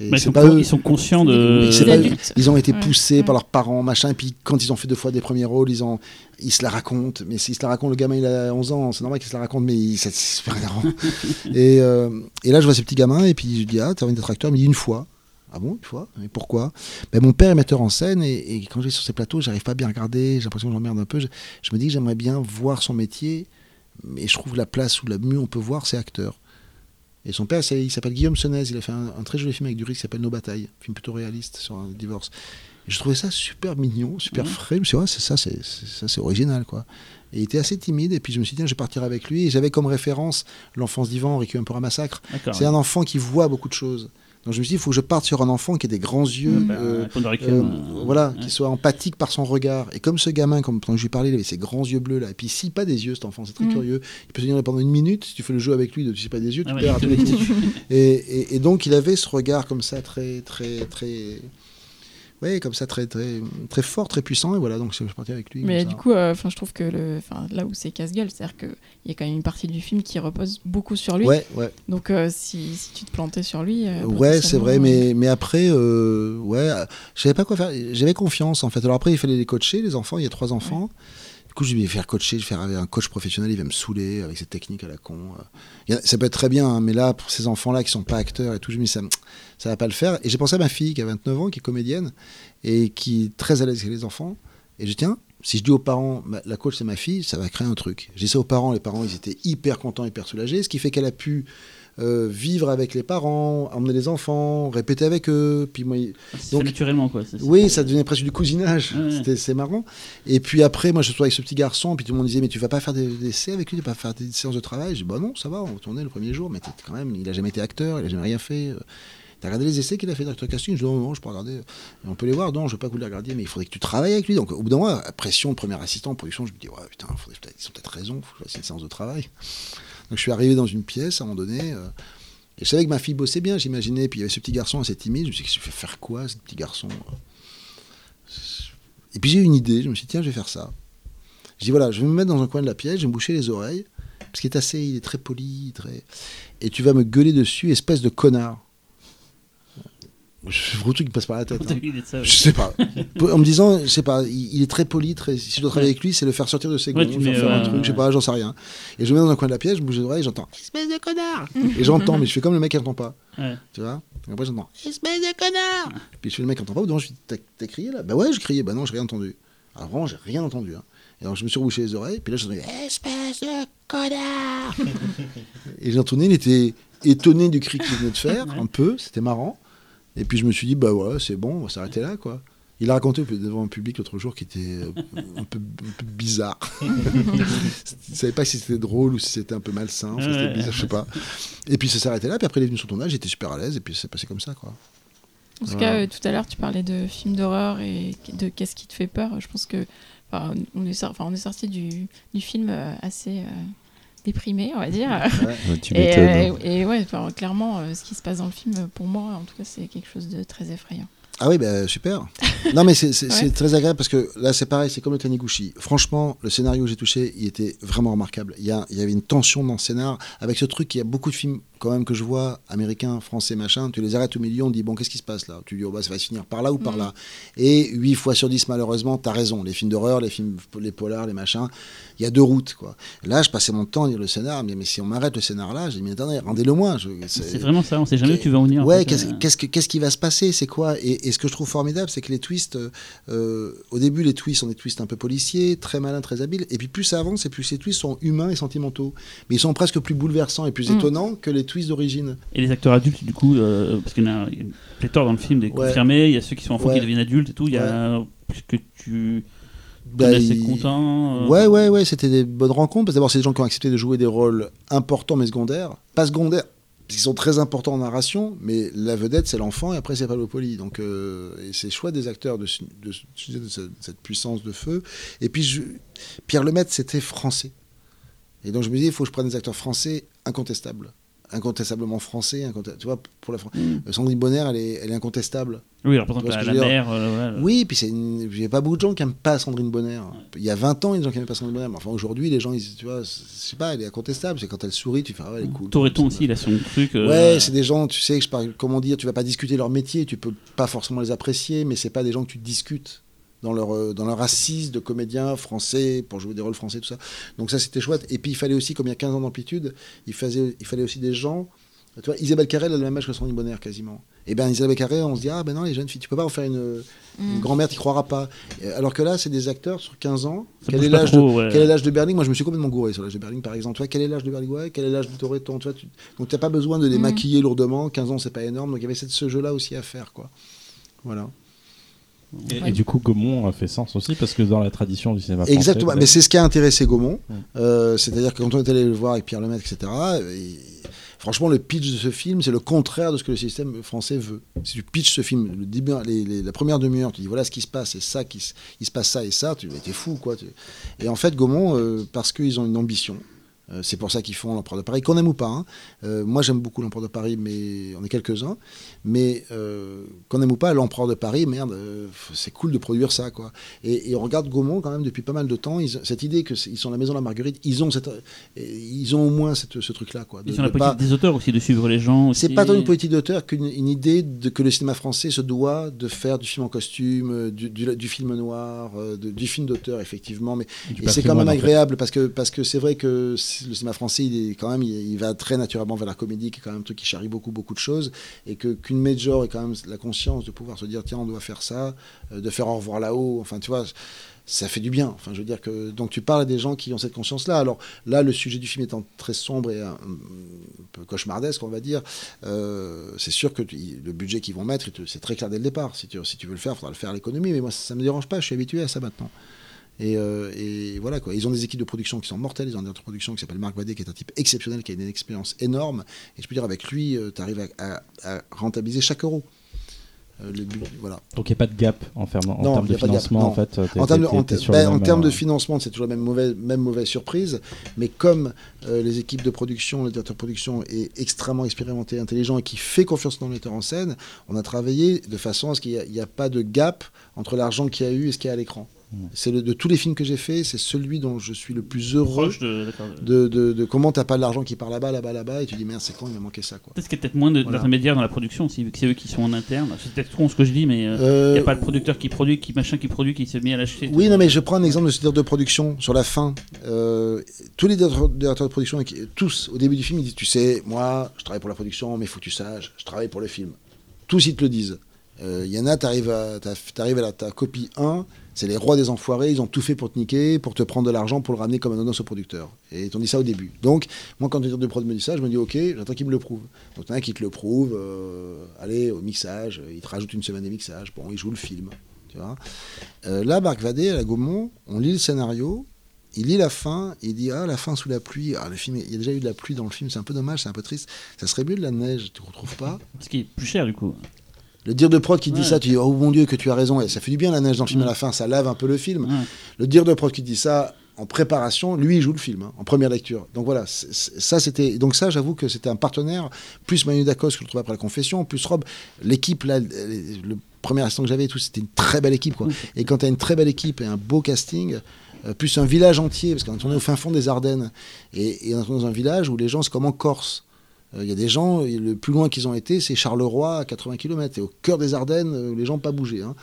Et ils, c'est sont pas con- eux. ils sont conscients de. C'est C'est pas eux. l'adulte. Ils ont été poussés Ouais. par leurs parents, machin, et puis quand ils ont fait deux fois des premiers rôles, ils, ont, ils se la racontent. Mais s'ils se la racontent, le gamin il a 11 ans, c'est normal qu'il se la raconte, mais il- c'est super énervant. et, euh, et là, je vois ces petits gamins, et puis je dis Ah, t'as envie d'être acteur? Il me dit Une fois. Ah bon, une fois? Et pourquoi? Ben, Mon père est metteur en scène, et, et quand je vais sur ces plateaux, j'arrive pas à bien regarder, j'ai l'impression que j'emmerde un peu. Je, je me dis que j'aimerais bien voir son métier, mais je trouve la place où la mieux on peut voir, c'est acteur. Et son père, il s'appelle Guillaume Senez. Il a fait un, un très joli film avec Duris qui s'appelle Nos batailles, un film plutôt réaliste sur un divorce. Et je trouvais ça super mignon, super Mhm. frais. Je me suis dit, ouais, c'est ça, c'est ça, c'est original, quoi. Et il était assez timide. Et puis je me suis dit, tiens, je vais partir avec lui. Et j'avais comme référence l'enfance d'Ivan, Requiem pour un massacre. C'est un enfant qui voit beaucoup de choses. Donc je me suis dit, il faut que je parte sur un enfant qui ait des grands yeux. Bah, euh, Requiem, euh, euh, voilà, ouais. qui soit empathique par son regard. Et comme ce gamin, comme quand je lui parlais, il avait ses grands yeux bleus là. Et puis si pas des yeux, cet enfant, c'est très Mm. curieux. Il peut se dire pendant une minute. Si tu fais le jeu avec lui, de tu sais pas des yeux, tu Ah ouais, perds. Et, et- et donc il avait ce regard comme ça très très très ouais comme ça très très très fort très puissant et voilà donc je suis parti avec lui Mais du ça. coup, euh, enfin, je trouve que le, là où c'est casse-gueule, c'est-à-dire qu'il y a quand même une partie du film qui repose beaucoup sur lui. ouais ouais Donc euh, si, si tu te plantais sur lui. euh, ouais c'est vrai mais mais après euh, ouais euh, je savais pas quoi faire j'avais confiance en fait alors après il fallait les coacher les enfants il y a trois enfants Du coup, je vais faire coacher, je vais faire avec un coach professionnel, il va me saouler avec ses techniques à la con. euh. Ça peut être très bien, hein, mais là, pour ces enfants-là qui sont pas acteurs et tout, je me dis, ça, ça va pas le faire. Et j'ai pensé à ma fille qui a 29 ans, qui est comédienne et qui est très à l'aise avec les enfants. Et je dis, tiens, si je dis aux parents, ma- la coach c'est ma fille, ça va créer un truc. J'ai ça aux parents, les parents ils étaient hyper contents, hyper soulagés, ce qui fait qu'elle a pu euh, vivre avec les parents, emmener les enfants, répéter avec eux. Puis moi, il- Donc- naturellement, quoi. Oui, ça devenait presque du cousinage. Ouais. C'est marrant. Et puis après, moi, je suis avec ce petit garçon, puis tout le monde disait, mais tu vas pas faire des des essais avec lui, tu vas pas faire des séances de travail. Je dis, bah non, ça va, on tourner le premier jour, mais quand même, il a jamais été acteur, il a jamais rien fait. T'as regardé les essais qu'il a fait d'acteur casting? Je dis, non, non, je peux regarder. Et on peut les voir, non, je veux pas que vous les regardiez, mais il faudrait que tu travailles avec lui. Donc au bout d'un moment, pression de premier assistant en production, je me dis, ouais, putain, faudrait ils ont peut-être raison, faut que je fasse une séance de travail. Je suis arrivé dans une pièce à un moment donné. euh, et je savais que ma fille bossait bien, j'imaginais. Puis il y avait ce petit garçon assez timide. Je me suis dit, je vais faire quoi, ce petit garçon Et puis j'ai eu une idée. Je me suis dit, tiens, je vais faire ça. Je dis, voilà, je vais me mettre dans un coin de la pièce, je vais me boucher les oreilles. Parce qu'il est assez, il est très poli, très. Et tu vas me gueuler dessus, espèce de connard. Je gros truc qui passe par la tête. Hein. ça, ouais. Je sais pas. En me disant, je sais pas, il, il est très poli, très. Si je dois travailler Ouais. avec lui, c'est le faire sortir de ses Ouais, gonds, le faire faire un euh, truc, je sais pas, j'en sais rien. Et je me mets dans un coin de la pièce, je bouge les oreilles, j'entends espèce de connard. et j'entends, mais je fais comme le mec qui entend pas, Ouais. tu vois? Et après j'entends espèce de connard. Puis je fais le mec qui entend pas, ou donc je dis t'as t'as crié là? Bah ouais, je criais, bah non, j'ai rien entendu. Alors vraiment, j'ai rien entendu. hein. Et alors je me suis rebouché les oreilles, puis là j'entendais espèce de connard. et j'ai entendu, il était étonné du cri qu'il venait de faire, un peu, c'était marrant. Et puis je me suis dit, bah ouais, c'est bon, on va s'arrêter là, quoi. Il a raconté devant un public l'autre jour qui était euh, un peu, un peu bizarre. Je savais pas si c'était drôle ou si c'était un peu malsain. C'était bizarre, je sais pas. Et puis ça s'est arrêté là. Puis après, il est venu sur tournage, j'étais super à l'aise. Et puis c'est passé comme ça, quoi. En tout Voilà. cas, euh, tout à l'heure, tu parlais de films d'horreur et de qu'est-ce qui te fait peur. Je pense que enfin, on est, on est sorti du, du film euh, assez euh, déprimé, on va dire. Ouais, tu Et, m'étonnes. euh, et ouais, enfin, clairement, euh, ce qui se passe dans le film, pour moi, en tout cas, c'est quelque chose de très effrayant. Ah oui, bah, super. non, mais c'est Ouais. très agréable parce que là, c'est pareil, c'est comme le Taniguchi. Franchement, le scénario que j'ai touché, il était vraiment remarquable. Il y, a- il y avait une tension dans le scénar avec ce truc. Il y a beaucoup de films, quand même, que je vois, américains, français, machin. Tu les arrêtes au milieu, on dit, bon, qu'est-ce qui se passe là? Tu dis, oh, bah, ça va se finir par là ou par là? Et 8 fois sur 10, malheureusement, tu as raison. Les films d'horreur, les films, les polars, les machins, il y a deux routes, quoi. Là, je passais mon temps à lire le scénar, mais, mais si on m'arrête le scénar là, j'ai dit, mais attendez, rendez-le moi. Je- C'est vraiment ça, on sait jamais où tu vas en venir. en Ouais, fait, qu'est-ce euh. qu'est-ce que- qu'est-ce qui va se passer? C'est quoi? Et, et ce que je trouve formidable, c'est que les twists, euh, euh, au début, les twists sont des twists un peu policiers, très malins, très habiles. Et puis plus ça avance, et plus ces twists sont humains et sentimentaux. Mais ils sont presque plus bouleversants et plus Mm. étonnants que les d'origine. Et les acteurs adultes, du coup, euh, parce qu'il y en a a une pléthore dans le film des Ouais. confirmés, il y a ceux qui sont enfants Ouais. qui deviennent adultes et tout. Il y a. Puisque tu. Bah, es assez il- content. euh, Ouais, ouais, ouais, c'était des bonnes rencontres. Parce que d'abord, c'est des gens qui ont accepté de jouer des rôles importants mais secondaires. Pas secondaires, parce qu'ils sont très importants en narration, mais la vedette, c'est l'enfant et après, c'est Pablo Poli. Donc, euh, c'est chouette des acteurs de, ce- de, ce- de ce- de cette puissance de feu. Et puis, je- Pierre Lemaitre, c'était français. Et donc, je me dis, il faut que je prenne des acteurs français incontestables. Incontestablement français. inconte- Tu vois, pour la Fran- Mm. Euh, Sandrine Bonner, elle est, elle est incontestable. Oui, alors par exemple, Tu vois la, la mère. euh, ouais, Oui, puis une- il y a pas beaucoup de gens qui n'aiment pas Sandrine Bonner. Il y a 20 ans, il y a des gens qui n'aimaient pas Sandrine Bonner. Mais enfin, aujourd'hui, les gens, ils, tu vois, c'est- je sais pas, elle est incontestable. C'est quand elle sourit, tu fais, ah ouais, elle est cool. Toreton aussi, il a son truc. euh, Ouais, c'est des gens, tu sais, que je parle, comment dire, tu vas pas discuter leur métier, tu peux pas forcément les apprécier, mais c'est pas des gens que tu discutes dans leur, euh, dans leur assise de comédiens français pour jouer des rôles français, tout ça. Donc ça, c'était chouette. Et puis, il fallait aussi, comme il y a 15 ans d'amplitude, il, faisait, il fallait aussi des gens. Tu vois, Isabelle Carré, elle a le même âge que Sandrine Bonner, quasiment. Et bien, Isabelle Carré, on se dit, ah ben non, les jeunes filles, tu peux pas en faire une, une Mm. grand-mère, tu croiras pas. Alors que là, c'est des acteurs sur 15 ans. Ça Quel est l'âge de, ouais. quel est l'âge de Berling? Moi, je me suis complètement gouré sur l'âge de Berling, par exemple. Tu vois, quel est l'âge de Berling? Ouais, Quel est l'âge de Toretton tu vois, tu... Donc, tu n'as pas besoin de les Mhm. maquiller lourdement. 15 ans, c'est pas énorme. Donc, il y avait cette- ce jeu-là aussi à faire, quoi. Voilà. Et, Ouais. et du coup, Gaumont a fait sens aussi parce que dans la tradition du cinéma français. Exactement. Mais c'est ce qui a intéressé Gaumont. Mhm. Euh, C'est-à-dire que quand on est allé le voir avec Pierre Lemaitre, etc., et- franchement, le pitch de ce film, c'est le contraire de ce que le système français veut. Si tu pitches ce film, le début, les- les- la première demi-heure, tu dis voilà ce qui se passe, et ça, qui, se- il se passe ça et ça, tu es fou, quoi. tu- Et en fait, Gaumont, euh, parce qu'ils ont une ambition, c'est pour ça qu'ils font l'Empereur de Paris, qu'on aime ou pas. hein. Euh, moi, j'aime beaucoup l'Empereur de Paris, mais on est quelques-uns. Mais euh, qu'on aime ou pas, l'Empereur de Paris, merde, euh, c'est cool de produire ça, quoi. Et, et on regarde Gaumont quand même depuis pas mal de temps. Ils, cette idée que c'est- ils sont la maison de la Marguerite, ils ont cette, et ils ont au moins cette- ce truc-là, quoi. de- Ils sont la de pas- politique des auteurs aussi, de suivre les gens. c'est pas tant une politique d'auteur qu'une une idée de, que le cinéma français se doit de faire du film en costume, euh, du, du- du film noir, euh, de- du film d'auteur, effectivement. Mais et c'est quand même en fait. agréable parce que parce que c'est vrai que le cinéma français, il est quand même, il, va très naturellement vers la comédie, qui est quand même un truc qui charrie beaucoup beaucoup de choses, et que qu'une major ait quand même la conscience de pouvoir se dire tiens on doit faire ça, euh, de faire au revoir là-haut, enfin tu vois. Ça fait du bien. Enfin, je veux dire que donc tu parles à des gens qui ont cette conscience-là. Alors là, le sujet du film étant très sombre et un, un peu cauchemardesque, on va dire, euh, c'est sûr que le budget qu'ils vont mettre, c'est très clair dès le départ. Si tu, si tu veux le faire, il faudra le faire à l'économie. Mais moi, ça, ne me dérange pas. Je suis habitué à ça maintenant. Et, euh, et voilà quoi. Ils ont des équipes de production qui sont mortelles. Ils ont un directeur de production qui s'appelle Marc Vadé, qui est un type exceptionnel, qui a une expérience énorme. Et je peux dire, avec lui, tu arrives à, à- à rentabiliser chaque euro. Euh, le but, voilà. Donc il n'y a pas de gap en, ferme- en Non, termes de a financement. en fait, En termes de, en, ben, en termes de euh, financement, c'est toujours la même mauvaise, même mauvaise surprise. Mais comme euh, les équipes de production, le directeur de production est extrêmement expérimenté, intelligent et qui fait confiance dans le metteur en scène, on a travaillé de façon à ce qu'il n'y a, pas de gap entre l'argent qu'il y a eu et ce qu'il y a à l'écran. C'est le- de tous les films que j'ai fait, c'est celui dont je suis le plus heureux. Proche de. De, de, de comment t'as pas de l'argent qui part là-bas, là-bas, là-bas, et tu dis merde, c'est quand il m'a manqué ça quoi. Peut-être qu'il y a peut-être moins Voilà. d'intermédiaires dans la production aussi, vu que c'est eux qui sont en interne. C'est peut-être con ce que je dis, mais il Euh, n'y a pas le producteur qui produit, qui machin qui produit, qui s'est mis à l'acheter. Oui, non, mais je prends un exemple de ce directeur de production sur la fin. Euh, tous les directeurs de production, tous, au début du film, ils disent Tu sais, moi, je travaille pour la production, mais faut que tu saches, je travaille pour le film. Tous, ils te le disent. Euh, Il y en a, tu arrives à, t'arrives à la, ta copie 1, c'est les rois des enfoirés, ils ont tout fait pour te niquer, pour te prendre de l'argent, pour le ramener comme un au producteur. Et ils t'ont dit ça au début. Donc, moi, quand le directeur de prod me dit ça, je me dis Ok, j'attends qu'il me le prouve. Donc, t'en qui te le prouve, euh, allez, au mixage, il te rajoute une semaine de mixage, bon, il joue le film. Tu vois euh, là, Marc Vadé, à la Gaumont, on lit le scénario, il lit la fin, il dit Ah, la fin sous la pluie. Ah, le film, il y a déjà eu de la pluie dans le film, c'est un peu dommage, c'est un peu triste. Ça serait mieux de la neige, tu ne retrouves pas Ce qui est plus cher du coup. Le dire de prod qui dit Ouais. ça, tu dis Oh mon Dieu, que tu as raison. Et ça fait du bien la neige dans le film Ouais. à la fin, ça lave un peu le film. Ouais. Le dire de prod qui dit ça en préparation, lui, il joue le film, hein, en première lecture. Donc voilà, ça c'était. Donc ça, j'avoue que c'était un partenaire, plus Manu Dacos que je trouvais après la confession, plus Rob. L'équipe, là, le premier instant que j'avais et tout, c'était une très belle équipe quoi. Et quand tu as une très belle équipe et un beau casting, euh, plus un village entier, parce qu'on est au fin fond des Ardennes, et, et on est dans un village où les gens, c'est comme en Corse. Euh, Il y a des gens, le plus loin qu'ils ont été, c'est Charleroi à 80 km, et au cœur des Ardennes, euh, les gens pas bougé. hein.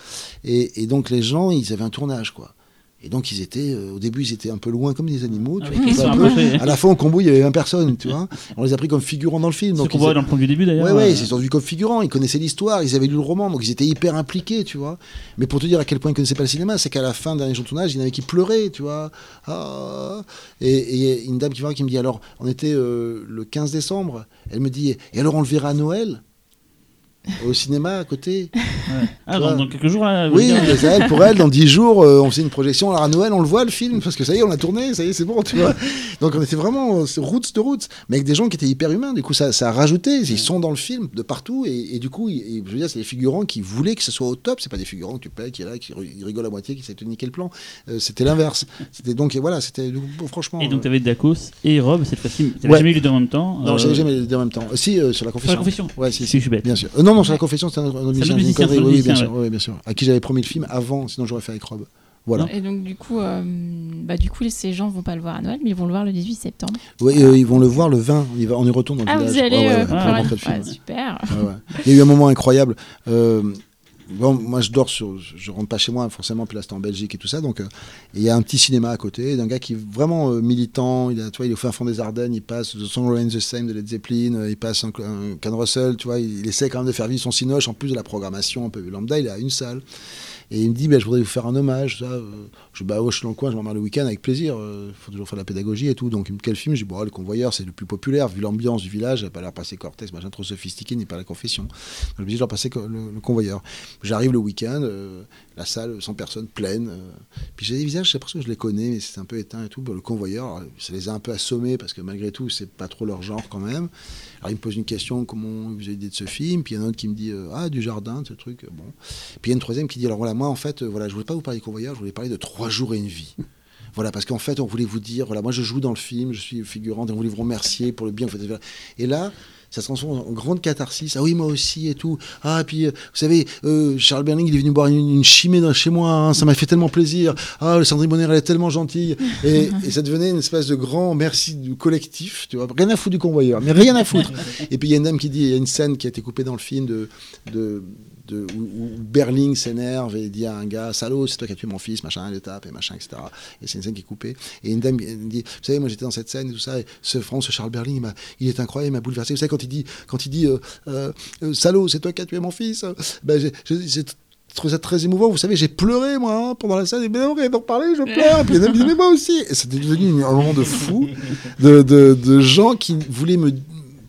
Et, et donc les gens, ils avaient un tournage, quoi. Et donc ils étaient, euh, au début, ils étaient un peu loin comme des animaux. tu Ah vois, peu- à la fin, au combo, il y avait 20 personnes, tu vois. On les a pris comme figurants dans le film. Ce donc qu'on voit dans le plan du début d'ailleurs. Ouais, ouais, euh, ils se sont vus comme figurants, ils connaissaient l'histoire, ils avaient lu le roman, donc ils étaient hyper impliqués, tu vois. Mais pour te dire à quel point ils connaissaient pas le cinéma, c'est qu'à la fin d'un dernier jour de tournage, il y en avait qui pleuraient, tu vois. Ah. et, et il y a une dame qui, va, qui me dit alors, on était euh, le 15 décembre, elle me dit, et alors on le verra à Noël? Au cinéma à côté. Ah, dans, dans quelques jours là. vous Oui, elle, pour elle, dans 10 jours, euh, on fait une projection. Alors à Noël, on le voit le film, parce que ça y est, on l'a tourné, ça y est, c'est bon, tu vois. Donc on était vraiment euh, roots de roots, mais avec des gens qui étaient hyper humains. Du coup, ça, ça a rajouté. Ils sont dans le film de partout, et, et du coup, et je veux dire, c'est des figurants qui voulaient que ce soit au top. C'est pas des figurants que tu payes, qui est là, qui ri- ils rigolent à moitié, qui de te niquer le plan. Euh, c'était l'inverse. C'était donc, et voilà, c'était franchement. Et donc euh, t'avais Dacos et Rob cette fois-ci. T'avais Ouais. jamais eu les deux en même temps. non, euh, j'avais jamais les deux en même temps. Si, sur la Sur confession. la confession. Ouais, si, Si, si. je suis bête. Bien sûr. Euh, non, non, sur la confession, c'était un, un musicien, connerie, c'est oui, oui, bien musicien, sûr, oui, bien sûr. À qui j'avais promis le film avant, sinon j'aurais fait avec Rob. Voilà. Et donc du coup, euh, bah, du coup, ces gens vont pas le voir à Noël, mais ils vont le voir le 18 septembre. Oui, euh, ils vont le voir le 20. On y, va, on y retourne dans le Ah, village. vous allez Ouais, ouais, euh, ouais, ouais. Super. Ouais, ouais. Il y a eu un moment incroyable. Moi, je dors sur. Je rentre pas chez moi, forcément, puis là, c'était en Belgique et tout ça. Donc, euh, il y a un petit cinéma à côté d'un gars qui est vraiment euh, militant. Il, a, tu vois, il est au fin fond des Ardennes. Il passe The Song Remains the Same de Led Zeppelin. euh, Il passe un, un Ken Russell. Tu vois, il, essaie quand même de faire vivre son cinoche en plus de la programmation un peu lambda. Il à une salle. Et il me dit, ben, je voudrais vous faire un hommage. Je bah, dans le coin, je m'emmerde le week-end avec plaisir. Il faut toujours faire de la pédagogie et tout. Donc, dit, quel film? Je dis, bon, Le Convoyeur, c'est le plus populaire, vu l'ambiance du village. Pas l'air passer Cortex, machin trop sophistiqué, ni pas la confession. Donc, je me dis, je leur passer co- le, le Convoyeur. J'arrive le week-end, euh, la salle, 100 personnes, pleine. euh, puis j'ai des visages, j'ai l'impression que je les connais, mais c'est un peu éteint et tout. Bon, le Convoyeur, ça les a un peu assommés, parce que malgré tout, c'est pas trop leur genre quand même. Alors, il me pose une question, comment vous avez idée de ce film? Puis il y en a un autre qui me dit, euh, ah, du jardin, ce truc. Bon. Puis il y a une troisième qui dit, alors voilà, moi, en fait, euh, voilà, je voulais pas vous parler du convoyeur, je voulais parler de trois jours et une vie. Voilà, parce qu'en fait, on voulait vous dire, voilà, moi je joue dans le film, je suis figurante, et on voulait vous remercier pour le bien. Et là, ça se transforme en grande catharsis. Ah oui, moi aussi et tout. Ah, puis, euh, vous savez, euh, Charles Berling, il est venu boire une, une chimée dans, chez moi, hein, ça m'a fait tellement plaisir. Ah, Sandrine Bonner, elle est tellement gentille. Et, et ça devenait une espèce de grand merci du collectif, tu vois. Rien à foutre du convoyeur, mais rien à foutre. et puis il y a une dame qui dit, il y a une scène qui a été coupée dans le film de. de de, où, Berling s'énerve et dit à un gars Salaud, c'est toi qui as tué mon fils, machin, elle le tape et machin, etc. Et c'est une scène qui est coupée. Et une dame dit Vous savez, moi j'étais dans cette scène et tout ça, et ce France, ce Charles Berling, il, est incroyable, il m'a bouleversé. Vous savez, quand il dit, quand il dit euh, euh, euh, Salaud, c'est toi qui as tué mon fils, euh, ben, j'ai- trouvé ça très émouvant. Vous savez, j'ai pleuré, moi, hein, pendant la scène. Et ben, on d'en parler, je pleure. Et puis disent, mais moi aussi. Et c'était devenu un moment de fou, de, gens qui voulaient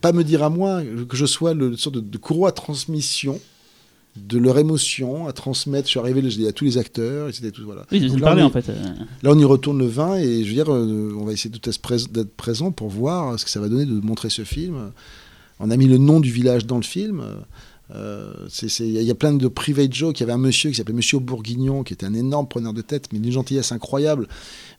pas me dire à moi que je sois le sorte de, de courroie transmission de leur émotion à transmettre. Je suis arrivé, je l'ai dit à tous les acteurs, et c'était tout, voilà. Oui, là, parlez on en fait. euh, Là, on y retourne le 20 et je veux dire, euh, on va essayer d'être présent pour voir ce que ça va donner de montrer ce film. On a mis le nom du village dans le film. Euh, Il y, a- il y a plein de private jokes. Il y avait un monsieur qui s'appelait Monsieur Bourguignon, qui était un énorme preneur de tête, mais d'une gentillesse incroyable,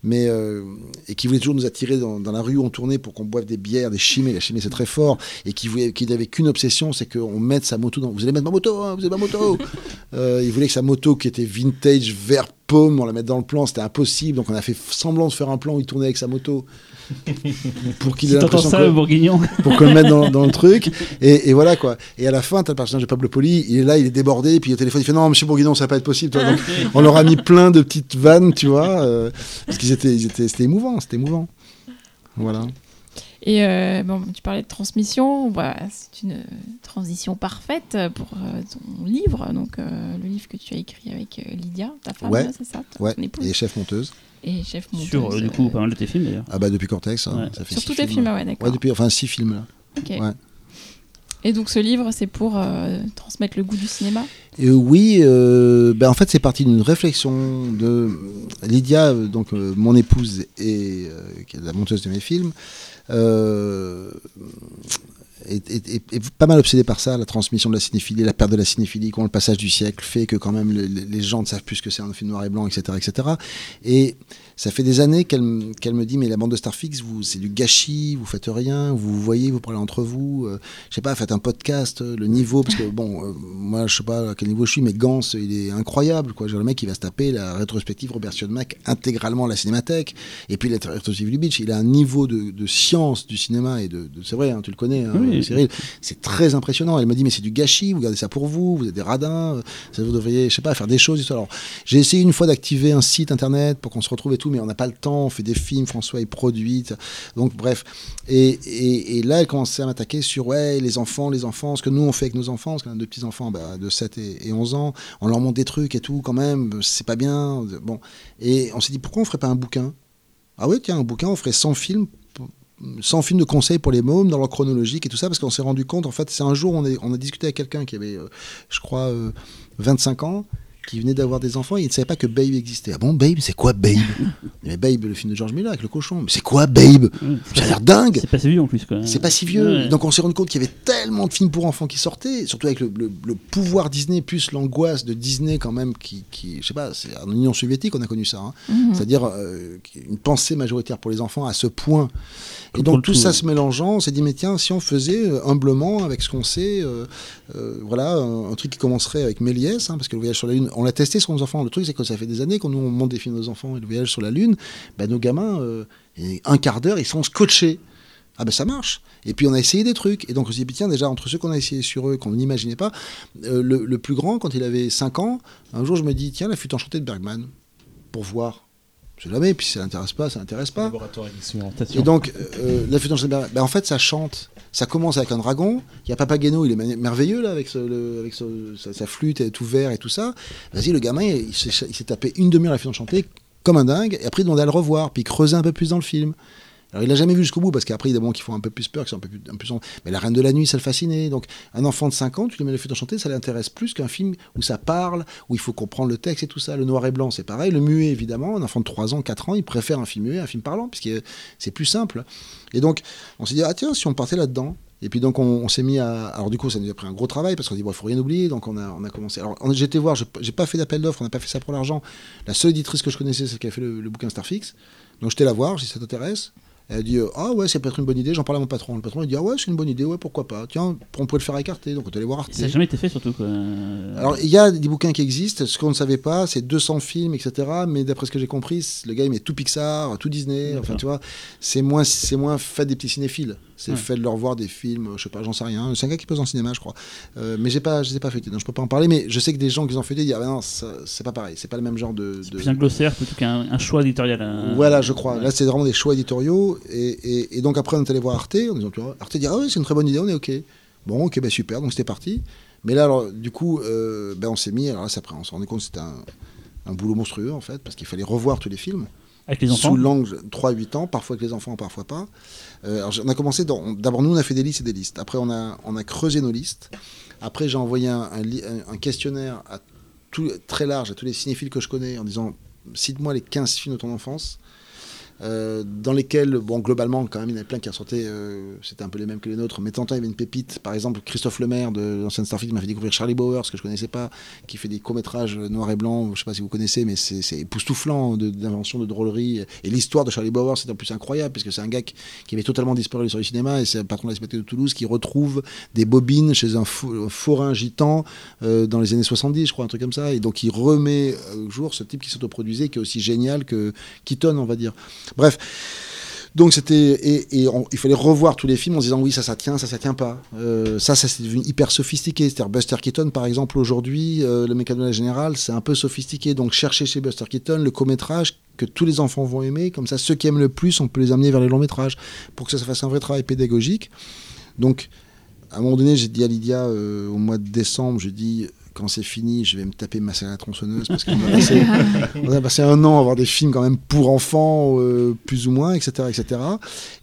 mais, euh, et qui voulait toujours nous attirer dans, dans la rue où on tournait pour qu'on boive des bières, des chimées. La chimée, c'est très fort. Et qui, voulait, qui n'avait qu'une obsession, c'est qu'on mette sa moto dans. Vous allez mettre ma moto, hein, vous avez ma moto Euh, Il voulait que sa moto, qui était vintage, vert pomme, on la mette dans le plan. C'était impossible. Donc on a fait semblant de faire un plan où il tournait avec sa moto. Pour qu'il ait Si l'impression ça, que- Bourguignon. pour qu'on le mette dans, dans le truc. Et, et voilà quoi. Et à la fin, t'as le personnage de Pablo Poli, il est là, il est débordé, puis au téléphone, il fait non, monsieur Bourguignon, ça va pas être possible. toi. Donc, on leur a mis plein de petites vannes, tu vois, euh, parce qu'ils étaient, ils étaient, c'était émouvant, c'était émouvant. Voilà. Et euh, bon, tu parlais de transmission, bah, c'est une transition parfaite pour euh, ton livre, donc euh, le livre que tu as écrit avec euh, Lydia, ta femme, Ouais. c'est ça, ton épouse, Et chef monteuse. Et chef monteuse. Sur euh, du coup pas mal de tes films d'ailleurs. Ah bah depuis Cortex, hein, Ouais. ça fait sur tous tes films, ouais, d'accord. Ouais, depuis, enfin six films là. Ok. ouais. Et donc ce livre, c'est pour euh, transmettre le goût du cinéma? Et oui, euh, ben en fait, c'est parti d'une réflexion de Lydia, donc euh, mon épouse et euh, qui est la monteuse de mes films. Est, est- est- pas mal obsédé par ça, la transmission de la cinéphilie, la perte de la cinéphilie, quand le passage du siècle fait que quand même le- le- les gens ne savent plus ce que c'est un film noir et blanc, etc. etc. Et ça fait des années qu'elle qu'elle me dit, mais la bande de Starfix, vous, c'est du gâchis, vous faites rien, vous vous voyez, vous parlez entre vous, euh, je sais pas, faites un podcast, euh, le niveau, parce que bon, euh, moi je sais pas à quel niveau je suis, mais Gans, il est incroyable, quoi. Genre, le mec, il va se taper la rétrospective Robert Mac intégralement à la cinémathèque, et puis la rétrospective Lubitsch, il a un niveau de, de science du cinéma, et de, de- c'est vrai, hein, tu le connais, hein, Oui. Cyril, c'est très impressionnant. Elle m'a dit, mais c'est du gâchis, vous gardez ça pour vous, vous êtes des radins, euh, ça vous devriez, je sais pas, faire des choses. Alors, j'ai essayé une fois d'activer un site internet pour qu'on se retrouve et tout, mais on n'a pas le temps, on fait des films, François est produit, donc bref. Et, et, là, elle commençait à m'attaquer sur, ouais, les enfants, les enfants, ce que nous on fait avec nos enfants, parce qu'on a deux petits-enfants bah, de 7 et, et 11 ans, on leur montre des trucs et tout, quand même, c'est pas bien. Bon. Et on s'est dit, pourquoi on ferait pas un bouquin? Ah ouais, tiens, un bouquin, on ferait 100 films 100 films de conseils pour les mômes dans leur chronologique et tout ça, parce qu'on s'est rendu compte, en fait, c'est un jour, on a discuté avec quelqu'un qui avait, euh, je crois, euh, 25 ans, qui venait d'avoir des enfants, et il ne savait pas que Babe existait. Ah bon, Babe, c'est quoi Babe? Mais Babe, le film de George Miller avec le cochon, mais c'est quoi Babe? Ouais, Ça a l'air dingue C'est pas si vieux en plus. c'est pas si vieux. Ouais. Donc on s'est rendu compte qu'il y avait tellement de films pour enfants qui sortaient, surtout avec le, le- le pouvoir Disney, plus l'angoisse de Disney quand même, qui, qui je sais pas, c'est en Union soviétique on a connu ça. hein. Mhm. C'est-à-dire euh, une pensée majoritaire pour les enfants à ce point. Et donc tout tout, ça se mélangeant, on s'est dit mais tiens, si on faisait euh, humblement avec ce qu'on sait, euh, euh, voilà, un, un truc qui commencerait avec Méliès, hein, parce que le voyage sur la Lune, on l'a testé sur nos enfants. Le truc c'est que ça fait des années qu'on nous on monte des films nos enfants et le voyage sur la Lune, ben, nos gamins, euh, et un quart d'heure, ils sont scotchés. Ah ben ça marche. Et puis on a essayé des trucs. Et donc on s'est dit, tiens, déjà, entre ceux qu'on a essayé sur eux, qu'on n'imaginait pas, le, le plus grand, quand il avait 5 ans, un jour je me dis, tiens, la flûte enchantée de Bergman, pour voir. Je sais jamais, puis si ça l'intéresse pas, ça l'intéresse pas. Laboratoire. Et donc, euh, la flûte enchantée de Bergman, ben, en fait, ça chante. Ça commence avec un dragon. Il y a Papageno, il est mer- merveilleux là, avec, ce- le- avec ce- sa, sa flûte et tout vert et tout ça. Vas-y, le gamin, il, il s'est tapé une demi-heure la flûte enchantée comme un dingue. Et après, il demandait à le revoir, puis il creusait un peu plus dans le film. Alors, il l'a jamais vu jusqu'au bout, parce qu'après, il y a des moments qui font un peu plus peur, qui sont un peu plus. Un. Mais La Reine de la Nuit, ça le fascinait. Donc, un enfant de 5 ans, tu lui mets la flûte enchantée, ça l'intéresse plus qu'un film où ça parle, où il faut comprendre le texte et tout ça. Le noir et blanc, c'est pareil. Le muet, évidemment. Un enfant de 3 ans, 4 ans, il préfère un film muet à un film parlant, puisque c'est plus simple. Et donc, on s'est dit, ah tiens, si on partait là-dedans. Et puis donc on, s'est mis à... Alors du coup ça nous a pris un gros travail parce qu'on dit bon il faut rien oublier donc on a, on a commencé. Alors été voir, j'ai pas fait d'appel d'offres, on n'a pas fait ça pour l'argent. La seule éditrice que je connaissais c'est celle qui a fait le, le bouquin Starfix. Donc j'étais la voir, dit ça t'intéresse? Elle dit euh, ah ouais ça peut être une bonne idée, j'en parlais à mon patron. Le patron il dit ah ouais c'est une bonne idée, ouais pourquoi pas. Tiens on pourrait le faire écarter donc on est allé voir Arte. Ça n'a jamais été fait surtout. Quoi. Alors, il y a des bouquins qui existent. Ce qu'on ne savait pas, c'est 200 films, etc. Mais d'après ce que j'ai compris, le gars, il met tout Pixar, tout Disney. Enfin, tu vois, c'est moins, c'est moins fait des petits cinéphiles. C'est Ouais. fait de leur voir des films, je sais pas, j'en sais rien. C'est un gars qui pose en cinéma, je crois. Euh, mais j'ai pas, je les ai pas feuilletés, donc je peux pas en parler. Mais je sais que des gens qui les ont feuilletés disent, ah ben non, c'est pas pareil. C'est pas le même genre de. C'est de- plus un glossaire plutôt qu'un un choix éditorial. Voilà, je crois. Ouais. Là, c'est vraiment des choix éditoriaux. Et, et- et donc, après, on est allé voir Arte. En disant, tu vois, Arte dit Ah oui, c'est une très bonne idée, on est OK. Bon, OK, ben super. Donc, c'était parti. Mais là, alors, du coup, euh, ben, on s'est mis. Alors là, c'est après, on s'est rendu compte que c'était un, un boulot monstrueux, en fait, parce qu'il fallait revoir tous les films. Avec les enfants. Sous l'angle 3-8 ans, parfois avec les enfants, parfois pas. Euh, alors, on a commencé. D'abord, nous, on a fait des listes et des listes. Après, on a, on a creusé nos listes. Après, j'ai envoyé un, questionnaire très large à tous les cinéphiles que je connais en disant cite-moi les 15 films de ton enfance. Euh, dans lesquels, bon, globalement, quand même, il y en avait plein qui ressortaient, euh, c'était un peu les mêmes que les nôtres, mais de temps, il y avait une pépite. Par exemple, Christophe Lemaire de l'ancienne Starfleet m'a fait découvrir Charlie Bowers, que je connaissais pas, qui fait des courts-métrages noir et blanc, je sais pas si vous connaissez, mais c'est époustouflant de- d'invention, de, drôlerie. Et l'histoire de Charlie Bowers, c'est en plus incroyable, puisque c'est un gars qui, avait totalement disparu sur le cinéma, et c'est un patron de la de Toulouse qui retrouve des bobines chez un, fou- un forain gitan euh, dans les années 70, je crois, un truc comme ça. Et donc, il remet euh, au jour ce type qui s'autoproduisait, qui est aussi génial que Keaton, on va dire. Bref. Donc c'était et, et il fallait revoir tous les films en se disant oui ça ça tient ça ça tient pas. Euh, ça ça c'est devenu hyper sophistiqué. C'est-à-dire Buster Keaton par exemple aujourd'hui euh, le mécano générale c'est un peu sophistiqué. Donc chercher chez Buster Keaton le court métrage que tous les enfants vont aimer. Comme ça ceux qui aiment le plus on peut les amener vers les longs métrages pour que ça, ça fasse un vrai travail pédagogique. Donc à un moment donné j'ai dit à Lydia euh, au mois de décembre je dis quand c'est fini, je vais me taper ma à la tronçonneuse parce qu'on a, passé- on a passé un an à voir des films quand même pour enfants, euh, plus ou moins, etc., etc.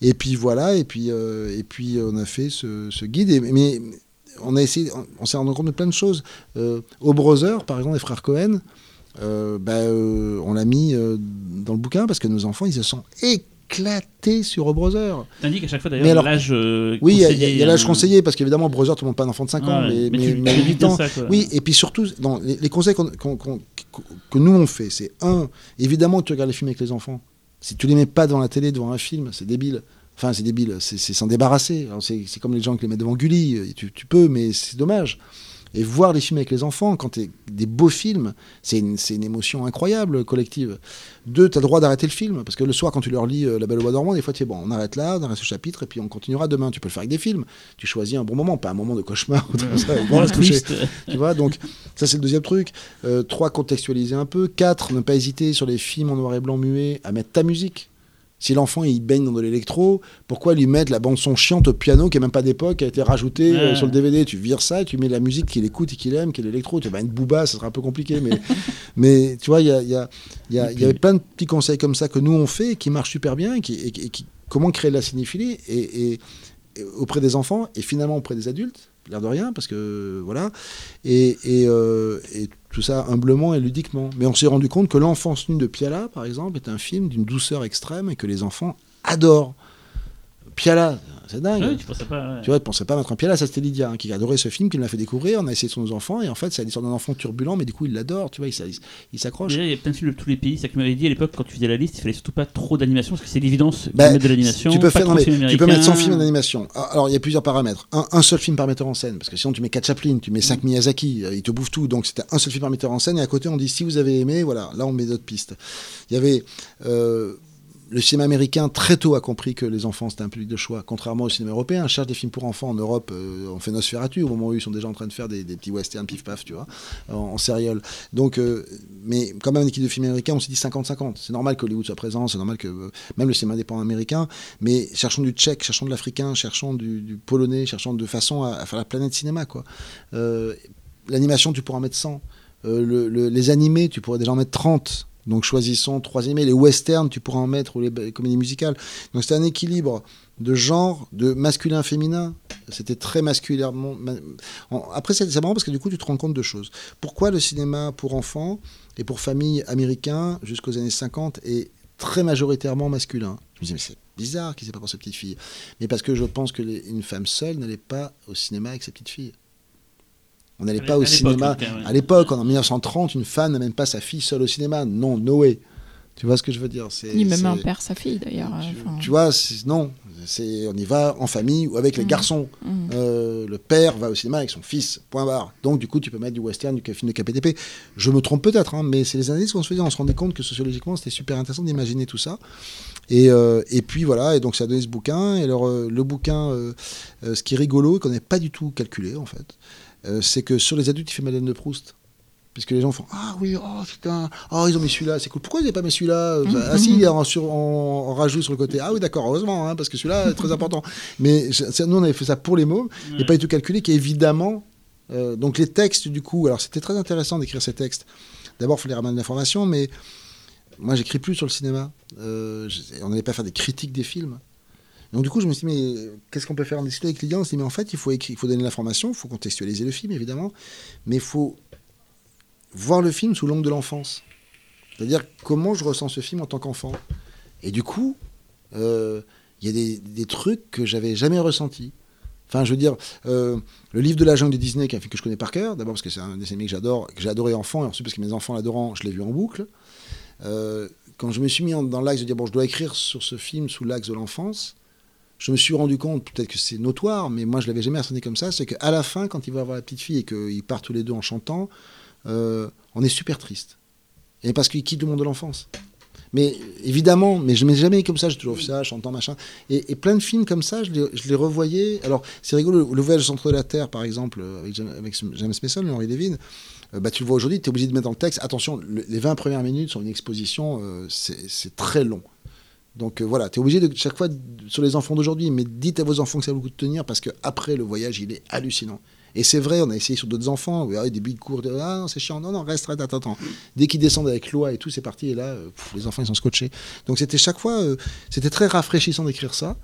Et puis voilà, et puis, euh, et puis on a fait ce, ce guide. Et, mais on a essayé, on, on s'est rendu compte de plein de choses. Euh, au Brother, par exemple, les frères Cohen, euh, bah, euh, on l'a mis euh, dans le bouquin parce que nos enfants, ils se sont éclaté sur Brother. T'indiques à chaque fois d'ailleurs l'âge euh, Oui, il y a- conseillé, l'âge hein. conseillé, parce qu'évidemment, Brother, tout le monde pas un enfant de 5 ans, mais, mais mais, tu- mais tu dis 8 bien ans. Oui, et puis surtout, les, conseils que nous on fait, c'est un, évidemment, tu regardes les films avec les enfants. Si tu les mets pas devant la télé, devant un film, c'est débile. Enfin, c'est débile, c'est s'en débarrasser. C'est comme les gens qui les mettent devant Gulli, euh, tu, tu peux, mais c'est dommage. Et voir les films avec les enfants, quand t'es des beaux films, c'est une, c'est une émotion incroyable, collective. Deux, tu as le droit d'arrêter le film, parce que le soir, quand tu leur lis euh, La Belle au Bois dormant, des fois, tu es bon, on arrête là, on arrête ce chapitre, et puis on continuera demain. Tu peux le faire avec des films. Tu choisis un bon moment, pas un moment de cauchemar. ou comme ça, bon. Tu vois, donc ça c'est le deuxième truc. Euh, trois, contextualiser un peu. Quatre, ne pas hésiter sur les films en noir et blanc muet à mettre ta musique. Si l'enfant il baigne dans de l'électro, pourquoi lui mettre la bande son chiante au piano qui est même pas d'époque, qui a été rajoutée euh, sur le DVD Tu vires ça, tu mets la musique qu'il écoute et qu'il aime, qui est l'électro. Tu vas une booba, ça sera un peu compliqué, mais, mais tu vois, il y, a, y, a, y, a- y avait plein de petits conseils comme ça que nous on fait qui marchent super bien et qui, et qui- et qui- comment créer de la cinéphilie et, auprès des enfants et finalement auprès des adultes, l'air de rien, parce que voilà, et, et, euh, tout ça humblement et ludiquement. Mais on s'est rendu compte que L'enfance nue de Piala, par exemple, est un film d'une douceur extrême et que les enfants adorent. Piala, c'est dingue. Ouais, tu pensais pas. ouais. Tu vois, tu pensais pas mettre un Piala, ça c'était Lydia, hein, qui adorait ce film, qui l'a fait découvrir, on a essayé sur nos enfants, et en fait c'est l'histoire d'un enfant turbulent, mais du coup il l'adore, tu vois, il s'a- il s'accroche. Déjà, il y a plein de films de tous les pays. C'est ça que tu m'avais dit à l'époque quand tu faisais la liste, il fallait surtout pas trop d'animation parce que c'est l'évidence Bah, de mettre de l'animation. Tu peux, faire, tu peux mettre 100 américains. films d'animation. Ah, Alors, il y a plusieurs paramètres. Un, un seul film par metteur en scène, parce que sinon tu mets 4 Chaplin, tu mets 5 Miyazaki, euh, ils te bouffent tout. Donc, c'était un seul film par metteur en scène, et à côté, on dit si vous avez aimé, voilà, là, on met d'autres pistes. Il y avait. euh, le cinéma américain très tôt a compris que les enfants c'était un public de choix, contrairement au cinéma européen. On cherche des films pour enfants en Europe, euh, on fait Nosferatu au moment où ils sont déjà en train de faire des, petits westerns pif paf, tu vois, en, en sérieux. Donc, euh, mais quand même, l'équipe de films américains, on s'est dit 50-50. C'est normal que Hollywood soit présent, c'est normal que euh, même le cinéma indépendant américain, mais cherchons du tchèque, cherchons de l'africain, cherchons du, polonais, cherchons de façon à, faire la planète cinéma, quoi. Euh, L'animation, tu pourras en mettre 100. Euh, le- le- les animés, tu pourrais déjà en mettre 30. Donc choisissons trois animés. Les westerns, tu pourras en mettre, ou les comédies musicales. Donc c'était un équilibre de genre, de masculin-féminin. C'était très masculinement. ma- en- Après, c'est c'est marrant parce que du coup, tu te rends compte de choses. Pourquoi le cinéma pour enfants et pour familles américains jusqu'aux années 50 est très majoritairement masculin? Je me disais, mais c'est bizarre qu'il ne pas pour ses petites filles. Mais parce que je pense qu'une femme seule n'allait pas au cinéma avec ses petites filles. On n'allait pas au cinéma. cas, ouais. À l'époque, en 1930, une femme n'amène pas sa fille seule au cinéma. Non, no way. Tu vois ce que je veux dire? C'est- Ni même un père, sa fille d'ailleurs. tu, tu vois, non. C'est, on y va en famille ou avec les Mhm. garçons. Mhm. Euh, le père va au cinéma avec son fils, point barre. Donc, du coup, tu peux mettre du western, du film de KPTP. Je me trompe peut-être, hein, mais c'est les analyses qu'on se faisait. On se rendait compte que sociologiquement, c'était super intéressant d'imaginer tout ça. Et, euh, et puis voilà, et donc ça a donné ce bouquin. Et alors, euh, le bouquin, euh, euh, ce qui est rigolo, qu'on n'est pas du tout calculé, en fait, euh, c'est que sur les adultes, il fait Madeleine de Proust. Puisque les gens font Ah oui, oh putain, oh ils ont mis celui-là, c'est cool. Pourquoi ils n'avaient pas mis celui-là Ah si, il est en, sur, en, en rajout sur le côté. Ah oui, d'accord, heureusement, hein, parce que celui-là est très important. Mais nous, on avait fait ça pour les mômes, et Ouais. pas du tout calculé, qu'évidemment. euh, donc les textes, du coup, alors c'était très intéressant d'écrire ces textes. D'abord, il fallait ramener de l'information, mais moi, j'écris plus sur le cinéma. Euh, on n'allait pas faire des critiques des films. Donc du coup, je me suis dit, mais qu'est-ce qu'on peut faire? En discuter avec les clients On s'est dit, mais en fait, il faut, écrire, il faut donner l'information, il faut contextualiser le film, évidemment, mais il faut voir le film sous l'angle de l'enfance. C'est-à-dire comment je ressens ce film en tant qu'enfant? Et du coup, euh, il y a des, des trucs que j'avais jamais ressentis. Enfin, je veux dire, euh, le livre de la jungle de Disney, qui est un film que je connais par cœur, d'abord parce que c'est un animé que j'adore, que j'ai adoré enfant, et ensuite parce que mes enfants l'adorant, je l'ai vu en boucle. Euh, quand je me suis mis dans l'axe de dire, bon, je dois écrire sur ce film sous l'axe de l'enfance, je me suis rendu compte, peut-être que c'est notoire, mais moi je l'avais jamais ressenti comme ça, c'est qu'à la fin, quand il va voir la petite fille et qu'ils partent tous les deux en chantant, euh, on est super triste. Et parce qu'il quitte le monde de l'enfance. Mais évidemment, mais je ne m'ai jamais comme ça, j'ai toujours fait ça, chantant, machin. Et, plein de films comme ça, je les, revoyais. Alors, c'est rigolo, le voyage centre de la Terre, par exemple, euh, avec James, Mason et Henry Devine, euh, bah, tu le vois aujourd'hui, tu es obligé de mettre dans le texte, attention, le- les 20 premières minutes sont une exposition, c'est très long. Donc euh, voilà, tu es obligé de chaque fois sur les enfants d'aujourd'hui, mais dites à vos enfants que ça vaut le coup de tenir parce que après le voyage, il est hallucinant. Et c'est vrai, on a essayé sur d'autres enfants, où, ah, des billes de, ah non, c'est chiant, non, non, reste, reste, attends, attends. Dès qu'ils descendent avec loi et tout, c'est parti, et là, euh, les enfants, ils sont scotchés. Donc c'était chaque fois, euh, c'était très rafraîchissant d'écrire ça.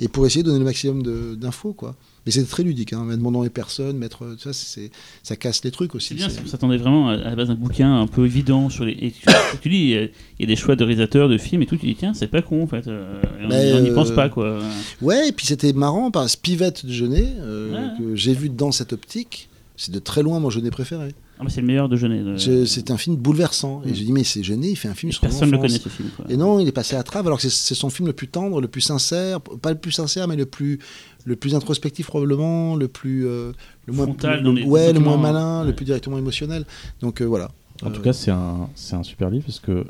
et pour essayer de donner le maximum d'infos, quoi. Mais c'était très ludique, hein, mettre mon nom et personne, mettre ça, c'est, ça casse les trucs aussi. C'est bien, c'est- on s'attendait vraiment à à la base d'un bouquin un peu évident sur les. Et tu, tu dis, il y a- des choix de réalisateurs, de films et tout. Tu dis, tiens, c'est pas con en fait. euh, on n'y euh, pense pas quoi. Ouais, et puis c'était marrant, par Spivette de euh, Ouais. que j'ai vu dans cette optique, c'est de très loin mon Jeunet préféré. Ah, bah, c'est le meilleur de euh, Je- C'est un film bouleversant. Et Mm. j'ai dit, mais c'est Jeunet, il fait un film sur Personne ne le connaît ce film. Quoi. Et non, il est passé à travers, alors que c'est- c'est son film le plus tendre, le plus sincère, pas le plus sincère, mais le plus, le plus introspectif probablement, le plus, euh, le moins, Frontal le- dans les ouais, le moins malin, le plus directement émotionnel. Donc euh, voilà. En Euh, tout cas, c'est un, c'est un super livre parce que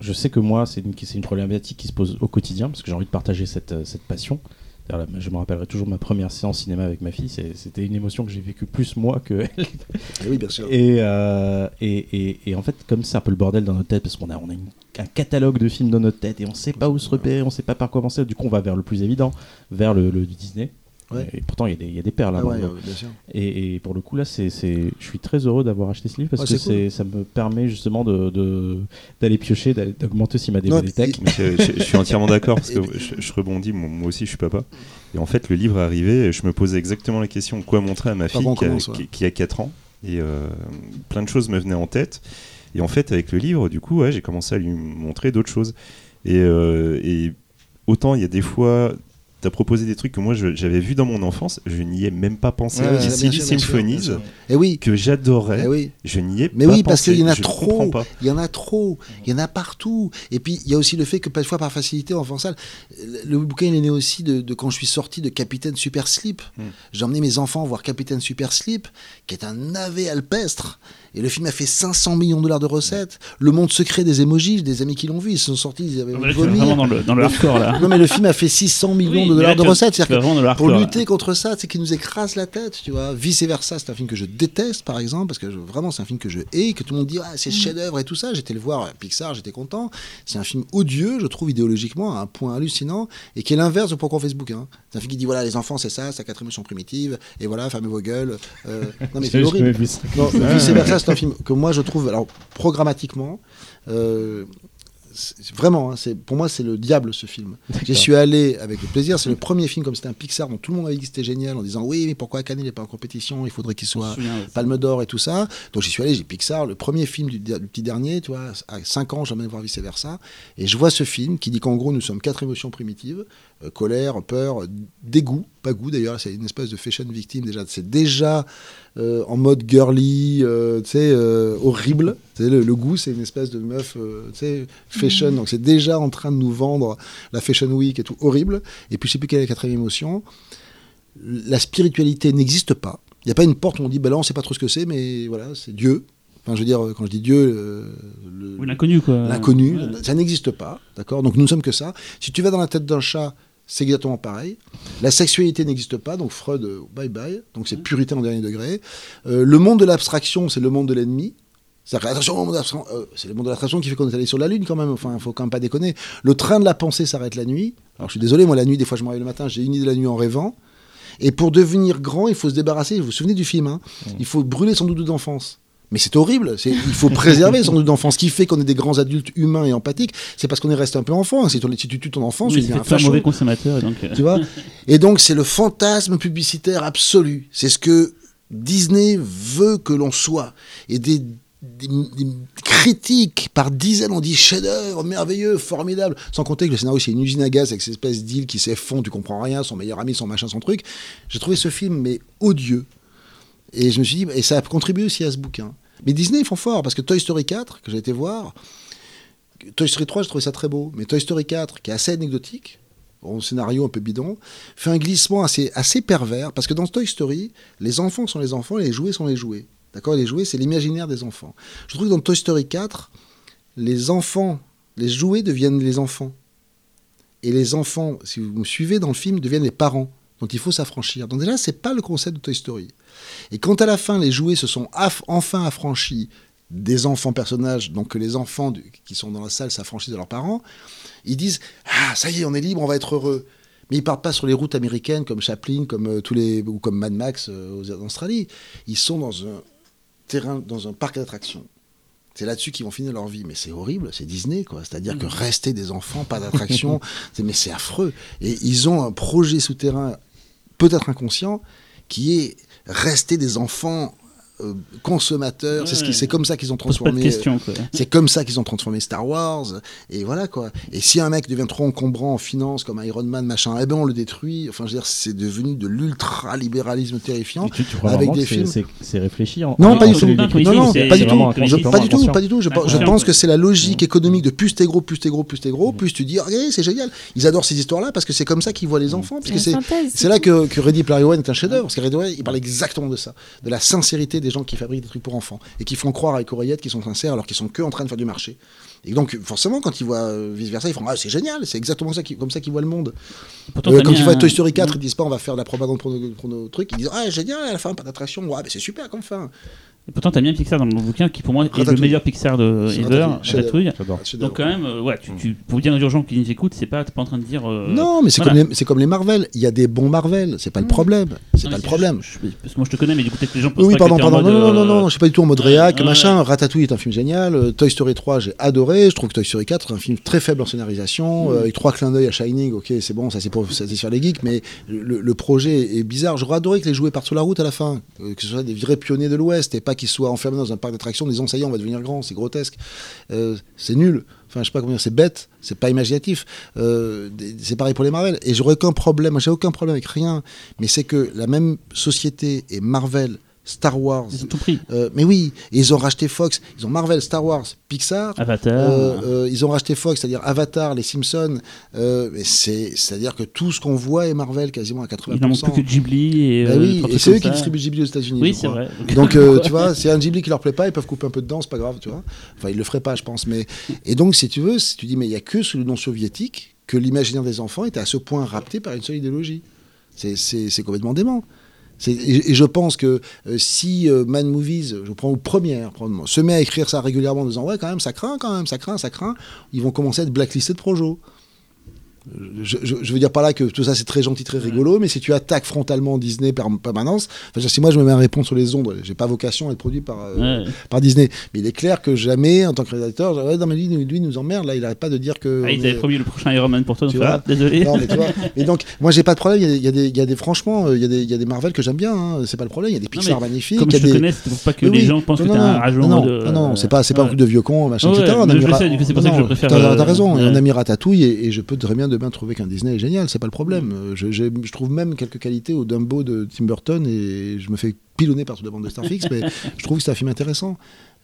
je sais que moi, c'est une, c'est une problématique qui se pose au quotidien parce que j'ai envie de partager cette, cette passion. Je me rappellerai toujours ma première séance cinéma avec ma fille. C'était une émotion que j'ai vécue plus moi que elle. eh oui, bien sûr. Et, euh, et, et, et en fait, comme c'est un peu le bordel dans notre tête, parce qu'on a, on a une- un catalogue de films dans notre tête et on sait pas où se repérer, on sait pas par quoi commencer, du coup on va vers le plus évident, vers le, le Disney. Ouais. Et pourtant, il y, a des- il y a des perles Ah ouais, bien sûr. Et, et pour le coup, là, c'est, je suis très heureux d'avoir acheté ce livre parce Ouais, que ça me permet justement de, de- d'aller piocher, d'augmenter aussi ma bibliothèque. Mais je, je- je suis entièrement d'accord parce que je, je rebondis, moi, moi aussi je suis papa. Et en fait, le livre est arrivé, et je me posais exactement la question quoi montrer à ma fille qui a, commence, qui- qui a 4 ans? Et euh, plein de choses me venaient en tête. Et en fait, avec le livre, du coup, ouais, j'ai commencé à lui montrer d'autres choses. Et, euh, et autant il y a des fois. T'as proposé des trucs que moi je- j'avais vu dans mon enfance, je n'y ai même pas pensé. Ouais, Silly Symphonies, sûr. Eh oui, que j'adorais, eh oui. je n'y ai Mais pas oui, parce pensé. qu'il y en a Je trop. Il y en a trop. Il y en a partout. Et puis, il y a aussi le fait que parfois, par facilité, en ça, le, bouquin, il est né aussi de, de quand je suis sorti de Capitaine Super Slip. Mm. J'ai emmené mes enfants voir Capitaine Super Slip, qui est un navet alpestre. Et le film a fait 500 millions de dollars de recettes. Le monde secret des emojis, j'ai des amis qui l'ont vu, ils se sont sortis, ils avaient Ah, envie vraiment dans le, dans le hardcore là. Non, mais le film a fait 600 millions Oui, de dollars là, de recettes. que pour lutter contre ça, c'est qu'il nous écrase la tête, tu vois. Vice versa, c'est un film que je déteste, par exemple, parce que je- vraiment, c'est un film que je hais, que tout le monde dit, ah, c'est chef-d'œuvre et tout ça. J'étais le voir à Pixar, j'étais content. C'est un film odieux, je trouve, idéologiquement, à un point hallucinant, et qui est l'inverse de pourquoi on fait ce bouquin. C'est un film qui dit, voilà, les enfants, c'est ça, c'est la quatre émotions primitives, et voilà, fermez vos gueules. Euh, non, mais c'est horrible. Non, vice versa, c'est un film que moi je trouve, alors programmatiquement, euh, vraiment, hein, pour moi c'est le diable ce film. J'y suis allé avec le plaisir. C'est le premier film comme c'était un Pixar dont tout le monde avait dit que c'était génial en disant oui mais pourquoi Cannes n'est pas en compétition? Il faudrait qu'il soit. Palme d'Or et tout ça. Donc j'y suis allé, j'ai Pixar, le premier film du, du petit dernier, tu vois, à 5 ans, j'emmène voir vice versa. Et je vois ce film qui dit qu'en gros, nous sommes quatre émotions primitives euh, colère, peur, dégoût, pas goût d'ailleurs, c'est une espèce de fashion victime déjà. C'est déjà euh, en mode girly, euh, tu sais, euh, horrible. Le, le goût, c'est une espèce de meuf, tu sais, fashion. Donc c'est déjà en train de nous vendre la fashion week et tout, horrible. Et puis je sais plus quelle est la quatrième émotion. La spiritualité n'existe pas. Il n'y a pas une porte où on dit, ben là, on sait pas trop ce que c'est, mais voilà, c'est Dieu. Enfin, je veux dire, quand je dis Dieu, l'inconnu quoi. l'inconnu, Ouais. ça n'existe pas, d'accord? Donc nous ne sommes que ça. Si tu vas dans la tête d'un chat, c'est exactement pareil. La sexualité n'existe pas, donc Freud, euh, bye bye. Donc c'est purité en dernier degré. Euh, le monde de l'abstraction, c'est le monde de l'ennemi. Attention, monde euh, c'est le monde de l'abstraction qui fait qu'on est allé sur la Lune quand même. Enfin, il faut quand même pas déconner. Le train de la pensée s'arrête la nuit. Alors je suis désolé, moi la nuit, des fois je me réveille le matin, j'ai une idée de la nuit en rêvant. Et pour devenir grand, il faut se débarrasser. Vous vous souvenez du film hein? Il faut brûler son doudou d'enfance. Mais c'est horrible. Il faut préserver son doudou d'enfance. Ce qui fait qu'on est des grands adultes humains et empathiques, c'est parce qu'on est resté un peu enfant. Si, tu tues ton enfant, Oui, tu un un mauvais consommateur et donc. euh, Tu vois? Et donc, c'est le fantasme publicitaire absolu. C'est ce que Disney veut que l'on soit. Et des, des- des critiques par dizaines, on dit chef-d'œuvre, merveilleux, formidable. Sans compter que le scénario, c'est une usine à gaz avec cette espèce d'île qui s'effondre, tu comprends rien, son meilleur ami, son machin, son truc. J'ai trouvé ce film, mais odieux. Et je me suis dit, et ça a contribué aussi à ce bouquin. Mais Disney, ils font fort, parce que Toy Story 4, que j'ai été voir, Toy Story 3, je trouvais ça très beau, mais Toy Story 4, qui est assez anecdotique, bon, scénario un peu bidon, fait un glissement assez, assez pervers, parce que dans Toy Story, les enfants sont les enfants et les jouets sont les jouets. D'accord? Les jouets, c'est l'imaginaire des enfants. Je trouve que dans Toy Story 4, les enfants, les jouets deviennent les enfants. Et les enfants, si vous me suivez dans le film, deviennent les parents dont il faut s'affranchir. Donc déjà, c'est pas le concept de Toy Story. Et quand à la fin, les jouets se sont aff- enfin affranchis des enfants personnages, donc que les enfants du- qui sont dans la salle s'affranchissent de leurs parents, ils disent Ah, ça y est, on est libre, on va être heureux. Mais ils partent pas sur les routes américaines comme Chaplin, comme euh, tous les ou comme Mad Max euh, aux- en Australie. Ils sont dans un terrain, dans un parc d'attractions. C'est là-dessus qu'ils vont finir leur vie. Mais c'est horrible, c'est Disney, quoi. C'est-à-dire que rester des enfants, pas d'attraction, c'est- mais c'est affreux. Et ils ont un projet souterrain, peut-être inconscient, qui est rester des enfants euh, consommateurs. C'est ce comme ça qu'ils ont transformé. quoi. C'est comme ça qu'ils ont transformé Star Wars. Et voilà quoi. Et si un mec devient trop encombrant en finance, comme Iron Man, machin, eh ben on le détruit. Enfin, je veux dire, c'est devenu de terrifiant. Tu, tu crois Avec des films. c'est- réfléchi en- Non, en- pas du tout. Non, pas du tout. inconscient, Pas du tout, inconscient. pas du tout. Je, pense- je que c'est la logique économique de plus t'es gros, plus t'es gros, plus t'es gros, plus tu dis, regardez, c'est génial. Ils adorent ces histoires-là parce que c'est comme ça qu'ils voient les enfants. Parce que C'est là que, que Ready Player One est un chef-d'œuvre. Parce que Ready Player One, il parle exactement de ça, de la sincérité des gens qui fabriquent des trucs pour enfants et qui font croire avec oreillette qu'ils sont sincères alors qu'ils sont que en train de faire du marché. Et donc, forcément, quand ils voient vice versa, ils font ah c'est génial, c'est exactement ça qui, comme ça qu'ils voient le monde. Pourtant, Euh, quand ils voient un- Toy Story 4, ils disent pas on va faire de la propagande pour nos, pour nos trucs, ils disent ah génial à la fin pas d'attraction, ouais, mais c'est super comme fin. Et Pourtant, t'as mis un Pixar dans le bouquin qui, pour moi, est le meilleur Pixar de ever, Ratatouille. Donc, quand même, euh, ouais, tu, tu, pour dire aux gens qui nous écoutent, c'est pas, t'es pas en train de dire. euh, Non, mais c'est voilà. comme, les- c'est comme les Marvel. Il y a des bons Marvel. C'est pas le problème. C'est pas le problème. je- je- parce que moi, je te connais, mais du coup, peut-être que les gens pensent Oui, pardon, pardon. mode, Non, non, non, euh, non, non, je suis pas du tout en mode réac, machin. Ratatouille est un film génial. Euh, Toy Story 3, j'ai adoré. Je trouve que Toy Story 4 est un film très faible en scénarisation, Mm. euh, avec trois clins d'œil à Shining. Ok, c'est bon, ça c'est pour satisfaire les geeks, mais le, le projet est bizarre. J'aurais adoré que les jouets partent sur la route à la fin, que ce soit des vrais pionniers de l'Ouest et pas qu'ils soient enfermés dans un parc d'attractions en disant ça y est, on va devenir grand, c'est grotesque. Euh, c'est nul. Enfin, je sais pas comment dire, c'est bête, c'est pas imaginatif. Euh, c'est pareil pour les Marvel. Et j'aurais aucun problème, j'ai aucun problème avec rien, mais c'est que la même société et Marvel, Star Wars, Ils ont tout pris. euh, mais oui, et ils ont racheté Fox, ils ont Marvel, Star Wars, Pixar. Avatar. euh, euh, ils ont racheté Fox, c'est-à-dire Avatar, les Simpsons. c'est-à-dire que tout ce qu'on voit est Marvel quasiment à 80%. il n'en manque plus que Ghibli et. Bah oui, trois et trucs c'est eux qui distribuent Ghibli aux États-Unis. Oui, c'est vrai. Donc, tu vois, c'est un Ghibli qui leur plaît pas, ils peuvent couper un peu dedans, c'est pas grave, tu vois. Enfin, ils le feraient pas, je pense. Mais et donc, si tu veux, si tu dis, mais il y a que sous le nom soviétique que l'imaginaire des enfants était à ce point rapté par une seule idéologie. C'est complètement dément. Et, je pense que euh, si euh, Man Movies, je prends aux premières, se met à écrire ça régulièrement en disant ouais quand même ça craint quand même ça craint ça craint, ils vont commencer à être blacklistés de Projo. Je, je- je veux dire par là que tout ça c'est très gentil, très rigolo, mais si tu attaques frontalement Disney par permanence, enfin, si moi je me mets à répondre sur les ondes, j'ai pas vocation à être produit par, euh, Ouais. par Disney. Mais il est clair que jamais, en tant que réalisateur, non mais lui, nous emmerde, là il arrête pas de dire que. Ah, il t'avait est- promis le prochain Iron Man pour toi, donc voilà, désolé. non, mais tu vois. Et donc, moi, j'ai pas de problème. Il y a des- il y, a des- il y a des, franchement, euh, il y, a des- il y a des Marvel que j'aime bien. hein, C'est pas le problème. Il y a des Pixar magnifiques. Comme je te des... connais, c'est pour pas que Oui, les gens pensent que non, t'es non, un non, rageant. non, de- non, non, c'est pas, pas un truc de vieux con, machin, etc. C'est pour ça que je préfère, T'as raison. On a mis Ratatouille et, je peux très bien demain trouver qu'un Disney est génial. C'est pas le problème. Euh, Je, je trouve même quelques qualités au Dumbo de Tim Burton et je me fais pilonner par toute la bande de Starfix, mais je trouve que c'est un film intéressant.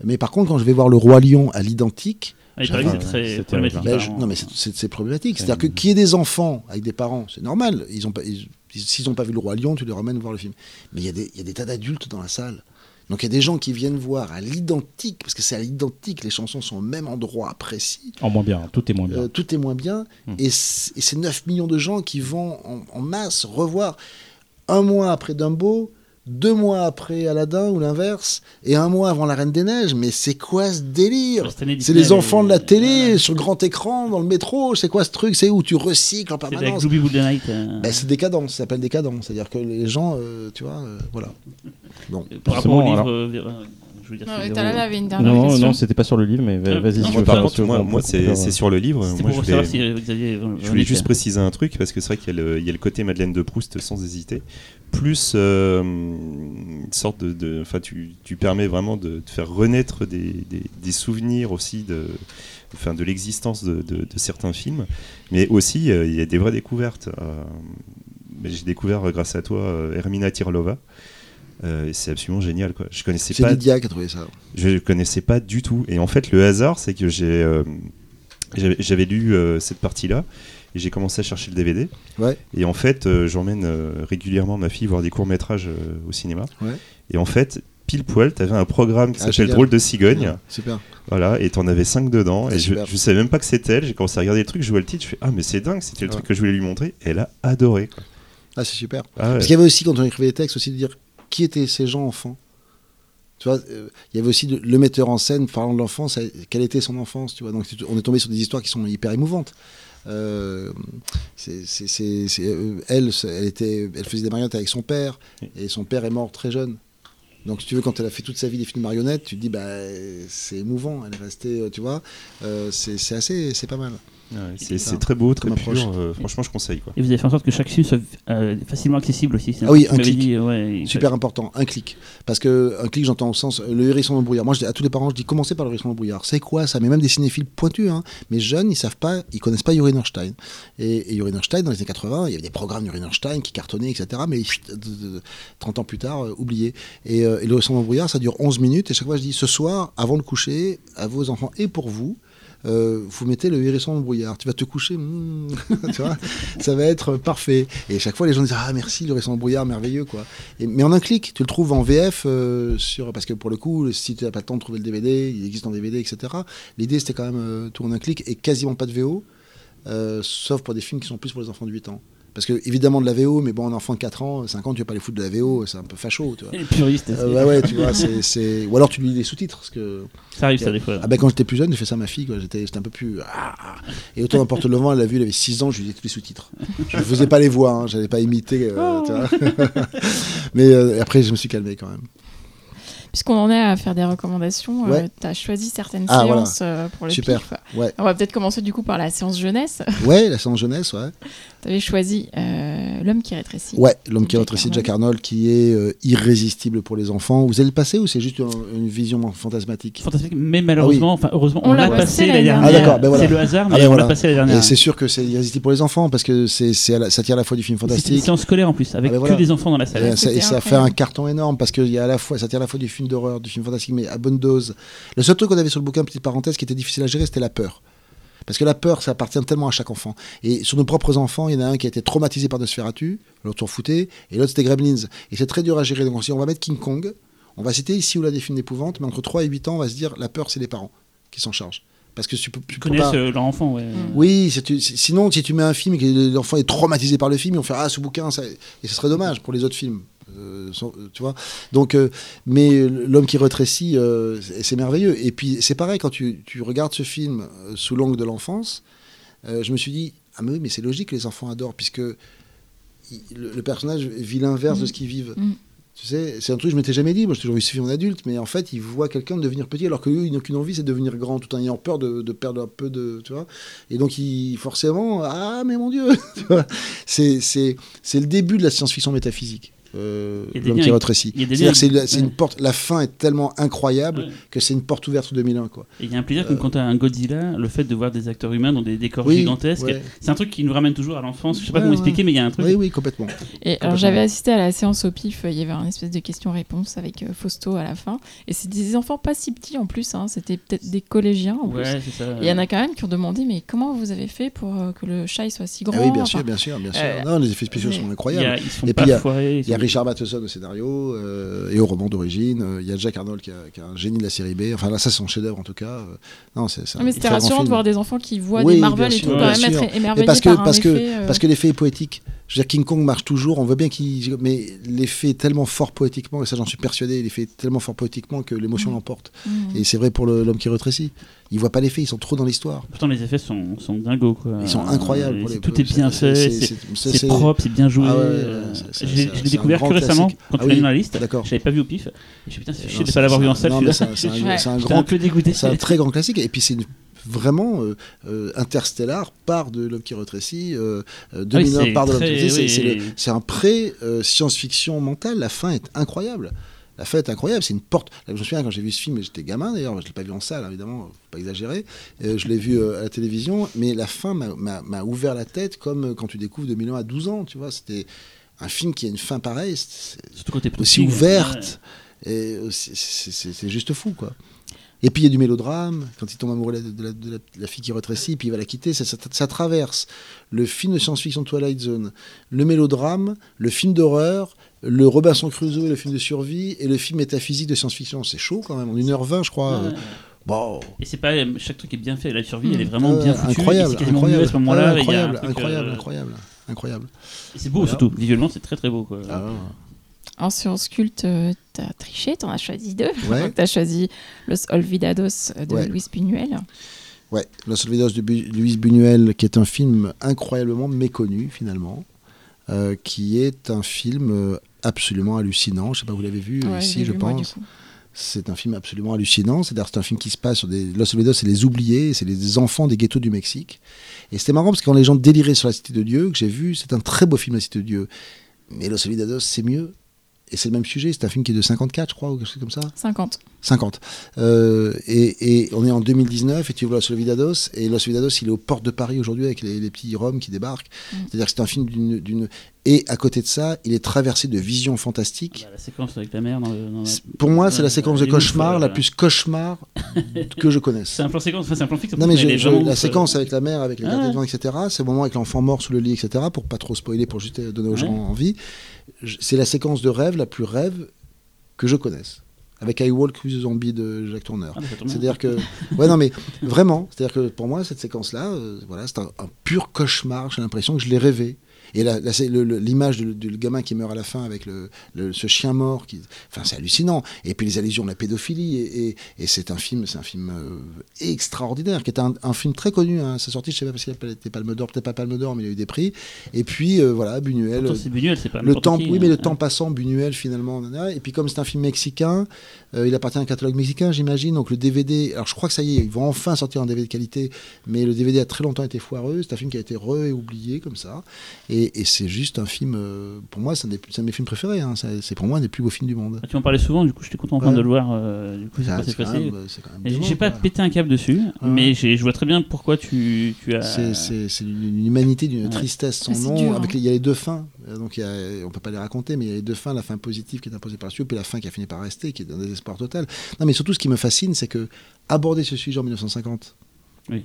Mais par contre, quand je vais voir Le Roi Lion à l'identique, Ah, il paraît que c'est très c'est problématique. ben, je- non, mais c'est- problématique. C'est-à-dire que qu'il y ait des enfants avec des parents, c'est normal. Ils ont pas, ils- s'ils n'ont pas vu le roi Lion, tu les ramènes voir le film. Mais il y a des, il y a des tas d'adultes dans la salle. Donc il y a des gens qui viennent voir à l'identique, parce que c'est à l'identique, les chansons sont au même endroit précis. En moins bien, tout est moins bien. Euh, tout est moins bien. Hmm. Et c'est 9 millions de gens qui vont en, en masse revoir un mois après Dumbo, deux mois après Aladdin ou l'inverse, et un mois avant La Reine des Neiges. Mais c'est quoi ce délire C'est les enfants de la télé, sur grand écran, dans le métro. C'est quoi ce truc C'est où tu recycles en permanence euh, Ben, C'est décadent, ça s'appelle décadent. C'est-à-dire que les gens, euh, tu vois, euh, voilà. Bon. Par rapport au livre. alors. Euh, je veux dire, Non. Talal avait une dernière Non, question. non, c'était pas sur le livre, mais Euh, vas-y non, si par contre, moi, moi, c'est sur le livre. Moi, pour je savoir voulais, si vous aviez. je voulais juste préciser un truc parce que c'est vrai qu'il y, a le- il y a le côté Madeleine de Proust sans hésiter. Plus euh, une sorte de. Enfin, tu, tu permets vraiment de, de faire renaître des, des- des souvenirs aussi de, enfin, de l'existence de, de- de certains films. Mais aussi, euh, il y a des vraies découvertes. Euh, J'ai découvert euh, grâce à toi euh, Hermina Tirlova. Euh, c'est absolument génial. Quoi. Je connaissais C'est pas Lydia qui a trouvé ça. je connaissais pas du tout. Et en fait, le hasard, c'est que j'ai, euh, j'avais, lu euh, cette partie-là et j'ai commencé à chercher le DVD. Ouais. Et en fait, euh, j'emmène régulièrement ma fille voir des courts métrages au cinéma. Ouais. Et en fait, pile poil, tu avais un programme qui Ah, s'appelle. Drôle de cigogne. Ouais, Super. Voilà, et t'en avais 5 dedans. Et je, je savais même pas que c'était elle. J'ai commencé à regarder le truc, je vois le titre, je fais Ah, mais c'est dingue, c'était le truc que je voulais lui montrer. Et elle a adoré. Quoi. Ah, c'est super. Ah. Parce qu'il y avait aussi, quand on écrivait les textes, aussi de dire qui étaient ces gens enfants. Tu vois, euh, il y avait aussi de- le metteur en scène parlant de l'enfance, quelle était son enfance, tu vois. Donc on est tombé sur des histoires qui sont hyper émouvantes. Euh, euh, elle, elle, était, elle faisait des marionnettes avec son père, et son père est mort très jeune. Donc, si tu veux, quand elle a fait toute sa vie des films marionnettes, tu te dis, bah, c'est émouvant. Elle est restée, tu vois, euh, c'est assez, c'est pas mal. Ouais, c'est c'est très beau, très pur. euh, franchement, je conseille. Quoi. Et vous avez fait en sorte que chaque film soit euh, facilement accessible aussi. Ah oui, un clic. dit, ouais, il Super important, un clic. Parce que un clic, j'entends au sens le hérisson dans le brouillard. Moi, je dis à tous les parents, je dis commencez par le hérisson dans le brouillard. C'est quoi ça? Mais même des cinéphiles pointus, hein. mais jeunes, ils savent pas, ils connaissent pas Yuri Norstein. Et, et Yuri Norstein, dans les années 80, il y avait des programmes Yuri Norstein qui cartonnaient, etc. Mais chut, de- de- de- 30 ans plus tard, euh, oublié. Et, euh, et le hérisson dans le brouillard, ça dure 11 minutes. Et chaque fois, je dis ce soir, avant de coucher, à vos enfants et pour vous. Euh, vous mettez le hérisson dans brouillard. Tu vas te coucher, hmm, ça va être parfait. Et chaque fois, les gens disent ah merci le hérisson dans brouillard, merveilleux quoi. Mais en un clic, tu le trouves en VF euh, sur parce que pour le coup, si tu n'as pas le temps de trouver le DVD, il existe en DVD, etc. L'idée c'était quand même euh, tout en un clic et quasiment pas de VO, sauf pour des films qui sont plus pour les enfants de 8 ans. Parce que évidemment de la VO, mais bon, un enfant de 4 ans, 5 ans, tu vas pas les foutre de la VO, c'est un peu facho, tu vois. Les puristes, Euh, c'est- ouais, tu vois, c'est, ou alors tu lui lis les sous-titres, parce que ça arrive ça des fois. ah ben quand j'étais plus jeune, j'ai fait ça à ma fille. J'étais, j'étais un peu plus. ah. Et autant n'importe le vent, elle l'a vu, elle avait 6 ans, je lui disais tous les sous-titres. Je ne faisais pas les voix, hein, j'allais pas imiter. euh, tu vois. Mais euh, après, je me suis calmé quand même. Puisqu'on en est à faire des recommandations, Ouais. tu as choisi certaines Ah, voilà. séances euh, pour le Super. pif. Ouais, On va peut-être commencer du coup par la séance jeunesse. ouais la séance jeunesse, ouais. Tu avais choisi euh, L'homme qui rétrécit. Ouais, l'homme qui rétrécit de Jack Arnold. Qui est euh, irrésistible pour les enfants. Vous allez le passer ou c'est juste une, une vision fantasmatique? Fantastique, mais malheureusement, enfin heureusement, On on, l'a passé la dernière. Ah, d'accord, ben voilà. C'est le hasard, mais Ah, ben on voilà. l'a passé la Et dernière. c'est sûr que c'est irrésistible pour les enfants parce que c'est, ça tire à la fois du film C'est une fantastique. séance scolaire en plus, avec Ah, ben que des enfants dans la Et salle. Ça, et ça fait incroyable. un carton énorme parce que y a à la fois, ça tire à la fois du film d'horreur, du film fantastique, mais à bonne dose. Le seul truc qu'on avait sur le bouquin, petite parenthèse, qui était difficile à gérer, c'était la peur. Parce que la peur, ça appartient tellement à chaque enfant. Et sur nos propres enfants, il y en a un qui a été traumatisé par Nosferatu, l'autre s'en foutait, et l'autre c'était Gremlins. Et c'est très dur à gérer. Donc on dit, on va mettre King Kong, on va citer ici ou là des films d'épouvante, mais entre 3 et 8 ans, on va se dire, la peur, c'est les parents qui s'en chargent. Parce que tu peux, tu connaissent pas- euh, leur enfant, ouais. oui, tu- c'est- sinon, si tu mets un film et que l'enfant est traumatisé par le film, ils vont faire Ah, ce bouquin, ça... et ce serait dommage pour les autres films. Euh, euh, tu vois Donc, euh, mais l'homme qui rétrécit, euh, c'est merveilleux. Et puis, c'est pareil, quand tu, tu regardes ce film sous l'angle de l'enfance, je me suis dit Ah, mais oui, mais c'est logique que les enfants adorent, puisque il- le, le personnage vit l'inverse de ce qu'ils vivent. Mm. Tu sais, c'est un truc que je m'étais jamais dit. Moi, j'ai toujours vu ce film en adulte, mais en fait, ils voient quelqu'un devenir petit, alors qu'eux, ils n'ont qu'une envie, c'est de devenir grand, tout en ayant peur de, de perdre un peu de, tu vois. Et donc, ils, forcément, ah, mais mon Dieu, c'est le début de la science-fiction métaphysique. Euh, l'homme qui avec- rétrécit. c'est, ouais. une porte. La fin est tellement incroyable Ouais. que c'est une porte ouverte sous 2001, quoi. Et il y a un plaisir comme quand tu as un Godzilla, le fait de voir des acteurs humains dans des décors Oui, gigantesques. ouais. C'est un truc qui nous ramène toujours à l'enfance. Je sais pas comment ouais. expliquer, mais il y a un truc. Oui, oui, complètement. Et alors j'avais assisté à la séance au pif, il y avait un espèce de question-réponse avec euh, Fausto à la fin. Et c'est des enfants pas si petits en plus, hein, c'était peut-être des collégiens en plus. Et il y en a quand même qui ont demandé mais comment vous avez fait pour euh, que le chat il soit si grand Ah oui, bien Enfin, sûr, bien sûr, bien sûr. euh, non, les effets spéciaux sont Il y incroyables. a- ils Et pas puis, Richard Matheson au scénario euh, et au roman d'origine. Euh, Il y a Jack Arnold qui, a- qui est un génie de la série B. Enfin là, ça c'est son chef-d'œuvre en tout cas. Euh, Non, c'est mais c'était rassurant de voir des enfants qui voient Oui, des Marvel et tout, quand même être émerveillés parce que par un parce que effet, parce que l'effet est poétique. Je veux dire, King Kong marche toujours. On voit bien qu'il, mais l'effet est tellement fort poétiquement et ça j'en suis persuadé. L'effet est tellement fort poétiquement que l'émotion Mm. l'emporte. mm. Et c'est vrai pour l'homme qui rétrécit. Ils voient pas l'effet. Ils sont trop dans l'histoire. Pourtant, les effets sont, sont dingos. Quoi. Ils sont incroyables. Pour les- tout est bien fait, c'est- propre, c'est bien joué. Ah ouais, euh, Je l'ai découvert que récemment, classique. quand Ah tu l'as mis oui, dans la liste. D'accord. Je l'avais pas vu au pif. Je suis putain, c'est chier de pas l'avoir vu en salle. c'est un- grand un peu dégoûté. C'est un très grand classique. Et puis c'est une- vraiment euh, euh, Interstellar part de l'homme qui rétrécit, euh, euh, 2001 Ah c'est part de l'homme qui rétrécit. oui, C'est- oui. un pré euh, science-fiction mentale. La fin est incroyable. La fin est incroyable. C'est une porte. Là, je me souviens quand j'ai vu ce film, j'étais gamin d'ailleurs. Je l'ai pas vu en salle, évidemment. Faut pas exagérer. Euh, je l'ai vu euh, à la télévision, mais la fin m'a- ouvert la tête comme euh, quand tu découvres 2001 à 12 ans. Tu vois, c'était un film qui a une fin pareille. aussi ouverte. Et c'est juste fou, quoi. Et puis il y a du mélodrame, quand il tombe amoureux de la, de la- de la- de la fille qui rétrécit, puis il va la quitter, ça, ça- ça traverse le film de science-fiction Twilight Zone, le mélodrame, le film d'horreur, le Robinson Crusoe et le film de survie, et le film métaphysique de science-fiction. C'est chaud quand même, en 1h20 je crois. Ouais. Euh, Et c'est pas chaque truc est bien fait. La survie, elle est vraiment Euh, bien foutue. et incroyable, incroyable, à ce moment-là. Ah, un incroyable, incroyable, euh, incroyable, incroyable. C'est beau Voilà. surtout. Visuellement, c'est très très beau. Quoi. Ah, En séance culte, euh, t'as triché, t'en as choisi deux. Ouais. t'as choisi Los Olvidados de Ouais. Luis Buñuel. Ouais, Los Olvidados de Bu- Luis Buñuel, qui est un film incroyablement méconnu finalement. euh, qui est un film euh, absolument hallucinant. Je sais pas, vous l'avez vu Ouais, ici, je vu, pense. C'est un film absolument hallucinant. C'est-à-dire, c'est un film qui se passe sur des. Los Olvidados, c'est les oubliés, c'est les enfants des ghettos du Mexique. Et c'était marrant parce que quand les gens déliraient sur la Cité de Dieu, que j'ai vu, c'est un très beau film, La Cité de Dieu. Mais Los Olvidados, c'est mieux. Et c'est le même sujet. C'est un film qui est de 54, je crois, ou quelque chose comme ça? 50. 50. Euh, et, et on est en 2019 et tu vois Los Olvidados et Los Olvidados il est aux portes de Paris aujourd'hui avec les, les petits Roms qui débarquent. Mm. C'est-à-dire que c'est un film d'une, Et à côté de ça, il est traversé de visions fantastiques. Bah, la séquence avec la mère dans le. dans la- Pour moi, c'est la séquence de ouf, cauchemar euh, la plus cauchemar que je connaisse. C'est un plan séquence, enfin c'est un plan fixe. Non mais je- je- la ouf, séquence euh, avec la mère, avec les Ah ouais. etc. C'est le moment avec l'enfant mort sous le lit, etc. Pour pas trop spoiler, pour juste donner aux gens envie. C'est la séquence de rêve la plus rêve que je connaisse. Avec I Walk with the Zombie de Jacques Tourneur. ah. C'est-à-dire que, ouais, non, mais vraiment, c'est-à-dire que pour moi, cette séquence-là, euh, voilà, c'est un, un pur cauchemar. J'ai l'impression que je l'ai rêvé. Et là, là, c'est le- le- l'image du du gamin qui meurt à la fin avec le, le- ce chien mort, qui, enfin, c'est hallucinant. Et puis les allusions de la pédophilie. Et, et- et c'est un film, c'est un film euh, extraordinaire, qui est un, un film très connu. Hein. Sa sortie, je sais pas parce qu'il a été Palme d'Or, peut-être pas Palme d'Or, mais il a eu des prix. Et puis euh, voilà, Buñuel. C'est Buñuel, c'est pas Le n'importe temps, qui, oui, mais le hein. temps passant, Buñuel finalement. Et puis comme c'est un film mexicain, euh, il appartient à un catalogue mexicain, j'imagine. Donc le DVD, alors je crois que ça y est, ils vont enfin sortir un DVD de qualité, mais le DVD a très longtemps été foireux. C'est un film qui a été re et oublié comme ça. Et, et c'est juste un film, euh, pour moi, c'est un, de mes films préférés. hein. C'est pour moi un des plus beaux films du monde. Ah, Tu m'en parlais souvent, du coup j'étais content Ouais. de le voir. euh, du coup, c'est passé J'ai pas pété un câble dessus, mais je vois très bien pourquoi tu, tu as. C'est- une humanité, d'une Ouais. tristesse sans Ah, nom. dur, avec hein. les- il y a les deux fins, Euh, donc il y a, on peut pas les raconter, mais il y a les deux fins, la fin positive qui est imposée par Dieu, puis la fin qui a fini par rester, qui est un désespoir total. Non, mais surtout ce qui me fascine, c'est que aborder ce sujet en 1950, Oui.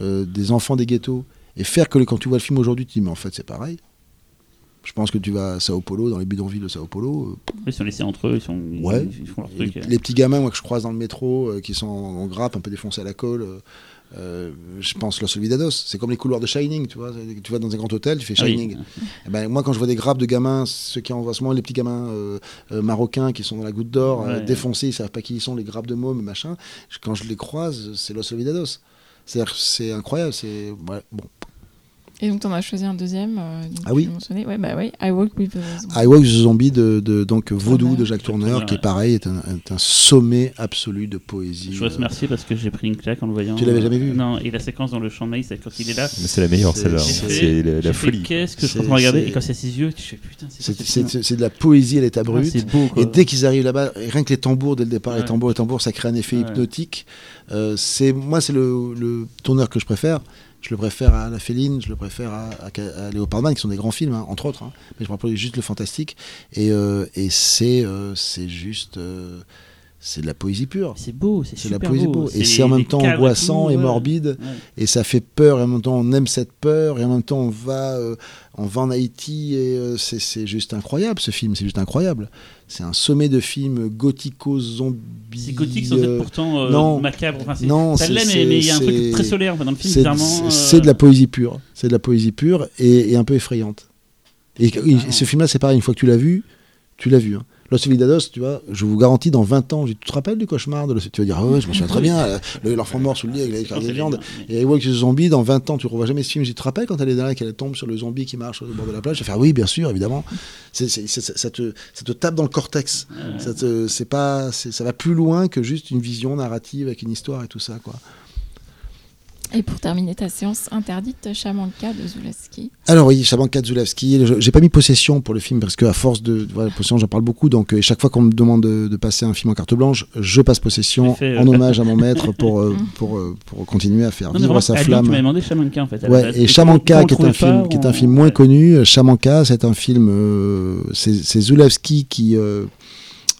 euh, des enfants des ghettos, et faire que quand tu vois le film aujourd'hui, tu te dis mais en fait c'est pareil. Je pense que tu vas à Sao Paulo, dans les bidonvilles de Sao Paulo, euh, Ils sont laissés entre eux, ils, sont, Ouais. ils font leur les, truc. euh. les petits gamins moi, que je croise dans le métro, euh, qui sont en, en grappe, un peu défoncés à la colle. Euh, je pense Los Olvidados, c'est comme les couloirs de Shining, tu vois. Tu vas dans un grand hôtel, tu fais Ah oui. Shining. Eh ben, moi, quand je vois des grappes de gamins, ceux qui envoient ce moment, les petits gamins euh, euh, marocains qui sont dans la goutte d'or, Ouais. défoncés, ils savent pas qui ils sont, les grappes de mômes, machin. quand je les croise, c'est Los Olvidados. C'est incroyable. C'est ouais, bon. Et donc, tu en as choisi un deuxième. euh, Ah oui. Ouais, bah oui. I Walk with the Zombie. I Walk the Zombie de, de- donc Vaudou de Jacques Tourneur, Tourneur, qui est ouais. pareil, est un, est un sommet absolu de poésie. Je dois te Euh, remercier parce que j'ai pris une claque en le voyant. Tu l'avais jamais vu? Non, et la séquence dans le champ de maïs, quand il est là. Mais c'est la meilleure C'est- celle-là. c'est- C'est la, la folie. Qu'est-ce que je suis en C'est- train de regarder? Et quand c'est ses yeux, tu fais putain, c'est de la poésie à l'état Ah, brut. C'est beau quoi. Et dès qu'ils arrivent là-bas, rien que les tambours dès le départ, les Ouais. tambours, les tambours, ça crée un effet Ouais. hypnotique. Euh, c'est moi, c'est le, le tourneur que je préfère. Je le préfère à La Féline, je le préfère à, à, à Léopardman, qui sont des grands films, hein, entre autres. hein. Mais je rappelle juste le fantastique. Et, euh, et c'est euh, c'est juste, euh, c'est de la poésie pure. C'est beau, c'est C'est de la super poésie beau. beau. Et c'est en même temps angoissant tout, et morbide. Ouais. Et ça fait peur, et en même temps on aime cette peur, et en même temps on va, on va en Haïti, et c'est juste incroyable ce film, c'est juste incroyable. C'est un sommet de films gothico-zombie. C'est gothique sans être euh, pourtant euh, non. macabre. Enfin, c'est- non, ça l'est, mais il y a un truc très solaire dans le film, euh, c'est de la poésie pure, c'est de la poésie pure et, et un peu effrayante. Et, et ce film-là, c'est pareil, une fois que tu l'as vu, tu l'as vu. hein. Los Solidados, tu vois, je vous garantis, dans 20 ans, tu te rappelles du cauchemar de Los- Tu vas dire, ah ouais, je me souviens très bien, euh, le- l'enfant mort sous le lit avec les quand cartes de c'est viande. bien, Et Walk the Zombie, dans 20 ans, tu ne revois jamais ce film. Je te rappelles quand elle est là, qu'elle tombe sur le zombie qui marche au bord de la plage? Je vais faire oui, bien sûr, évidemment. Ça, te, ça te tape dans le cortex. Ça, te, pas, ça va plus loin que juste une vision narrative avec une histoire et tout ça. Quoi. Et pour terminer ta séance interdite, Chamanka de Zulawski. Alors oui, Shabanka Zulawski. Je- J'ai pas mis possession pour le film parce que à force de voilà, possession, j'en parle beaucoup. Donc euh, chaque fois qu'on me demande de, de passer un film en carte blanche, je passe possession fait, euh, en hommage à mon maître pour euh, pour, euh, pour continuer à faire Non, vivre vraiment, sa flamme. Tu demandé Shamanka en fait. Ouais, base. et Shamanka, comment qui est un film, pas, qui est un on- film moins ouais. connu. Shamanka, c'est un film, euh, c'est c'est Zulawski qui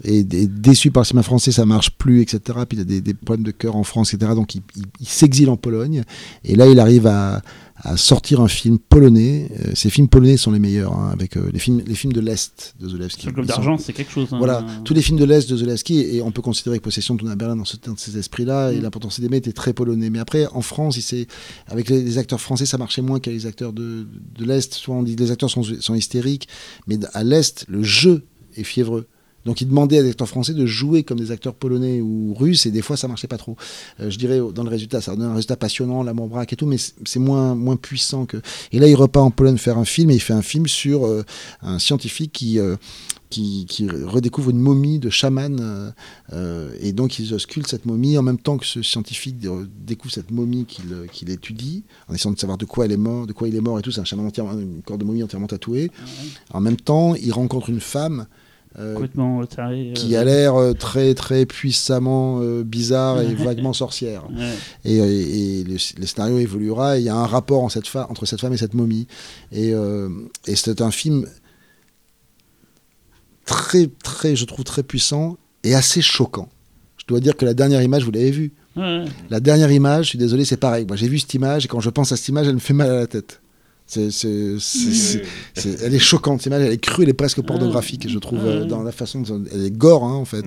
est déçu par le cinéma français, ça marche plus, etc. Puis il a des, des problèmes de cœur en France, etc. Donc il, il- il s'exile en Pologne. Et là, il arrive à, à sortir un film polonais. Euh, ces films polonais sont les meilleurs, hein, avec euh, les films, les films de l'est de Zulawski. Sur le globe d'argent, c'est quelque chose. hein. voilà, tous les films de l'Est de Zulawski, et on peut considérer que Possession de Tuna Berlin dans, ce, dans ces esprits-là, et Mm. Potence d'aimer était très polonais. Mais après, en France, il avec les, les acteurs français, ça marchait moins qu'avec les acteurs de, de l'Est. Souvent, on dit que les acteurs sont, sont hystériques, mais à l'Est, le jeu est fiévreux. Donc il demandait à des acteurs français de jouer comme des acteurs polonais ou russes et des fois ça marchait pas trop. Euh, je dirais dans le résultat, ça donne un résultat passionnant, l'amour braque et tout, mais c'est moins moins puissant que. Et là il repart en Pologne faire un film et il fait un film sur euh, un scientifique qui euh, qui, qui redécouvre une momie de chaman euh, et donc il sculpte cette momie en même temps que ce scientifique découvre cette momie qu'il étudie en essayant de savoir de quoi elle est morte, de quoi il est mort et tout. C'est un chaman entièrement, une corps de momie entièrement tatouée. En même temps, il rencontre une femme. Euh, Complètement euh, taré. qui a l'air euh, très très puissamment bizarre et vaguement sorcière. ouais. Et, euh, et le, le scénario évoluera. et Il y a un rapport en cette fa- entre cette femme et cette momie. Et, et c'est un film très très, je trouve très puissant et assez choquant. Je dois dire que la dernière image, vous l'avez vue. Ouais. La dernière image, je suis désolé, c'est pareil. Moi, j'ai vu cette image et quand je pense à cette image, elle me fait mal à la tête. C'est, c'est- c'est- c'est- c'est- elle est choquante, cette image, elle est crue, elle est presque pornographique, je trouve, euh, dans la façon dont elle est gore, hein, en fait.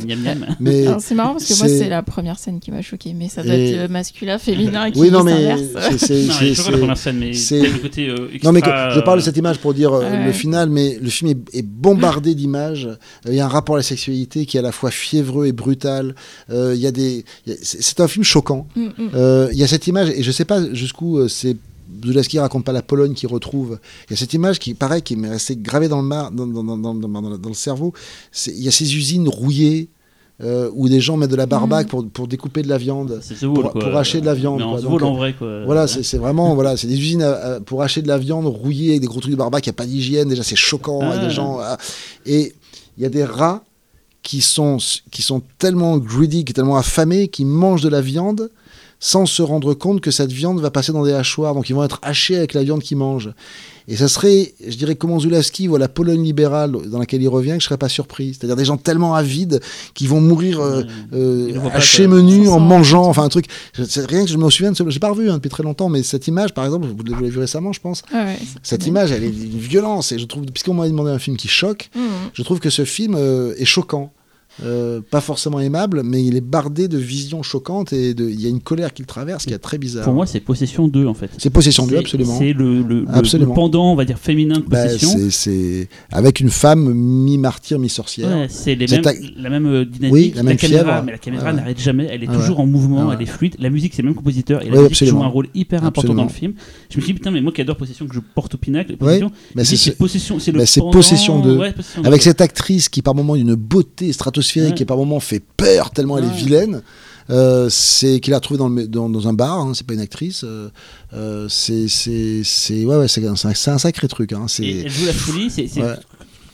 Mais C'est marrant parce que moi, c'est- c'est la première scène qui m'a choqué, mais ça doit Et- être euh, masculin, féminin qui oui, non, mais s'inverse. c'est, c'est- c'est- la c'est- première scène, mais c'est- c'est le côté euh, Non, mais que- je parle de cette image pour dire euh, Ouais. le final, mais le film est, est bombardé d'images. Euh, Il y a un rapport à la sexualité qui est à la fois fiévreux et brutal. Euh, il y a des, c'est c'est un film choquant. Mm, mm. Euh, Il y a cette image, et je sais pas jusqu'où euh, c'est. Zulawski raconte pas la Pologne qu'il retrouve. Il y a cette image qui, pareil, qui m'est restée gravée dans le, mar, dans, dans, dans, dans, dans- dans- dans le cerveau. Il y a ces usines rouillées euh, où des gens mettent de la barbaque pour, pour découper de la viande. Pour- quoi. pour hacher de la viande, Mais en quoi. Donc, en euh, vrai, quoi. Voilà, c'est vraiment voilà, c'est des usines à- à- pour acheter de la viande rouillée avec des gros trucs de barbaque. Il n'y a pas d'hygiène. Déjà, c'est choquant. Ah. et des gens ah. et il y a des rats qui sont qui sont tellement greedy, qui sont tellement affamés, qui mangent de la viande sans se rendre compte que cette viande va passer dans des hachoirs. Donc, ils vont être hachés avec la viande qu'ils mangent. Et ça serait, je dirais, comment Zulawski voit la Pologne libérale dans laquelle il revient, que je serais pas surpris. C'est-à-dire des gens tellement avides qui vont mourir euh, Ouais. euh, hachés quoi. menus en mangeant, enfin un truc. Rien que je me souviens de ce. J'ai pas revu hein, depuis très longtemps, mais cette image, par exemple, vous l'avez vu récemment, je pense. Ouais, Cette image, elle est d'une violence. Et je trouve, puisqu'on m'a demandé un film qui choque, Mm, mm. je trouve que ce film euh, est choquant. Euh, pas forcément aimable, mais il est bardé de visions choquantes et de- il y a une colère qui le traverse qui est très bizarre. Pour moi, c'est Possession 2, en fait. c'est Possession 2, C'est- absolument. C'est le, le, le- Absolument. le pendant, on va dire, féminin de Bah, Possession. c'est- c'est avec une femme mi-martyr, mi-sorcière. Ouais, c'est ta- la même euh, dynamique, Oui, la même caméra, fièvre. mais la caméra ouais. n'arrête jamais, elle est Ah toujours en mouvement, Ah elle est fluide. La musique, c'est le même compositeur, et la Oui, musique joue un rôle hyper important Absolument. dans le film. Je me suis dit, putain, mais moi qui adore Possession, que je porte au pinacle, Possession, bah, c'est Possession, c'est le bah, c'est pendant- Possession 2. ouais, Possession 2. Avec cette actrice qui, par moments, d'une beauté stratosphérique, Ouais. qui, par moments, fait peur tellement elle est vilaine. Euh, c'est qu'il a retrouvé dans, le- dans, dans un bar, hein, c'est pas une actrice. euh, euh, c'est c'est c'est ouais, ouais c'est un, c'est un sacré truc. Hein, Et c'est elle joue la folie, c'est.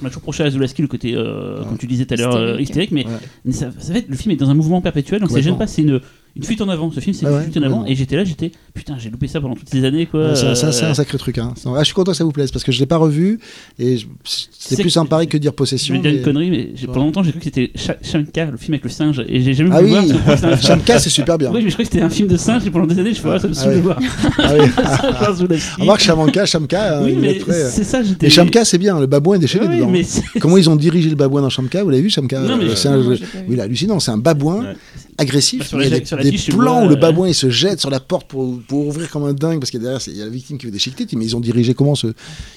m'a toujours reproché à Zulaski le côté, euh, Ouais. comme tu disais tout à l'heure, euh, Hystérique. mais Ouais. mais ça, ça être, le film est dans un mouvement perpétuel, donc ça gêne pas, c'est une, une fuite en avant. Ce film, c'est une ouais, fuite en avant, et j'étais là, j'étais, putain, j'ai loupé ça pendant toutes ces années, quoi. Ouais, c'est c'est euh, un sacré truc. Hein. Ah, je suis content que ça vous plaise parce que je l'ai pas revu et je- c'est C'est plus que- un pari que dire Je possession. vais dire une mais- connerie, mais j'ai- pendant longtemps j'ai cru que c'était Sha- Shanka, le film avec le singe, et j'ai jamais Ah voulu oui, voir. parce que je crois que c'était un film- Shamka c'est super bien. Oui, mais je crois que c'était un film de singe, et pendant des années, je fais, ah, ça me Ah saoule de ouais. voir. Ah oui. Ça, vois Zulaski. Remarque Shamanka, Shamka, hein, Oui, mais très- c'est ça, j'étais. Et Shamka c'est bien, le babouin est déchaîné Ouais, dedans. mais c'est- Comment ils ont dirigé le babouin dans Shamka Vous l'avez vu Shamka Non, mais- Euh, c'est un- Non, moi, j'ai pas vu. Oui, il est hallucinant. C'est un babouin Ouais. Agressif. Bah, sur il y a la- des, sur la des fiche, tu plans vois, où le euh, babouin il se jette sur la porte pour, pour ouvrir comme un dingue parce que derrière c'est- il y a la victime qui veut déchiqueter. Mais ils ont dirigé comment ce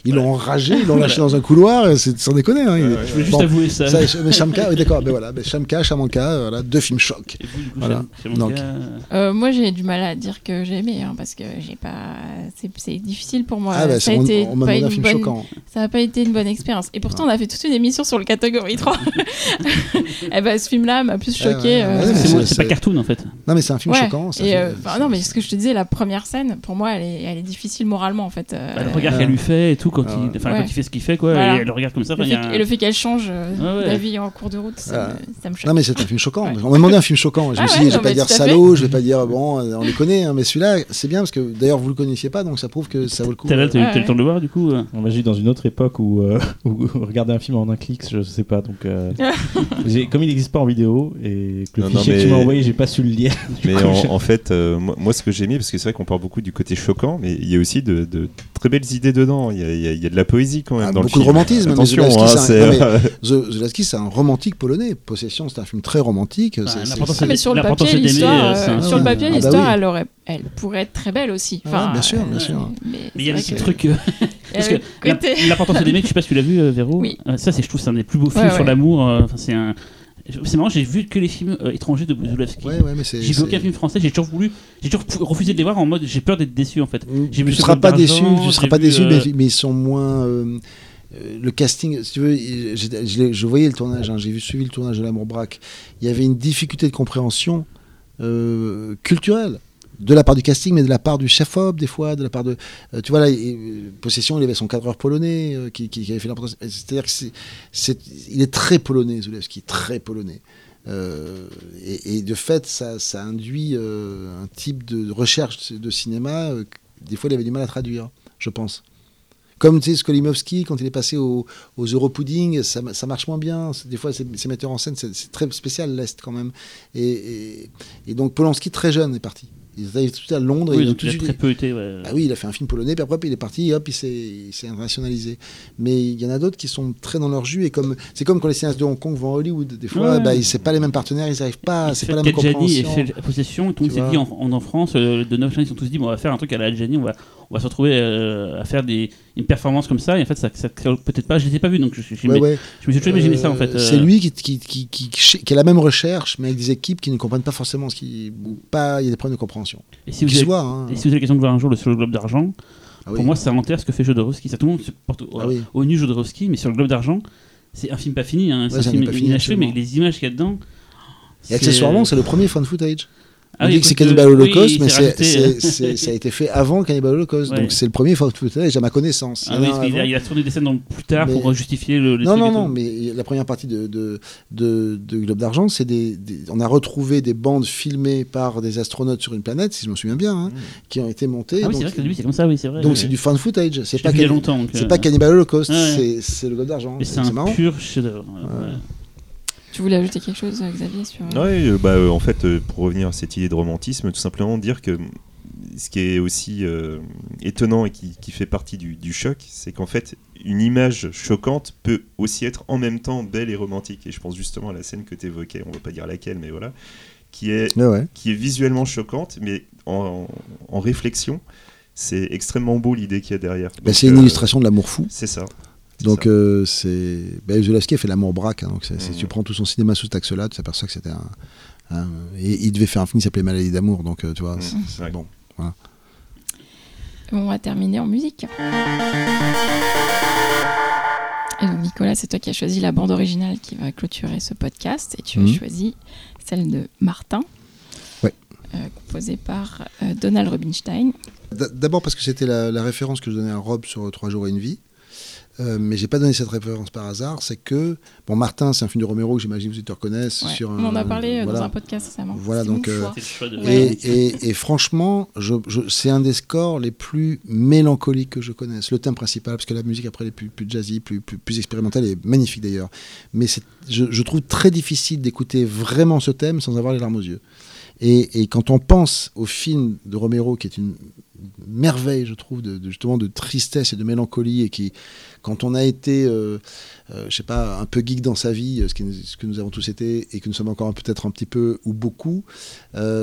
Ils l'ont enragé, ils l'ont lâché dans un couloir. C'est sans déconner. Hein, il- Je voulais juste Bon, avouer ça. ça, mais Shamka, oui, d'accord. Ben voilà, Shamka, Shamanka, voilà, deux films vous, Voilà. Donc. Euh, moi, j'ai du mal à dire que j'ai aimé, hein, parce que j'ai pas. C'est difficile pour moi. Ah ben ça a on, été on m'a pas demandé un une film bonne- choquant. Ça n'a pas été une bonne expérience. Et pourtant, on a fait toute une émission sur le catégorie 3. et ben, ce film-là m'a plus Ouais, choqué. C'est pas cartoon en fait. Non mais c'est un film ouais. choquant. ça Et fait- euh, non, mais ce que je te disais, la première scène, pour moi, elle est, elle est difficile moralement, en fait. euh, Bah, le regard qu'elle lui fait et tout quand, Ah il, ouais. enfin, Ouais. quand il fait ce qu'il fait quoi, Voilà. et elle le regarde comme ça. le fait un- Et le fait qu'elle change euh, Ouais, ouais. d'avis en cours de route, ça, Ah. me, ça me choque. Non mais c'est un film choquant. Ouais. On m'a demandé un film choquant. Je me Ah suis dit, je vais pas dire salaud, je vais pas dire bon, on les connaît, hein, mais celui-là, c'est bien parce que d'ailleurs vous le connaissiez pas, donc ça prouve que ça vaut le coup. T'as eu le temps de le voir du coup j'ai eu dans une autre époque où, regarder un film en un clic, je sais pas. Donc, comme il n'existe pas en vidéo et que le Non, non, fichier que tu mais- m'as envoyé, j'ai pas su le lire. Mais coup, en, fait, euh, moi, moi, ce que j'ai mis, parce que c'est vrai qu'on parle beaucoup du côté choquant, mais il y a aussi de, de très belles idées dedans. Il y a, il y a- il y a de la poésie quand même Ah, dans le beaucoup de romantisme, mais Attention, hein, c'est un- Zelensky, c'est un romantique polonais. Possession, c'est un film très romantique. Bah, Ah, mais sur le papier, l'histoire, euh, euh, film. sur le papier, Ah bah l'histoire, elle aurait, elle pourrait être très belle aussi. Bien sûr, bien sûr. Mais, il y a des petits trucs. Parce que l'importance de l'aimer, je sais pas si tu l'as vu, Véro. Oui. Ça, c'est, je trouve, c'est un des plus beaux films Ouais, sur l'amour. Enfin, c'est un. C'est marrant, j'ai vu que les films euh, étrangers de Zulawski. Ouais, ouais, mais c'est. J'ai vu c'est- aucun film français, j'ai toujours voulu, j'ai toujours pou- refusé de les voir en mode j'ai peur d'être déçu en fait. J'ai vu Tu seras pas déçu, d'Argent, tu seras j'ai pas vu, déçu, euh, mais, mais ils sont moins. euh, euh, le casting, si tu veux, il- je, l'ai- je voyais le tournage, hein, j'ai vu suivi le tournage de L'amour braque. Il y avait une difficulté de compréhension euh, culturelle de la part du casting, mais de la part du chef-op, des fois, de la part de. euh, tu vois, là, euh, Possession, il avait son cadreur polonais euh, qui, avait fait l'importance. C'est-à-dire que c'est, est très polonais, Zulewski, très polonais. Et, de fait, ça, induit un type de recherche de cinéma des fois il avait du mal à traduire, je pense. Comme tu sais, Skolimowski, quand il est passé au- aux Europudding, ça, ça marche moins bien. Des fois, ces, metteurs en scène, c'est très spécial, l'Est quand même. Et- et donc, Polanski, très jeune, est parti. Il arrive tout de suite à Londres. et Oui, il a donc tout il a suite- très peu été. ouais. ah oui, il a fait un film polonais, puis après, il est parti, et hop, il s'est internationalisé. Mais il y en a d'autres qui sont très dans leur jus, et comme c'est comme quand les cinéastes de Hong Kong vont à Hollywood. Des fois, Ouais. bah, c'est pas les mêmes partenaires, ils n'arrivent pas, c'est pas la même Tadjani et compréhension. fait la possession, et tout le monde Tu s'est dit en, en, en France, euh, de neuf gens, ils se sont tous dit bon, on va faire un truc à la Adjani, on va, on va se retrouver euh, à faire des, une performance comme ça, et en fait, ça, ça peut-être pas, je les ai pas vus, donc je, je, je, Ouais, ouais. je me suis toujours imaginé ça en Euh, fait. euh, C'est lui qui, qui, qui, qui, qui a la même recherche, mais avec des équipes qui ne comprennent pas forcément ce qui. ou pas, il y a des problèmes de compréhension. Et si vous, avez, voit, hein. et si vous avez l'occasion de voir un jour le sur le Globe d'Argent, Ah oui. pour moi, ça enterre ce que fait Jodorowsky. Ça, tout le monde se porte au, Ah oui. au nu Jodorowsky, mais sur le Globe d'Argent, c'est un film pas fini, hein, c'est un film inachevé, mais les images qu'il y a dedans. Et accessoirement, c'est le premier fan footage. Ah On oui, dit que c'est Cannibal euh, Holocaust, oui, mais c'est c'est- rajouté, c'est- c'est- ça a été fait avant Cannibal Holocaust. Ouais. Donc c'est le premier fan footage à ma connaissance. Ah Il y oui, a il a tourné des scènes plus tard Mais- pour justifier le. Non, non, non, mais la première partie de, de, de, de Globe d'Argent, c'est des, des- On a retrouvé des bandes filmées par des astronautes sur une planète, si je me souviens bien, hein, qui ont été montées. Ah oui, donc c'est vrai que lui, c'est comme ça, oui, c'est vrai. donc Ouais. c'est du fan footage. C'est Je pas, Cannibal Holocaust, ouais. c'est- le Globe d'Argent. C'est un pur chef-d'œuvre. Tu voulais ajouter quelque chose, euh, Xavier, sur. Ouais, euh, bah, euh, en fait, euh, pour revenir à cette idée de romantisme, tout simplement dire que ce qui est aussi euh, étonnant et qui, qui fait partie du, du choc, c'est qu'en fait, une image choquante peut aussi être en même temps belle et romantique. Et je pense justement à la scène que tu évoquais, on va pas dire laquelle, mais voilà, qui est, Ouais, ouais. qui est visuellement choquante, mais en, en réflexion, c'est extrêmement beau l'idée qu'il y a derrière. Bah, c'est une euh, illustration de l'amour fou. C'est ça. Donc euh, c'est. Zulawski a fait l'amour braque. hein, donc Mhm. tu prends tout son cinéma sous cet axe-là, tu t'aperçois que c'était un. un- Et il devait faire un film qui s'appelait Maladie d'amour. Donc euh, tu vois. Mhm. c'est- Ouais. Bon. On va terminer en musique. Et donc, Nicolas, c'est toi qui as choisi la bande originale qui va clôturer ce podcast. Et tu as Mhm. choisi celle de Martin, Ouais. euh, composée par euh, Donald Rubinstein. D'abord parce que c'était la, la référence que je donnais à Rob sur Trois jours et une vie. Euh, mais j'ai pas donné cette référence par hasard. C'est que bon, Martin, c'est un film de Romero que j'imagine que vous te reconnaissent. Ouais. Sur On en a parlé euh, voilà. dans un podcast récemment. Voilà, donc, euh, de. Et, et- et franchement, je, je- c'est un des scores les plus mélancoliques que je connaisse. Le thème principal, parce que la musique après elle est plus, plus jazzy, plus, plus, plus expérimentale, et magnifique d'ailleurs. Mais c'est, je, je trouve très difficile d'écouter vraiment ce thème sans avoir les larmes aux yeux. Et, et quand on pense au film de Romero, qui est une merveille, je trouve, de, justement de tristesse et de mélancolie, et qui, quand on a été, euh, euh, je sais pas, un peu geek dans sa vie, euh, ce, ce que nous avons tous été, et que nous sommes encore peut-être un petit peu ou beaucoup,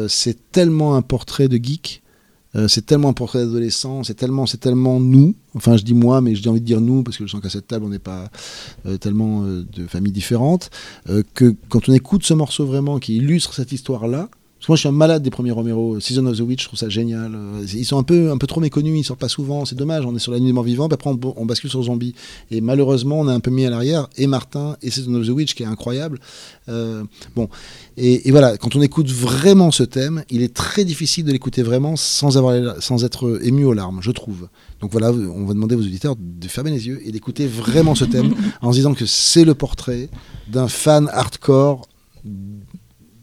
c'est tellement un portrait de geek. c'est tellement un portrait d'adolescent, c'est tellement, c'est tellement nous. Enfin, je dis moi, mais j'ai envie de dire nous parce que je sens qu'à cette table, on n'est pas tellement de familles différentes. que quand on écoute ce morceau vraiment qui illustre cette histoire-là, parce que moi, je suis un malade des premiers Romero. Season of the Witch, je trouve ça génial. Ils sont un peu, un peu trop méconnus, ils sortent pas souvent. C'est dommage. On est sur la nuit des morts vivants, puis après on, on bascule sur Zombie. Et malheureusement, on a un peu mis à l'arrière et Martin et Season of the Witch qui est incroyable. Euh, bon, et, et voilà, quand on écoute vraiment ce thème, il est très difficile de l'écouter vraiment sans avoir, sans être ému aux larmes, je trouve. Donc voilà, on va demander aux auditeurs de fermer les yeux et d'écouter vraiment ce thème en se disant que c'est le portrait d'un fan hardcore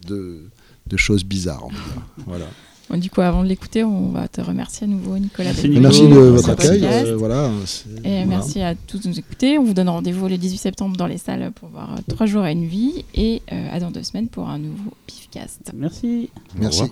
de, de choses bizarres. On va dire. Voilà. Bon, du coup, avant de l'écouter, on va te remercier à nouveau, Nicolas. Merci. Merci de votre accueil. euh, voilà, Et voilà. merci à tous de nous écouter. On vous donne rendez-vous le 18 septembre dans les salles pour voir euh, Trois jours et une vie. Et euh, à dans deux semaines pour un nouveau Pifcast. Merci. Merci.